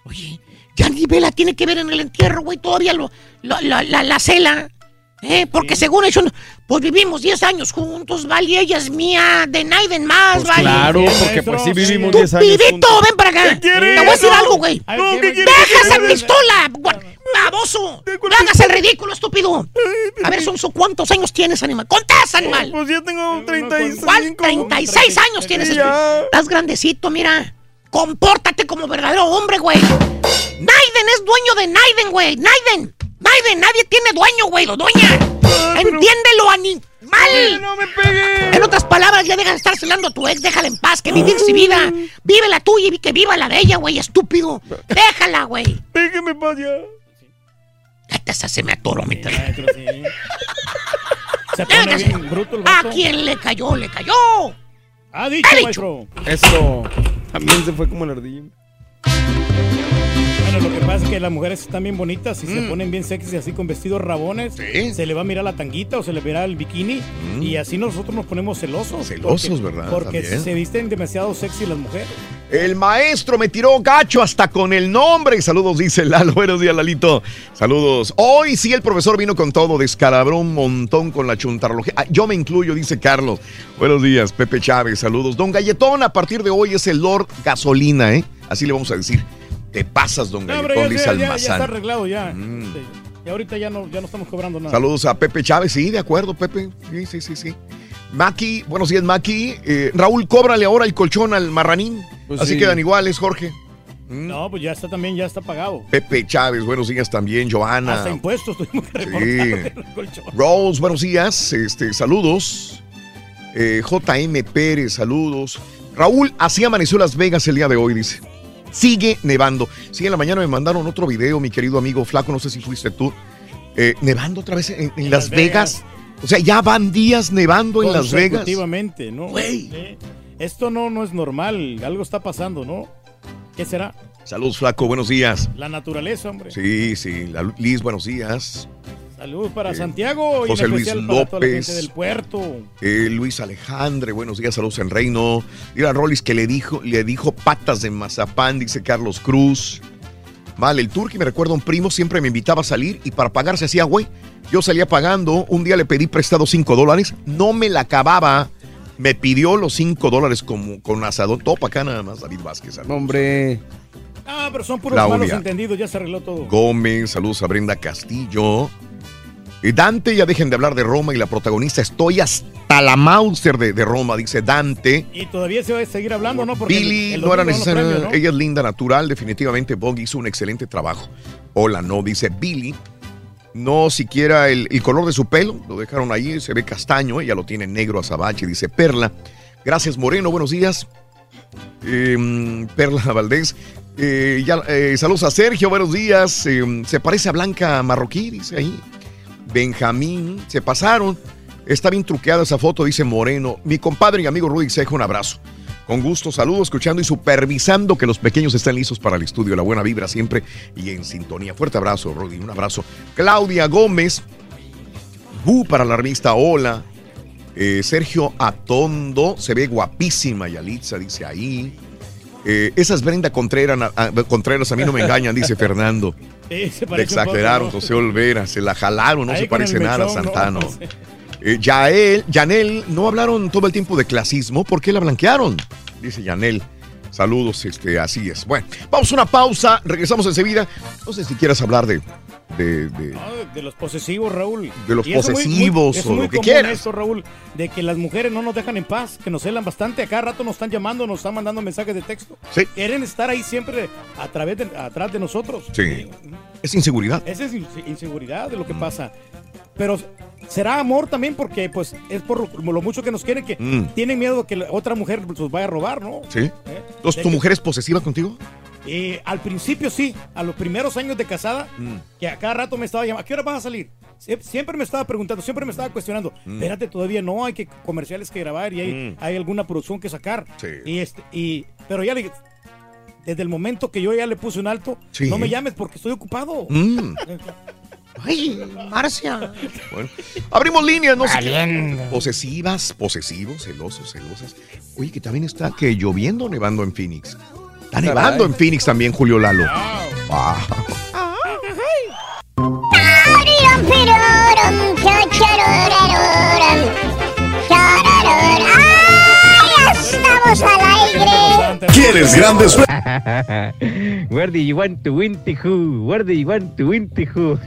Oye, ya ni Vela tiene que ver en el entierro, güey. Todavía lo, la, la cela. ¿Eh? Porque según eso, pues vivimos 10 años juntos, ¿vale? Y ella es mía, de Naiden más, Pues ¿vale? claro, Sí, porque maestro, pues sí vivimos ¡Tú 10 años pibito, juntos. ven para acá! Te voy a decir algo, güey. Ay, No, ¿qué ¿qué me- quiere? ¡Deja esa ¿Qué pistola! ¡Baboso! ¡No hagas el ridículo, estúpido! A ver, Sonso, ¿cuántos años tienes, animal? ¡Contesta, animal! Pues ya tengo 35. ¿Cuál? 36 años tienes. Estás grandecito, mira. Compórtate como verdadero hombre, güey. Naiden es dueño de Naiden, güey. Naiden. Naiden, nadie tiene dueño, güey. Lo dueña. Entiéndelo, animal. No me pegue. En otras palabras, ya deja de estar celando a tu ex. Déjala en paz, que vivir su vida. Vive la tuya y que viva la de ella, güey, estúpido. Déjala, güey. Déjeme paz ya. Esta se me atoró, mi teléfono. Se pone bien bruto el ¿A vato. quién le cayó? ¡Le cayó! Ha dicho, Ha dicho. maestro. Eso. También se fue como el ardillo. Bueno, lo que pasa es que las mujeres están bien bonitas y se Mm. ponen bien sexy así con vestidos rabones. Se le va a mirar la tanguita o se le verá el bikini y así nosotros nos ponemos celosos. Mm. Celosos, porque- ¿verdad? Porque También. se visten demasiado sexy las mujeres. El maestro me tiró gacho hasta con el nombre. Saludos, dice Lalo. Buenos días, Lalito. Saludos. Hoy sí el profesor vino con todo, descalabró un montón con la chuntarología. Ah, yo me incluyo, dice Carlos. Buenos días, Pepe Chávez. Saludos. Don Galletón, a partir de hoy es el Lord Gasolina, ¿eh? Así le vamos a decir. Te pasas, don No, Galletón, ya, dice ya- ya- está arreglado ya. Mm. Sí. Y ahorita ya no, ya no estamos cobrando nada. Saludos a Pepe Chávez, sí, de acuerdo, Pepe. Sí, sí, sí, sí. Maki, buenos días, Maki. Eh, Raúl, cóbrale ahora el colchón al marranín. Pues Así sí. quedan iguales, Jorge. No, pues ya está también, ya está pagado. Pepe Chávez, buenos días también, Joana. Hasta impuestos tuvimos que Sí. Rose, buenos días. Este, saludos. Eh, JM Pérez, saludos. Raúl, así amaneció Las Vegas el día de hoy, dice. Sigue nevando. Sí, en la mañana me mandaron otro video, mi querido amigo Flaco, no sé si fuiste tú. Eh, nevando otra vez en, en Las Las Vegas. Vegas. O sea, ya van días nevando en Las Vegas. Consecutivamente, ¿no? Güey. Esto no, no es normal. Algo está pasando, ¿no? ¿Qué será? Saludos, Flaco, buenos días. La naturaleza, hombre. Sí, sí. La, Liz, buenos días. Saludos para Eh, Santiago y José Luis especial para toda la López. gente del puerto. Eh, Luis Alejandre, buenos días, saludos en Reino. Mira, Rollis que le dijo, le dijo patas de mazapán, dice Carlos Cruz. Vale, el turqui me recuerda a un primo, siempre me invitaba a salir y para pagar se hacía, güey. Yo salía pagando, un día le pedí prestado 5 dólares, no me la acababa. Me pidió los 5 dólares como con asadón. Todo para acá nada más, David Vázquez. saludos. Hombre. Ah, pero son puros Claudia. malos entendidos, ya se arregló todo. Gómez, saludos a Brenda Castillo. Dante, ya dejen de hablar de Roma y la protagonista, estoy hasta la Mauser de, de Roma, dice Dante. Y todavía se va a seguir hablando, ¿no? Porque Billy no era necesario, ella es linda, natural, definitivamente Bog hizo un excelente trabajo. Hola, no, dice Billy. No siquiera el, color de su pelo, lo dejaron ahí, se ve castaño, ella lo tiene negro a Sabache, dice Perla. Gracias Moreno, buenos días. Em, Perla Valdés. Eh, ya, eh, saludos a Sergio, buenos días. Em, se parece a Blanca Marroquí, dice ahí. Benjamín, se pasaron. Está bien truqueada esa foto, dice Moreno. Mi compadre y amigo Rudy Sejo, un abrazo. Con gusto, saludo, escuchando y supervisando que los pequeños estén listos para el estudio. La buena vibra siempre y en sintonía. Fuerte abrazo, Rudy, un abrazo. Claudia Gómez, Bu para la revista Hola. Eh, Sergio Atondo, se ve guapísima, Yalitza dice ahí. Eh, esas Brenda Contreras Contreras a mí no me engañan, dice Fernando. Exageraron, José Olvera, se la jalaron, no se parece nada a Santano. Eh, Yael, Yanel, no hablaron todo el tiempo de clasismo, ¿por qué la blanquearon? Dice Yanel. Saludos, este, así es. Bueno, vamos a una pausa, regresamos enseguida. No sé si quieras hablar de de, de, los posesivos, Raúl. De los posesivos o lo que quieras. Esto, Raúl, de que las mujeres no nos dejan en paz, que nos celan bastante. A cada rato nos están llamando, nos están mandando mensajes de texto. Sí. Quieren estar ahí siempre a través de, atrás de nosotros. Sí. Es inseguridad. Esa es inseguridad de lo que pasa. Pero será amor también porque pues es por lo mucho que nos quieren que mm. tienen miedo que la otra mujer los vaya a robar, ¿no? Sí. ¿Eh? Entonces, ¿tu mujer es posesiva contigo? Eh, al principio sí, a los primeros años de casada, mm. que a cada rato me estaba llamando, ¿a qué hora vas a salir? Siempre me estaba preguntando, siempre me estaba cuestionando. Mm. Espérate, todavía no, hay que comerciales que grabar y hay, mm. hay alguna producción que sacar. Y este, y, pero ya le desde el momento que yo ya le puse un alto, no me llames porque estoy ocupado. Ay, Marcia. Bueno, abrimos líneas, no sé. Posesivas, posesivos, celosos, celosas. Oye, que también está que lloviendo nevando en Phoenix. Está nevando en Phoenix también, Julio Lalo. Wow. Estamos al aire. ¿Quieres grandes? Where do you want to win who? Where do you want to win who?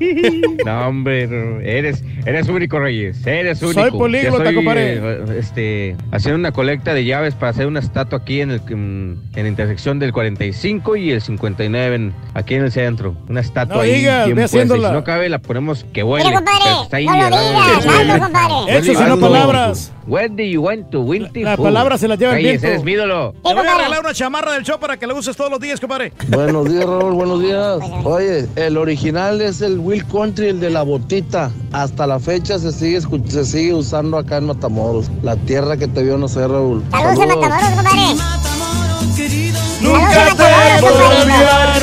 no, hombre, eres, eres único, Reyes. Eres único. Soy políglota, compadre. Eh, este, haciendo una colecta de llaves para hacer una estatua aquí en, el, en, la intersección del 45 y el 59 aquí en el centro. Una estatua no ahí. Diga, ve haciéndola. Si no cabe, la ponemos que vuele. Pero, compadre, está ahí no lo digas, compadre. Eso, si no palabras. Where do you want to win La palabra se la lleva el viento. eres mi voy a regalar una chamarra del show para que la uses todos los días, compadre. Buenos días, Raúl, buenos días. Oye, el original es el Will Country, el de la botita. Hasta la fecha se sigue, se sigue usando acá en Matamoros. La tierra que te vio no sé, Raúl. Saludos a Matamoros, compadre. Nunca te podré olvidar,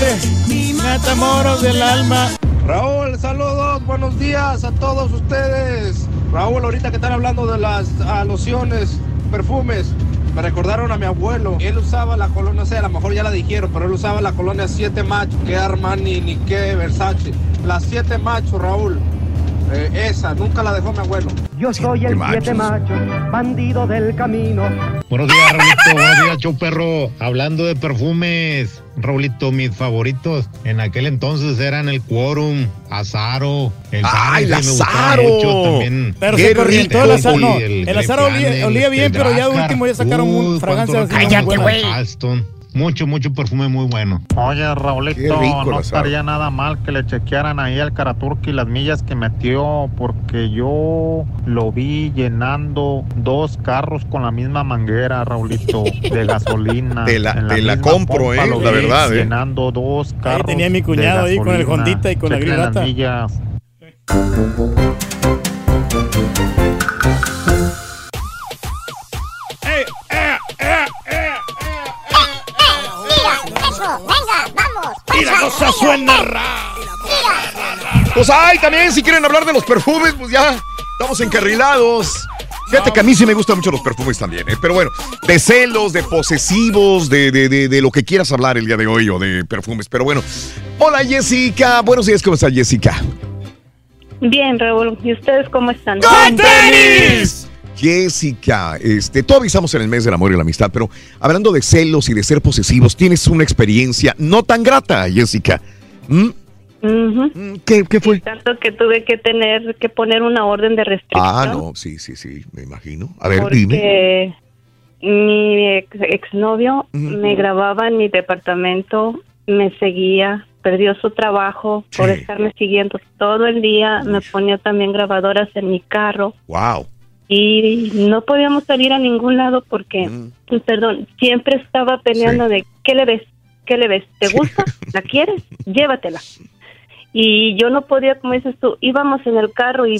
Matamoros del alma. Raúl, saludos, buenos días a todos ustedes. Raúl, ahorita que están hablando de las lociones, perfumes, me recordaron a mi abuelo. Él usaba la colonia, no sé, a lo mejor ya la dijeron, pero él usaba la colonia 7 Macho, que Armani ni que Versace. La 7 Macho, Raúl. Eh, esa, nunca la dejó mi abuelo. Yo soy el siete macho, bandido del camino. Buenos días, Raulito. Buenos días, Chow Perro. Hablando de perfumes, Raulito, mis favoritos en aquel entonces eran el Quorum, Azaro, el ¡Ay, el Azaro! También. Pero se corrientó el Azaro. No, el, el Azaro olía, bien, pero ya último ya sacaron un fragancia. Cállate, güey. Mucho, mucho perfume muy bueno. Oye, Raulito, no estaría nada mal que le chequearan ahí al Karaturki las millas que metió, porque yo lo vi llenando dos carros con la misma manguera, Raulito, de gasolina. Te la, la compro, eh, la verdad. Eh. Llenando dos carros. Ahí tenía mi cuñado ahí con el Hondita y con la grilata. millas. cosa suena Pues ay, también si quieren hablar de los perfumes, pues ya estamos encarrilados. Fíjate que a mí sí me gustan mucho los perfumes también, ¿eh? pero bueno, de celos, de posesivos, de, de, de, lo que quieras hablar el día de hoy o de perfumes. Pero bueno, hola Jessica, buenos días, ¿cómo está Jessica? Bien, Raúl, ¿y ustedes cómo están? ¡Con tenis! Jessica, este, tú avisamos en el mes del amor y la amistad, pero hablando de celos y de ser posesivos, tienes una experiencia no tan grata, Jessica. ¿Mm? Mm, ¿Qué, ¿Qué, fue? tanto que tuve que tener que poner una orden de restricción. Ah, no, sí, sí, sí, me imagino. A ver, dime. Mi ex, exnovio me grababa en mi departamento, me seguía, perdió su trabajo por estarme siguiendo todo el día, me ponía también grabadoras en mi carro. Wow. Y no podíamos salir a ningún lado porque, pues, perdón, siempre estaba peleando de ¿qué le ves? ¿Qué le ves? ¿Te gusta? ¿La quieres? Llévatela. Y yo no podía, como dices tú, íbamos en el carro y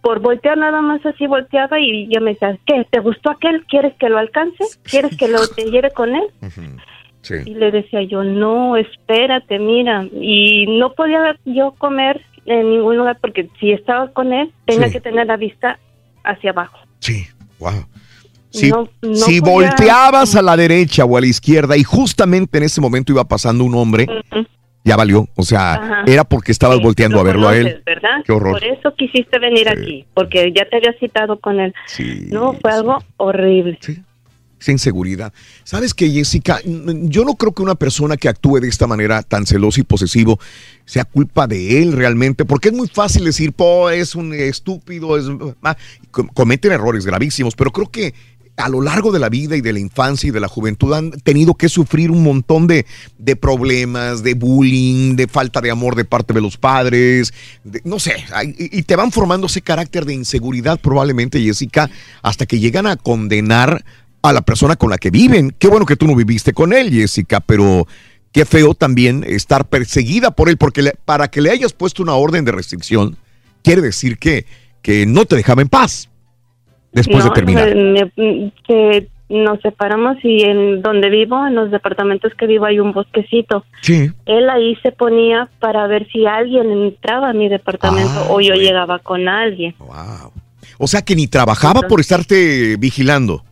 por voltear nada más así volteaba y yo me decía, ¿qué? ¿Te gustó aquel? ¿Quieres que lo alcance? ¿Quieres que lo te lleve con él? Y le decía yo, no, espérate, mira. Y no podía yo comer en ningún lugar porque si estaba con él, tenía que tener la vista hacia abajo. Sí, wow. Si, si volteabas a la derecha o a la izquierda y justamente en ese momento iba pasando un hombre, ya valió. O sea, era porque estabas volteando a verlo a él. ¿verdad? Qué horror. Por eso quisiste venir aquí, porque ya te había citado con él. no, fue algo horrible. Sí. Esa inseguridad. ¿Sabes qué, Jessica? Yo no creo que una persona que actúe de esta manera tan celoso y posesivo sea culpa de él realmente, porque es muy fácil decir, po, es un estúpido, es, cometen errores gravísimos, pero creo que a lo largo de la vida y de la infancia y de la juventud han tenido que sufrir un montón de, problemas, de bullying, de falta de amor de parte de los padres, no sé, y, te van formando ese carácter de inseguridad probablemente, Jessica, hasta que llegan a condenar a la persona con la que viven. Qué bueno que tú no viviste con él, Jessica, pero qué feo también estar perseguida por él, porque para que le hayas puesto una orden de restricción, quiere decir que, que no te dejaba en paz después de terminar? que nos separamos y en donde vivo, en los departamentos que vivo, hay un bosquecito. Sí. Él ahí se ponía para ver si alguien entraba a mi departamento ah, o yo llegaba con alguien. Wow. O sea que ni trabajaba por estarte vigilando.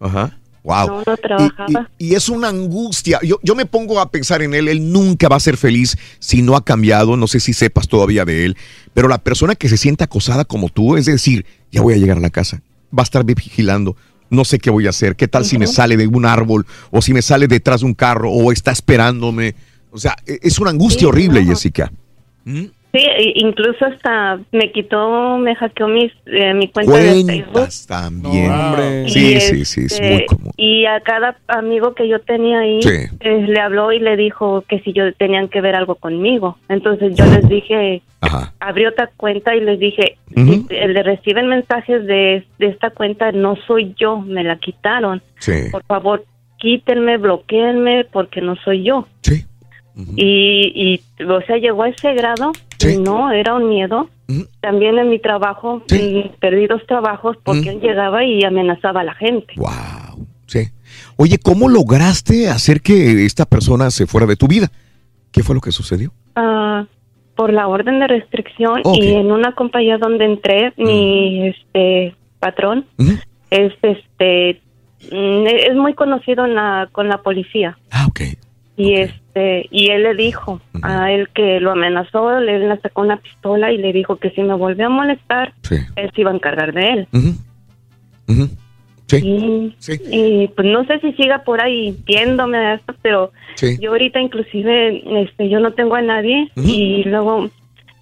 Ajá. Wow. No, no trabajaba. Y, es una angustia. Yo, yo, me pongo a pensar en él. Él nunca va a ser feliz si no ha cambiado. No sé si sepas todavía de él. Pero la persona que se siente acosada como tú, es decir, ya voy a llegar a la casa, va a estar vigilando. No sé qué voy a hacer. ¿Qué tal si me sale de un árbol o si me sale detrás de un carro o está esperándome? O sea, e, es una angustia horrible, Jessica. ¿Mm? Sí, incluso hasta me quitó, me hackeó mis, eh, mi cuenta de Facebook. también. Sí, sí, sí, es muy este, común. Y a cada amigo que yo tenía ahí, eh, le habló y le dijo que si yo tenían que ver algo conmigo. Entonces yo les dije, abrí otra cuenta y les dije, el de reciben mensajes de, de esta cuenta no soy yo, me la quitaron. Por favor, quítenme, bloqueenme porque no soy yo. Sí y, y, o sea, llegó a ese grado, no, era un miedo. También en mi trabajo, perdí dos trabajos porque él llegaba y amenazaba a la gente. Wow, sí. Oye, ¿cómo lograste hacer que esta persona se fuera de tu vida? ¿Qué fue lo que sucedió? Ah, por la orden de restricción y en una compañía donde entré, mi este patrón es este mm, es muy conocido la, con la policía. Ah, ok. Y este y él le dijo a él que lo amenazó, él le sacó una pistola y le dijo que si me volvía a molestar, él se iba a encargar de él. Sí. Y, pues no sé si siga por ahí viéndome de esto, pero yo ahorita inclusive este yo no tengo a nadie y luego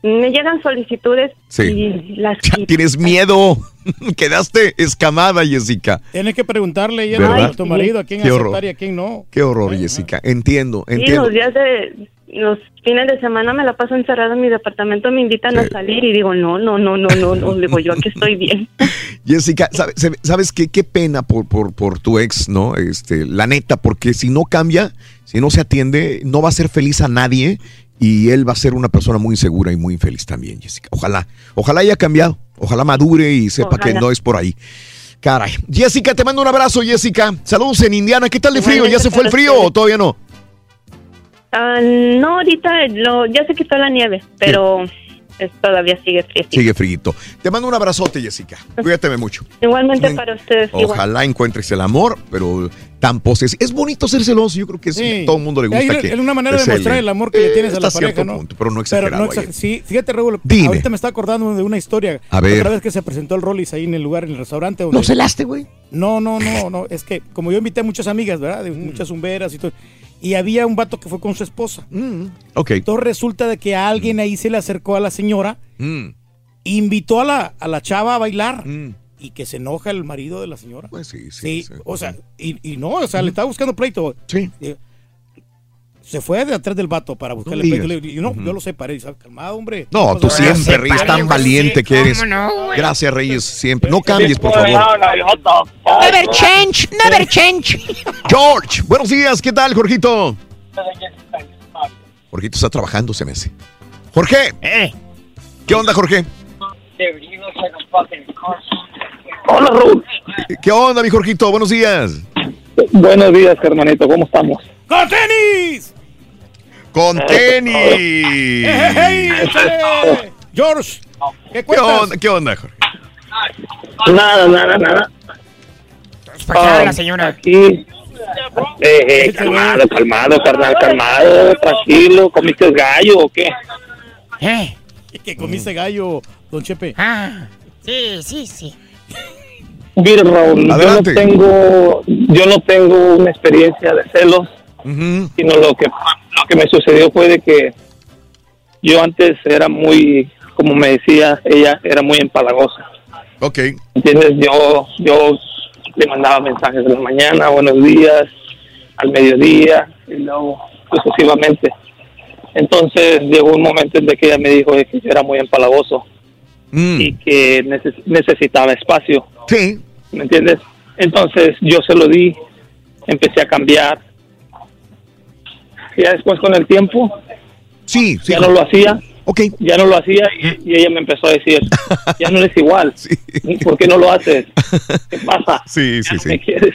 me llegan solicitudes y las Tienes miedo. Quedaste escamada, Jessica. Tienes que preguntarle ya a tu marido a quién aceptar y a quién no. Qué horror, Jessica. Entiendo, entiendo. los días de los fines de semana me la paso encerrada en mi departamento, me invitan a salir y digo, no, no, no, no, no, no, digo, yo aquí estoy bien. Jessica, ¿sabes, sabes qué? Qué pena por, por, por tu ex, ¿no? Este, la neta, porque si no cambia, si no se atiende, no va a ser feliz a nadie y él va a ser una persona muy insegura y muy infeliz también, Jessica. Ojalá, ojalá haya cambiado, ojalá madure y sepa que no es por ahí. Caray. Jessica, te mando un abrazo, Jessica. Saludos en Indiana. ¿Qué tal de frío? ¿Ya se fue el frío o todavía no? Ah, no, ahorita ya se quitó la nieve, pero todavía sigue frío. Sigue frío. Te mando un abrazote, Jessica. Cuídate mucho. Igualmente para ustedes. Ojalá encuentres el amor, pero tan. Es bonito ser celoso. Yo creo que sí. todo el mundo le gusta. Es una manera de mostrar el amor que le tienes a la pareja, ¿no? pero no exagerado. sí, fíjate, Raúl. Ahorita me está acordando de una historia. A ver. Otra vez que se presentó el Rollis ahí en el lugar, en el restaurante. ¿No celaste, güey? No, no, no, no. Es que como yo invité a muchas amigas, ¿verdad? De muchas zumberas y todo y había un vato que fue con su esposa. Mm, ok. Entonces resulta de que alguien ahí se le acercó a la señora, Mm. invitó a la, a la chava a bailar y que se enoja el marido de la señora. Pues sí, sí. o sea, y, y no, o sea, le estaba buscando pleito. Sí. Se fue de atrás del vato para buscarle digas. pleito. Y no, yo lo separé. ¿sabes? Calmado, hombre. No, tú siempre, Reyes, tan valiente que eres. Gracias, Reyes, siempre. No cambies, por favor. Never change, never change. George, buenos días, ¿qué tal, Jorgito? Jorgito está trabajando, se me hace. Jorge. ¿Qué onda, Jorge? Hola, Raúl. ¿Qué onda, mi Jorgito? Buenos días. Buenos días, hermanito. ¿Cómo estamos? ¡Con tenis! ¡Con tenis! ¡Ey, ey, échale! George, ¿qué ¿Qué cuentas? onda, ¿Qué onda, Jorge? Nada, nada, nada. Ah, la señora? Aquí. Eh, eh, calmado, calmado, carnal, calmado, tranquilo. ¿Comiste gallo o qué? ¿Eh? Que comiste gallo, don Chepe. Ah, sí, sí, sí. Raúl, yo no tengo, yo no tengo una experiencia de celos, sino lo que, lo que me sucedió fue de que yo antes era muy, como me decía ella, era muy empalagosa. Ok. ¿Entiendes? Yo, yo le mandaba mensajes en la mañana, buenos días, al mediodía, y luego sucesivamente. Entonces llegó un momento en que ella me dijo de que yo era muy empalagoso y que neces- necesitaba espacio. Sí. ¿Me entiendes? Entonces yo se lo di, empecé a cambiar. Y ya después con el tiempo, sí, ya no lo hacía. Okay. Ya no lo hacía y, y ella me empezó a decir, ya no eres igual. ¿Por qué no lo haces? ¿Qué pasa? Sí, sí, sí. ¿Me quieres?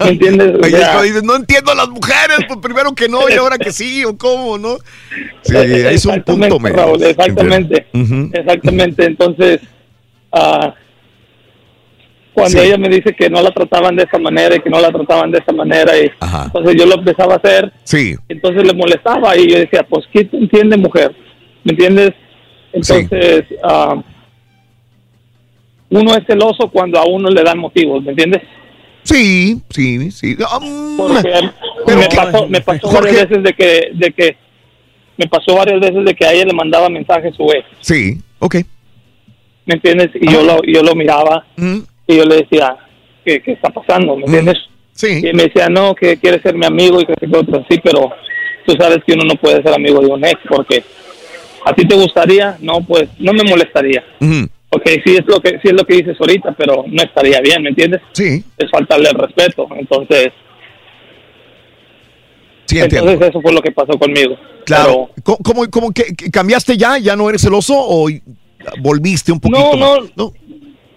¿Me entiendes? O Ahí es sea, cuando dices, no entiendo a las mujeres, pues primero que no y ahora que sí, o cómo, ¿no? Sí, Eh, es un exactamente, punto medio. Raúl, exactamente. Exactamente. Entonces, ah, cuando Sí. ella me dice que no la trataban de esa manera y que no la trataban de esa manera, y entonces yo lo empezaba a hacer, Sí. entonces le molestaba y yo decía, pues, ¿qué te entiende, mujer? ¿Me entiendes? Entonces, ah, uno es celoso cuando a uno le dan motivos, ¿me entiendes? Sí, sí, sí. Um, Porque pero me pasó, me pasó Jorge- varias veces de que, de que, me pasó varias veces de que a ella le mandaba mensajes su ex. Sí, ok. ¿me entiendes? Y yo lo yo lo miraba y yo le decía, ¿qué, qué está pasando? ¿Me entiendes? Sí. Y me decía, no, que quiere ser mi amigo y que otro sí, pero tú sabes que uno no puede ser amigo de un ex porque a ti te gustaría, no, pues no me molestaría. Ok, sí es lo que sí es lo que dices ahorita, pero no estaría bien, ¿me entiendes? Sí. Es faltarle el respeto, entonces. Sí, entiendo. entonces eso fue lo que pasó conmigo. Claro. ¿Cómo, cómo, cómo que, que cambiaste ya? ¿Ya no eres celoso o volviste un poquito No, más? no,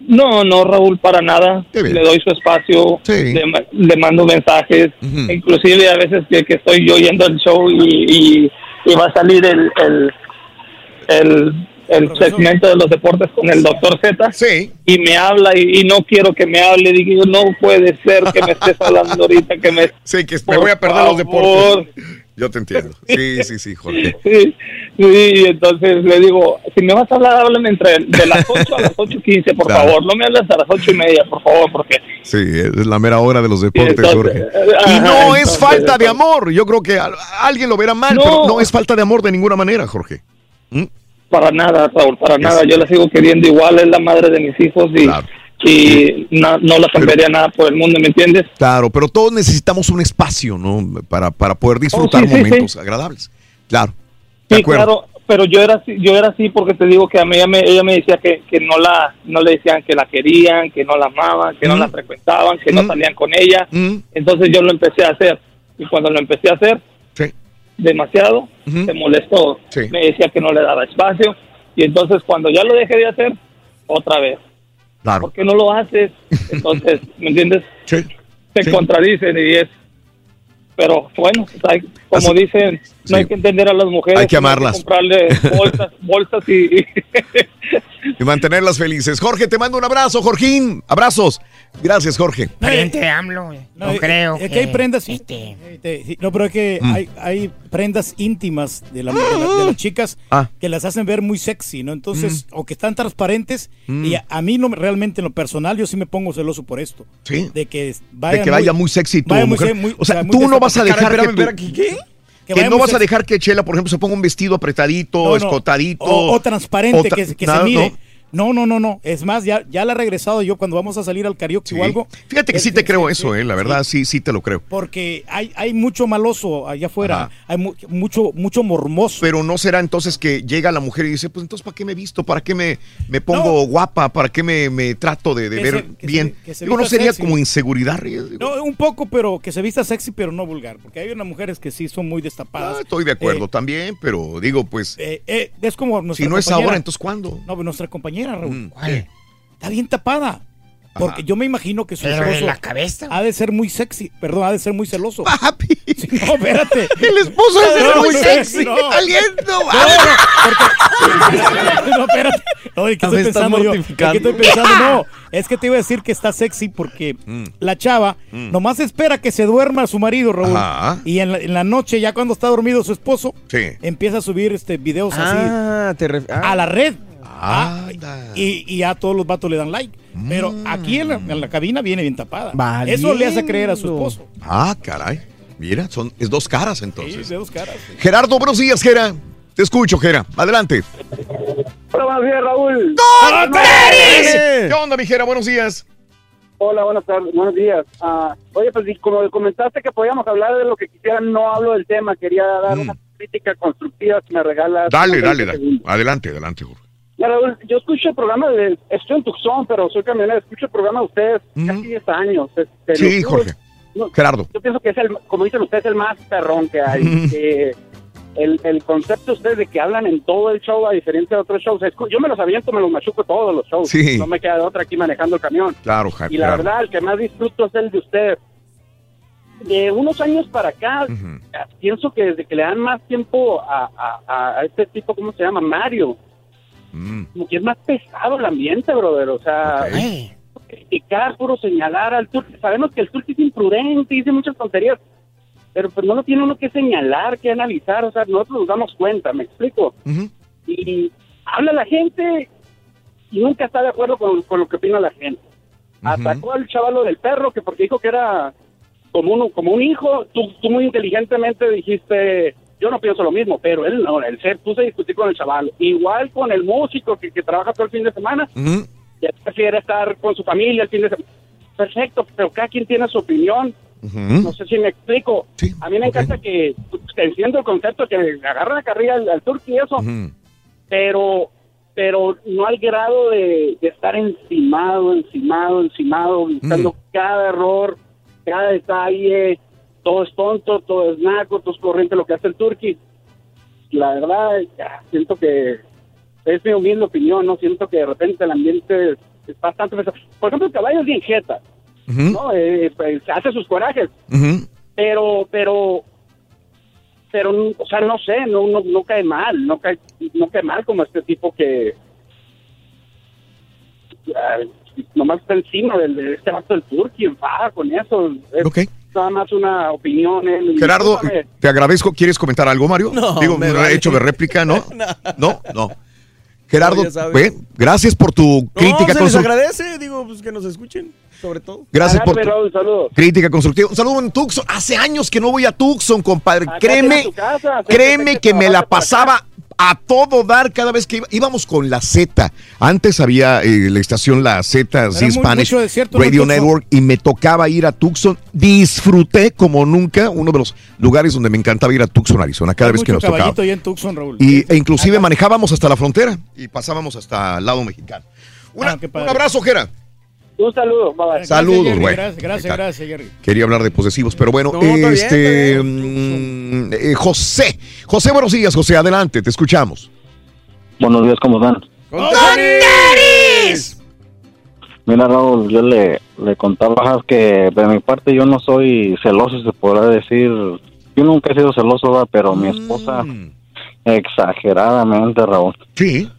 no, no, Raúl, para nada. Le doy su espacio, le, ma- le mando mensajes, inclusive a veces que, que estoy yo yendo al show y, y- y va a salir el, el, el, el segmento de los deportes con el doctor Z y me habla y, y no quiero que me hable, digo, no puede ser que me estés hablando ahorita, que me... Sí, que me voy a perder los deportes. Yo te entiendo. Sí, sí, sí, Jorge. Sí, sí, entonces le digo, si me vas a hablar, háblame entre de las 8 a las 8.15, por Claro. favor. No me hables a las ocho y media, por favor, porque... Sí, es la mera hora de los deportes, entonces, Jorge. ajá, Y no es falta de amor. Yo creo que a- alguien lo verá mal, No. pero no es falta de amor de ninguna manera, Jorge. Para nada, Raúl, para nada. Yo la sigo queriendo igual, es la madre de mis hijos y, y na- no la cambiaría nada por el mundo, ¿me entiendes? Claro, pero todos necesitamos un espacio, ¿no? Para, para poder disfrutar Oh, sí, sí, momentos sí. agradables. Claro. De Sí, acuerdo. claro, pero yo era así, yo era así porque te digo que a mí ella me, ella me decía que, que no la no le decían que la querían, que no la amaban, que no Mm. la frecuentaban, que no salían con ella. Entonces yo lo empecé a hacer y cuando lo empecé a hacer demasiado se molestó, me decía que no le daba espacio y entonces cuando ya lo dejé de hacer otra vez. Claro. ¿Por qué no lo haces? Entonces, ¿me entiendes? Se contradicen y es pero bueno, pues hay- como dicen, no hay que entender a las mujeres. Hay que amarlas. comprarle bolsas, bolsas y, y- Y mantenerlas felices. Jorge, te mando un abrazo, Jorgín. Abrazos. Gracias, Jorge. Pariente de AMLO, no, creo. Es que hay prendas. Este... No, pero es que mm. hay, hay, prendas íntimas de, la, de, las chicas ah. que las hacen ver muy sexy, ¿no? Entonces, mm. o que están transparentes. Mm. Y a, mí, no, realmente, en lo personal, yo sí me pongo celoso por esto. Sí. De que vaya, de que vaya muy, sexy tu mujer. o sea, tú no vas a dejar que. ¿Qué? Que, no vas a dejar que Chela, por ejemplo, se ponga un vestido apretadito, escotadito. O, transparente, que, se mire. No, no, no, no. Es más, ya, ya la he regresado yo cuando vamos a salir al karaoke o algo. Fíjate que sí te creo eso, eh, la verdad, sí. sí, te lo creo. Porque hay, hay mucho maloso allá afuera, hay mucho, mucho mormoso. Pero no será entonces que llega la mujer y dice, pues entonces, ¿para qué me visto? ¿Para qué me, me pongo guapa? ¿Para qué me, me trato de, ver bien? Digo, ¿no sería como inseguridad? No, un poco, pero que se vista sexy, pero no vulgar. Porque hay unas mujeres que sí son muy destapadas. Ah, estoy de acuerdo eh, también, pero digo, pues... Eh, eh, es como Si no es ahora, entonces ¿cuándo? No, nuestra compañera Mm, Está bien tapada. Porque yo me imagino que su esposo la cabeza. ha de ser muy sexy, perdón, ha de ser muy celoso. Papi. no, espérate. El esposo ha de ser muy sexy. No. Aliento. No, no, espérate. No, ¿qué estoy pensando yo? ¿Qué estoy pensando? No, es que te iba a decir que está sexy porque mm. la chava mm. nomás espera que se duerma su marido, Raúl. Y en la, noche, ya cuando está dormido su esposo, empieza a subir este videos ah, así a la red. Ah, y, y a todos los vatos le dan like. Pero mm. aquí en la, cabina viene bien tapada. Eso le hace creer a su esposo. Ah, caray. Mira, son, es dos caras entonces. Sí, de dos caras. Gerardo, buenos días, Gera. Te escucho, Gera. Adelante. Hola, buenos días, Raúl. ¿Qué onda, mi Gera? Buenos días. Hola, buenas tardes, buenos días. Uh, oye, pues como comentaste que podíamos hablar de lo que quisieran, no hablo del tema. Quería dar mm. una crítica constructiva si me regalas. Dale, dale, dale. Adelante, adelante, Jorge yo escucho el programa de. Estoy en Tucson, pero soy camionero. Escucho el programa de ustedes casi 10 años. sí, Jorge. Gerardo. Yo pienso que es el, como dicen ustedes, el más perrón que hay. el, el, concepto de ustedes de que hablan en todo el show, a diferencia de otros shows. Yo me los aviento, me los machuco todos los shows. No me queda de otra aquí manejando el camión. Claro, Y la verdad, el que más disfruto es el de ustedes. De unos años para acá, pienso que desde que le dan más tiempo a, a, a este tipo, ¿cómo se llama? Mario Mm. Como que es más pesado el ambiente, brother. O sea, criticar, puro señalar al turco. Sabemos que el turco es imprudente, dice muchas tonterías. Pero pues no lo tiene uno que señalar, que analizar. O sea, nosotros nos damos cuenta, ¿me explico? Y habla la gente y nunca está de acuerdo con, lo que opina la gente. Atacó al chavalo del perro que porque dijo que era como, uno, como un hijo. Tú, tú muy inteligentemente dijiste yo no pienso lo mismo, pero él no, el ser puse a discutir con el chaval. Igual con el músico que, trabaja todo el fin de semana, ya prefiere estar con su familia el fin de semana. Perfecto, pero cada quien tiene su opinión. No sé si me explico. a mí me encanta que pues, entiendo el concepto que agarran la carrilla al, al y eso, pero pero no al grado de, estar encimado, encimado, encimado, buscando cada error, cada detalle, todo es tonto, todo es naco, todo es corriente lo que hace el Turqui. La verdad, siento que es mi humilde opinión, ¿no? Siento que de repente el ambiente es bastante... Por ejemplo, el caballo es bien jeta, ¿no? Eh, pues, hace sus corajes, pero, pero, pero, o sea, no sé, no, no, no cae mal, no cae, no cae mal como este tipo que... nomás está encima de este vato del Turqui, enfada con eso. Es, nada más una opinión. Gerardo, te agradezco. ¿Quieres comentar algo, Mario? No, Digo, me he hecho de réplica, ¿no? no, no. Gerardo, gracias por tu crítica. Se les agradece, digo, pues que nos escuchen, sobre todo. Gracias por tu crítica constructiva. Un saludo en Tucson. Hace años que no voy a Tucson, compadre. créeme, créeme que me la pasaba a todo dar cada vez que íbamos con la Z. Antes había eh, la estación La Z, Z Spanish Radio Network, y me tocaba ir a Tucson. Disfruté como nunca uno de los lugares donde me encantaba ir a Tucson, Arizona, cada vez que nos tocaba. Y, e inclusive manejábamos hasta la frontera y pasábamos hasta el lado mexicano. Ah, un abrazo, Gera. Un saludo, Saludos, güey. Gracias, gracias, gracias, Jerry. Quería hablar de posesivos, pero bueno, este. Mm, eh, José. José, buenos días, José, adelante, te escuchamos. Buenos días, ¿cómo están? ¡Con Mira, Raúl, yo le, le contaba que de mi parte yo no soy celoso, se podrá decir. Yo nunca he sido celoso, pero mi esposa, mm. exageradamente, Raúl. Sí.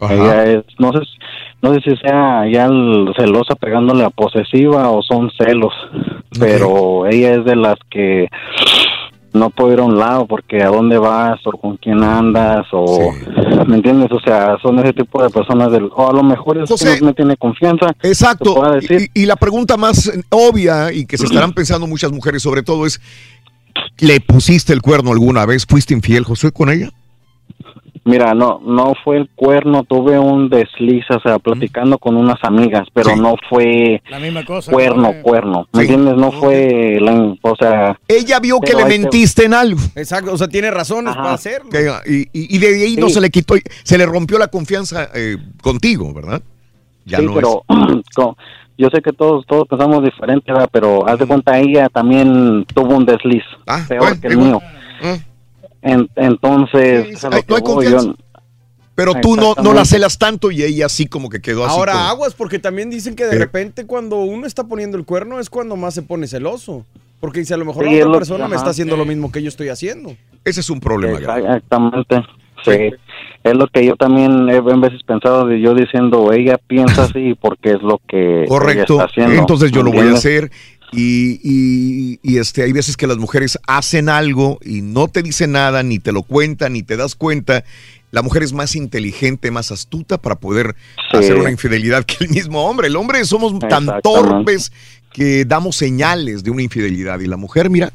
Ella es, no sé, no sé si sea ya el celosa pegándole a posesiva o son celos, pero ella es de las que no puedo ir a un lado porque a dónde vas o con quién andas o me entiendes o sea son ese tipo de personas del o a lo mejor es que no me tiene confianza exacto. y, y, la pregunta más obvia y que se estarán pensando muchas mujeres sobre todo es ¿le pusiste el cuerno alguna vez? ¿fuiste infiel José con ella? Mira, no, no fue el cuerno, tuve un desliz, o sea, platicando con unas amigas, pero no fue la misma cosa, cuerno, cuerno, ¿me entiendes? No fue, la, o sea... Ella vio que le mentiste en algo. Exacto, o sea, tiene razones para hacerlo. y, y, de ahí no se le quitó, se le rompió la confianza eh, contigo, ¿verdad? Ya no pero yo sé que todos todos pensamos diferente, ¿verdad? pero haz de cuenta, ella también tuvo un desliz, ah, peor que el mío. Entonces, pero tú no, no la celas tanto y ella sí como que quedó así. Ahora aguas, porque también dicen que de repente cuando uno está poniendo el cuerno es cuando más se pone celoso. Porque dice, a lo mejor la otra persona me está haciendo lo mismo que yo estoy haciendo. Ese es un problema. Exactamente. Sí. Es lo que yo también he veces pensado de yo diciendo, ella piensa así porque es lo que Correcto. está haciendo. Entonces yo lo voy a hacer y, y, este, hay veces que las mujeres hacen algo y no te dicen nada, ni te lo cuentan, ni te das cuenta. La mujer es más inteligente, más astuta para poder hacer una infidelidad que el mismo hombre. El hombre somos tan torpes que damos señales de una infidelidad y la mujer, mira,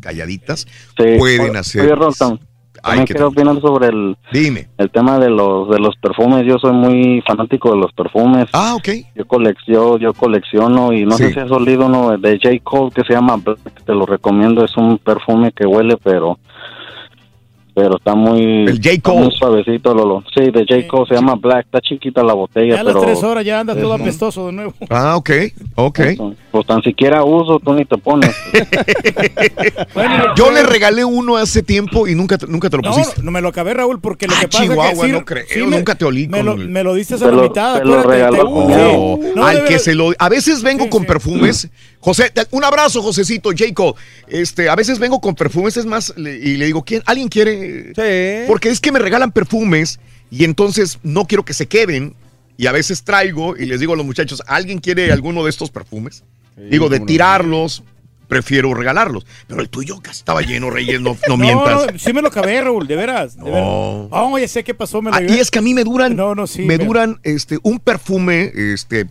calladitas, pueden hacer. También quiero opinar sobre el, Dime. el tema de los de los perfumes. Yo soy muy fanático de los perfumes. Ah, ok. Yo, colecciono, yo colecciono y no sé si has olido uno de J. Cole que se llama Black. Te lo recomiendo. Es un perfume que huele, pero pero está muy, el J. muy suavecito, Lolo. Sí, de J. Cole se llama Black, está chiquita la botella. Ya a las tres horas ya anda todo apestoso de nuevo. Ah, ok, ok. Pues, tan siquiera uso, tú ni te pones. Yo le regalé uno hace tiempo y nunca, nunca te lo pusiste. No, no me lo acabé, Raúl, porque lo ah, que pasa Chihuahua, es que... no creo, nunca te olí. Me, lo, me lo diste a la mitad. Te lo regaló. No, al que se lo... A veces vengo con perfumes... José, un abrazo, Josecito, Jacob. Este, a veces vengo con perfumes, es más, y le digo, ¿quién? ¿Alguien quiere? Sí. Porque es que me regalan perfumes y entonces no quiero que se queden. Y a veces traigo y les digo a los muchachos, ¿alguien quiere alguno de estos perfumes? digo, de tirarlos, prefiero regalarlos. Pero el tuyo casi estaba lleno, Reyes, no, no mientas. No, sí me lo acabé, Raúl, de veras. De veras. Oh, ya sé qué pasó. Me ah, y es que a mí me duran, no, no, sí, me duran este, un perfume, este,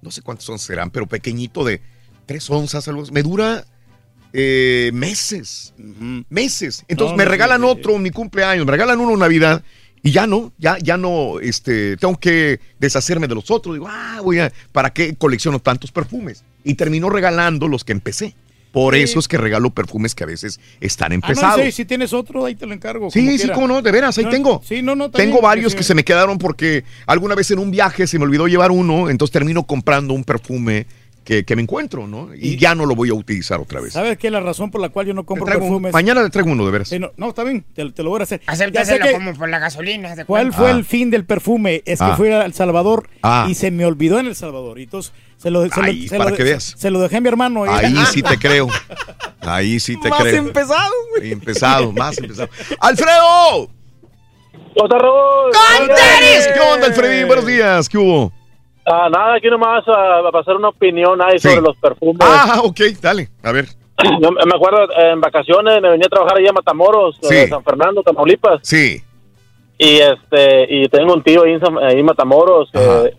no sé cuántos son serán, pero pequeñito de tres onzas, algo Me dura eh, meses, meses. Entonces me regalan otro en mi cumpleaños, me regalan uno en Navidad y ya no, ya, ya no, este, tengo que deshacerme de los otros. Digo, ah, voy a, ¿para qué colecciono tantos perfumes? Y termino regalando los que empecé. Por eso es que regalo perfumes que a veces están empezados. Ah, no, si tienes otro, ahí te lo encargo. Sí, sí, cómo no, de veras, ahí tengo. Sí, no, no, tengo varios que se me quedaron porque alguna vez en un viaje se me olvidó llevar uno, entonces termino comprando un perfume que, me encuentro, ¿no? Y, ya no lo voy a utilizar otra vez. ¿Sabes qué es la razón por la cual yo no compro perfumes? mañana le traigo uno, de veras. no, está bien, te, lo voy a hacer. Acéptaselo como por la gasolina. ¿Cuál fue el ah. fin del perfume? Es que ah. fui a El Salvador ah. y se me olvidó en El Salvador. Y entonces se lo, se para que veas. Se lo dejé a mi hermano. Ahí sí te creo. Ahí sí te creo. Más empezado, güey. Empezado, más empezado. ¡Alfredo! ¡Otra Raúl! ¿Qué onda, Alfredín? Buenos días, ¿qué hubo? Ah, nada, aquí nomás a, pasar una opinión ahí sobre los perfumes. Ah, ok, dale, a ver. Yo me acuerdo en vacaciones me venía a trabajar allá a Matamoros, eh, San Fernando, Tamaulipas. Sí. Y este y tengo un tío ahí en, Matamoros que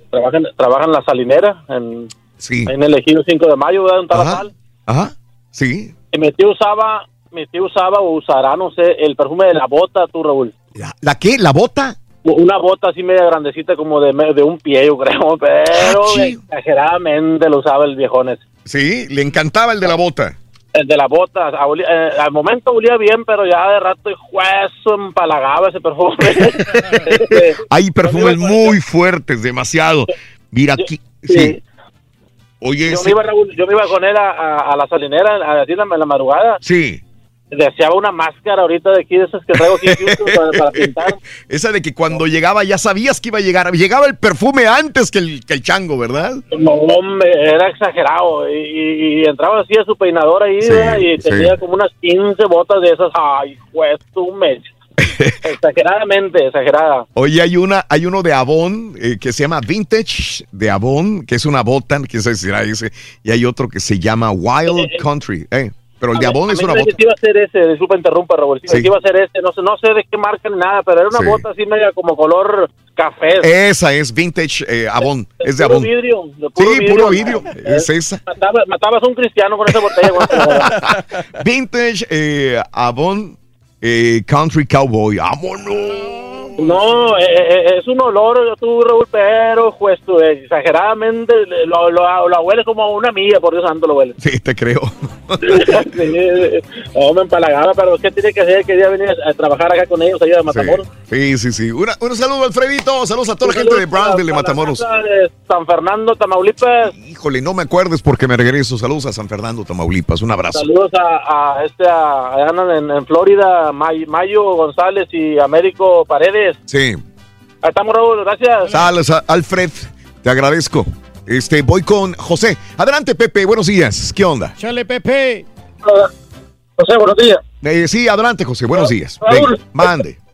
trabaja, en la salinera, en, sí. en el ejido 5 de mayo, de un Ajá. Ajá, sí. Y mi tío usaba, mi tío usaba o usará, no sé, el perfume de la bota, tú, Raúl. ¿La, la qué? ¿La bota? Una bota así media grandecita como de, de un pie, yo creo, pero ah, exageradamente lo usaba el viejón ese. Sí, le encantaba el de la bota. El de la bota, eh, al momento olía bien, pero ya de rato juezo empalagaba ese perfume. Hay perfumes muy fuertes, demasiado. Mira aquí, sí. Oye, yo, me iba, yo me iba con él a, la salinera a, a la madrugada. Sí deseaba una máscara ahorita de aquí, de esas que traigo aquí para, pintar. Esa de que cuando llegaba ya sabías que iba a llegar. Llegaba el perfume antes que el, que el chango, ¿verdad? No, hombre, era exagerado. Y, entraba así a su peinador ahí y tenía como unas 15 botas de esas. Ay, pues tú me... Exageradamente, exagerada. Oye, hay una, hay uno de Avon eh, que se llama Vintage de Avon, que es una bota, quién sabe si será ese, y hay otro que se llama Wild eh, Country. Eh. Pero el de Avon es una bota. iba a ser ese, disculpa interrumpa, Raúl. Sí. iba a ser ese, no sé, no sé de qué marca ni nada, pero era una bota así media como color café. Esa es Vintage eh, Avon, es de Avon. Vidrio, sí, puro vidrio, es esa. matabas a un cristiano con esa botella. vintage eh, Avon eh, Country Cowboy. ¡Vámonos! No, eh, eh, es un olor, yo tú, Raúl, pero pues, exageradamente lo, lo, lo huele como a una amiga, por Dios santo lo huele. Sí, te creo. sí, oh, me empalagaba, pero ¿qué tiene que hacer? Quería venir a, trabajar acá con ellos, allá de Matamoros. Sí, sí, sí. Una, un saludo, Alfredito. Saludos a toda la gente de Brownsville, de Matamoros. De San Fernando, Tamaulipas. Híjole, no me acuerdes porque me regreso. Saludos a San Fernando, Tamaulipas. Un abrazo. Saludos a, a este, a, en, en Florida, Mayo González y Américo Paredes. Sí. Estamos, Raúl, gracias. Saludos, Alfred, te agradezco. Este, voy con José. Adelante, Pepe, buenos días. ¿Qué onda? Chale, Pepe. José, buenos días. Eh, sí, adelante, José, buenos días. mande.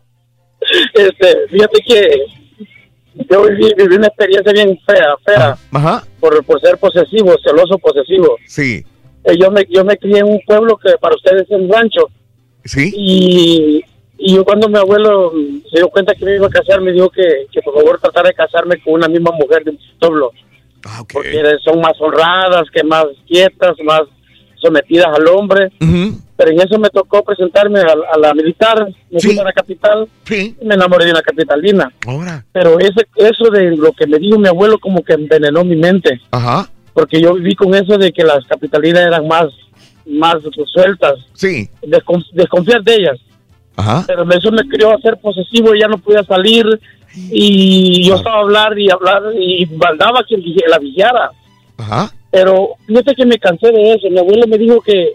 Este, fíjate que yo viví, una experiencia bien fea, fea. Ah, ajá. Por, por ser posesivo, celoso posesivo. Sí. Eh, yo, me, yo me crié en un pueblo que para ustedes es un rancho. Sí. Y y yo cuando mi abuelo se dio cuenta que me iba a casar, me dijo que, que por favor tratara de casarme con una misma mujer de mi pueblo. Ah, Porque son más honradas, que más quietas, más sometidas al hombre. Pero en eso me tocó presentarme a, la militar, me fui a la capital y me enamoré de una capitalina. Ahora. Pero ese, eso de lo que me dijo mi abuelo como que envenenó mi mente. Ajá. Porque yo viví con eso de que las capitalinas eran más, más sueltas. Sí. desconfiar de ellas. Pero eso me crió a ser posesivo y ya no podía salir. Y yo estaba a hablar y hablar y mandaba que la villara. Pero fíjate que me cansé de eso. Mi abuelo me dijo que,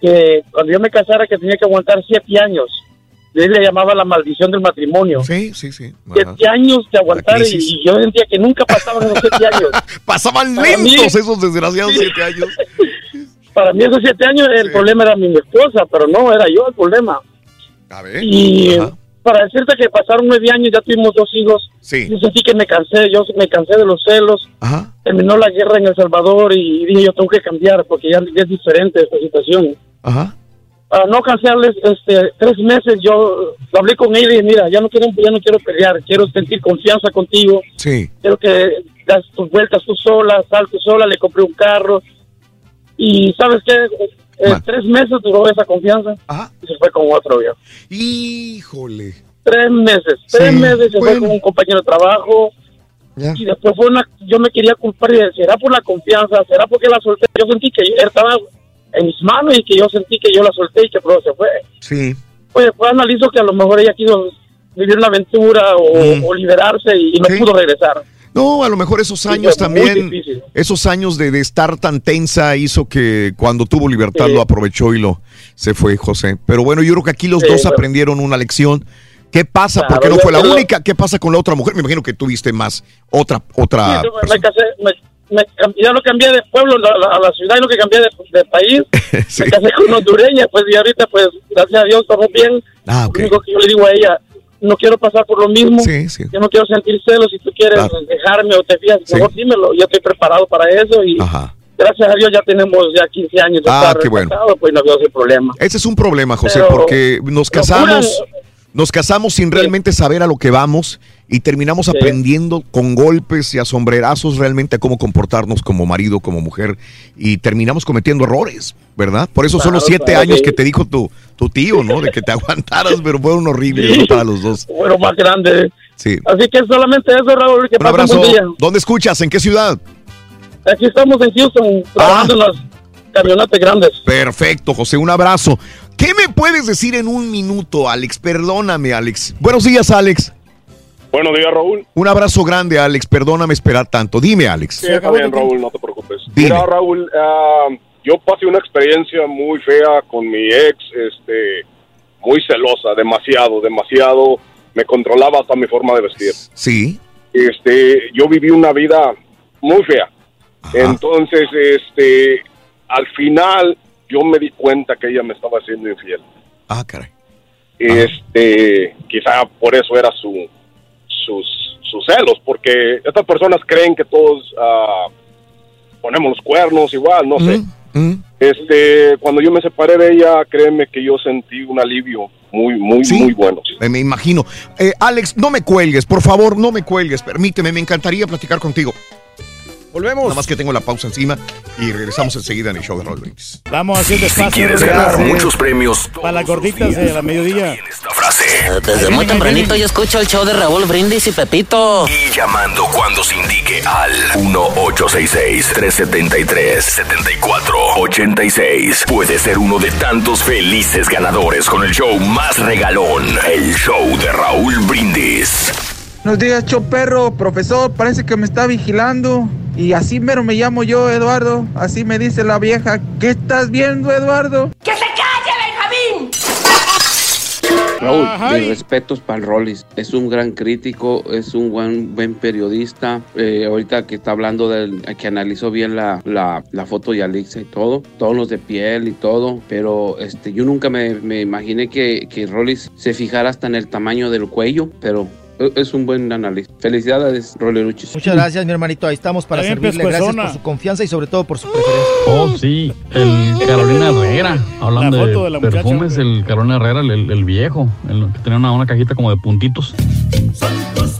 que cuando yo me casara que tenía que aguantar siete años. Él le llamaba la maldición del matrimonio. Sí, sí, sí. Siete años de aguantar y, yo sentía que nunca pasaban esos siete años. Pasaban lentos esos desgraciados siete años. Para mí esos siete años el problema era mi esposa, pero no era yo el problema. Y para decirte que pasaron nueve años, ya tuvimos dos hijos. Sí. Yo sentí que me cansé, yo me cansé de los celos. Terminó la guerra en El Salvador y dije, yo tengo que cambiar porque ya, es diferente esta situación. Ajá. Para no cansarles, este, tres meses yo hablé con ella y dije, mira, ya no quiero, ya no quiero pelear, quiero sentir confianza contigo. Sí. Quiero que das tus vueltas tú sola, sal tú sola, le compré un carro. Y sabes qué, eh, tres meses duró esa confianza y se fue con otro viejo. Híjole. Tres meses, tres meses se fue con un compañero de trabajo. Y después fue una, yo me quería culpar y decir, ¿será por la confianza? ¿Será porque la solté? Yo sentí que él estaba en mis manos y que yo sentí que yo la solté y que pero se fue. Sí. Oye, pues analizo que a lo mejor ella quiso vivir una aventura o, mm. liberarse y, no pudo regresar. No, a lo mejor esos años también, esos años de, estar tan tensa hizo que cuando tuvo libertad lo aprovechó y lo se fue, José. Pero bueno, yo creo que aquí los dos aprendieron una lección. ¿Qué pasa? ¿Por qué no fue la única? ¿Qué pasa con la otra mujer? Me imagino que tuviste más, otra, otra. me, casé, me, ya lo cambié de pueblo a la, ciudad y lo que cambié de, país. Me casé con hondureña, pues y ahorita, pues, gracias a Dios, todo bien. Ah, okay. Lo único que yo le digo a ella, no quiero pasar por lo mismo. Sí, sí. Yo no quiero sentir celos. Si tú quieres dejarme o te fías, mejor dímelo. Yo estoy preparado para eso y gracias a Dios ya tenemos ya 15 años de ah, qué bueno. pues no veo ese problema. Ese es un problema, José, porque nos casamos nos casamos sin realmente saber a lo que vamos y terminamos aprendiendo con golpes y a sombrerazos realmente a cómo comportarnos como marido, como mujer y terminamos cometiendo errores, ¿verdad? Por eso son los siete años que te dijo tu, tu tío, ¿no? De que te aguantaras, pero fueron horribles para los dos. Bueno, más grande. Sí. Así que solamente eso, Raúl. Que un abrazo. ¿Dónde escuchas? ¿En qué ciudad? Aquí estamos en Houston, trabajando en las camionetas grandes. Perfecto, José, un abrazo. ¿Qué me puedes decir en un minuto, Alex? Perdóname, Alex. Buenos días, Alex. Buenos días, Raúl. Un abrazo grande, Alex. Perdóname esperar tanto. Dime, Alex. Sí, está bien, Raúl, no te preocupes. Mira, Raúl, ah, yo pasé una experiencia muy fea con mi ex, este, muy celosa, demasiado, demasiado. Me controlaba hasta mi forma de vestir. Sí. Este, yo viví una vida muy fea. Entonces, este, al final yo me di cuenta que ella me estaba haciendo infiel. Ah, caray. este, quizá por eso era su, sus, sus celos, porque estas personas creen que todos ah, ponemos los cuernos igual, no sé. Este, cuando yo me separé de ella, créeme que yo sentí un alivio muy, muy, muy bueno. Me imagino. Eh, Alex, no me cuelgues, por favor, no me cuelgues. Permíteme, me encantaría platicar contigo. Volvemos. Nada más que tengo la pausa encima y regresamos enseguida en el show de Roll Vamos haciendo espacio. Si quieres ganar muchos premios. Para las gorditas de la mediodía. Esta frase. Desde muy tempranito yo escucho el show de Raúl Brindis y Pepito. Y llamando cuando se indique al 1-866-373-7486. Puede ser uno de tantos felices ganadores con el show más regalón. El show de Raúl Brindis. Buenos días, Choperro, profesor, parece que me está vigilando. Y así mero me llamo yo, Eduardo. Así me dice la vieja. ¿Qué estás viendo, Eduardo? ¡Que se calle, Benjamín! Raúl, mis respetos para el Rollis. Es un gran crítico, es un buen, buen periodista. Eh, ahorita que está hablando del que analizó bien la, la, la foto de Alexa y todo, todos los de piel y todo. Pero este, yo nunca me, me imaginé que, que Rollis se fijara hasta en el tamaño del cuello, pero es un buen análisis. Felicidades, Roleruchis. Muchas gracias, mi hermanito. Ahí estamos para servirle. Gracias por su confianza y sobre todo por su preferencia. Oh, sí. El Carolina Herrera. Hablando de, perfumes, el Carolina Herrera, el, el viejo. El que tenía una, una cajita como de puntitos. Son tus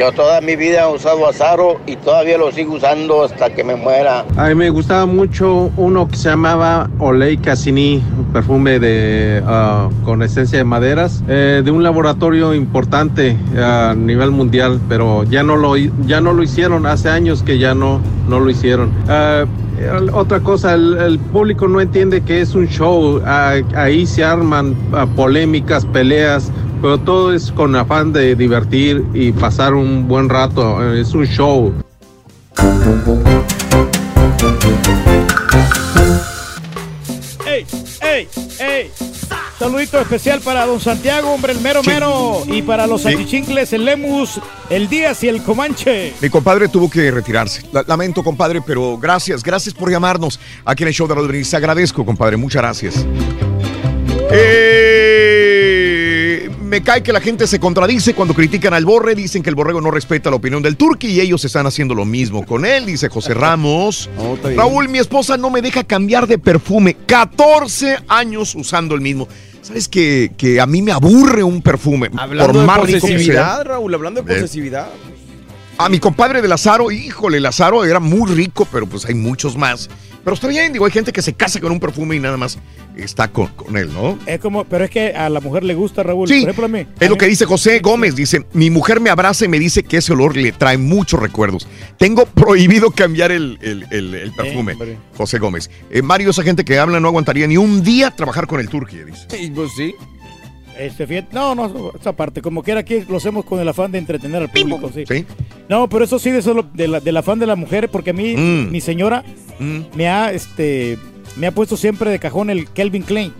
yo toda mi vida he usado Azaro y todavía lo sigo usando hasta que me muera. A mí me gustaba mucho uno que se llamaba Olay Cassini, perfume de, ah, con esencia de maderas, eh, de un laboratorio importante a nivel mundial, pero ya no lo, ya no lo hicieron, hace años que ya no, no lo hicieron. Ah, otra cosa, el, público no entiende que es un show, ah, ahí se arman polémicas, peleas, pero todo es con afán de divertir y pasar un buen rato. Es un show. ¡Ey! ¡Ey! ¡Ey! Saludito especial para don Santiago, hombre, el mero mero. Y para los achichincles, el Lemus, el Díaz y el Comanche. Mi compadre tuvo que retirarse. Lamento, compadre, pero gracias, gracias por llamarnos aquí en el show de Rodríguez. Agradezco, compadre, muchas gracias. Eh, me cae que la gente se contradice cuando critican al Borre, dicen que el Borrego no respeta la opinión del Turqui y ellos están haciendo lo mismo con él, dice José Ramos. Raúl, mi esposa no me deja cambiar de perfume, 14 años usando el mismo. ¿Sabes que, que a mí me aburre un perfume? Hablando por más de posesividad, Raúl, hablando de posesividad. A mi compadre de Lazaro, híjole, Lazaro era muy rico, pero pues hay muchos más. Pero está bien, digo, hay gente que se casa con un perfume y nada más está con, con él, ¿no? Es como, pero es que a la mujer le gusta, Raúl. Sí, Por ejemplo, a mí, es lo que dice José Gómez. Dice, mi mujer me abraza y me dice que ese olor le trae muchos recuerdos. Tengo prohibido cambiar el, el, perfume. José Gómez. Eh, Mario, esa gente que habla no aguantaría ni un día trabajar con el Turquía, dice. Sí, pues sí. Este, no, no, esa parte, como quiera aquí lo hacemos con el afán de entretener al público, sí. No, pero eso sí, de eso, de la, del afán de la mujer, porque a mí, mm. mi señora, mm. me ha, este, me ha puesto siempre de cajón el Kelvin Klein.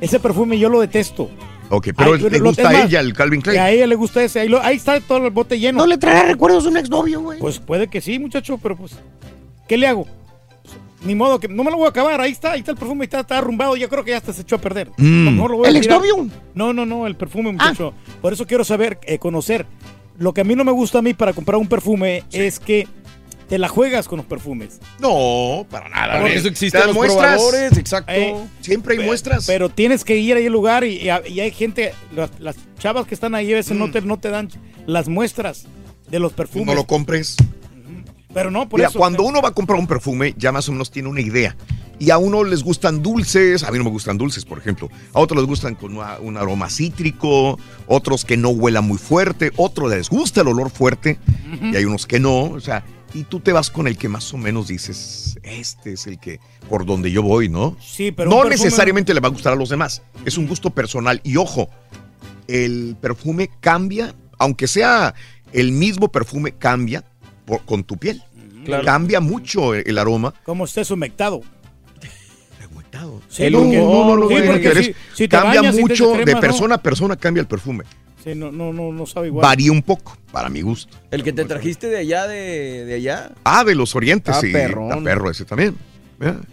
Ese perfume yo lo detesto. Ok, pero le gusta a ella el Calvin Klein. A ella le gusta ese. Ahí, ahí está todo el bote lleno. ¿No le traerá recuerdos a un exnovio, güey? Pues puede que sí, muchacho, pero pues, ¿qué le hago? Ni modo que no me lo voy a acabar, ahí está, ahí está el perfume, está, está arrumbado, yo creo que ya hasta se echó a perder. Mm. ¿El exnovio? No, no, no, el perfume, muchacho. Ah. Por eso quiero saber, eh, conocer. Lo que a mí no me gusta a mí para comprar un perfume es que te la juegas con los perfumes. No, para nada. Por eso existen los probadores, exacto. Eh, Siempre hay muestras. Pero tienes que ir ahí al lugar y, hay gente, las, chavas que están ahí a veces no, mm. te, no te dan las muestras de los perfumes. No lo compres. Pero no, por Mira, eso. Cuando uno va a comprar un perfume, ya más o menos tiene una idea. Y a uno les gustan dulces, a mí no me gustan dulces, por ejemplo. A otros les gustan con un aroma cítrico, otros que no huela muy fuerte, otros les gusta el olor fuerte y hay unos que no. O sea, y tú te vas con el que más o menos dices, este es el que por donde yo voy, ¿no? Sí, pero. No necesariamente le va a gustar a los demás. Es un gusto personal. Y ojo, el perfume cambia, aunque sea el mismo perfume, cambia con tu piel. Cambia mucho el, aroma. Como estés humectado. Humectado. Sí, no, no, no, Cambia mucho de persona a persona, cambia el perfume. Sí, no, no, no, no sabe igual. Varía un poco, para mi gusto. ¿El que te trajiste de allá, de, de allá? Ah, de los orientes, ah, sí. Perrón. perro ese también.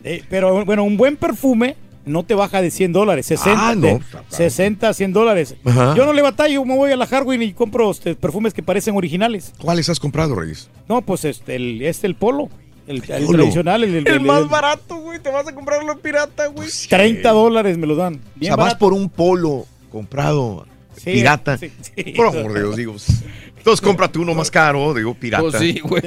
Eh, pero bueno, un buen perfume no te baja de 100 dólares, 60, ah, no. 60 100 dólares. Yo no le batallo, me voy a la Hardware y compro este, perfumes que parecen originales. ¿Cuáles has comprado, Reyes? No, pues este, el, este, el polo. El, tradicional, el, el, más barato, güey. Te vas a comprarlo pirata, güey. 30 pues dólares me lo dan. o sea, vas por un polo comprado pirata. por amor de Dios, digo. Entonces cómprate uno más caro, digo, pirata. Pues sí, güey.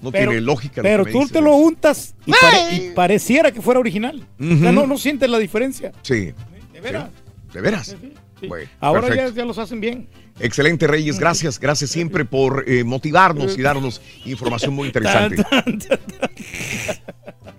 No tiene lógica. Pero tú te lo untas y, pareciera que fuera original. O sea, no, no sientes la diferencia. Sí. De veras. De veras. Ahora ya, ya, los hacen bien. Excelente, Reyes. Gracias, gracias siempre por eh, motivarnos y darnos información muy interesante.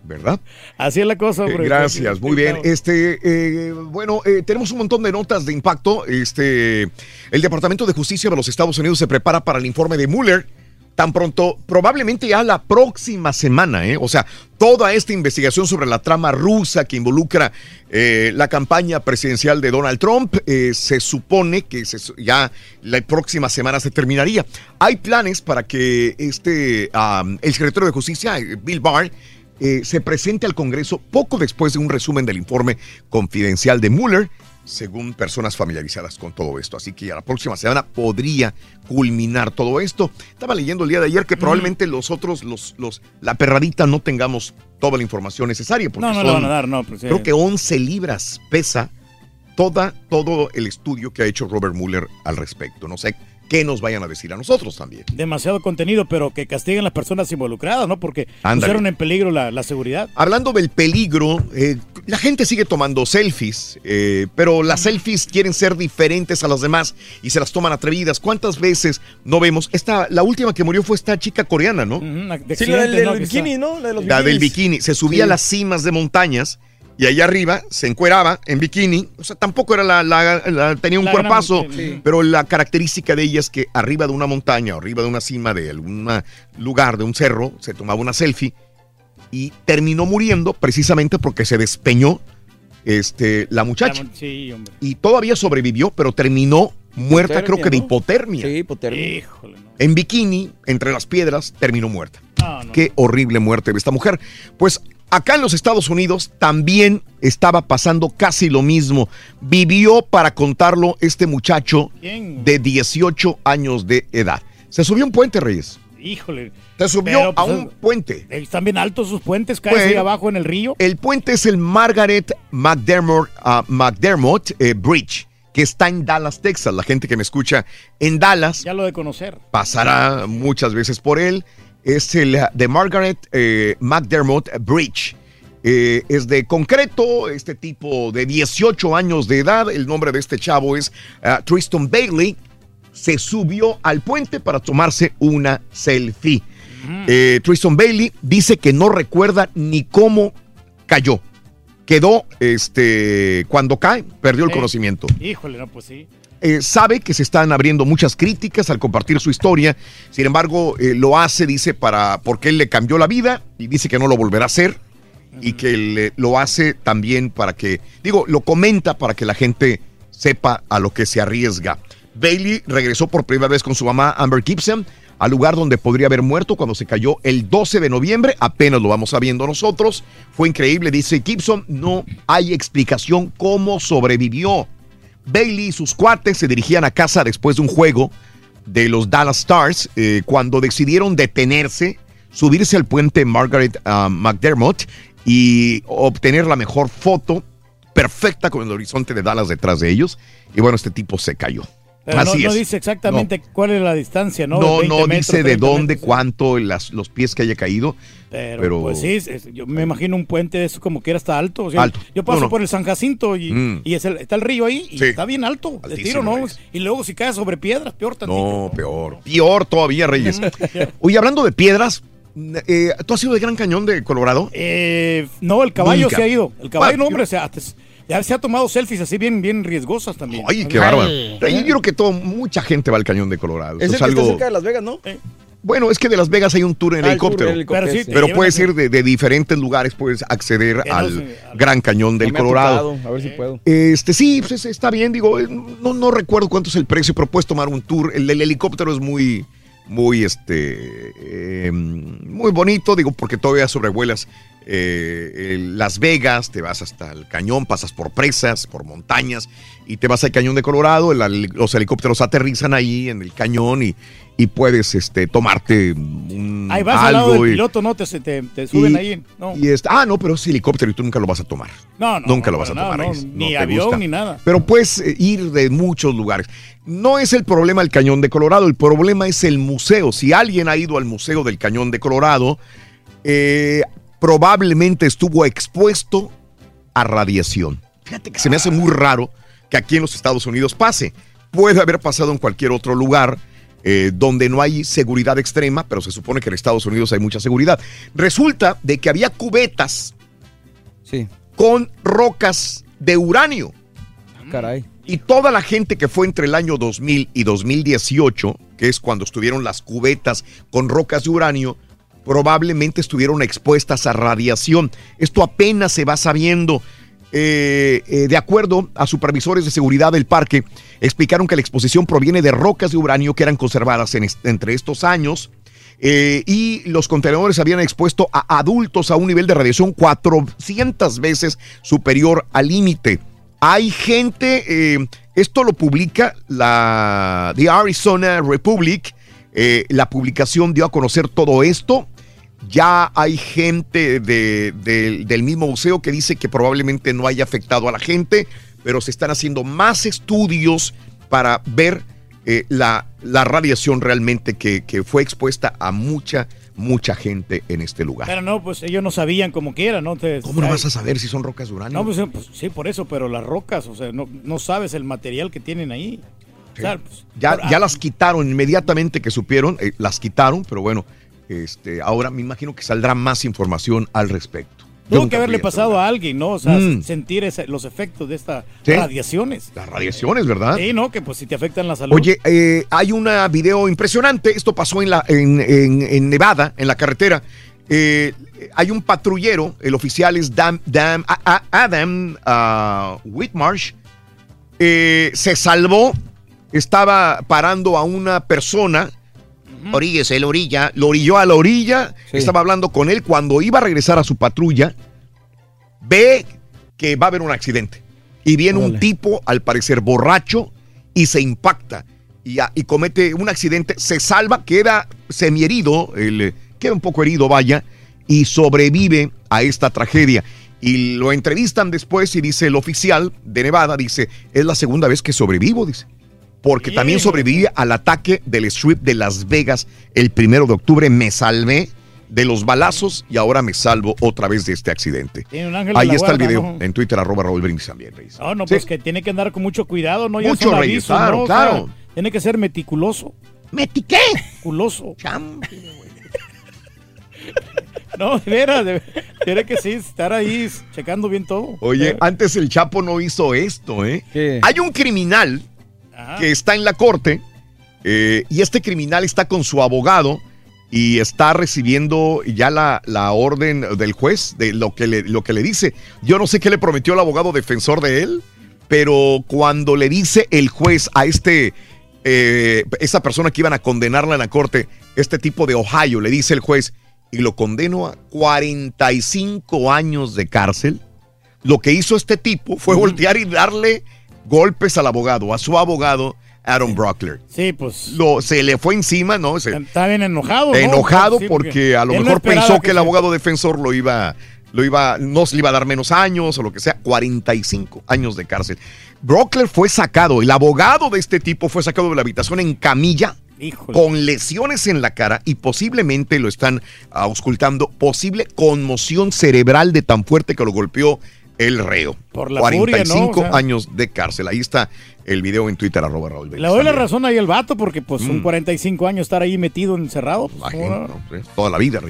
¿Verdad? Así es la cosa. Eh, gracias, muy bien. Este, eh, bueno, tenemos un montón de notas de impacto. Este, el Departamento de Justicia de los Estados Unidos se prepara para el informe de Mueller tan pronto, probablemente ya la próxima semana, ¿eh? o sea, toda esta investigación sobre la trama rusa que involucra eh, la campaña presidencial de Donald Trump, eh, se supone que ya la próxima semana se terminaría. Hay planes para que este, el secretario de Justicia, Bill Barr, se presente al Congreso poco después de un resumen del informe confidencial de Mueller según personas familiarizadas con todo esto. Así que a la próxima semana podría culminar todo esto. Estaba leyendo el día de ayer que probablemente los otros, los, los, la perradita no tengamos toda la información necesaria. Porque no, no van a dar, no. Pues, creo que 11 libras pesa toda, todo el estudio que ha hecho Robert Mueller al respecto. No sé que nos vayan a decir a nosotros también. Demasiado contenido, pero que castiguen las personas involucradas, ¿no? Porque pusieron en peligro la, seguridad. Hablando del peligro, eh, la gente sigue tomando selfies, eh, pero las selfies quieren ser diferentes a las demás y se las toman atrevidas. ¿Cuántas veces no vemos? Esta, la última que murió fue esta chica coreana, ¿no? sí, la del, bikini, ¿no? La, de la del bikini. Se subía a las cimas de montañas y allá arriba se encueraba en bikini. O sea, tampoco era la, tenía un cuerpazo, pero la característica de ella es que arriba de una montaña, arriba de una cima de algún lugar, de un cerro, se tomaba una selfie y terminó muriendo precisamente porque se despeñó este, la muchacha. Y todavía sobrevivió, pero terminó muerta, creo que de hipotermia. Sí, hipotermia. En bikini, entre las piedras, terminó muerta. Qué horrible muerte de esta mujer. Pues Acá en los Estados Unidos también estaba pasando casi lo mismo. Vivió para contarlo este muchacho de 18 años de edad. Se subió un puente, Reyes. Híjole. Se subió a pues, un puente. Están bien altos sus puentes, caen ahí abajo en el río. El puente es el Margaret McDermott, uh, McDermott eh, Bridge, que está en Dallas, Texas. La gente que me escucha en Dallas. Ya lo de conocer. Pasará muchas veces por él es el de Margaret eh, McDermott Bridge. Eh, es de concreto, este tipo de 18 años de edad, el nombre de este chavo es uh, Tristan Bailey, se subió al puente para tomarse una selfie. Eh, Tristan Bailey dice que no recuerda ni cómo cayó. Quedó, este, cuando cae, perdió el conocimiento. Híjole, no, pues sí. Eh, sabe que se están abriendo muchas críticas al compartir su historia. Sin embargo, eh, lo hace, dice, para porque él le cambió la vida y dice que no lo volverá a hacer y que lo hace también para que, digo, lo comenta para que la gente sepa a lo que se arriesga. Bailey regresó por primera vez con su mamá Amber Gibson al lugar donde podría haber muerto cuando se cayó el 12 de noviembre. Apenas lo vamos sabiendo nosotros. Fue increíble, dice Gibson. No hay explicación cómo sobrevivió. Bailey y sus cuates se dirigían a casa después de un juego de los Dallas Stars eh, cuando decidieron detenerse, subirse al puente Margaret ah, McDermott y obtener la mejor foto perfecta con el horizonte de Dallas detrás de ellos. Y bueno, este tipo se cayó. Pero no, dice exactamente cuál es la distancia, ¿no? No, no dice de dónde, cuánto, las, los pies que haya caído. Pero, pues sí, yo me imagino un puente de eso como que era hasta alto. alto. Yo paso por el San Jacinto y, mm. está el río ahí y está bien alto. De tiro, ¿no? Y luego si cae sobre piedras, peor también. No, peor. Peor todavía, Reyes. Oye, hablando de piedras, eh, ¿tú has ido de Gran Cañón de Colorado? Eh, no, el caballo se ha ido. El caballo, no, hombre, se ha ya se ha tomado selfies así bien, bien riesgosas también. Ay, qué bárbaro. Yo creo que todo, mucha gente va al cañón de Colorado. Es, algo... cerca de Las Vegas, ¿no? Bueno, es que de Las Vegas hay un tour en ah, helicóptero. pero, puedes ir de, diferentes lugares, puedes acceder al Gran Cañón del Colorado. a ver si puedo. Este, sí, pues está bien, digo, eh, no, no recuerdo cuánto es el precio, pero puedes tomar un tour. El, helicóptero es muy, muy, este, eh, muy bonito, digo, porque todavía sobrevuelas eh, Las Vegas, te vas hasta el cañón, pasas por presas, por montañas y te vas al cañón de Colorado. los helicópteros aterrizan ahí en el cañón y, y puedes este, tomarte un. Ahí vas al lado del piloto, ¿no? Te, te, suben ahí. No. Y ah, no, pero es helicóptero y tú nunca lo vas a tomar. No, no. Nunca lo vas a tomar. ni avión ni nada. Pero puedes eh, ir de muchos lugares. No es el problema el cañón de Colorado, el problema es el museo. Si alguien ha ido al museo del cañón de Colorado, eh, probablemente estuvo expuesto a radiación. Fíjate que se me hace muy raro que aquí en los Estados Unidos pase. Puede haber pasado en cualquier otro lugar eh, donde no hay seguridad extrema, pero se supone que en Estados Unidos hay mucha seguridad. Resulta de que había cubetas sí. con rocas de uranio. Caray. Y toda la gente que fue entre el año 2000 y 2018, que es cuando estuvieron las cubetas con rocas de uranio, probablemente estuvieron expuestas a radiación. Esto apenas se va sabiendo. Eh, eh, de acuerdo a supervisores de seguridad del parque, explicaron que la exposición proviene de rocas de uranio que eran conservadas entre estos años. Eh, y los contenedores habían expuesto a adultos a un nivel de radiación 400 veces superior al límite. Hay gente, esto lo publica la The Arizona Republic, la publicación dio a conocer todo esto ya hay gente del mismo museo que dice que probablemente no haya afectado a la gente, pero se están haciendo más estudios para ver eh, la, radiación realmente que, fue expuesta a mucha, mucha gente en este lugar. Pero no, pues ellos no sabían como quiera, ¿no? ¿Cómo no vas a saber si son rocas de uranio? No, pues, pues, sí, por eso, pero las rocas, o sea, no, sabes el material que tienen ahí. Pues, ya, ya las quitaron inmediatamente que supieron, eh, las quitaron, pero bueno, este, ahora me imagino que saldrá más información al respecto. Tuvo que haberle pasado a alguien, ¿no? O sea, mm. sentir los efectos de estas radiaciones. Las radiaciones, ¿verdad? Sí, ¿no? Que pues si te afectan la salud. Oye, eh, hay un video impresionante. Esto pasó en, la, en, Nevada, en la carretera. Eh, hay un patrullero, el oficial es Adam uh, Whitmarsh. Eh, se salvó, estaba parando a una persona Oríguese, la orilla. Lo orilló a la orilla. Estaba hablando con él. Cuando iba a regresar a su patrulla, ve que va a haber un accidente. Y viene un tipo, al parecer borracho, y se impacta. Y, y, comete un accidente. Se salva, queda semiherido, el, queda un poco herido, vaya, y sobrevive a esta tragedia. Y lo entrevistan después y dice el oficial de Nevada, dice, es la segunda vez que sobrevivo, dice porque también sobreviví al ataque del strip de Las Vegas el primero de octubre. Me salvé de los balazos y ahora me salvo otra vez de este accidente. Ahí está el video en Twitter, arroba Raúl Brindis también, Reyes. No, no, pues que tiene que andar con mucho cuidado, ¿no? Ya mucho, Reyes, claro, claro. tiene que ser meticuloso. ¿Metiqué? Culoso. No, de veras, tiene que sí, estar ahí checando bien todo. Oye, antes el Chapo no hizo esto, ¿eh? Hay un criminal que está en la corte eh, y este criminal está con su abogado y está recibiendo ya la, la, orden del juez de lo que, le, lo que le dice. Yo no sé qué le prometió el abogado defensor de él, pero cuando le dice el juez a este, eh, esa persona que iban a condenarla en la corte, este tipo de Ohio, le dice el juez, y lo condeno a 45 años de cárcel. Lo que hizo este tipo fue voltear y darle golpes al abogado, a su abogado, Aaron Brockler. Sí, pues. Lo, se le fue encima, ¿no? Está bien enojado. Enojado porque, a lo mejor pensó que, el abogado defensor lo iba, lo iba, no se le iba a dar menos años o lo que sea, 45 años de cárcel. Brockler fue sacado, el abogado de este tipo fue sacado de la habitación en camilla. con lesiones en la cara y posiblemente lo están auscultando, posible conmoción cerebral de tan fuerte que lo golpeó el reo. Por la 45 años de cárcel. Ahí está el video en Twitter, arroba Raúl Le doy la razón ahí al vato, porque pues son 45 mm. años estar ahí metido encerrado. Pues, pues, toda la vida,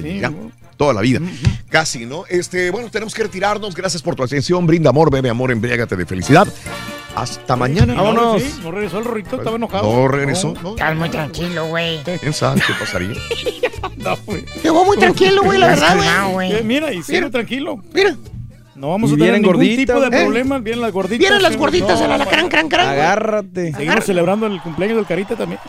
Toda la vida. Casi, ¿no? Este, bueno, tenemos que retirarnos. Gracias por tu atención. Brinda amor, bebe amor, embriágate de felicidad. Hasta mañana. Vámonos. no regresó el Rorrito, estaba enojado. No regresó. No. Estás muy tranquilo, güey. ¿Quién sabe qué pasaría? no, Llegó muy tranquilo, güey, la verdad, güey. Mira, y sigue tranquilo. Mira. No vamos a tener ningún tipo de ¿eh? problemas. Vienen las gorditas. Vienen las gorditas, no, la cran, cran, cran. Agárrate. Seguimos celebrando el cumpleaños del Carita también.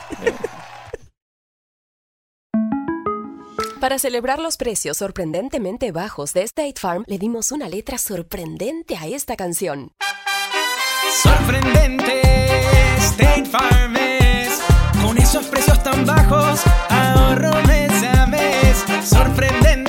Para celebrar los precios sorprendentemente bajos de State Farm, le dimos una letra sorprendente a esta canción. Sorprendente, State Farm es. Con esos precios tan bajos, ahorro mes a mes. Sorprendente,